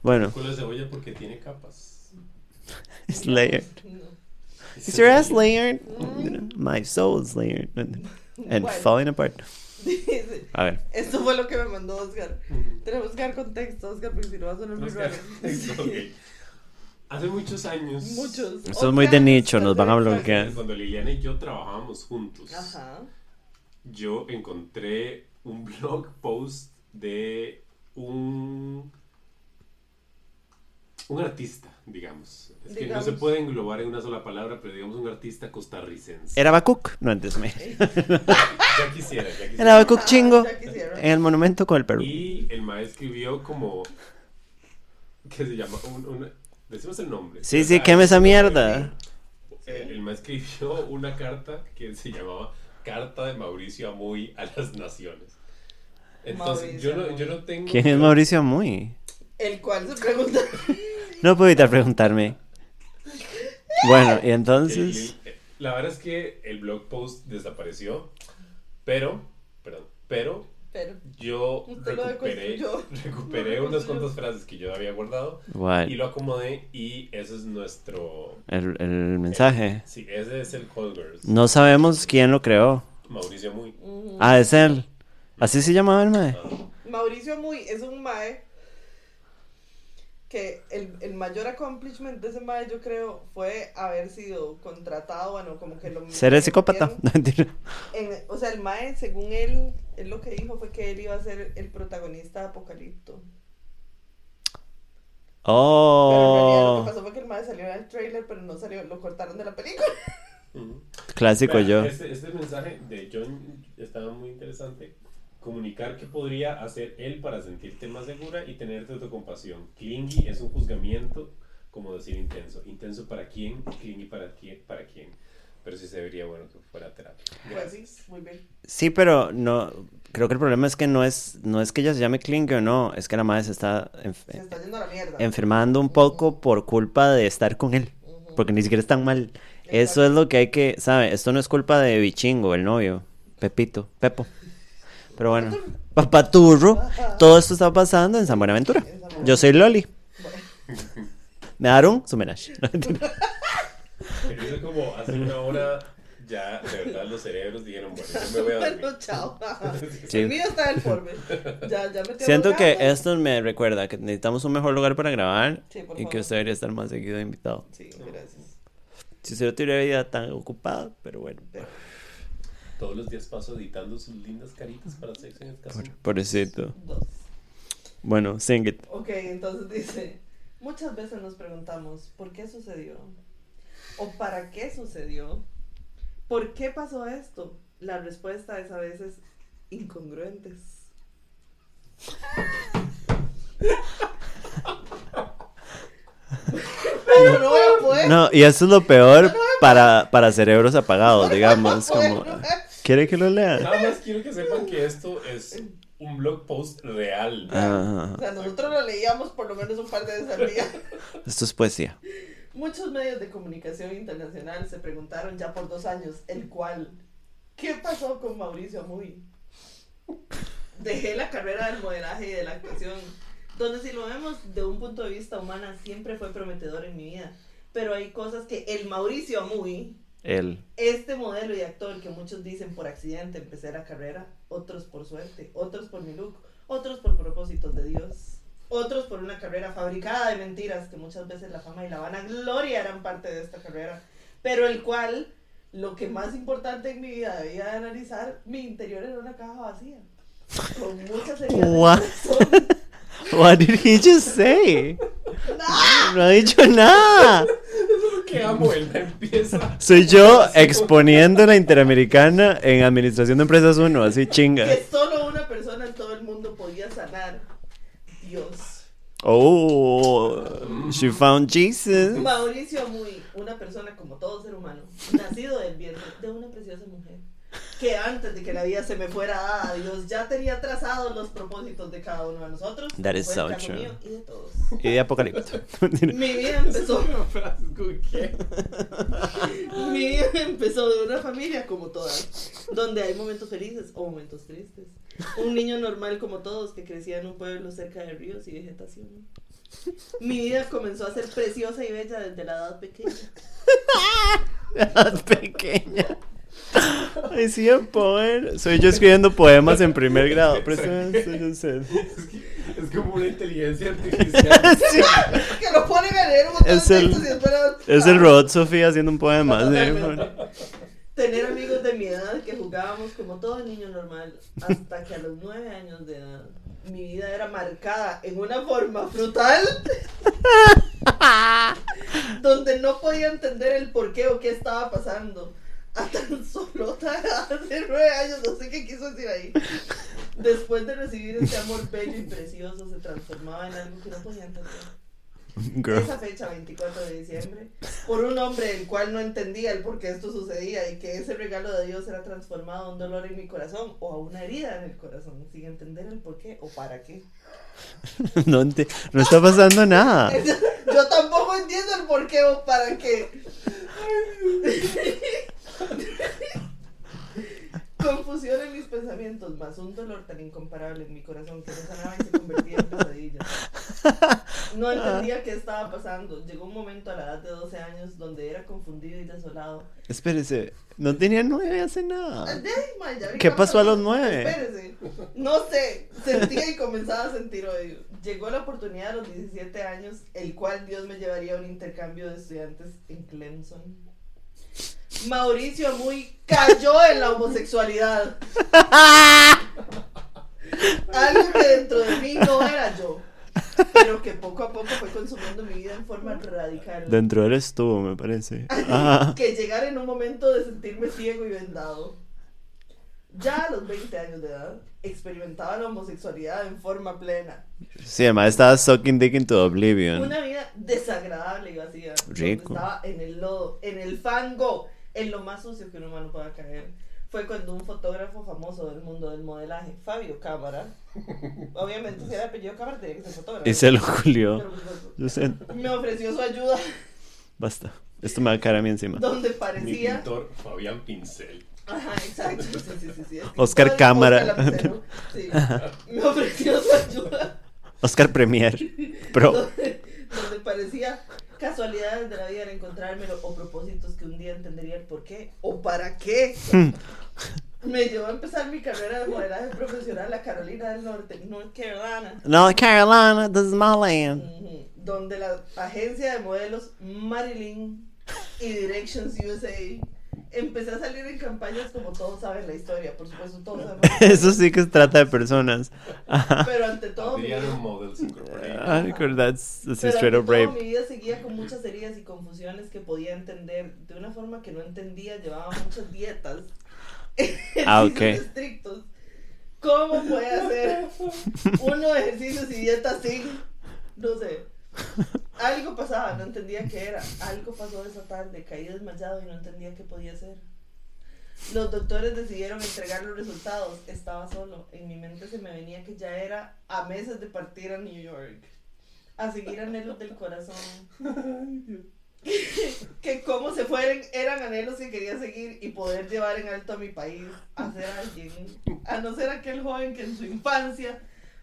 A: Bueno,
C: Culo de cebolla porque tiene capas.
A: It's layered.
B: No.
A: Is your ass layered? My soul is layered. And
B: Bueno.
A: falling apart. A ver.
B: esto fue lo que me mandó Oscar. Tenemos que dar contexto, Oscar, porque si no va a sonar muy raro.
C: Hace muchos años.
B: Muchos.
A: Esto es muy de nicho, nos van a bloquear.
C: Cuando Liliana y yo trabajábamos juntos,
B: Ajá.
C: yo encontré un blog post de un un artista, digamos. Es que
B: Digamos.
C: no se puede englobar en una sola palabra, pero digamos un artista costarricense.
A: Era Bakuk. No, antes me.
C: Ya quisiera, ya quisiera.
A: Era Bakuk chingo.
B: Ya quisiera.
A: En el monumento con el perro.
C: Y el maestro escribió como. ¿Qué se llama? Un, un- decimos el nombre.
A: Sí, sí, queme esa mierda.
C: El, el maestro escribió una carta que se llamaba Carta de Mauricio Amuy a las Naciones. Entonces,
B: Mauricio
C: yo no,
B: Amuy.
C: yo no tengo.
A: ¿Quién es Mauricio Muy?
B: El cual se pregunta.
A: No puedo evitar preguntarme. Bueno, y entonces.
C: el- la verdad es que el blog post desapareció, pero, perdón, pero
B: Pero.
C: yo recuperé, recuperé unas cuantas frases que yo había guardado y
A: Guay.
C: lo acomodé y ese es nuestro...
A: El, el mensaje.
C: Sí, ese es el Colgers.
A: No sabemos quién lo creó.
C: Mauricio Muy.
A: Ah, es él. Así se llamaba el mae.
B: Mauricio Muy es un mae que el, el mayor accomplishment de ese mae yo creo fue haber sido contratado, bueno, como que lo
A: Ser el psicópata.
B: metieron
A: No, mentira.
B: en- o sea, el mae, según él, él lo que dijo fue que él iba a ser el protagonista de Apocalipto. Pero en realidad lo
A: Oh.
B: que pasó fue que el mae salió en el trailer, pero no salió, lo cortaron de la película.
A: Clásico yo.
C: Este, este mensaje de John estaba muy interesante. Comunicar qué podría hacer él para sentirte más segura y tenerte autocompasión. Clingy es un juzgamiento, como decir intenso. Intenso para quién, clingy para quién, para quién. Pero sí se vería bueno que fuera terapia.
B: Pues sí,
C: Gracias.
B: muy bien.
A: Sí, pero no. Creo que el problema es que no es, no es que ella se llame Klinge o no, es que la madre se está enf-
B: Se está yendo a la mierda.
A: enfermando un poco por culpa de estar con él.
B: Ujú.
A: Porque ni siquiera es tan mal. Eso es lo que hay que, ¿sabe? Esto no es culpa de Bichingo, el novio. Pepito, Pepo. Pero bueno, papaturro. Todo esto está pasando en San Buenaventura. Yo soy Loli. Me daron su homenaje.
C: Pero eso como hace una hora ya de verdad los cerebros dijeron, bueno, yo me voy a dormir.
B: Bueno, chao.
A: Sí.
B: El mío está deforme. Ya, ya metió
A: Siento que esto me recuerda que necesitamos un mejor lugar para grabar
B: Sí, por
A: y que
B: favor.
A: usted debería estar más seguido invitado.
B: Sí, gracias.
A: Si usted no tuviera vida tan ocupada, pero bueno.
B: Pero-
C: Todos los días paso editando sus lindas caritas para sexo en el caso.
A: Pobrecito.
B: Dos.
A: Bueno, sing it.
B: Ok, entonces dice, muchas veces nos preguntamos, ¿por qué sucedió? ¿O para qué sucedió? ¿Por qué pasó esto? La respuesta es a veces incongruentes. Pero no voy a poder.
A: No, y eso es lo peor para, para cerebros apagados, digamos. Como, ¿Quiere que lo lea?
C: Nada más quiero que sepan que esto es un blog post real.
A: Ah,
B: O sea, nosotros lo leíamos por lo menos un par de veces al día.
A: esto es poesía.
B: Muchos medios de comunicación internacional se preguntaron ya por dos años, el cual, ¿qué pasó con Mauricio Amuy? Dejé la carrera del modelaje y de la actuación, donde si lo vemos de un punto de vista humana siempre fue prometedor en mi vida, pero hay cosas que el Mauricio Amuy,
A: Él.
B: este modelo y actor que muchos dicen por accidente empecé la carrera, otros por suerte, otros por mi look, otros por propósitos de Dios, otros por una carrera fabricada de mentiras, que muchas veces la fama y la vanagloria eran parte de esta carrera, pero el cual, lo que más importante en mi vida debía de analizar, mi interior era una caja vacía. Con muchas heridas.
A: What? What did he just say? No ha dicho nada.
C: Que amo, él empieza.
A: Soy yo exponiendo la Interamericana en Administración de Empresas 1, así chinga.
B: que solo una persona en todo el mundo podía sanar. Dios.
A: Oh, she found Jesus.
B: Mauricio Amuy, una persona como todo ser humano, nacido del vientre de una preciosa mujer, que antes de que la vida se me fuera dada a Dios, ya tenía trazados los propósitos de cada uno de nosotros.
A: That is so true.
B: mío y de todos.
A: Y de Apocalipto.
B: Mi vida empezó, mi vida empezó de una familia como todas, donde hay momentos felices o momentos tristes. Un niño normal como todos que crecía en un pueblo cerca de ríos y vegetación. Mi vida comenzó a ser preciosa y bella desde la edad pequeña.
A: Edad pequeña. Ay, sí, poder. Soy yo escribiendo poemas en primer grado. Presta atención, usted.
C: Es como una inteligencia artificial.
A: Sí,
B: que lo ponen a leer un montón
A: Es
B: de
A: el-
B: textos y después-
A: es el robot Sofía haciendo un poema. ¿sí?
B: Tener amigos de mi edad que jugábamos como todo niño normal hasta que a los nueve años de edad mi vida era marcada en una forma frutal donde no podía entender el por qué o qué estaba pasando. A tan solo hace nueve años, no sé qué quiso decir ahí. Después de recibir este amor bello y precioso, se transformaba en algo que no podía entender.
A: Girl.
B: Esa fecha, 24 de diciembre, por un hombre el cual no entendía el por qué esto sucedía y que ese regalo de Dios era transformado a un dolor en mi corazón o a una herida en el corazón, sin entender el por qué o para qué.
A: No, ente- no está pasando nada.
B: Yo tampoco entiendo el por qué o para qué. Confusión en mis pensamientos, más un dolor tan incomparable en mi corazón que no sanaba y se convertía en pesadilla. No entendía qué estaba pasando. Llegó un momento a la edad de 12 años donde era confundido y desolado.
A: Espérese, no tenía nueve hace nada. ¿Qué pasó a los nueve?
B: Espérese. No sé, sentía y comenzaba a sentir odio. Llegó la oportunidad a los 17 años, el cual Dios me llevaría a un intercambio de estudiantes en Clemson. Mauricio muy cayó en la homosexualidad. Algo que dentro de mí no era yo, pero que poco a poco fue consumiendo mi vida en forma radical.
A: Dentro de él estuvo, me parece. Ah,
B: que llegara en un momento de sentirme ciego y vendado. Ya a los 20 años de edad, experimentaba la homosexualidad en forma plena.
A: sí, además estaba sucking dick into oblivion.
B: Una vida desagradable y vacía.
A: Rico.
B: Estaba en el lodo, en el fango, en lo más sucio que un humano pueda caer. Fue cuando un fotógrafo famoso del mundo del modelaje, Fabio Cámara, obviamente si era apellido Cámara tenía que ser fotógrafo.
A: Y se lo julió.
B: Pero, pues,
A: Yo sé,
B: me ofreció su ayuda
A: basta. Esto me va a caer a mí encima.
B: donde
C: Mi
B: parecía...
C: pintor Fabián Pincel.
B: Ajá, exacto. Sí, sí, sí, sí. Es que
A: Oscar Cámara.
B: Lapicero. Sí. Me ofreció su ayuda.
A: Oscar Premier. Pro.
B: Donde, donde parecía casualidades de la vida al encontrármelo o propósitos que un día entendería el por qué o para qué. Me llevó a empezar mi carrera de modelaje profesional a Carolina del Norte, North Carolina,
A: North Carolina, this is my land.
B: donde la agencia de modelos Marilyn y Directions USA empecé a salir en campañas como todos saben la historia, por supuesto todos historia.
A: Eso sí que se trata de personas. Ajá.
B: Pero ante todo, mi vida,
C: Models.
A: Ay, girl, that's, that's
B: pero
A: straight
B: ante
A: up
B: todo,
A: rape.
B: mi vida seguía con muchas heridas y confusiones que podía entender de una forma que no entendía. Llevaba muchas dietas,
A: Ah, ok.
B: estrictos. ¿Cómo puede hacer uno de ejercicios y dietas sin? No sé. Algo pasaba, no entendía qué era. Algo pasó esa tarde, caí desmayado y no entendía qué podía hacer. Los doctores decidieron entregar los resultados. Estaba solo. En mi mente se me venía que ya era a meses de partir a New York. A seguir anhelos del corazón. que como se fueran eran anhelos que quería seguir y poder llevar en alto a mi país, a ser alguien, a no ser aquel joven que en su infancia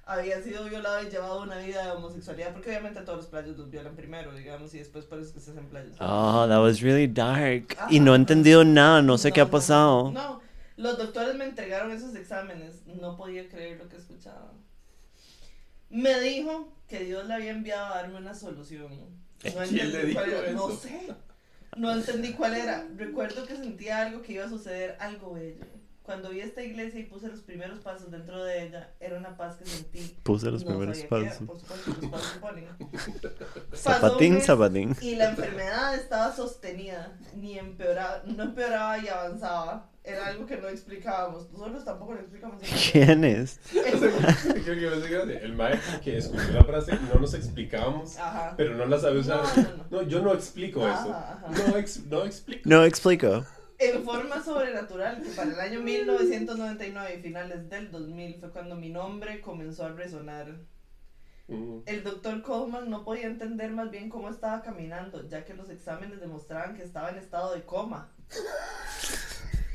B: había sido violado y llevado una vida de homosexualidad, porque obviamente a todos los playos los violan primero, digamos, y después por eso que se hacen playos.
A: Oh, that was really dark. Y no he entendido nada, no sé qué ha pasado.
B: No, los doctores me entregaron esos exámenes, no podía creer lo que escuchaba. Me dijo que Dios le había enviado a darme una solución. No
C: ¿Quién
B: entendí
C: le dijo
B: cuál era, No
C: eso?
B: sé. No entendí cuál era. Recuerdo que sentía algo que iba a suceder, algo bello. Cuando vi esta iglesia y puse los primeros pasos dentro de ella, era una paz que sentí.
A: Puse los
B: No
A: primeros
B: era,
A: pasos.
B: por supuesto, los pasos se ponen. Pasó
A: Zapatín, zapatín.
B: Y la enfermedad estaba sostenida, ni empeoraba, no empeoraba y avanzaba. Era algo que no explicábamos. Nosotros tampoco lo explicamos.
A: ¿Quién es?
C: Creo que me hace grande. El maestro que escuchó la frase no nos explicábamos,
B: Ajá.
C: pero no la sabe usar.
B: No, no, no.
C: No, yo no explico
B: Ajá,
C: eso.
B: ajá.
C: No, ex- no explico.
A: No explico.
B: En forma sobrenatural, que para el año 1999 y finales del 2000 fue cuando mi nombre comenzó a resonar.
C: Mm.
B: El doctor Coleman no podía entender más bien cómo estaba caminando, ya que los exámenes demostraban que estaba en estado de coma.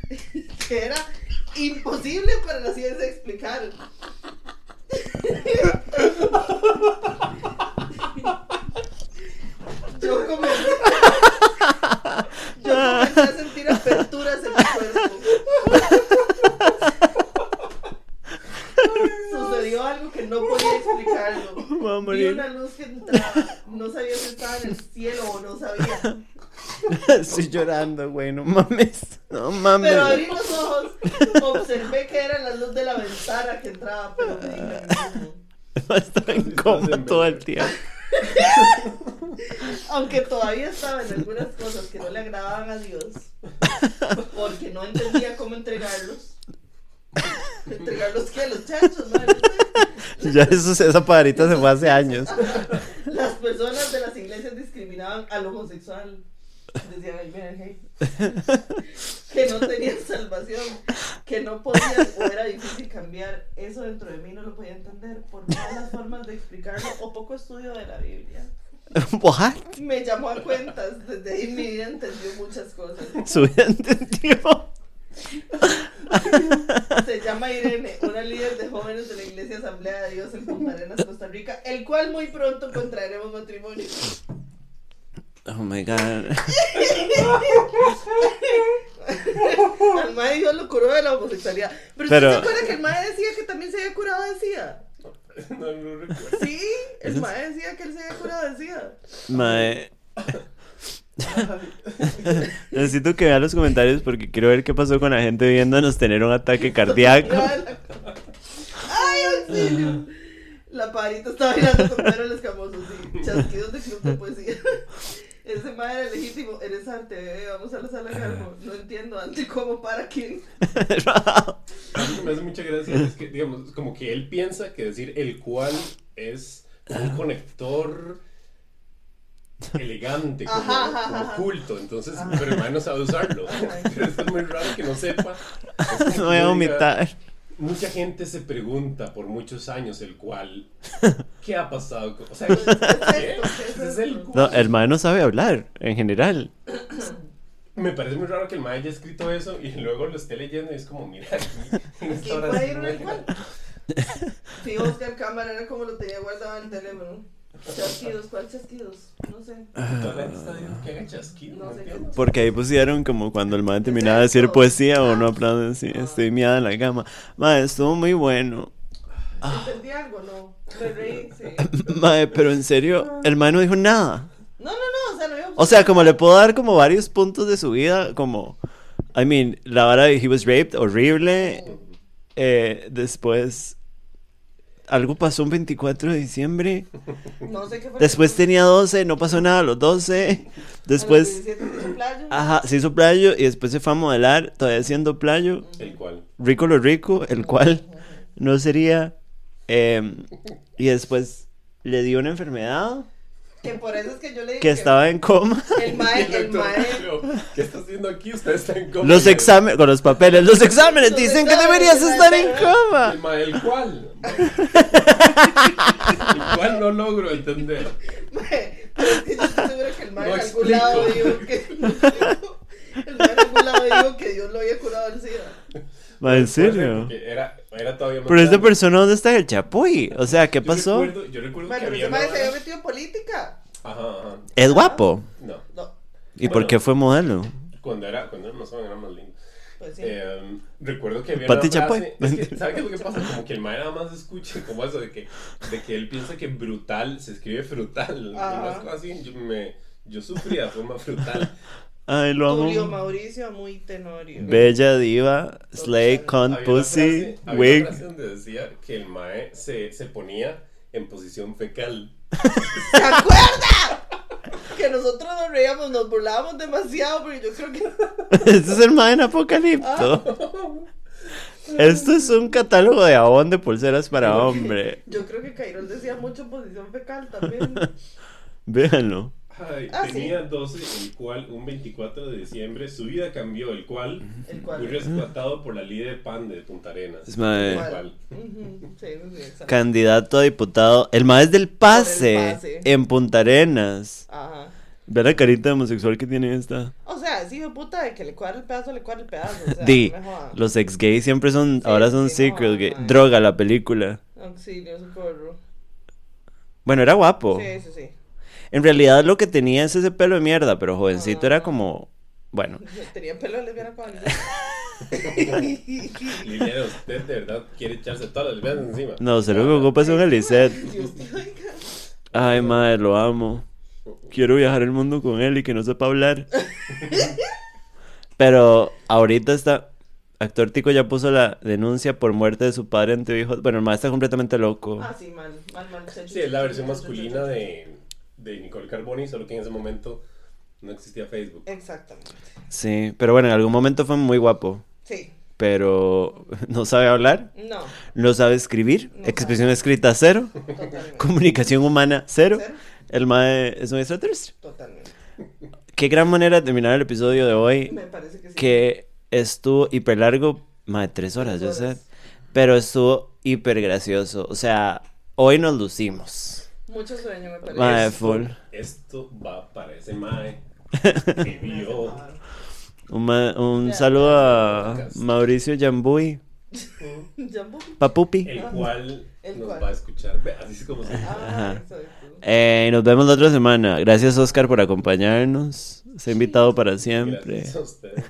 B: que era imposible para la ciencia explicar. Yo comencé, yo comencé a sentir en mi cuerpo. Sucedió algo que no podía explicarlo.
A: Va a
B: Vi una luz que entraba. No sabía si estaba en el cielo o no sabía.
A: Estoy llorando, güey, no mames. No mames.
B: Pero abrí los ojos, observé que era la luz de la ventana que entraba, pero me dije a mí mismo,
A: estaba en coma todo el tiempo.
B: Aunque todavía estaba en algunas cosas que no le agradaban a Dios. Porque no entendía cómo entregarlos. ¿Entregarlos qué? Los chanchos, ¿no?
A: Ya eso, esa se fue hace años.
B: Las personas de las iglesias discriminaban al homosexual. Decían, hey. Que no tenían salvación, que no podían o era difícil cambiar. Eso dentro de mí no lo podía entender por todas las formas de explicarlo o poco estudio de la Biblia.
A: What?
B: Me llamó a cuentas. Desde ahí mi vida entendió muchas cosas.
A: Su vida entendió.
B: Se llama Irene, una líder de jóvenes de la Iglesia Asamblea de Dios en Punta Arenas, Costa Rica, el cual muy pronto contraeremos matrimonio.
A: Oh my god.
B: Al mae Dios lo curó de la homosexualidad. Pero,
A: Pero-
B: ¿usted se acuerda que el mae decía que también se había curado de SIDA?
C: No, no recuerdo.
B: Sí, el mae decía que él se había curado de SIDA.
A: Mae. Necesito que vean los comentarios porque quiero ver qué pasó con la gente viéndonos tener un ataque cardíaco.
B: ¡Ay, auxilio! La parita estaba mirando con el Escamoso, sí. Chasquidos de club de poesía. Ese mae era legítimo. Eres arte, bebé. Vamos a la sala Carmo. No entiendo ante cómo para quién.
C: Me hace mucha gracia es que, digamos, como que él piensa que decir el cual es un conector elegante, como,
B: Ajá, ajá,
C: como
B: ajá.
C: culto, entonces, pero el no sabe usarlo. Pero esto es muy raro que no sepa. Es que
A: No voy a
C: diga,
A: vomitar.
C: Mucha gente se pregunta por muchos años el cual, ¿qué ha pasado? con- O sea,
B: ¿Qué es esto?
C: ¿qué?
B: ¿Qué es
C: Ese es el?
A: No,
C: cual.
A: el mae no sabe hablar en general.
C: Me parece muy raro que el man haya escrito eso y luego lo esté leyendo y es como, mira, aquí, en esta
B: ¿Quién
C: hora
B: puede ir
C: hay-
B: cual? Sí, Oscar Cámara era como lo tenía guardado en el teléfono. Chasquidos, ¿cuál chasquidos? No sé.
C: Que haga
B: No.
A: Porque ahí pusieron como cuando el mae terminaba de decir poesía o no aplauden así. Estoy miada en la cama. Mae, estuvo muy bueno.
B: ¿Entendí algo? No. Me reí, sí.
A: Mae, pero en serio, el mae no dijo nada.
B: No, no, no, o sea, no a
A: O sea, como le puedo dar como varios puntos de su vida, como, I mean, la vara de He Was Raped, horrible. Eh, después, algo pasó un 24 de diciembre.
B: No sé qué fue.
A: Después tenía 12, no pasó nada a los 12. Después, ajá, se hizo playo y después se fue a modelar, todavía siendo playo.
C: El cual.
A: Rico lo rico, el cual no sería. em, y después le dio una enfermedad
B: Que por eso es que yo le dije
A: que estaba en coma.
B: El mae, el mae.
C: ¿Qué está haciendo aquí? Usted está en coma.
A: Los exámenes, con los papeles, los exámenes
B: Los
A: dicen que
B: exámenes,
A: deberías
B: la
A: estar en coma.
C: El mae, el cual. El cual no logro entender.
B: Mae, Pero es que yo estoy segura que el mae
C: No
B: en algún
C: explico.
B: lado dijo que. El mae en algún lado dijo que Dios lo había curado del SIDA.
A: Ma, ¿En serio?
C: Era, era todavía más
A: Pero esta persona, ¿dónde está el chapuy? O sea, ¿qué
C: Yo
A: pasó?
C: recuerdo- yo recuerdo
B: Mae,
C: que
B: pero
C: había una
B: se había metido en política.
C: Ajá, ajá.
A: Es guapo.
C: No.
B: No,
A: ¿Y
C: Bueno.
A: por qué fue modelo?
C: Cuando era, cuando era más joven era más lindo.
B: pues sí.
C: Eh, recuerdo que había
A: Pati
C: una frase, es que, ¿sabe qué es lo que pasa? Como que el mae nada más escucha como eso de que, de que él piensa que brutal se escribe frutal.
B: Ajá.
C: Unas cosas así, yo, me, yo sufría de forma frutal.
A: Ay, lo
B: Tulio
A: amo.
B: Mauricio, muy tenorio.
A: Bella diva, slay, con
C: Había una
A: pussy,
C: frase- había
A: wig.
C: una frase donde decía que el mae se, se ponía en posición fecal.
B: ¿Se acuerda? Que nosotros nos reíamos, nos burlábamos demasiado, porque yo creo que.
A: Este es el man en Apocalipto. Esto es un catálogo de abón de pulseras para hombre.
B: Yo creo que Cairol decía mucho posición fecal también.
A: Véanlo.
C: Ay,
B: Ah, sí.
C: tenía 12, el cual un 24 de diciembre su vida cambió, el cual
B: El
C: fue
B: cual.
C: rescatado por la líder pan de Punta Arenas.
A: Es mae.
C: El
B: Igual.
C: cual.
B: Ujú, Sí, sí, sí.
A: Candidato a diputado. El más del pase,
B: pase.
A: en Punta Arenas.
B: Ajá.
A: Ve la carita de homosexual que tiene esta.
B: O sea, sí, de puta, de que le cuadra el pedazo, le cuadra el pedazo. O sea,
A: Di,
B: no
A: los ex gays siempre son,
B: Sí,
A: ahora son
B: sí, no,
A: secret gay.
B: mae.
A: Droga la película.
B: Auxilio, socorro.
A: Bueno, era guapo.
B: Sí, sí, sí.
A: En realidad lo que tenía es ese pelo de mierda, pero jovencito
B: Ah.
A: era como, bueno.
B: Tenía pelo de lesbiana con
C: Liliana, usted de verdad quiere echarse todas las lesbianas encima.
A: No, se lo que ocupa es un Elisette. Ay, madre, lo amo. Quiero viajar el mundo con él y que no sepa hablar. Pero ahorita está. Actor Tico ya puso la denuncia por muerte de su padre en tu hijo. Bueno, el mae está completamente loco.
B: Ah, sí, mal, mal, mal.
C: Sí, es la versión masculina de, de Nicole Carboni, solo que en ese momento no existía Facebook.
B: Exactamente.
A: Sí, pero bueno, en algún momento fue muy guapo.
B: Sí.
A: Pero no sabe hablar,
B: No,
A: no sabe escribir,
B: No
A: expresión escrita cero,
B: totalmente.
A: comunicación humana cero.
B: Cero.
A: El mae es un extraterrestre.
B: Totalmente.
A: Qué gran manera de terminar el episodio de hoy.
B: Me parece que sí.
A: que estuvo hiper largo, más de tres horas, yo sé, pero estuvo hiper gracioso. O sea, hoy nos lucimos.
B: Mucho sueño, me parece.
A: Mae,
C: Esto-
A: full.
C: Esto va para ese mae que vio.
A: Un, ma- un
B: Ya,
A: saludo a. Mauricio Yambuy,
B: Jambo.
A: Papupi.
C: el cual
B: El
C: nos
B: cual.
C: va a escuchar. Ve, Así es como se dice.
B: Ah, exacto.
A: Eh, nos vemos la otra semana. Gracias, Oscar, por acompañarnos. Se ha invitado para siempre.
C: Gracias a ustedes.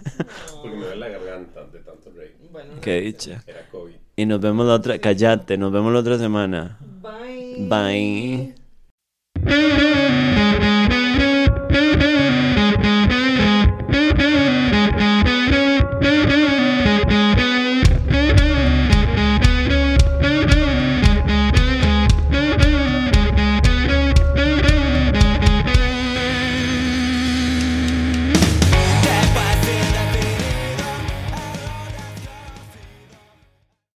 C: Porque me duele la garganta de tanto reír.
B: Bueno,
A: Qué dicha.
C: Era COVID.
A: Y nos vemos la otra. Cállate, nos vemos la otra semana.
B: Bye.
A: Bye.